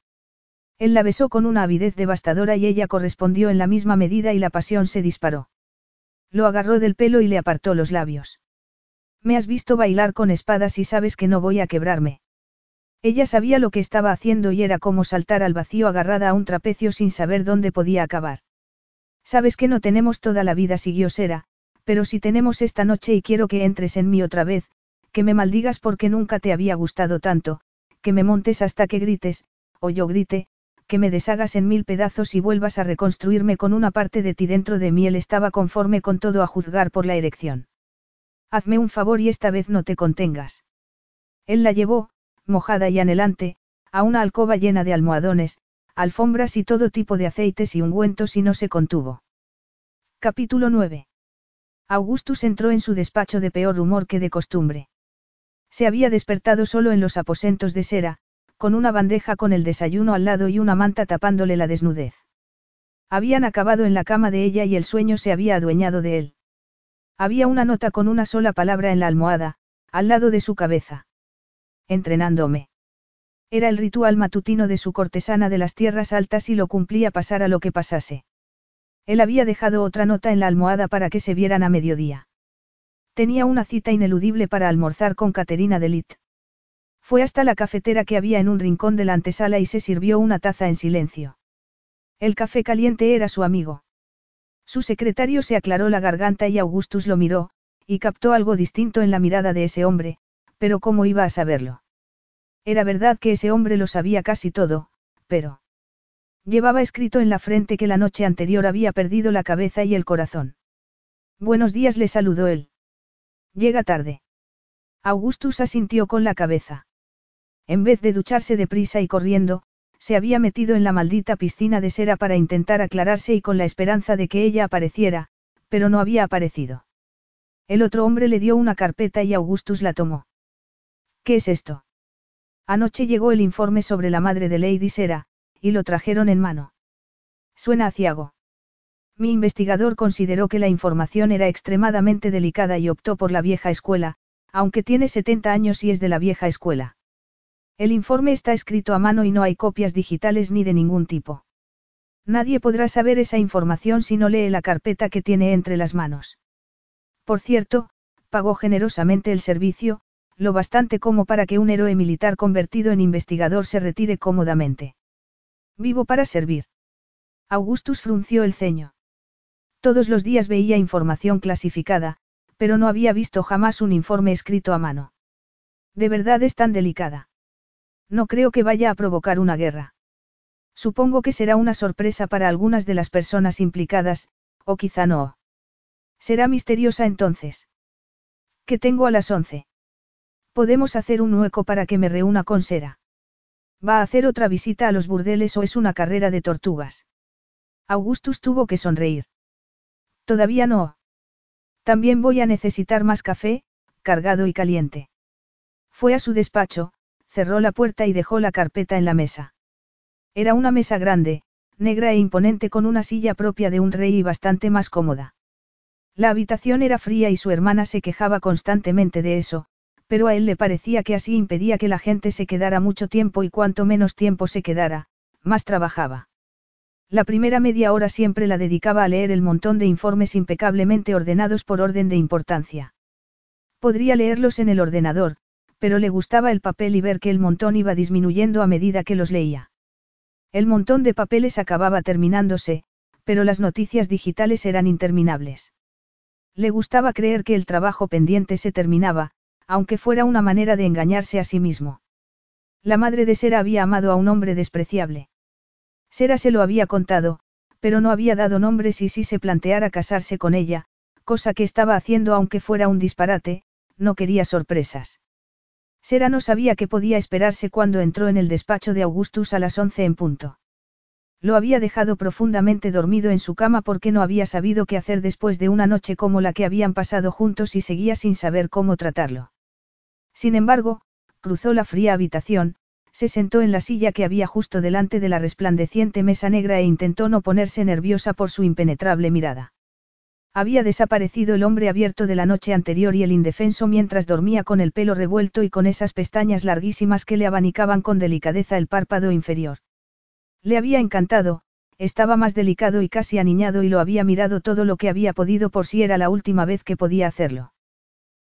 A: Él la besó con una avidez devastadora y ella correspondió en la misma medida y la pasión se disparó. Lo agarró del pelo y le apartó los labios. Me has visto bailar con espadas y sabes que no voy a quebrarme. Ella sabía lo que estaba haciendo y era como saltar al vacío agarrada a un trapecio sin saber dónde podía acabar. Sabes que no tenemos toda la vida, siguió Sera, pero si tenemos esta noche y quiero que entres en mí otra vez, que me maldigas porque nunca te había gustado tanto, que me montes hasta que grites, o yo grite, que me deshagas en mil pedazos y vuelvas a reconstruirme con una parte de ti dentro de mí. Él estaba conforme con todo a juzgar por la erección. Hazme un favor y esta vez no te contengas. Él la llevó, mojada y anhelante, a una alcoba llena de almohadones, alfombras y todo tipo de aceites y ungüentos y no se contuvo. Capítulo 9. Augustus entró en su despacho de peor humor que de costumbre. Se había despertado solo en los aposentos de Sera, con una bandeja con el desayuno al lado y una manta tapándole la desnudez. Habían acabado en la cama de ella y el sueño se había adueñado de él. Había una nota con una sola palabra en la almohada, al lado de su cabeza. Entrenándome. Era el ritual matutino de su cortesana de las tierras altas y lo cumplía pasara lo que pasase. Él había dejado otra nota en la almohada para que se vieran a mediodía. Tenía una cita ineludible para almorzar con Caterina Delit. Fue hasta la cafetera que había en un rincón de la antesala y se sirvió una taza en silencio. El café caliente era su amigo. Su secretario se aclaró la garganta y Augustus lo miró, y captó algo distinto en la mirada de ese hombre, pero ¿cómo iba a saberlo? Era verdad que ese hombre lo sabía casi todo, pero... Llevaba escrito en la frente que la noche anterior había perdido la cabeza y el corazón. Buenos días le saludó él. Llega tarde. Augustus asintió con la cabeza. En vez de ducharse deprisa y corriendo, se había metido en la maldita piscina de cera para intentar aclararse y con la esperanza de que ella apareciera, pero no había aparecido. El otro hombre le dio una carpeta y Augustus la tomó. ¿Qué es esto? Anoche llegó el informe sobre la madre de Lady Sera, y lo trajeron en mano. Suena aciago. Mi investigador consideró que la información era extremadamente delicada y optó por la vieja escuela, aunque tiene 70 años y es de la vieja escuela. El informe está escrito a mano y no hay copias digitales ni de ningún tipo. Nadie podrá saber esa información si no lee la carpeta que tiene entre las manos. Por cierto, pagó generosamente el servicio, lo bastante como para que un héroe militar convertido en investigador se retire cómodamente. Vivo para servir. Augustus frunció el ceño. Todos los días veía información clasificada, pero no había visto jamás un informe escrito a mano. ¿De verdad es tan delicada? No creo que vaya a provocar una guerra. Supongo que será una sorpresa para algunas de las personas implicadas, o quizá no. Será misteriosa entonces. ¿Qué tengo a las once? Podemos hacer un hueco para que me reúna con Sera. ¿Va a hacer otra visita a los burdeles o es una carrera de tortugas? Augustus tuvo que sonreír. Todavía no. También voy a necesitar más café, cargado y caliente. Fue a su despacho, cerró la puerta y dejó la carpeta en la mesa. Era una mesa grande, negra e imponente con una silla propia de un rey y bastante más cómoda. La habitación era fría y su hermana se quejaba constantemente de eso, pero a él le parecía que así impedía que la gente se quedara mucho tiempo y cuanto menos tiempo se quedara, más trabajaba. La primera media hora siempre la dedicaba a leer el montón de informes impecablemente ordenados por orden de importancia. Podría leerlos en el ordenador, pero le gustaba el papel y ver que el montón iba disminuyendo a medida que los leía. El montón de papeles acababa terminándose, pero las noticias digitales eran interminables. Le gustaba creer que el trabajo pendiente se terminaba, aunque fuera una manera de engañarse a sí mismo. La madre de Sera había amado a un hombre despreciable. Sera se lo había contado, pero no había dado nombres y si se planteara casarse con ella, cosa que estaba haciendo aunque fuera un disparate, no quería sorpresas. Sera no sabía qué podía esperarse cuando entró en el despacho de Augustus a las once en punto. Lo había dejado profundamente dormido en su cama porque no había sabido qué hacer después de una noche como la que habían pasado juntos y seguía sin saber cómo tratarlo. Sin embargo, cruzó la fría habitación, se sentó en la silla que había justo delante de la resplandeciente mesa negra e intentó no ponerse nerviosa por su impenetrable mirada. Había desaparecido el hombre abierto de la noche anterior y el indefenso mientras dormía con el pelo revuelto y con esas pestañas larguísimas que le abanicaban con delicadeza el párpado inferior. Le había encantado, estaba más delicado y casi aniñado y lo había mirado todo lo que había podido por si era la última vez que podía hacerlo.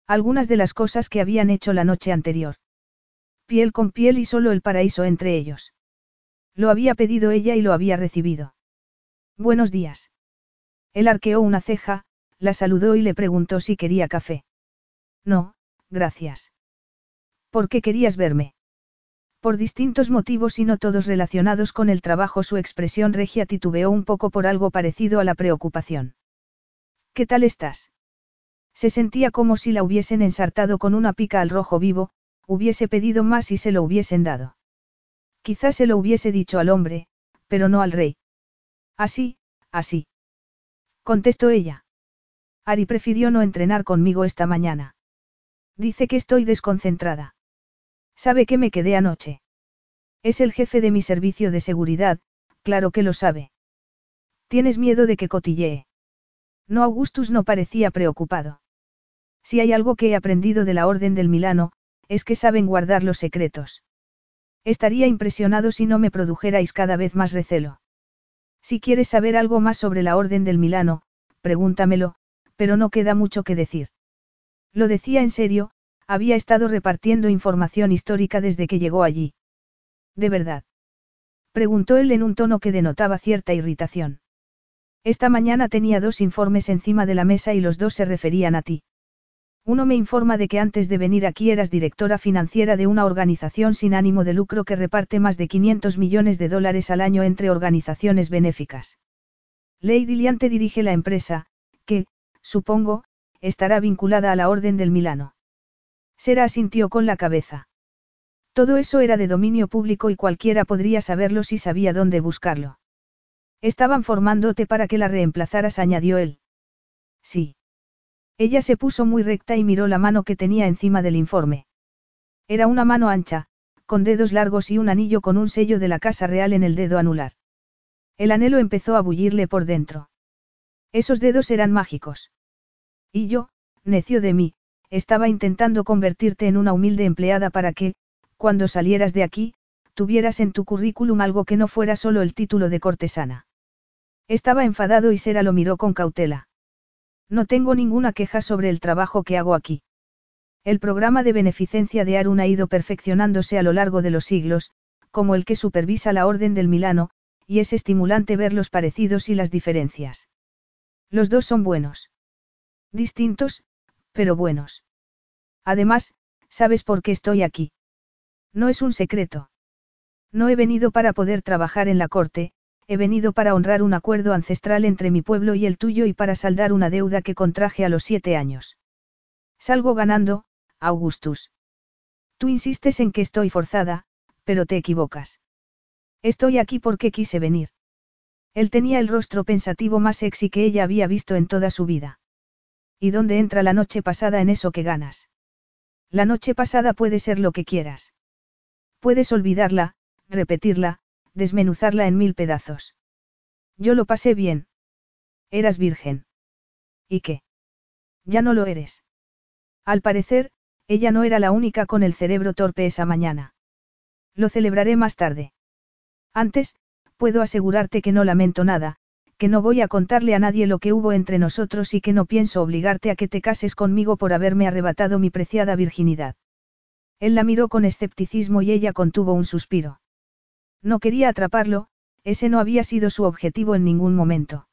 A: Algunas de las cosas que habían hecho la noche anterior. Piel con piel y solo el paraíso entre ellos. Lo había pedido ella y lo había recibido. Buenos días. Él arqueó una ceja, la saludó y le preguntó si quería café. No, gracias. ¿Por qué querías verme? Por distintos motivos y no todos relacionados con el trabajo su expresión regia titubeó un poco por algo parecido a la preocupación. ¿Qué tal estás? Se sentía como si la hubiesen ensartado con una pica al rojo vivo, hubiese pedido más y se lo hubiesen dado. Quizás se lo hubiese dicho al hombre, pero no al rey. Así, así contestó ella. Ari prefirió no entrenar conmigo esta mañana. Dice que estoy desconcentrada. ¿Sabe que me quedé anoche? Es el jefe de mi servicio de seguridad, claro que lo sabe. ¿Tienes miedo de que cotillee? No, Augustus no parecía preocupado. Si hay algo que he aprendido de la Orden del Milano, es que saben guardar los secretos. Estaría impresionado si no me produjerais cada vez más recelo. Si quieres saber algo más sobre la Orden del Milano, pregúntamelo, pero no queda mucho que decir. Lo decía en serio, había estado repartiendo información histórica desde que llegó allí. ¿De verdad? Preguntó él en un tono que denotaba cierta irritación. Esta mañana tenía dos informes encima de la mesa y los dos se referían a ti. Uno me informa de que antes de venir aquí eras directora financiera de una organización sin ánimo de lucro que reparte más de 500 millones de dólares al año entre organizaciones benéficas. Lady Liante dirige la empresa, que, supongo, estará vinculada a la Orden del Milano. Sera asintió con la cabeza. Todo eso era de dominio público y cualquiera podría saberlo si sabía dónde buscarlo. Estaban formándote para que la reemplazaras, añadió él. Sí. Ella se puso muy recta y miró la mano que tenía encima del informe. Era una mano ancha, con dedos largos y un anillo con un sello de la Casa Real en el dedo anular. El anhelo empezó a bullirle por dentro. Esos dedos eran mágicos. Y yo, necio de mí, estaba intentando convertirte en una humilde empleada para que, cuando salieras de aquí, tuvieras en tu currículum algo que no fuera solo el título de cortesana. Estaba enfadado y Sera lo miró con cautela. No tengo ninguna queja sobre el trabajo que hago aquí. El programa de beneficencia de Arun ha ido perfeccionándose a lo largo de los siglos, como el que supervisa la Orden del Milano, y es estimulante ver los parecidos y las diferencias. Los dos son buenos. Distintos, pero buenos. Además, ¿sabes por qué estoy aquí? No es un secreto. No he venido para poder trabajar en la corte, he venido para honrar un acuerdo ancestral entre mi pueblo y el tuyo y para saldar una deuda que contraje a los siete años. Salgo ganando, Augustus. Tú insistes en que estoy forzada, pero te equivocas. Estoy aquí porque quise venir. Él tenía el rostro pensativo más sexy que ella había visto en toda su vida. ¿Y dónde entra la noche pasada en eso que ganas? La noche pasada puede ser lo que quieras. Puedes olvidarla, repetirla, desmenuzarla en mil pedazos. Yo lo pasé bien. Eras virgen. ¿Y qué? Ya no lo eres. Al parecer, Ella no era la única con el cerebro torpe esa mañana. Lo celebraré más tarde. Antes, puedo asegurarte que no lamento nada, que no voy a contarle a nadie lo que hubo entre nosotros y que no pienso obligarte a que te cases conmigo por haberme arrebatado mi preciada virginidad. Él la miró con escepticismo y ella contuvo un suspiro. No quería atraparlo, ese no había sido su objetivo en ningún momento.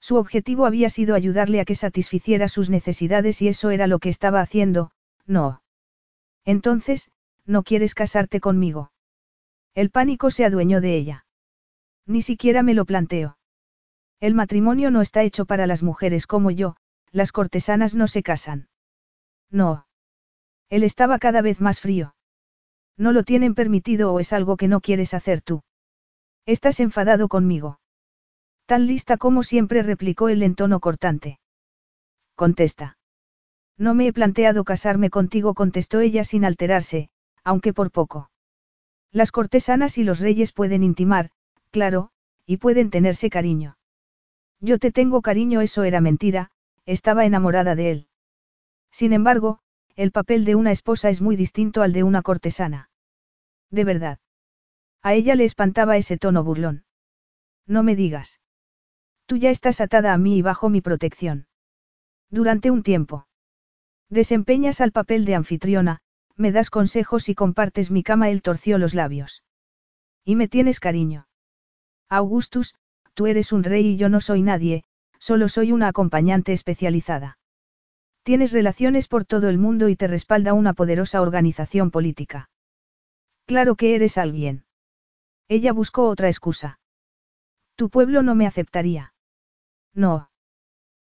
A: Su objetivo había sido ayudarle a que satisficiera sus necesidades y eso era lo que estaba haciendo, no. Entonces, ¿no quieres casarte conmigo? El pánico se adueñó de ella. Ni siquiera me lo planteo. El matrimonio no está hecho para las mujeres como yo, las cortesanas no se casan. No. Él estaba cada vez más frío. No lo tienen permitido o es algo que no quieres hacer tú. Estás enfadado conmigo. Tan lista como siempre replicó él en tono cortante. Contesta. No me he planteado casarme contigo, contestó ella sin alterarse, aunque por poco. Las cortesanas y los reyes pueden intimar, claro, y pueden tenerse cariño. Yo te tengo cariño, eso era mentira, estaba enamorada de él. Sin embargo, el papel de una esposa es muy distinto al de una cortesana. De verdad. A ella le espantaba ese tono burlón. No me digas. Tú ya estás atada a mí y bajo mi protección. Durante un tiempo. Desempeñas al papel de anfitriona, me das consejos y compartes mi cama. Él torció los labios. Y me tienes cariño. Augustus, tú eres un rey y yo no soy nadie, solo soy una acompañante especializada. Tienes relaciones por todo el mundo y te respalda una poderosa organización política. Claro que eres alguien. Ella buscó otra excusa. Tu pueblo no me aceptaría. No.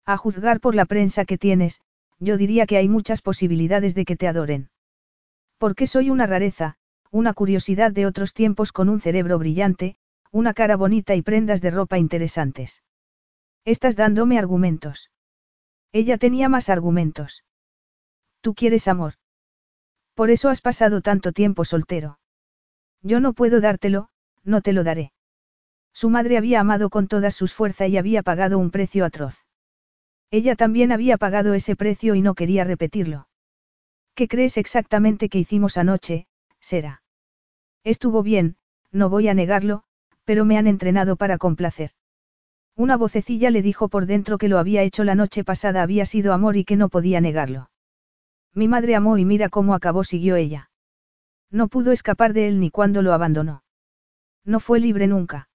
A: A juzgar por la prensa que tienes, yo diría que hay muchas posibilidades de que te adoren. Porque soy una rareza, una curiosidad de otros tiempos con un cerebro brillante, una cara bonita y prendas de ropa interesantes. Estás dándome argumentos. Ella tenía más argumentos. Tú quieres amor. Por eso has pasado tanto tiempo soltero. Yo no puedo dártelo, no te lo daré. Su madre había amado con todas sus fuerzas y había pagado un precio atroz. Ella también había pagado ese precio y no quería repetirlo. ¿Qué crees exactamente que hicimos anoche, Sera? Estuvo bien, no voy a negarlo, pero me han entrenado para complacer. Una vocecilla le dijo por dentro que lo había hecho la noche pasada había sido amor y que no podía negarlo. Mi madre amó y mira cómo acabó, siguió ella. No pudo escapar de él ni cuando lo abandonó. No fue libre nunca.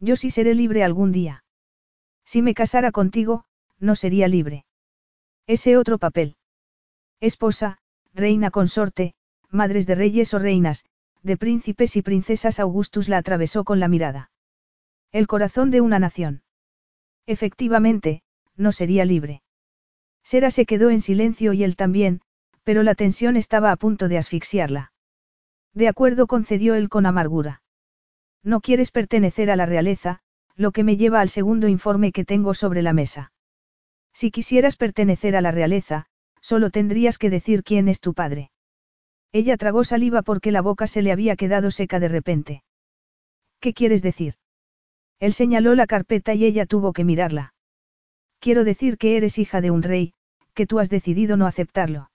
A: Yo sí seré libre algún día. Si me casara contigo, no sería libre. Ese otro papel. Esposa, reina consorte, madres de reyes o reinas, de príncipes y princesas Augustus la atravesó con la mirada. El corazón de una nación. Efectivamente, no sería libre. Sera se quedó en silencio y él también, pero la tensión estaba a punto de asfixiarla. De acuerdo concedió él con amargura. No quieres pertenecer a la realeza, lo que me lleva al segundo informe que tengo sobre la mesa. Si quisieras pertenecer a la realeza, solo tendrías que decir quién es tu padre. Ella tragó saliva porque la boca se le había quedado seca de repente. ¿Qué quieres decir? Él señaló la carpeta y ella tuvo que mirarla. Quiero decir que eres hija de un rey, que tú has decidido no aceptarlo.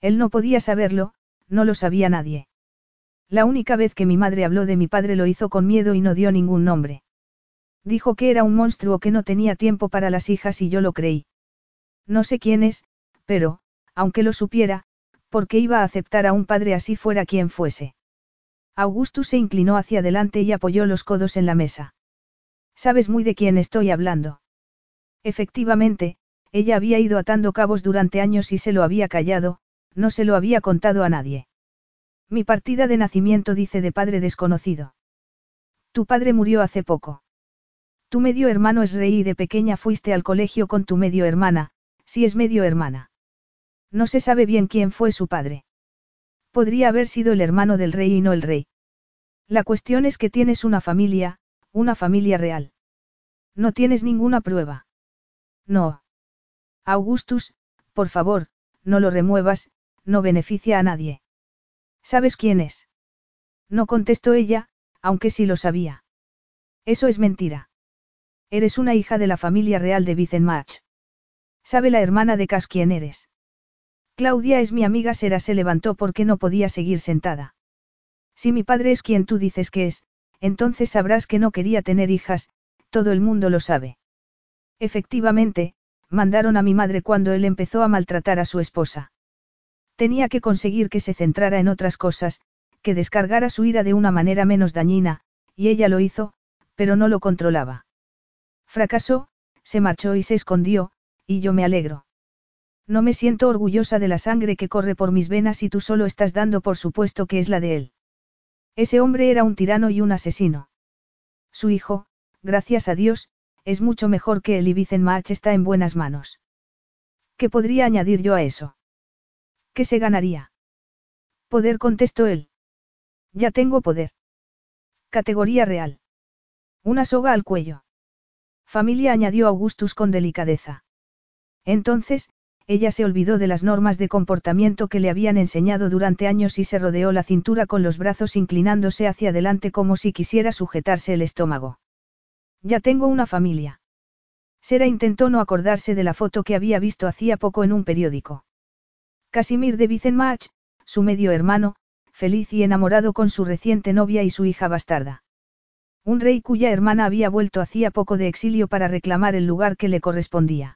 A: Él no podía saberlo, no lo sabía nadie. La única vez que mi madre habló de mi padre lo hizo con miedo y no dio ningún nombre. Dijo que era un monstruo que no tenía tiempo para las hijas y yo lo creí. No sé quién es, pero, aunque lo supiera, ¿por qué iba a aceptar a un padre así fuera quien fuese? Augustus se inclinó hacia adelante y apoyó los codos en la mesa. Sabes muy de quién estoy hablando. Efectivamente, ella había ido atando cabos durante años y se lo había callado, no se lo había contado a nadie. Mi partida de nacimiento dice de padre desconocido. Tu padre murió hace poco. Tu medio hermano es rey y de pequeña fuiste al colegio con tu medio hermana, si es medio hermana. No se sabe bien quién fue su padre. Podría haber sido el hermano del rey y no el rey. La cuestión es que tienes una familia, una familia real. No tienes ninguna prueba. No. Augustus, por favor, no lo remuevas, no beneficia a nadie. ¿Sabes quién es? No contestó ella, aunque sí lo sabía. Eso es mentira. Eres una hija de la familia real de Vicenmach. ¿Sabe la hermana de Cas quién eres? Claudia es mi amiga, Sera se levantó porque no podía seguir sentada. Si mi padre es quien tú dices que es, entonces sabrás que no quería tener hijas, todo el mundo lo sabe. Efectivamente, mandaron a mi madre cuando él empezó a maltratar a su esposa. Tenía que conseguir que se centrara en otras cosas, que descargara su ira de una manera menos dañina, y ella lo hizo, pero no lo controlaba. Fracasó, se marchó y se escondió, y yo me alegro. No me siento orgullosa de la sangre que corre por mis venas y tú solo estás dando por supuesto que es la de él. Ese hombre era un tirano y un asesino. Su hijo, gracias a Dios, es mucho mejor que él y Vicenmach está en buenas manos. ¿Qué podría añadir yo a eso? ¿Qué se ganaría? Poder contestó él. Ya tengo poder. Categoría real. Una soga al cuello. Familia añadió Augustus con delicadeza. Entonces, ella se olvidó de las normas de comportamiento que le habían enseñado durante años y se rodeó la cintura con los brazos inclinándose hacia adelante como si quisiera sujetarse el estómago. Ya tengo una familia. Sera intentó no acordarse de la foto que había visto hacía poco en un periódico. Casimir de Vicenmach, su medio hermano, feliz y enamorado con su reciente novia y su hija bastarda. Un rey cuya hermana había vuelto hacía poco de exilio para reclamar el lugar que le correspondía.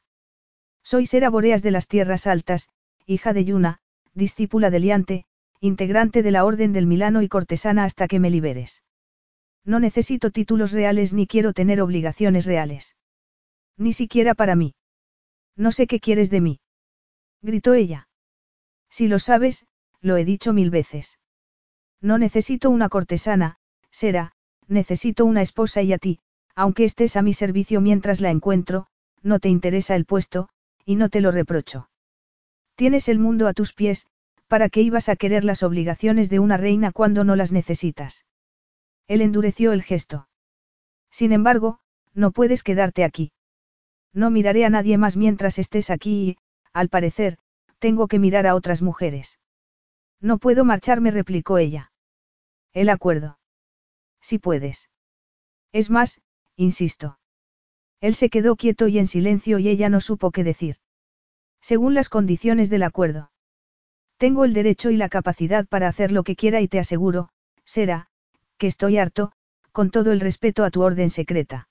A: Soy Sera Boreas de las Tierras Altas, hija de Yuna, discípula de Liante, integrante de la Orden del Milano y cortesana hasta que me liberes. No necesito títulos reales ni quiero tener obligaciones reales. Ni siquiera para mí. No sé qué quieres de mí. Gritó ella. Si lo sabes, lo he dicho mil veces. No necesito una cortesana, Sera, necesito una esposa y a ti, aunque estés a mi servicio mientras la encuentro, no te interesa el puesto, y no te lo reprocho. Tienes el mundo a tus pies, ¿para qué ibas a querer las obligaciones de una reina cuando no las necesitas? Él endureció el gesto. Sin embargo, no puedes quedarte aquí. No miraré a nadie más mientras estés aquí y, al parecer, tengo que mirar a otras mujeres. No puedo marcharme, replicó ella. El acuerdo. Si puedes. Es más, insisto. Él se quedó quieto y en silencio y ella no supo qué decir. Según las condiciones del acuerdo. Tengo el derecho y la capacidad para hacer lo que quiera y te aseguro, será, que estoy harto, con todo el respeto a tu orden secreta.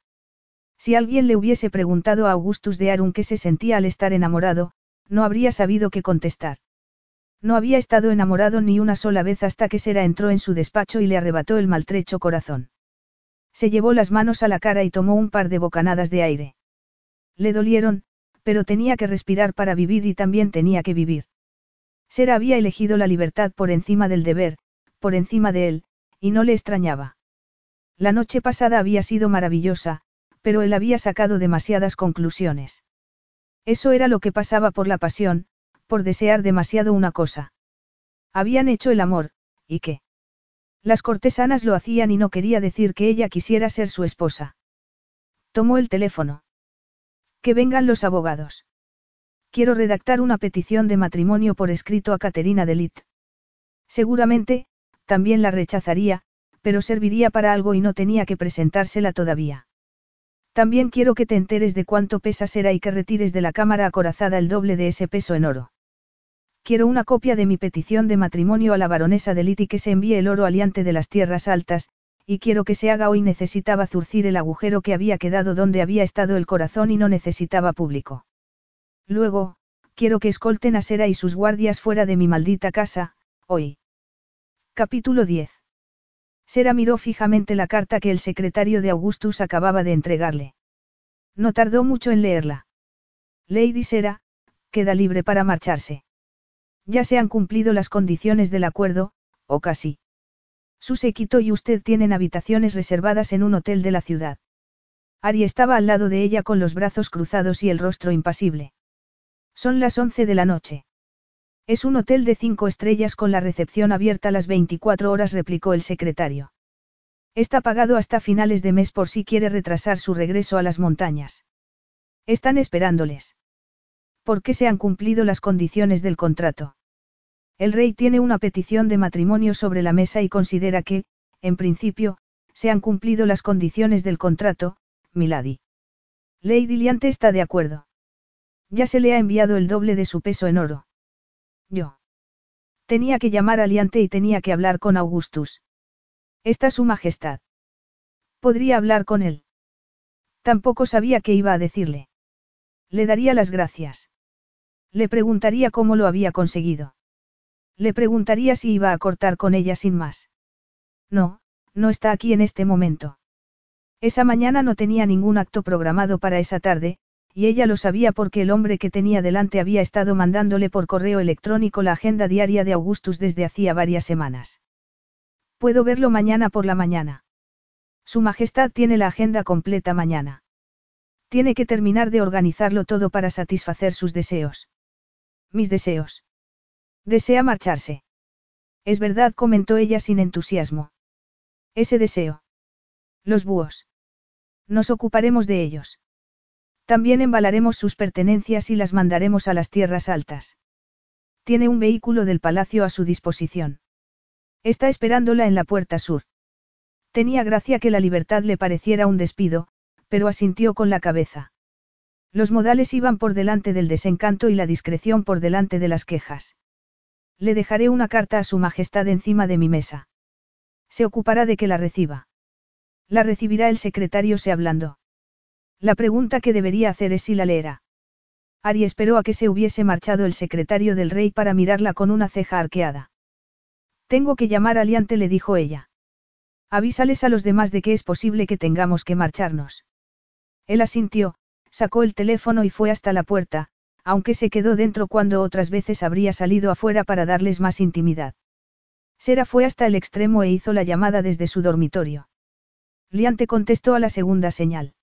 A: Si alguien le hubiese preguntado a Augustus de Arun qué se sentía al estar enamorado, no habría sabido qué contestar. No había estado enamorado ni una sola vez hasta que Sera entró en su despacho y le arrebató el maltrecho corazón. Se llevó las manos a la cara y tomó un par de bocanadas de aire. Le dolieron, pero tenía que respirar para vivir y también tenía que vivir. Sera había elegido la libertad por encima del deber, por encima de él, y no le extrañaba. La noche pasada había sido maravillosa, pero él había sacado demasiadas conclusiones. Eso era lo que pasaba por la pasión, por desear demasiado una cosa. Habían hecho el amor, ¿y qué? Las cortesanas lo hacían y no quería decir que ella quisiera ser su esposa. Tomó el teléfono. Que vengan los abogados. Quiero redactar una petición de matrimonio por escrito a Caterina Delit. Seguramente, también la rechazaría, pero serviría para algo y no tenía que presentársela todavía. También quiero que te enteres de cuánto pesa Sera y que retires de la cámara acorazada el doble de ese peso en oro. Quiero una copia de mi petición de matrimonio a la baronesa de Lit y que se envíe el oro aliante de las tierras altas, y quiero que se haga hoy necesitaba zurcir el agujero que había quedado donde había estado el corazón y no necesitaba público. Luego, quiero que escolten a Sera y sus guardias fuera de mi maldita casa, hoy. Capítulo 10. Sera miró fijamente la carta que el secretario de Augustus acababa de entregarle. No tardó mucho en leerla. Lady Sera, queda libre para marcharse. Ya se han cumplido las condiciones del acuerdo, o casi. Su séquito y usted tienen habitaciones reservadas en un hotel de la ciudad. Ari estaba al lado de ella con los brazos cruzados y el rostro impasible. Son las once de la noche. Es un hotel de cinco estrellas con la recepción abierta las 24 horas, replicó el secretario. Está pagado hasta finales de mes por si quiere retrasar su regreso a las montañas. Están esperándoles. ¿Por qué se han cumplido las condiciones del contrato? El rey tiene una petición de matrimonio sobre la mesa y considera que, en principio, se han cumplido las condiciones del contrato, Milady. Lady Liante está de acuerdo. Ya se le ha enviado el doble de su peso en oro. Yo. Tenía que llamar a Liante y tenía que hablar con Augustus. Está su majestad. Podría hablar con él. Tampoco sabía qué iba a decirle. Le daría las gracias. Le preguntaría cómo lo había conseguido. Le preguntaría si iba a cortar con ella sin más. No, no está aquí en este momento. Esa mañana no tenía ningún acto programado para esa tarde, y ella lo sabía porque el hombre que tenía delante había estado mandándole por correo electrónico la agenda diaria de Augustus desde hacía varias semanas. Puedo verlo mañana por la mañana. Su Majestad tiene la agenda completa mañana. Tiene que terminar de organizarlo todo para satisfacer sus deseos. Mis deseos. Desea marcharse. Es verdad, comentó ella sin entusiasmo. Ese deseo. Los búhos. Nos ocuparemos de ellos. También embalaremos sus pertenencias y las mandaremos a las tierras altas. Tiene un vehículo del palacio a su disposición. Está esperándola en la puerta sur. Tenía gracia que la libertad le pareciera un despido, pero asintió con la cabeza. Los modales iban por delante del desencanto y la discreción por delante de las quejas. Le dejaré una carta a su majestad encima de mi mesa. Se ocupará de que la reciba. La recibirá el secretario se hablando. La pregunta que debería hacer es si la leerá. Ari esperó a que se hubiese marchado el secretario del rey para mirarla con una ceja arqueada. Tengo que llamar a Liante, le dijo ella. Avísales a los demás de que es posible que tengamos que marcharnos. Él asintió, sacó el teléfono y fue hasta la puerta, aunque se quedó dentro cuando otras veces habría salido afuera para darles más intimidad. Sera fue hasta el extremo e hizo la llamada desde su dormitorio. Liante contestó a la segunda señal.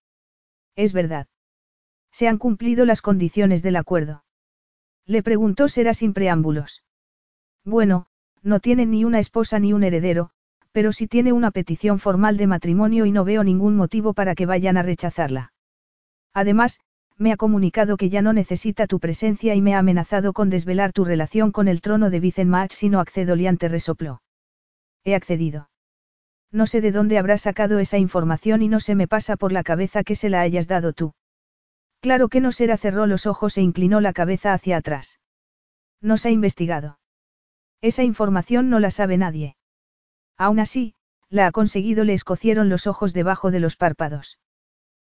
A: Es verdad. Se han cumplido las condiciones del acuerdo. Le preguntó Sera sin preámbulos. Bueno, no tiene ni una esposa ni un heredero, pero sí tiene una petición formal de matrimonio y no veo ningún motivo para que vayan a rechazarla. Además, me ha comunicado que ya no necesita tu presencia y me ha amenazado con desvelar tu relación con el trono de Vicenmach si no accedo liante resopló. He accedido. No sé de dónde habrá sacado esa información y no se me pasa por la cabeza que se la hayas dado tú. Claro que no será cerró los ojos e inclinó la cabeza hacia atrás. Nos ha investigado. Esa información no la sabe nadie. Aún así, la ha conseguido, le escocieron los ojos debajo de los párpados.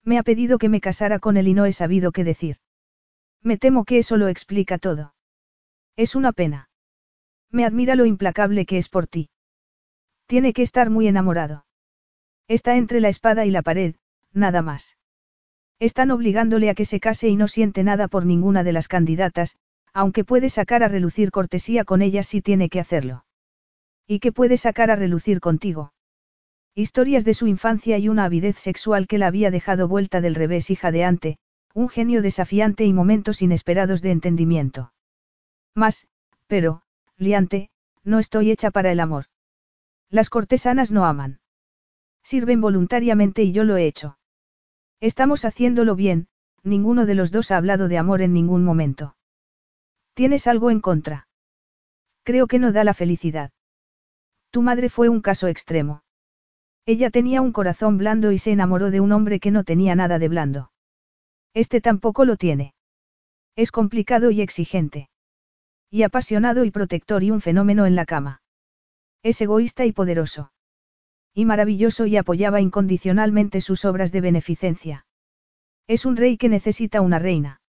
A: Me ha pedido que me casara con él y no he sabido qué decir. Me temo que eso lo explica todo. Es una pena. Me admira lo implacable que es por ti. Tiene que estar muy enamorado. Está entre la espada y la pared, nada más. Están obligándole a que se case y no siente nada por ninguna de las candidatas, aunque puede sacar a relucir cortesía con ellas si tiene que hacerlo. ¿Y qué puede sacar a relucir contigo? Historias de su infancia y una avidez sexual que la había dejado vuelta del revés y jadeante, un genio desafiante y momentos inesperados de entendimiento. Más, pero, liante, no estoy hecha para el amor. Las cortesanas no aman. Sirven voluntariamente y yo lo he hecho. Estamos haciéndolo bien, ninguno de los dos ha hablado de amor en ningún momento. ¿Tienes algo en contra? Creo que no da la felicidad. Tu madre fue un caso extremo. Ella tenía un corazón blando y se enamoró de un hombre que no tenía nada de blando. Este tampoco lo tiene. Es complicado y exigente. Y apasionado y protector y un fenómeno en la cama. Es egoísta y poderoso. Y maravilloso y apoyaba incondicionalmente sus obras de beneficencia. Es un rey que necesita una reina.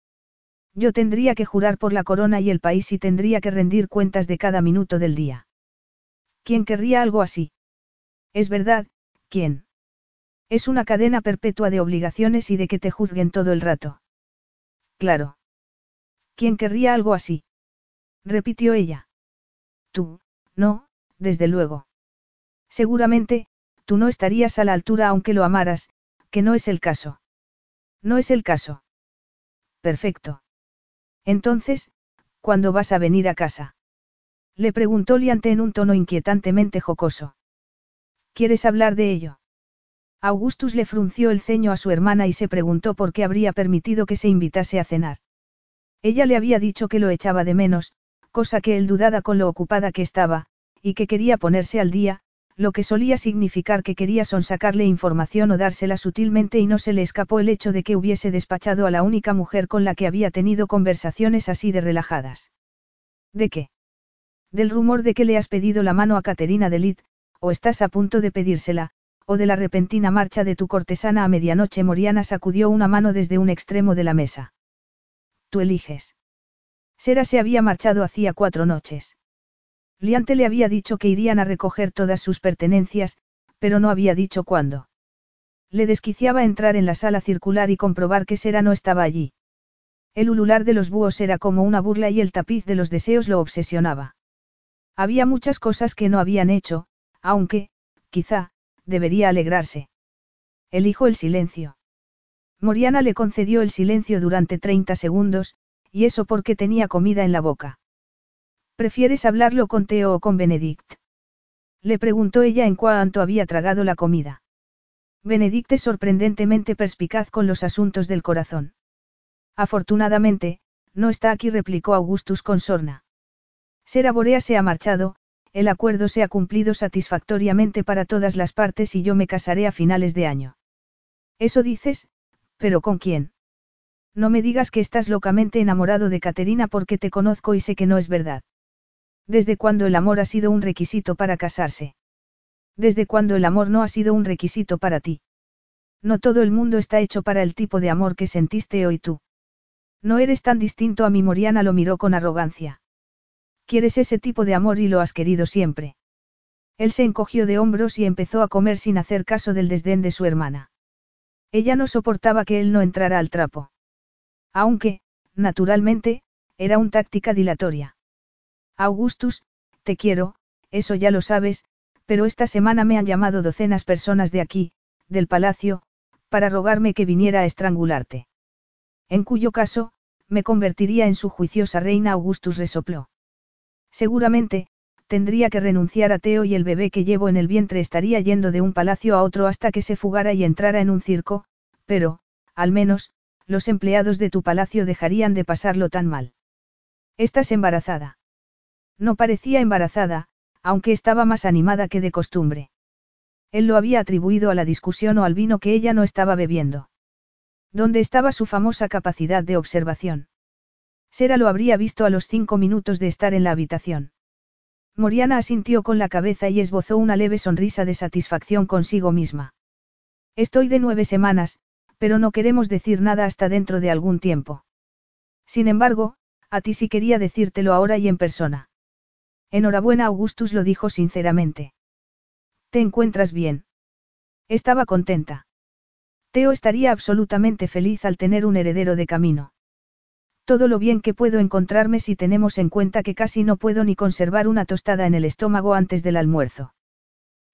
A: Yo tendría que jurar por la corona y el país y tendría que rendir cuentas de cada minuto del día. ¿Quién querría algo así? Es verdad, ¿quién? Es una cadena perpetua de obligaciones y de que te juzguen todo el rato. Claro. ¿Quién querría algo así? repitió ella. Tú, no, desde luego. Seguramente, tú no estarías a la altura aunque lo amaras, que no es el caso. No es el caso. Perfecto. Entonces, ¿cuándo vas a venir a casa? Le preguntó Liante en un tono inquietantemente jocoso. ¿Quieres hablar de ello? Augustus le frunció el ceño a su hermana y se preguntó por qué habría permitido que se invitase a cenar. Ella le había dicho que lo echaba de menos, cosa que él dudaba con lo ocupada que estaba, y que quería ponerse al día, lo que solía significar que quería sonsacarle información o dársela sutilmente y no se le escapó el hecho de que hubiese despachado a la única mujer con la que había tenido conversaciones así de relajadas. ¿De qué? Del rumor de que le has pedido la mano a Caterina de o estás a punto de pedírsela, o de la repentina marcha de tu cortesana a medianoche. Moriana sacudió una mano desde un extremo de la mesa. Tú eliges. Sera se había marchado hacía cuatro noches. Liante le había dicho que irían a recoger todas sus pertenencias, pero no había dicho cuándo. Le desquiciaba entrar en la sala circular y comprobar que Sera no estaba allí. El ulular de los búhos era como una burla y el tapiz de los deseos lo obsesionaba. Había muchas cosas que no habían hecho, aunque, quizá, debería alegrarse. Elijo el silencio. Moriana le concedió el silencio durante 30 segundos, y eso porque tenía comida en la boca. ¿Prefieres hablarlo con Teo o con Benedict? Le preguntó ella en cuanto había tragado la comida. Benedict es sorprendentemente perspicaz con los asuntos del corazón. Afortunadamente, no está aquí, replicó Augustus con sorna. Sera Borea se ha marchado, el acuerdo se ha cumplido satisfactoriamente para todas las partes y yo me casaré a finales de año. Eso dices, pero ¿con quién? No me digas que estás locamente enamorado de Caterina porque te conozco y sé que no es verdad. ¿Desde cuándo el amor ha sido un requisito para casarse? ¿Desde cuándo el amor no ha sido un requisito para ti? No todo el mundo está hecho para el tipo de amor que sentiste hoy tú. No eres tan distinto a mi Moriana lo miró con arrogancia. Quieres ese tipo de amor y lo has querido siempre. Él se encogió de hombros y empezó a comer sin hacer caso del desdén de su hermana. Ella no soportaba que él no entrara al trapo. Aunque, naturalmente, era un táctica dilatoria. Augustus, te quiero, eso ya lo sabes, pero esta semana me han llamado docenas personas de aquí, del palacio, para rogarme que viniera a estrangularte. En cuyo caso, me convertiría en su juiciosa reina Augustus resopló. Seguramente, tendría que renunciar a Teo y el bebé que llevo en el vientre estaría yendo de un palacio a otro hasta que se fugara y entrara en un circo, pero, al menos, los empleados de tu palacio dejarían de pasarlo tan mal. Estás embarazada. No parecía embarazada, aunque estaba más animada que de costumbre. Él lo había atribuido a la discusión o al vino que ella no estaba bebiendo. ¿Dónde estaba su famosa capacidad de observación? Sera lo habría visto a los cinco minutos de estar en la habitación. Moriana asintió con la cabeza y esbozó una leve sonrisa de satisfacción consigo misma. Estoy de nueve semanas, pero no queremos decir nada hasta dentro de algún tiempo. Sin embargo, a ti sí quería decírtelo ahora y en persona. Enhorabuena, Augustus lo dijo sinceramente. ¿Te encuentras bien? Estaba contenta. Teo estaría absolutamente feliz al tener un heredero de camino. Todo lo bien que puedo encontrarme si tenemos en cuenta que casi no puedo ni conservar una tostada en el estómago antes del almuerzo.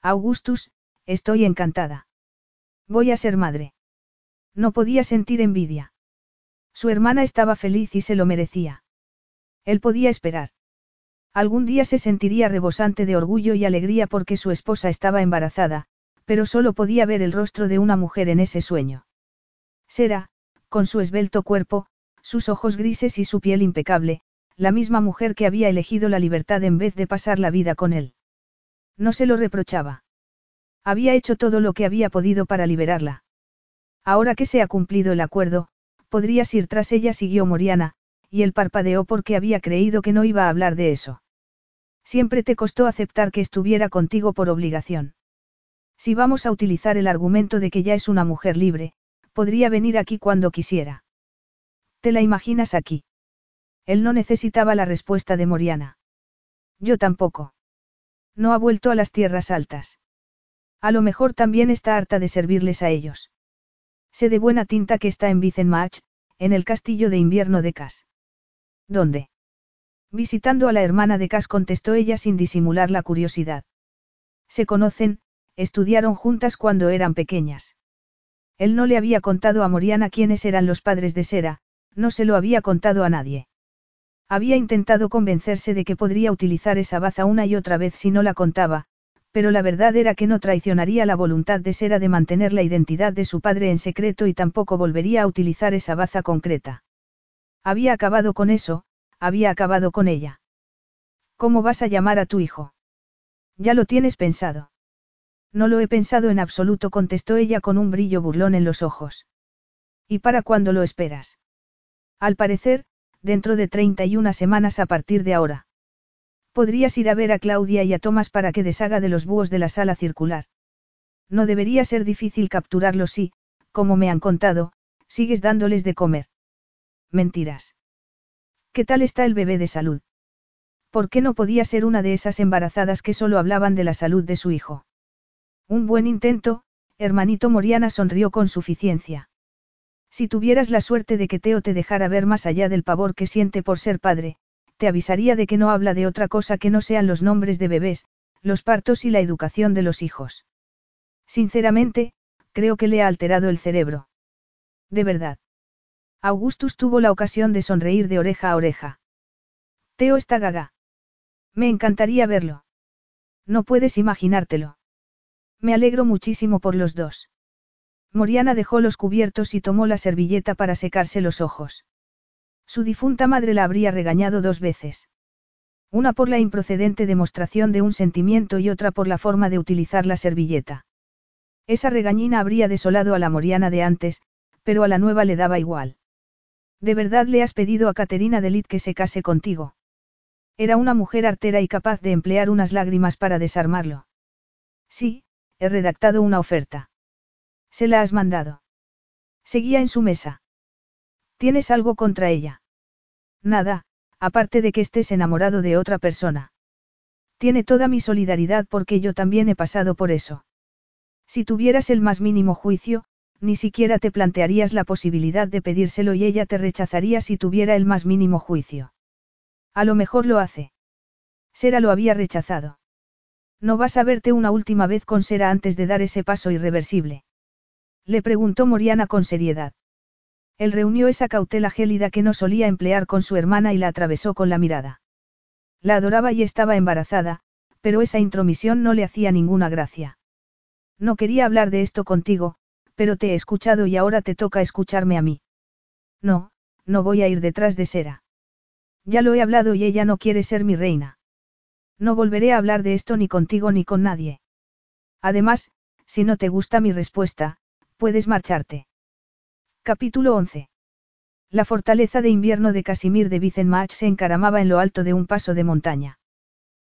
A: Augustus, estoy encantada. Voy a ser madre. No podía sentir envidia. Su hermana estaba feliz y se lo merecía. Él podía esperar. Algún día se sentiría rebosante de orgullo y alegría porque su esposa estaba embarazada, pero solo podía ver el rostro de una mujer en ese sueño. Sera, con su esbelto cuerpo, sus ojos grises y su piel impecable, la misma mujer que había elegido la libertad en vez de pasar la vida con él. No se lo reprochaba. Había hecho todo lo que había podido para liberarla. Ahora que se ha cumplido el acuerdo, podrías ir tras ella, siguió Moriana, y él parpadeó porque había creído que no iba a hablar de eso. Siempre te costó aceptar que estuviera contigo por obligación. Si vamos a utilizar el argumento de que ya es una mujer libre, podría venir aquí cuando quisiera. ¿Te la imaginas aquí? Él no necesitaba la respuesta de Moriana. Yo tampoco. No ha vuelto a las tierras altas. A lo mejor también está harta de servirles a ellos. Sé de buena tinta que está en Vicenmach, en el castillo de invierno de Cas. ¿Dónde? Visitando a la hermana de Cas contestó ella sin disimular la curiosidad. Se conocen, estudiaron juntas cuando eran pequeñas. Él no le había contado a Moriana quiénes eran los padres de Sera, no se lo había contado a nadie. Había intentado convencerse de que podría utilizar esa baza una y otra vez si no la contaba, pero la verdad era que no traicionaría la voluntad de Sera de mantener la identidad de su padre en secreto y tampoco volvería a utilizar esa baza concreta. Había acabado con eso, había acabado con ella. ¿Cómo vas a llamar a tu hijo? Ya lo tienes pensado. No lo he pensado en absoluto, contestó ella con un brillo burlón en los ojos. ¿Y para cuándo lo esperas? Al parecer, dentro de 31 semanas a partir de ahora. Podrías ir a ver a Claudia y a Tomás para que deshaga de los búhos de la sala circular. No debería ser difícil capturarlos si, como me han contado, sigues dándoles de comer. Mentiras. ¿Qué tal está el bebé de salud? ¿Por qué no podía ser una de esas embarazadas que solo hablaban de la salud de su hijo? Un buen intento, hermanito Moriana sonrió con suficiencia. Si tuvieras la suerte de que Teo te dejara ver más allá del pavor que siente por ser padre, te avisaría de que no habla de otra cosa que no sean los nombres de bebés, los partos y la educación de los hijos. Sinceramente, creo que le ha alterado el cerebro. De verdad. Augustus tuvo la ocasión de sonreír de oreja a oreja. Teo está gaga. Me encantaría verlo. No puedes imaginártelo. Me alegro muchísimo por los dos. Moriana dejó los cubiertos y tomó la servilleta para secarse los ojos. Su difunta madre la habría regañado dos veces. Una por la improcedente demostración de un sentimiento y otra por la forma de utilizar la servilleta. Esa regañina habría desolado a la Moriana de antes, pero a la nueva le daba igual. ¿De verdad le has pedido a Caterina Delit que se case contigo? Era una mujer artera y capaz de emplear unas lágrimas para desarmarlo. Sí, he redactado una oferta. ¿Se la has mandado? Seguía en su mesa. ¿Tienes algo contra ella? Nada, aparte de que estés enamorado de otra persona. Tiene toda mi solidaridad porque yo también he pasado por eso. Si tuvieras el más mínimo juicio, ni siquiera te plantearías la posibilidad de pedírselo y ella te rechazaría si tuviera el más mínimo juicio. A lo mejor lo hace. Sera lo había rechazado. No vas a verte una última vez con Sera antes de dar ese paso irreversible. Le preguntó Moriana con seriedad. Él reunió esa cautela gélida que no solía emplear con su hermana y la atravesó con la mirada. La adoraba y estaba embarazada, pero esa intromisión no le hacía ninguna gracia. No quería hablar de esto contigo, pero te he escuchado y ahora te toca escucharme a mí. No, no voy a ir detrás de Sera. Ya lo he hablado y ella no quiere ser mi reina. No volveré a hablar de esto ni contigo ni con nadie. Además, si no te gusta mi respuesta, puedes marcharte. Capítulo 11. La fortaleza de invierno de Casimir de Vicenmach se encaramaba en lo alto de un paso de montaña.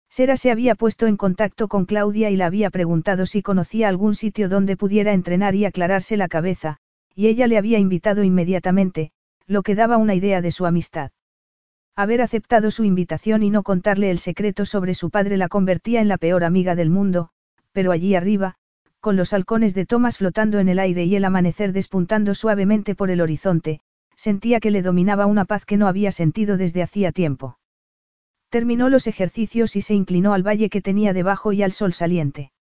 A: Sera se había puesto en contacto con Claudia y la había preguntado si conocía algún sitio donde pudiera entrenar y aclararse la cabeza, y ella le había invitado inmediatamente, lo que daba una idea de su amistad. Haber aceptado su invitación y no contarle el secreto sobre su padre la convertía en la peor amiga del mundo, pero allí arriba, con los halcones de Thomas flotando en el aire y el amanecer despuntando suavemente por el horizonte, sentía que le dominaba una paz que no había sentido desde hacía tiempo. Terminó los ejercicios y se inclinó al valle que tenía debajo y al sol saliente.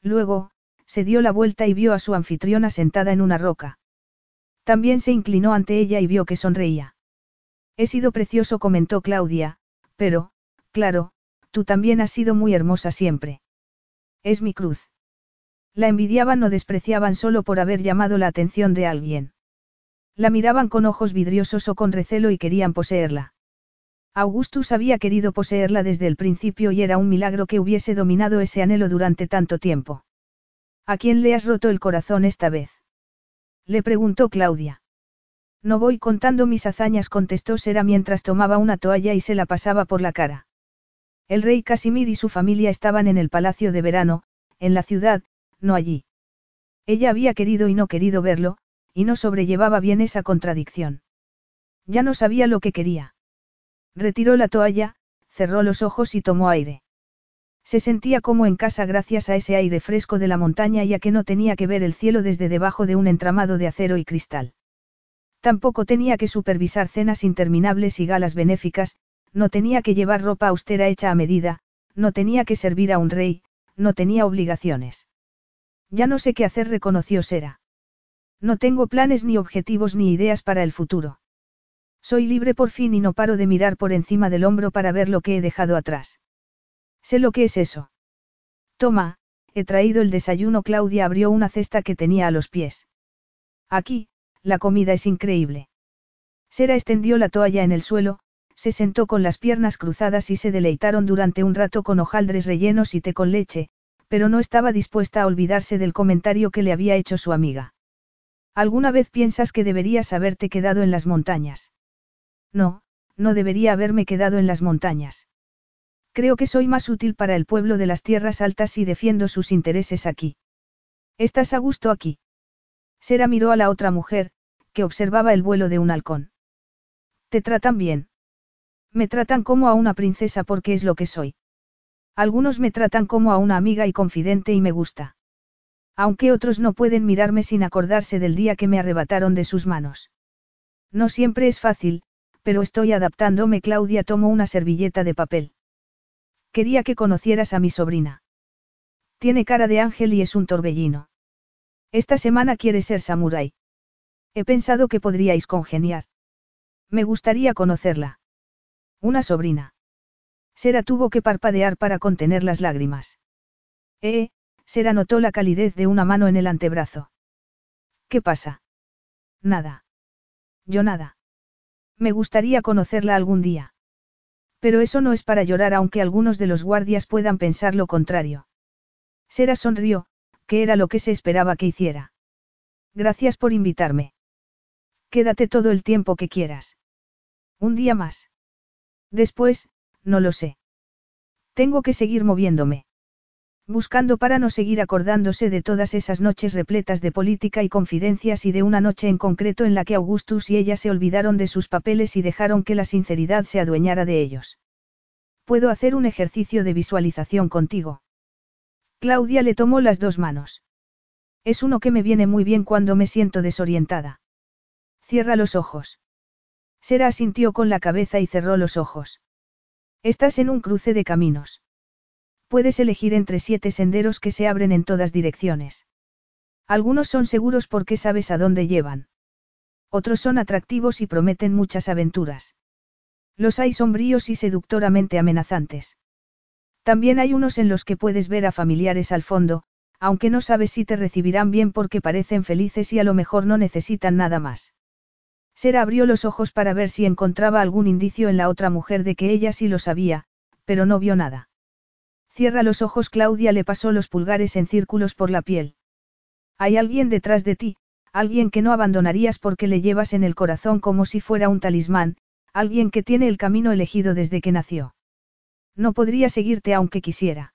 A: Luego, se dio la vuelta y vio a su anfitriona sentada en una roca. También se inclinó ante ella y vio que sonreía. He sido precioso, comentó Claudia, pero, claro, tú también has sido muy hermosa siempre. Es mi cruz. La envidiaban o despreciaban solo por haber llamado la atención de alguien. La miraban con ojos vidriosos o con recelo y querían poseerla. Augustus había querido poseerla desde el principio y era un milagro que hubiese dominado ese anhelo durante tanto tiempo. ¿A quién le has roto el corazón esta vez? Le preguntó Claudia. No voy contando mis hazañas, contestó Sera mientras tomaba una toalla y se la pasaba por la cara. El rey Casimir y su familia estaban en el palacio de verano, en la ciudad, no allí. Ella había querido y no querido verlo, y no sobrellevaba bien esa contradicción. Ya no sabía lo que quería. Retiró la toalla, cerró los ojos y tomó aire. Se sentía como en casa gracias a ese aire fresco de la montaña y a que no tenía que ver el cielo desde debajo de un entramado de acero y cristal. Tampoco tenía que supervisar cenas interminables y galas benéficas, no tenía que llevar ropa austera hecha a medida, no tenía que servir a un rey, no tenía obligaciones. Ya no sé qué hacer, reconoció Sera. No tengo planes ni objetivos ni ideas para el futuro. Soy libre por fin y no paro de mirar por encima del hombro para ver lo que he dejado atrás. Sé lo que es eso. Toma, he traído el desayuno. Claudia abrió una cesta que tenía a los pies. Aquí, la comida es increíble. Sera extendió la toalla en el suelo, se sentó con las piernas cruzadas y se deleitaron durante un rato con hojaldres rellenos y té con leche, pero no estaba dispuesta a olvidarse del comentario que le había hecho su amiga. ¿Alguna vez piensas que deberías haberte quedado en las montañas? No, no debería haberme quedado en las montañas. Creo que soy más útil para el pueblo de las tierras altas y defiendo sus intereses aquí. ¿Estás a gusto aquí? Sera miró a la otra mujer, que observaba el vuelo de un halcón. ¿Te tratan bien? Me tratan como a una princesa porque es lo que soy. Algunos me tratan como a una amiga y confidente y me gusta. Aunque otros no pueden mirarme sin acordarse del día que me arrebataron de sus manos. No siempre es fácil, pero estoy adaptándome. Claudia tomó una servilleta de papel. Quería que conocieras a mi sobrina. Tiene cara de ángel y es un torbellino. Esta semana quiere ser samurái. He pensado que podríais congeniar. Me gustaría conocerla. Una sobrina. Sera tuvo que parpadear para contener las lágrimas. Eh, Sera notó la calidez de una mano en el antebrazo. ¿Qué pasa? Nada. Yo nada. Me gustaría conocerla algún día. Pero eso no es para llorar aunque algunos de los guardias puedan pensar lo contrario. Sera sonrió, que era lo que se esperaba que hiciera. Gracias por invitarme. Quédate todo el tiempo que quieras. Un día más. Después, no lo sé. Tengo que seguir moviéndome. Buscando para no seguir acordándose de todas esas noches repletas de política y confidencias y de una noche en concreto en la que Augustus y ella se olvidaron de sus papeles y dejaron que la sinceridad se adueñara de ellos. Puedo hacer un ejercicio de visualización contigo. Claudia le tomó las dos manos. Es uno que me viene muy bien cuando me siento desorientada. Cierra los ojos. Sera asintió con la cabeza y cerró los ojos. Estás en un cruce de caminos. Puedes elegir entre siete senderos que se abren en todas direcciones. Algunos son seguros porque sabes a dónde llevan. Otros son atractivos y prometen muchas aventuras. Los hay sombríos y seductoramente amenazantes. También hay unos en los que puedes ver a familiares al fondo, aunque no sabes si te recibirán bien porque parecen felices y a lo mejor no necesitan nada más. Sera abrió los ojos para ver si encontraba algún indicio en la otra mujer de que ella sí lo sabía, pero no vio nada. Cierra los ojos, Claudia le pasó los pulgares en círculos por la piel. Hay alguien detrás de ti, alguien que no abandonarías porque le llevas en el corazón como si fuera un talismán, Alguien que tiene el camino elegido desde que nació. No podría seguirte aunque quisiera.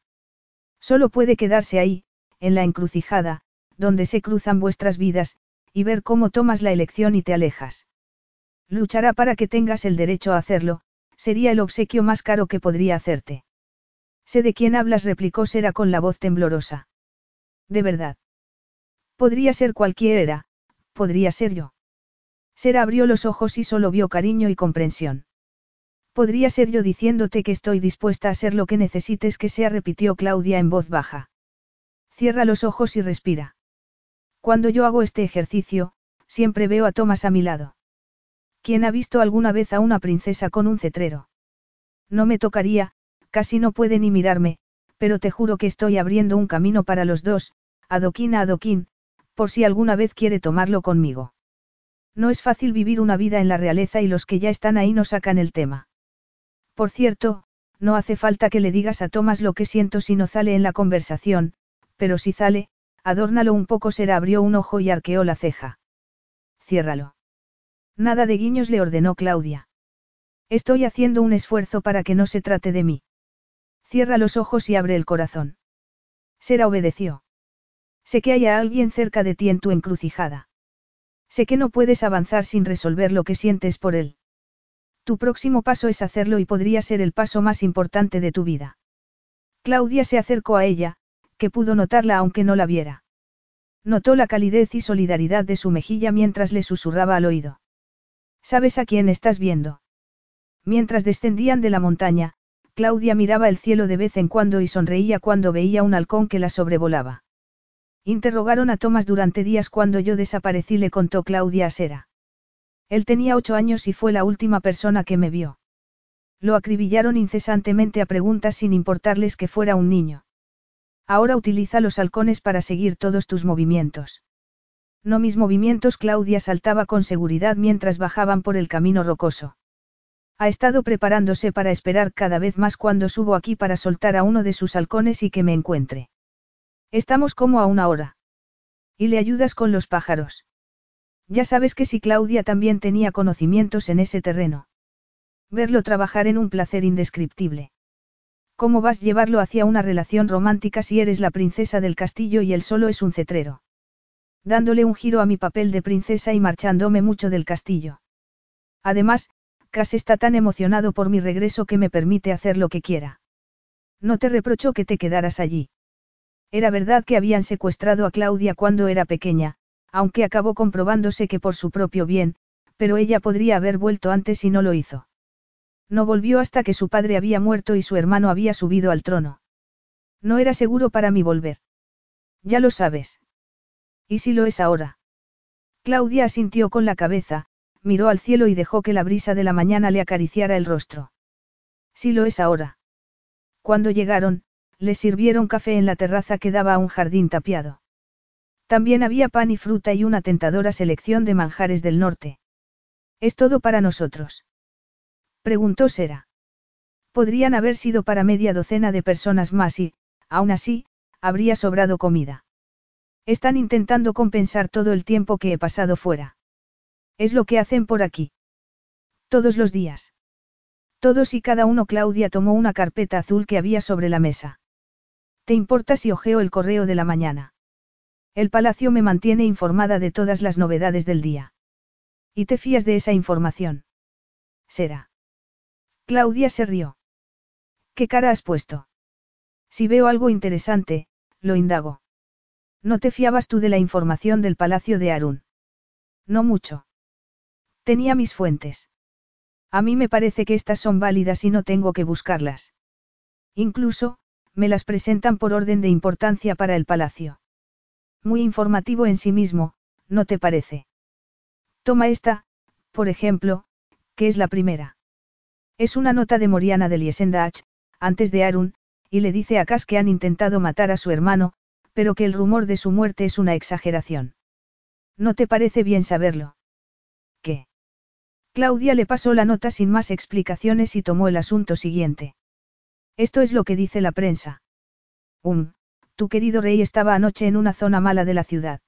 A: Solo puede quedarse ahí, en la encrucijada, donde se cruzan vuestras vidas, y ver cómo tomas la elección y te alejas. Luchará para que tengas el derecho a hacerlo, sería el obsequio más caro que podría hacerte. Sé de quién hablas, replicó Sera con la voz temblorosa. De verdad. Podría ser cualquiera, podría ser yo. Sera abrió los ojos y solo vio cariño y comprensión. Podría ser yo diciéndote que estoy dispuesta a ser lo que necesites que sea, repitió Claudia en voz baja. Cierra los ojos y respira. Cuando yo hago este ejercicio, siempre veo a Thomas a mi lado. ¿Quién ha visto alguna vez a una princesa con un cetrero? No me tocaría, casi no puede ni mirarme, pero te juro que estoy abriendo un camino para los dos, adoquín a adoquín, por si alguna vez quiere tomarlo conmigo. No es fácil vivir una vida en la realeza y los que ya están ahí no sacan el tema. Por cierto, no hace falta que le digas a Tomás lo que siento si no sale en la conversación, pero si sale, adórnalo un poco. Será abrió un ojo y arqueó la ceja. Ciérralo. Nada de guiños le ordenó Claudia. Estoy haciendo un esfuerzo para que no se trate de mí. Cierra los ojos y abre el corazón. Sera obedeció. Sé que hay alguien cerca de ti en tu encrucijada. Sé que no puedes avanzar sin resolver lo que sientes por él. Tu próximo paso es hacerlo y podría ser el paso más importante de tu vida. Claudia se acercó a ella, que pudo notarla aunque no la viera. Notó la calidez y solidaridad de su mejilla mientras le susurraba al oído. ¿Sabes a quién estás viendo? Mientras descendían de la montaña, Claudia miraba el cielo de vez en cuando y sonreía cuando veía un halcón que la sobrevolaba. Interrogaron a Tomás durante días cuando yo desaparecí, le contó Claudia a Sera. Él tenía ocho años y fue la última persona que me vio. Lo acribillaron incesantemente a preguntas sin importarles que fuera un niño. Ahora utiliza los halcones para seguir todos tus movimientos. No mis movimientos, Claudia saltaba con seguridad mientras bajaban por el camino rocoso. Ha estado preparándose para esperar cada vez más cuando subo aquí para soltar a uno de sus halcones y que me encuentre. Estamos como a una hora. Y le ayudas con los pájaros. Ya sabes que si Claudia también tenía conocimientos en ese terreno. Verlo trabajar en un placer indescriptible. ¿Cómo vas a llevarlo hacia una relación romántica si eres la princesa del castillo y él solo es un cetrero? Dándole un giro a mi papel de princesa y marchándome mucho del castillo. Además, Cas está tan emocionado por mi regreso que me permite hacer lo que quiera. No te reprocho que te quedaras allí. Era verdad que habían secuestrado a Claudia cuando era pequeña, aunque acabó comprobándose que por su propio bien, pero ella podría haber vuelto antes y no lo hizo. No volvió hasta que su padre había muerto y su hermano había subido al trono. No era seguro para mí volver. Ya lo sabes. ¿Y si lo es ahora? Claudia asintió con la cabeza, miró al cielo y dejó que la brisa de la mañana le acariciara el rostro. Si lo es ahora. Cuando llegaron, le sirvieron café en la terraza que daba a un jardín tapiado. También había pan y fruta y una tentadora selección de manjares del norte. Es todo para nosotros. Preguntó Sera. Podrían haber sido para media docena de personas más y, aún así, habría sobrado comida. Están intentando compensar todo el tiempo que he pasado fuera. Es lo que hacen por aquí. Todos los días. Todos y cada uno Claudia tomó una carpeta azul que había sobre la mesa. ¿Te importa si ojeo el correo de la mañana? El palacio me mantiene informada de todas las novedades del día. ¿Y te fías de esa información? Será. Claudia se rió. ¿Qué cara has puesto? Si veo algo interesante, lo indago. ¿No te fiabas tú de la información del palacio de Arun? No mucho. Tenía mis fuentes. A mí me parece que estas son válidas y no tengo que buscarlas. Incluso, me las presentan por orden de importancia para el palacio. Muy informativo en sí mismo, ¿no te parece? Toma esta, por ejemplo, que es la primera. Es una nota de Moriana de Liesendach, antes de Arun, y le dice a Cas que han intentado matar a su hermano, pero que el rumor de su muerte es una exageración. ¿No te parece bien saberlo? ¿Qué? Claudia le pasó la nota sin más explicaciones y tomó el asunto siguiente. Esto es lo que dice la prensa. Um, tu querido rey estaba anoche en una zona mala de la ciudad.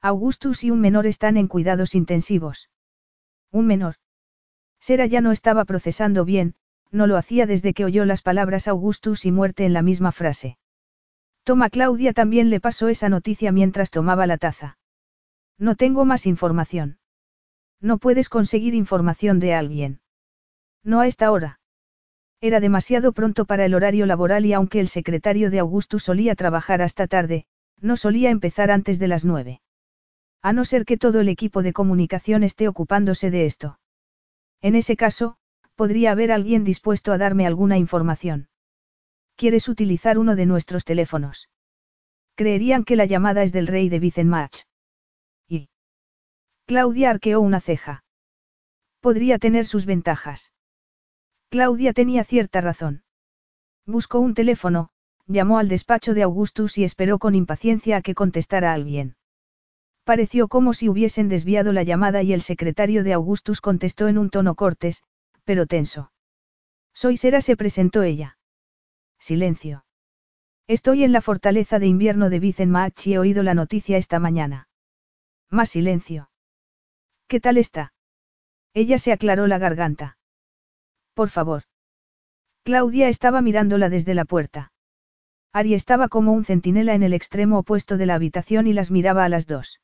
A: Augustus y un menor están en cuidados intensivos. Un menor. Sera ya no estaba procesando bien, no lo hacía desde que oyó las palabras Augustus y muerte en la misma frase. Toma Claudia también le pasó esa noticia mientras tomaba la taza. No tengo más información. No puedes conseguir información de alguien. No a esta hora. Era demasiado pronto para el horario laboral y aunque el secretario de Augustus solía trabajar hasta tarde, no solía empezar antes de las nueve. A no ser que todo el equipo de comunicación esté ocupándose de esto. En ese caso, podría haber alguien dispuesto a darme alguna información. ¿Quieres utilizar uno de nuestros teléfonos? Creerían que la llamada es del rey de Vicenmach. Y. Claudia arqueó una ceja. Podría tener sus ventajas. Claudia tenía cierta razón. Buscó un teléfono, llamó al despacho de Augustus y esperó con impaciencia a que contestara alguien. Pareció como si hubiesen desviado la llamada y el secretario de Augustus contestó en un tono cortés, pero tenso. Soy Sera, se presentó ella. Silencio. Estoy en la fortaleza de invierno de Vicenmach y he oído la noticia esta mañana. Más silencio. ¿Qué tal está? Ella se aclaró la garganta. Por favor. Claudia estaba mirándola desde la puerta. Ari estaba como un centinela en el extremo opuesto de la habitación y las miraba a las dos.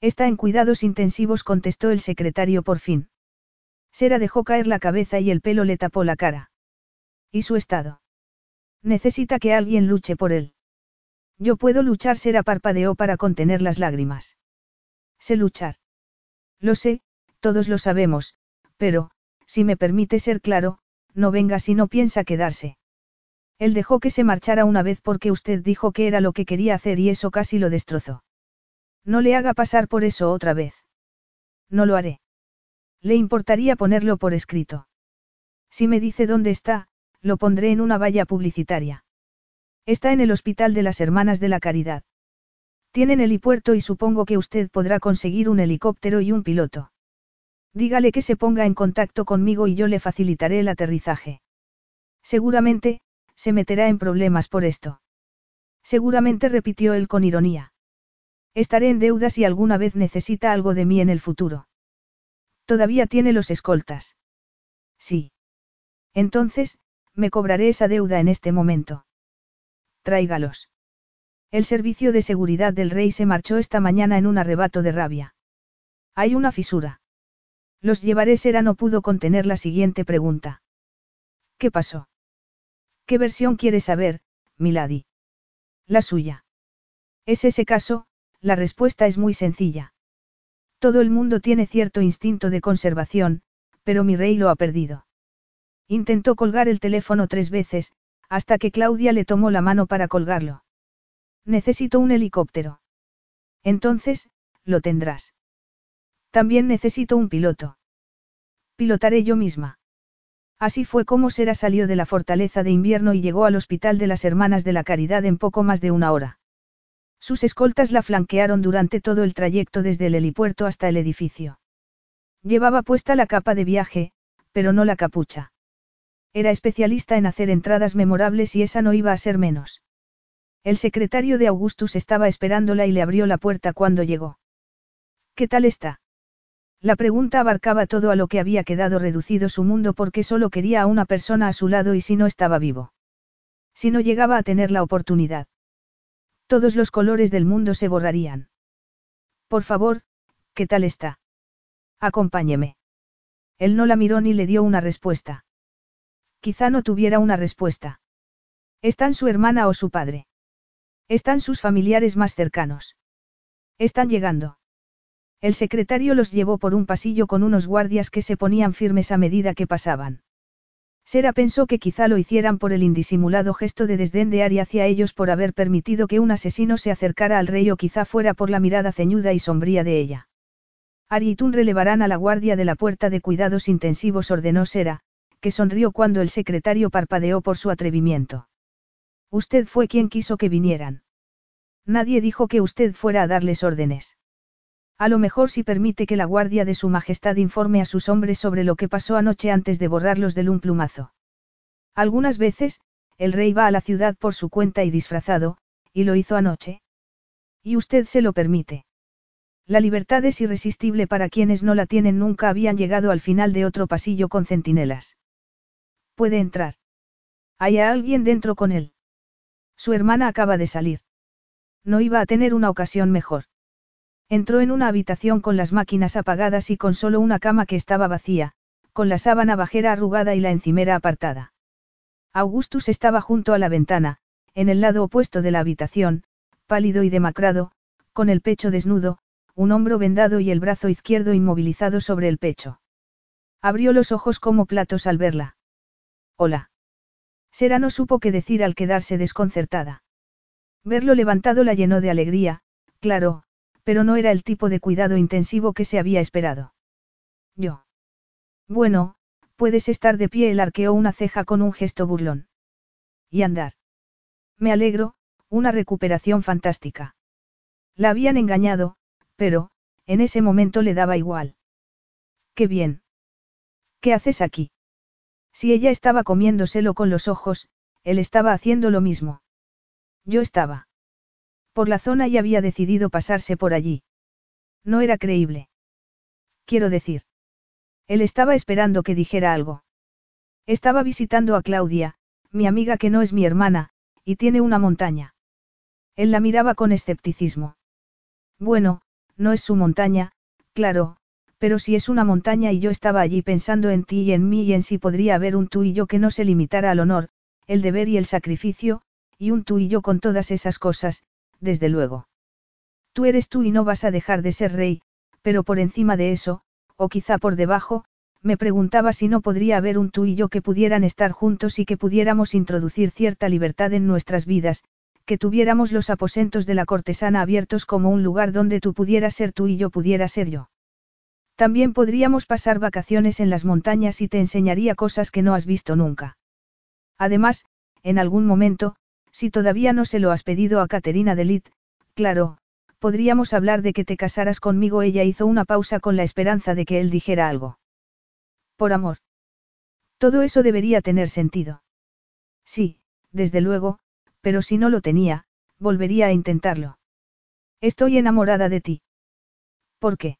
A: Está en cuidados intensivos, contestó el secretario por fin. Sera dejó caer la cabeza y el pelo le tapó la cara. ¿Y su estado? Necesita que alguien luche por él. Yo puedo luchar, Sera parpadeó para contener las lágrimas. Sé luchar. Lo sé, todos lo sabemos, pero, si me permite ser claro, no venga si no piensa quedarse. Él dejó que se marchara una vez porque usted dijo que era lo que quería hacer y eso casi lo destrozó. No le haga pasar por eso otra vez. No lo haré. Le importaría ponerlo por escrito. Si me dice dónde está, lo pondré en una valla publicitaria. Está en el Hospital de las Hermanas de la Caridad. Tienen helipuerto y supongo que usted podrá conseguir un helicóptero y un piloto. Dígale que se ponga en contacto conmigo y yo le facilitaré el aterrizaje. Seguramente, se meterá en problemas por esto. Seguramente repitió él con ironía. Estaré en deuda si alguna vez necesita algo de mí en el futuro. Todavía tiene los escoltas. Sí. Entonces, me cobraré esa deuda en este momento. Tráigalos. El servicio de seguridad del rey se marchó esta mañana en un arrebato de rabia. Hay una fisura. Los llevaré Sera no pudo contener la siguiente pregunta. ¿Qué pasó? ¿Qué versión quiere saber, Milady? La suya. ¿Es ese caso? La respuesta es muy sencilla. Todo el mundo tiene cierto instinto de conservación, pero mi rey lo ha perdido. Intentó colgar el teléfono tres veces, hasta que Claudia le tomó la mano para colgarlo. Necesito un helicóptero. Entonces, lo tendrás. También necesito un piloto. Pilotaré yo misma. Así fue como Sera salió de la fortaleza de invierno y llegó al hospital de las Hermanas de la Caridad en poco más de una hora. Sus escoltas la flanquearon durante todo el trayecto desde el helipuerto hasta el edificio. Llevaba puesta la capa de viaje, pero no la capucha. Era especialista en hacer entradas memorables y esa no iba a ser menos. El secretario de Augustus estaba esperándola y le abrió la puerta cuando llegó. ¿Qué tal está? La pregunta abarcaba todo a lo que había quedado reducido su mundo porque solo quería a una persona a su lado y si no estaba vivo. Si no llegaba a tener la oportunidad. Todos los colores del mundo se borrarían. Por favor, ¿qué tal está? Acompáñeme. Él no la miró ni le dio una respuesta. Quizá no tuviera una respuesta. ¿Están su hermana o su padre? Están sus familiares más cercanos. Están llegando. El secretario los llevó por un pasillo con unos guardias que se ponían firmes a medida que pasaban. Sera pensó que quizá lo hicieran por el indisimulado gesto de desdén de Ari hacia ellos por haber permitido que un asesino se acercara al rey o quizá fuera por la mirada ceñuda y sombría de ella. Ari y Tun relevarán a la guardia de la puerta de cuidados intensivos, ordenó Sera, que sonrió cuando el secretario parpadeó por su atrevimiento. Usted fue quien quiso que vinieran. Nadie dijo que usted fuera a darles órdenes. A lo mejor si permite que la guardia de su majestad informe a sus hombres sobre lo que pasó anoche antes de borrarlos del un plumazo. Algunas veces, el rey va a la ciudad por su cuenta y disfrazado, y lo hizo anoche. Y usted se lo permite. La libertad es irresistible para quienes no la tienen nunca habían llegado al final de otro pasillo con centinelas. Puede entrar. ¿Hay alguien dentro con él? Su hermana acaba de salir. No iba a tener una ocasión mejor. Entró en una habitación con las máquinas apagadas y con solo una cama que estaba vacía, con la sábana bajera arrugada y la encimera apartada. Augustus estaba junto a la ventana, en el lado opuesto de la habitación, pálido y demacrado, con el pecho desnudo, un hombro vendado y el brazo izquierdo inmovilizado sobre el pecho. Abrió los ojos como platos al verla. Hola. Sera no supo qué decir al quedarse desconcertada. Verlo levantado la llenó de alegría, claro, pero no era el tipo de cuidado intensivo que se había esperado. Yo. Bueno, puedes estar de pie, él arqueó una ceja con un gesto burlón. Y andar. Me alegro, una recuperación fantástica. La habían engañado, pero, en ese momento le daba igual. Qué bien. ¿Qué haces aquí? Si ella estaba comiéndoselo con los ojos, él estaba haciendo lo mismo. Yo estaba. Por la zona y había decidido pasarse por allí. No era creíble. Quiero decir. Él estaba esperando que dijera algo. Estaba visitando a Claudia, mi amiga que no es mi hermana, y tiene una montaña. Él la miraba con escepticismo. Bueno, no es su montaña, claro, pero si es una montaña y yo estaba allí pensando en ti y en mí y en si podría haber un tú y yo que no se limitara al honor, el deber y el sacrificio, y un tú y yo con todas esas cosas, desde luego. Tú eres tú y no vas a dejar de ser rey, pero por encima de eso, o quizá por debajo, me preguntaba si no podría haber un tú y yo que pudieran estar juntos y que pudiéramos introducir cierta libertad en nuestras vidas, que tuviéramos los aposentos de la cortesana abiertos como un lugar donde tú pudieras ser tú y yo pudiera ser yo. También podríamos pasar vacaciones en las montañas y te enseñaría cosas que no has visto nunca. Además, en algún momento, si todavía no se lo has pedido a Caterina Delit, claro, podríamos hablar de que te casaras conmigo. Ella hizo una pausa con la esperanza de que él dijera algo. Por amor. Todo eso debería tener sentido. Sí, desde luego, pero si no lo tenía, volvería a intentarlo. Estoy enamorada de ti. ¿Por qué?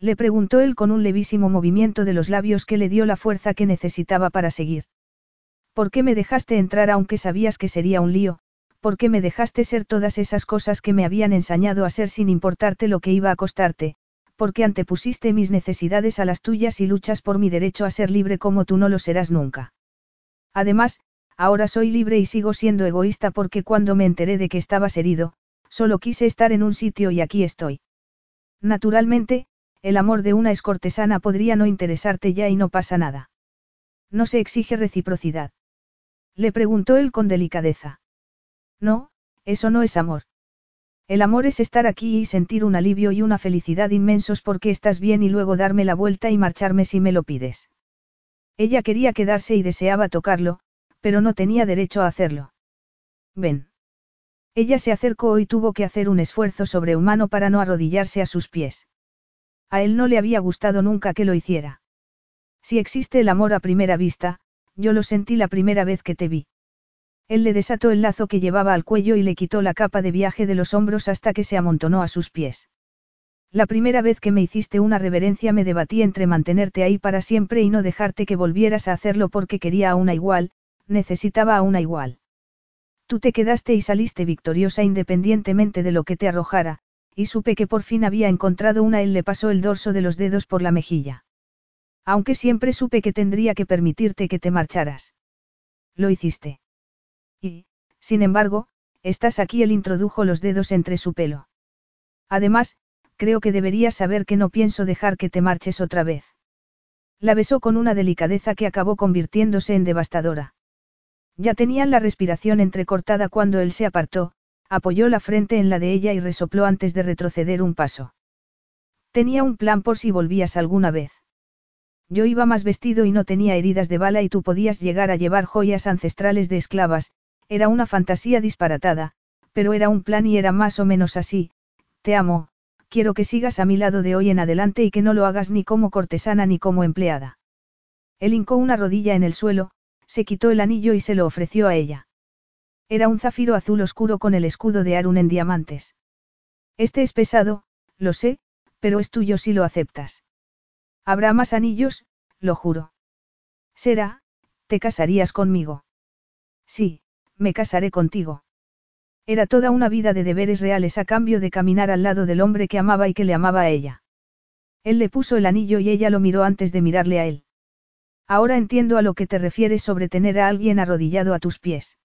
A: Le preguntó él con un levísimo movimiento de los labios que le dio la fuerza que necesitaba para seguir. ¿Por qué me dejaste entrar aunque sabías que sería un lío? ¿Por qué me dejaste ser todas esas cosas que me habían ensañado a ser sin importarte lo que iba a costarte? ¿Por qué antepusiste mis necesidades a las tuyas y luchas por mi derecho a ser libre como tú no lo serás nunca? Además, ahora soy libre y sigo siendo egoísta porque cuando me enteré de que estabas herido, solo quise estar en un sitio y aquí estoy. Naturalmente, el amor de una escortesana podría no interesarte ya y no pasa nada. No se exige reciprocidad. Le preguntó él con delicadeza. No, eso no es amor. El amor es estar aquí y sentir un alivio y una felicidad inmensos porque estás bien y luego darme la vuelta y marcharme si me lo pides. Ella quería quedarse y deseaba tocarlo, pero no tenía derecho a hacerlo. Ven. Ella se acercó y tuvo que hacer un esfuerzo sobrehumano para no arrodillarse a sus pies. A él no le había gustado nunca que lo hiciera. Si existe el amor a primera vista, yo lo sentí la primera vez que te vi. Él le desató el lazo que llevaba al cuello y le quitó la capa de viaje de los hombros hasta que se amontonó a sus pies. La primera vez que me hiciste una reverencia me debatí entre mantenerte ahí para siempre y no dejarte que volvieras a hacerlo porque quería a una igual, necesitaba a una igual. Tú te quedaste y saliste victoriosa independientemente de lo que te arrojara, y supe que por fin había encontrado una. Él le pasó el dorso de los dedos por la mejilla. Aunque siempre supe que tendría que permitirte que te marcharas. Lo hiciste. Y, sin embargo, estás aquí. Él introdujo los dedos entre su pelo. Además, creo que deberías saber que no pienso dejar que te marches otra vez. La besó con una delicadeza que acabó convirtiéndose en devastadora. Ya tenían la respiración entrecortada cuando él se apartó, apoyó la frente en la de ella y resopló antes de retroceder un paso. Tenía un plan por si volvías alguna vez. Yo iba más vestido y no tenía heridas de bala y tú podías llegar a llevar joyas ancestrales de esclavas, era una fantasía disparatada, pero era un plan y era más o menos así, te amo, quiero que sigas a mi lado de hoy en adelante y que no lo hagas ni como cortesana ni como empleada. Él hincó una rodilla en el suelo, se quitó el anillo y se lo ofreció a ella. Era un zafiro azul oscuro con el escudo de Arun en diamantes. Este es pesado, lo sé, pero es tuyo si lo aceptas. Habrá más anillos, lo juro. Será, te casarías conmigo. Sí, me casaré contigo. Era toda una vida de deberes reales a cambio de caminar al lado del hombre que amaba y que le amaba a ella. Él le puso el anillo y ella lo miró antes de mirarle a él. Ahora entiendo a lo que te refieres sobre tener a alguien arrodillado a tus pies.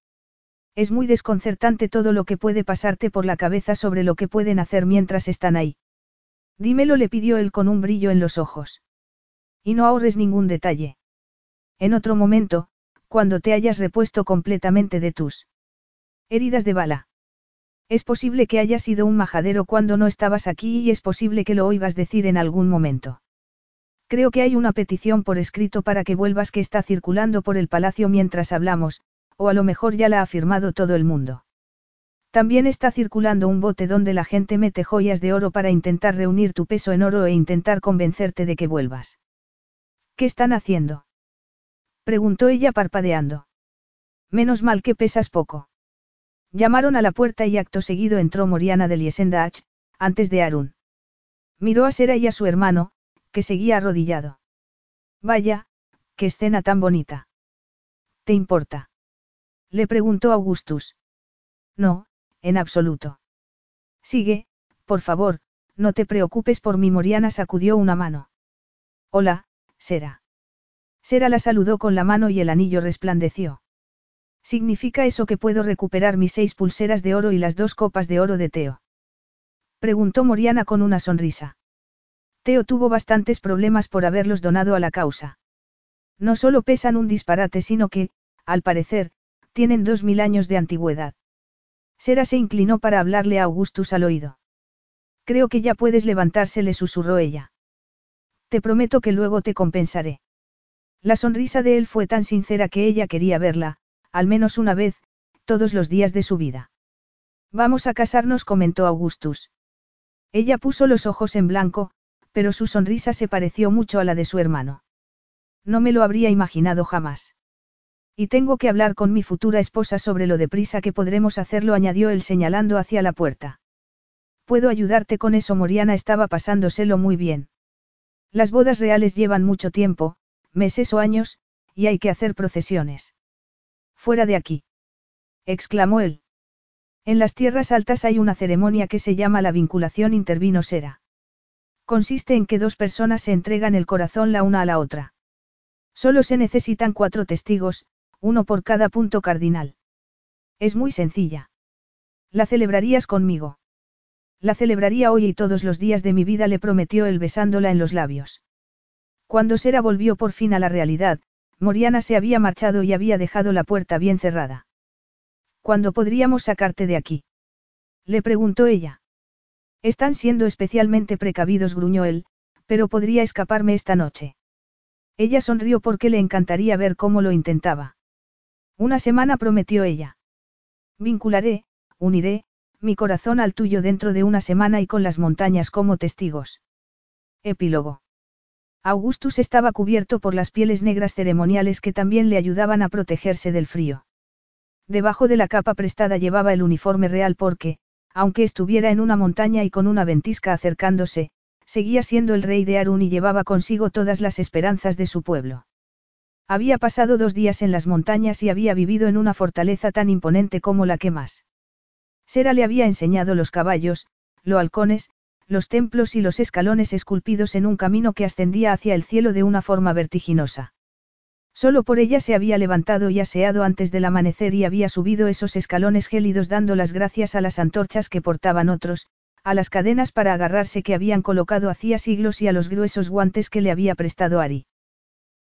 A: Es muy desconcertante todo lo que puede pasarte por la cabeza sobre lo que pueden hacer mientras están ahí. Dímelo, le pidió él con un brillo en los ojos. Y no ahorres ningún detalle. En otro momento, cuando te hayas repuesto completamente de tus heridas de bala. Es posible que haya sido un majadero cuando no estabas aquí y es posible que lo oigas decir en algún momento. Creo que hay una petición por escrito para que vuelvas que está circulando por el palacio mientras hablamos, o a lo mejor ya la ha firmado todo el mundo. También está circulando un bote donde la gente mete joyas de oro para intentar reunir tu peso en oro e intentar convencerte de que vuelvas. ¿Qué están haciendo? preguntó ella parpadeando. Menos mal que pesas poco. Llamaron a la puerta y acto seguido entró Moriana de Liesendach, antes de Arun. Miró a Sera y a su hermano, que seguía arrodillado. Vaya, qué escena tan bonita. ¿Te importa? Le preguntó Augustus. No, en absoluto. Sigue, por favor, no te preocupes por mí. Moriana sacudió una mano. Hola, Sera. Sera la saludó con la mano y el anillo resplandeció. ¿Significa eso que puedo recuperar mis seis pulseras de oro y las dos copas de oro de Teo? Preguntó Moriana con una sonrisa. Teo tuvo bastantes problemas por haberlos donado a la causa. No solo pesan un disparate, sino que, al parecer, tienen dos mil años de antigüedad. Sera se inclinó para hablarle a Augustus al oído. Creo que ya puedes levantarse, le susurró ella. Te prometo que luego te compensaré. La sonrisa de él fue tan sincera que ella quería verla, al menos una vez, todos los días de su vida. Vamos a casarnos, comentó Augustus. Ella puso los ojos en blanco, pero su sonrisa se pareció mucho a la de su hermano. No me lo habría imaginado jamás. Y tengo que hablar con mi futura esposa sobre lo deprisa que podremos hacerlo, añadió él señalando hacia la puerta. Puedo ayudarte con eso, Moriana estaba pasándoselo muy bien. Las bodas reales llevan mucho tiempo, meses o años, y hay que hacer procesiones. Fuera de aquí. exclamó él. En las tierras altas hay una ceremonia que se llama la vinculación intervino-sera. Consiste en que dos personas se entregan el corazón la una a la otra. Solo se necesitan cuatro testigos, uno por cada punto cardinal. Es muy sencilla. La celebrarías conmigo. La celebraría hoy y todos los días de mi vida le prometió él besándola en los labios. Cuando Sera volvió por fin a la realidad, Moriana se había marchado y había dejado la puerta bien cerrada. ¿Cuándo podríamos sacarte de aquí? Le preguntó ella. Están siendo especialmente precavidos, gruñó él, pero podría escaparme esta noche. Ella sonrió porque le encantaría ver cómo lo intentaba. Una semana prometió ella. Vincularé, uniré, mi corazón al tuyo dentro de una semana y con las montañas como testigos. Epílogo. Augustus estaba cubierto por las pieles negras ceremoniales que también le ayudaban a protegerse del frío. Debajo de la capa prestada llevaba el uniforme real porque, aunque estuviera en una montaña y con una ventisca acercándose, seguía siendo el rey de Arun y llevaba consigo todas las esperanzas de su pueblo. Había pasado dos días en las montañas y había vivido en una fortaleza tan imponente como la que más. Sera le había enseñado los caballos, los halcones, los templos y los escalones esculpidos en un camino que ascendía hacia el cielo de una forma vertiginosa. Solo por ella se había levantado y aseado antes del amanecer y había subido esos escalones gélidos dando las gracias a las antorchas que portaban otros, a las cadenas para agarrarse que habían colocado hacía siglos y a los gruesos guantes que le había prestado Ari.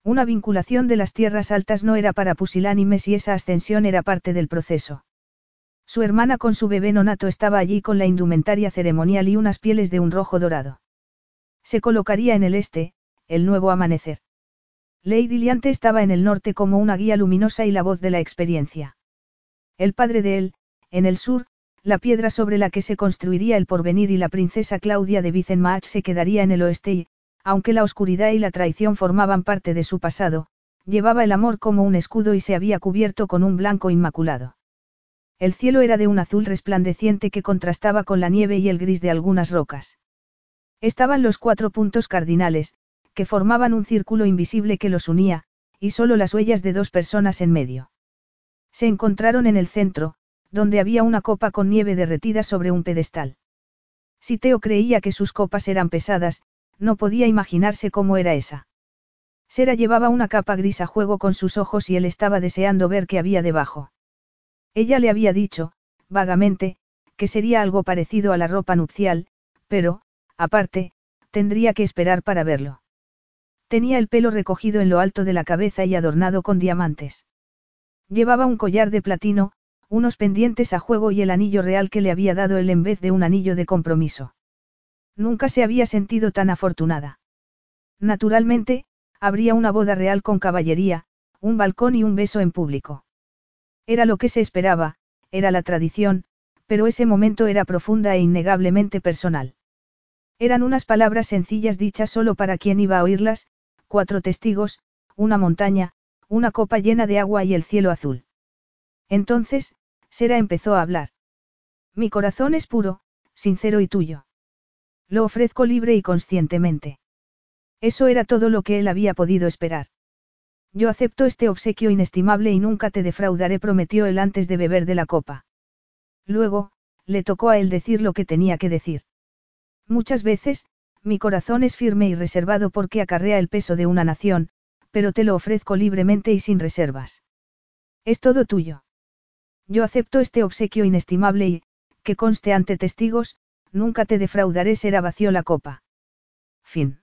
A: Una vinculación de las tierras altas no era para pusilánimes y esa ascensión era parte del proceso. Su hermana con su bebé nonato estaba allí con la indumentaria ceremonial y unas pieles de un rojo dorado. Se colocaría en el este, el nuevo amanecer. Lady Liante estaba en el norte como una guía luminosa y la voz de la experiencia. El padre de él, en el sur, la piedra sobre la que se construiría el porvenir y la princesa Claudia de Vicenmaach se quedaría en el oeste y, aunque la oscuridad y la traición formaban parte de su pasado, llevaba el amor como un escudo y se había cubierto con un blanco inmaculado. El cielo era de un azul resplandeciente que contrastaba con la nieve y el gris de algunas rocas. Estaban los cuatro puntos cardinales, que formaban un círculo invisible que los unía, y solo las huellas de dos personas en medio. Se encontraron en el centro, donde había una copa con nieve derretida sobre un pedestal. Si Teo creía que sus copas eran pesadas, no podía imaginarse cómo era esa. Sera llevaba una capa gris a juego con sus ojos y él estaba deseando ver qué había debajo. Ella le había dicho, vagamente, que sería algo parecido a la ropa nupcial, pero, aparte, tendría que esperar para verlo. Tenía el pelo recogido en lo alto de la cabeza y adornado con diamantes. Llevaba un collar de platino, unos pendientes a juego y el anillo real que le había dado él en vez de un anillo de compromiso. Nunca se había sentido tan afortunada. Naturalmente, habría una boda real con caballería, un balcón y un beso en público. Era lo que se esperaba, era la tradición, pero ese momento era profunda e innegablemente personal. Eran unas palabras sencillas dichas solo para quien iba a oírlas, cuatro testigos, una montaña, una copa llena de agua y el cielo azul. Entonces, Sera empezó a hablar. Mi corazón es puro, sincero y tuyo. Lo ofrezco libre y conscientemente. Eso era todo lo que él había podido esperar. Yo acepto este obsequio inestimable y nunca te defraudaré, prometió él antes de beber de la copa. Luego, le tocó a él decir lo que tenía que decir. Muchas veces, mi corazón es firme y reservado porque acarrea el peso de una nación, pero te lo ofrezco libremente y sin reservas. Es todo tuyo. Yo acepto este obsequio inestimable y, que conste ante testigos, nunca te defraudaré, será vació la copa. Fin.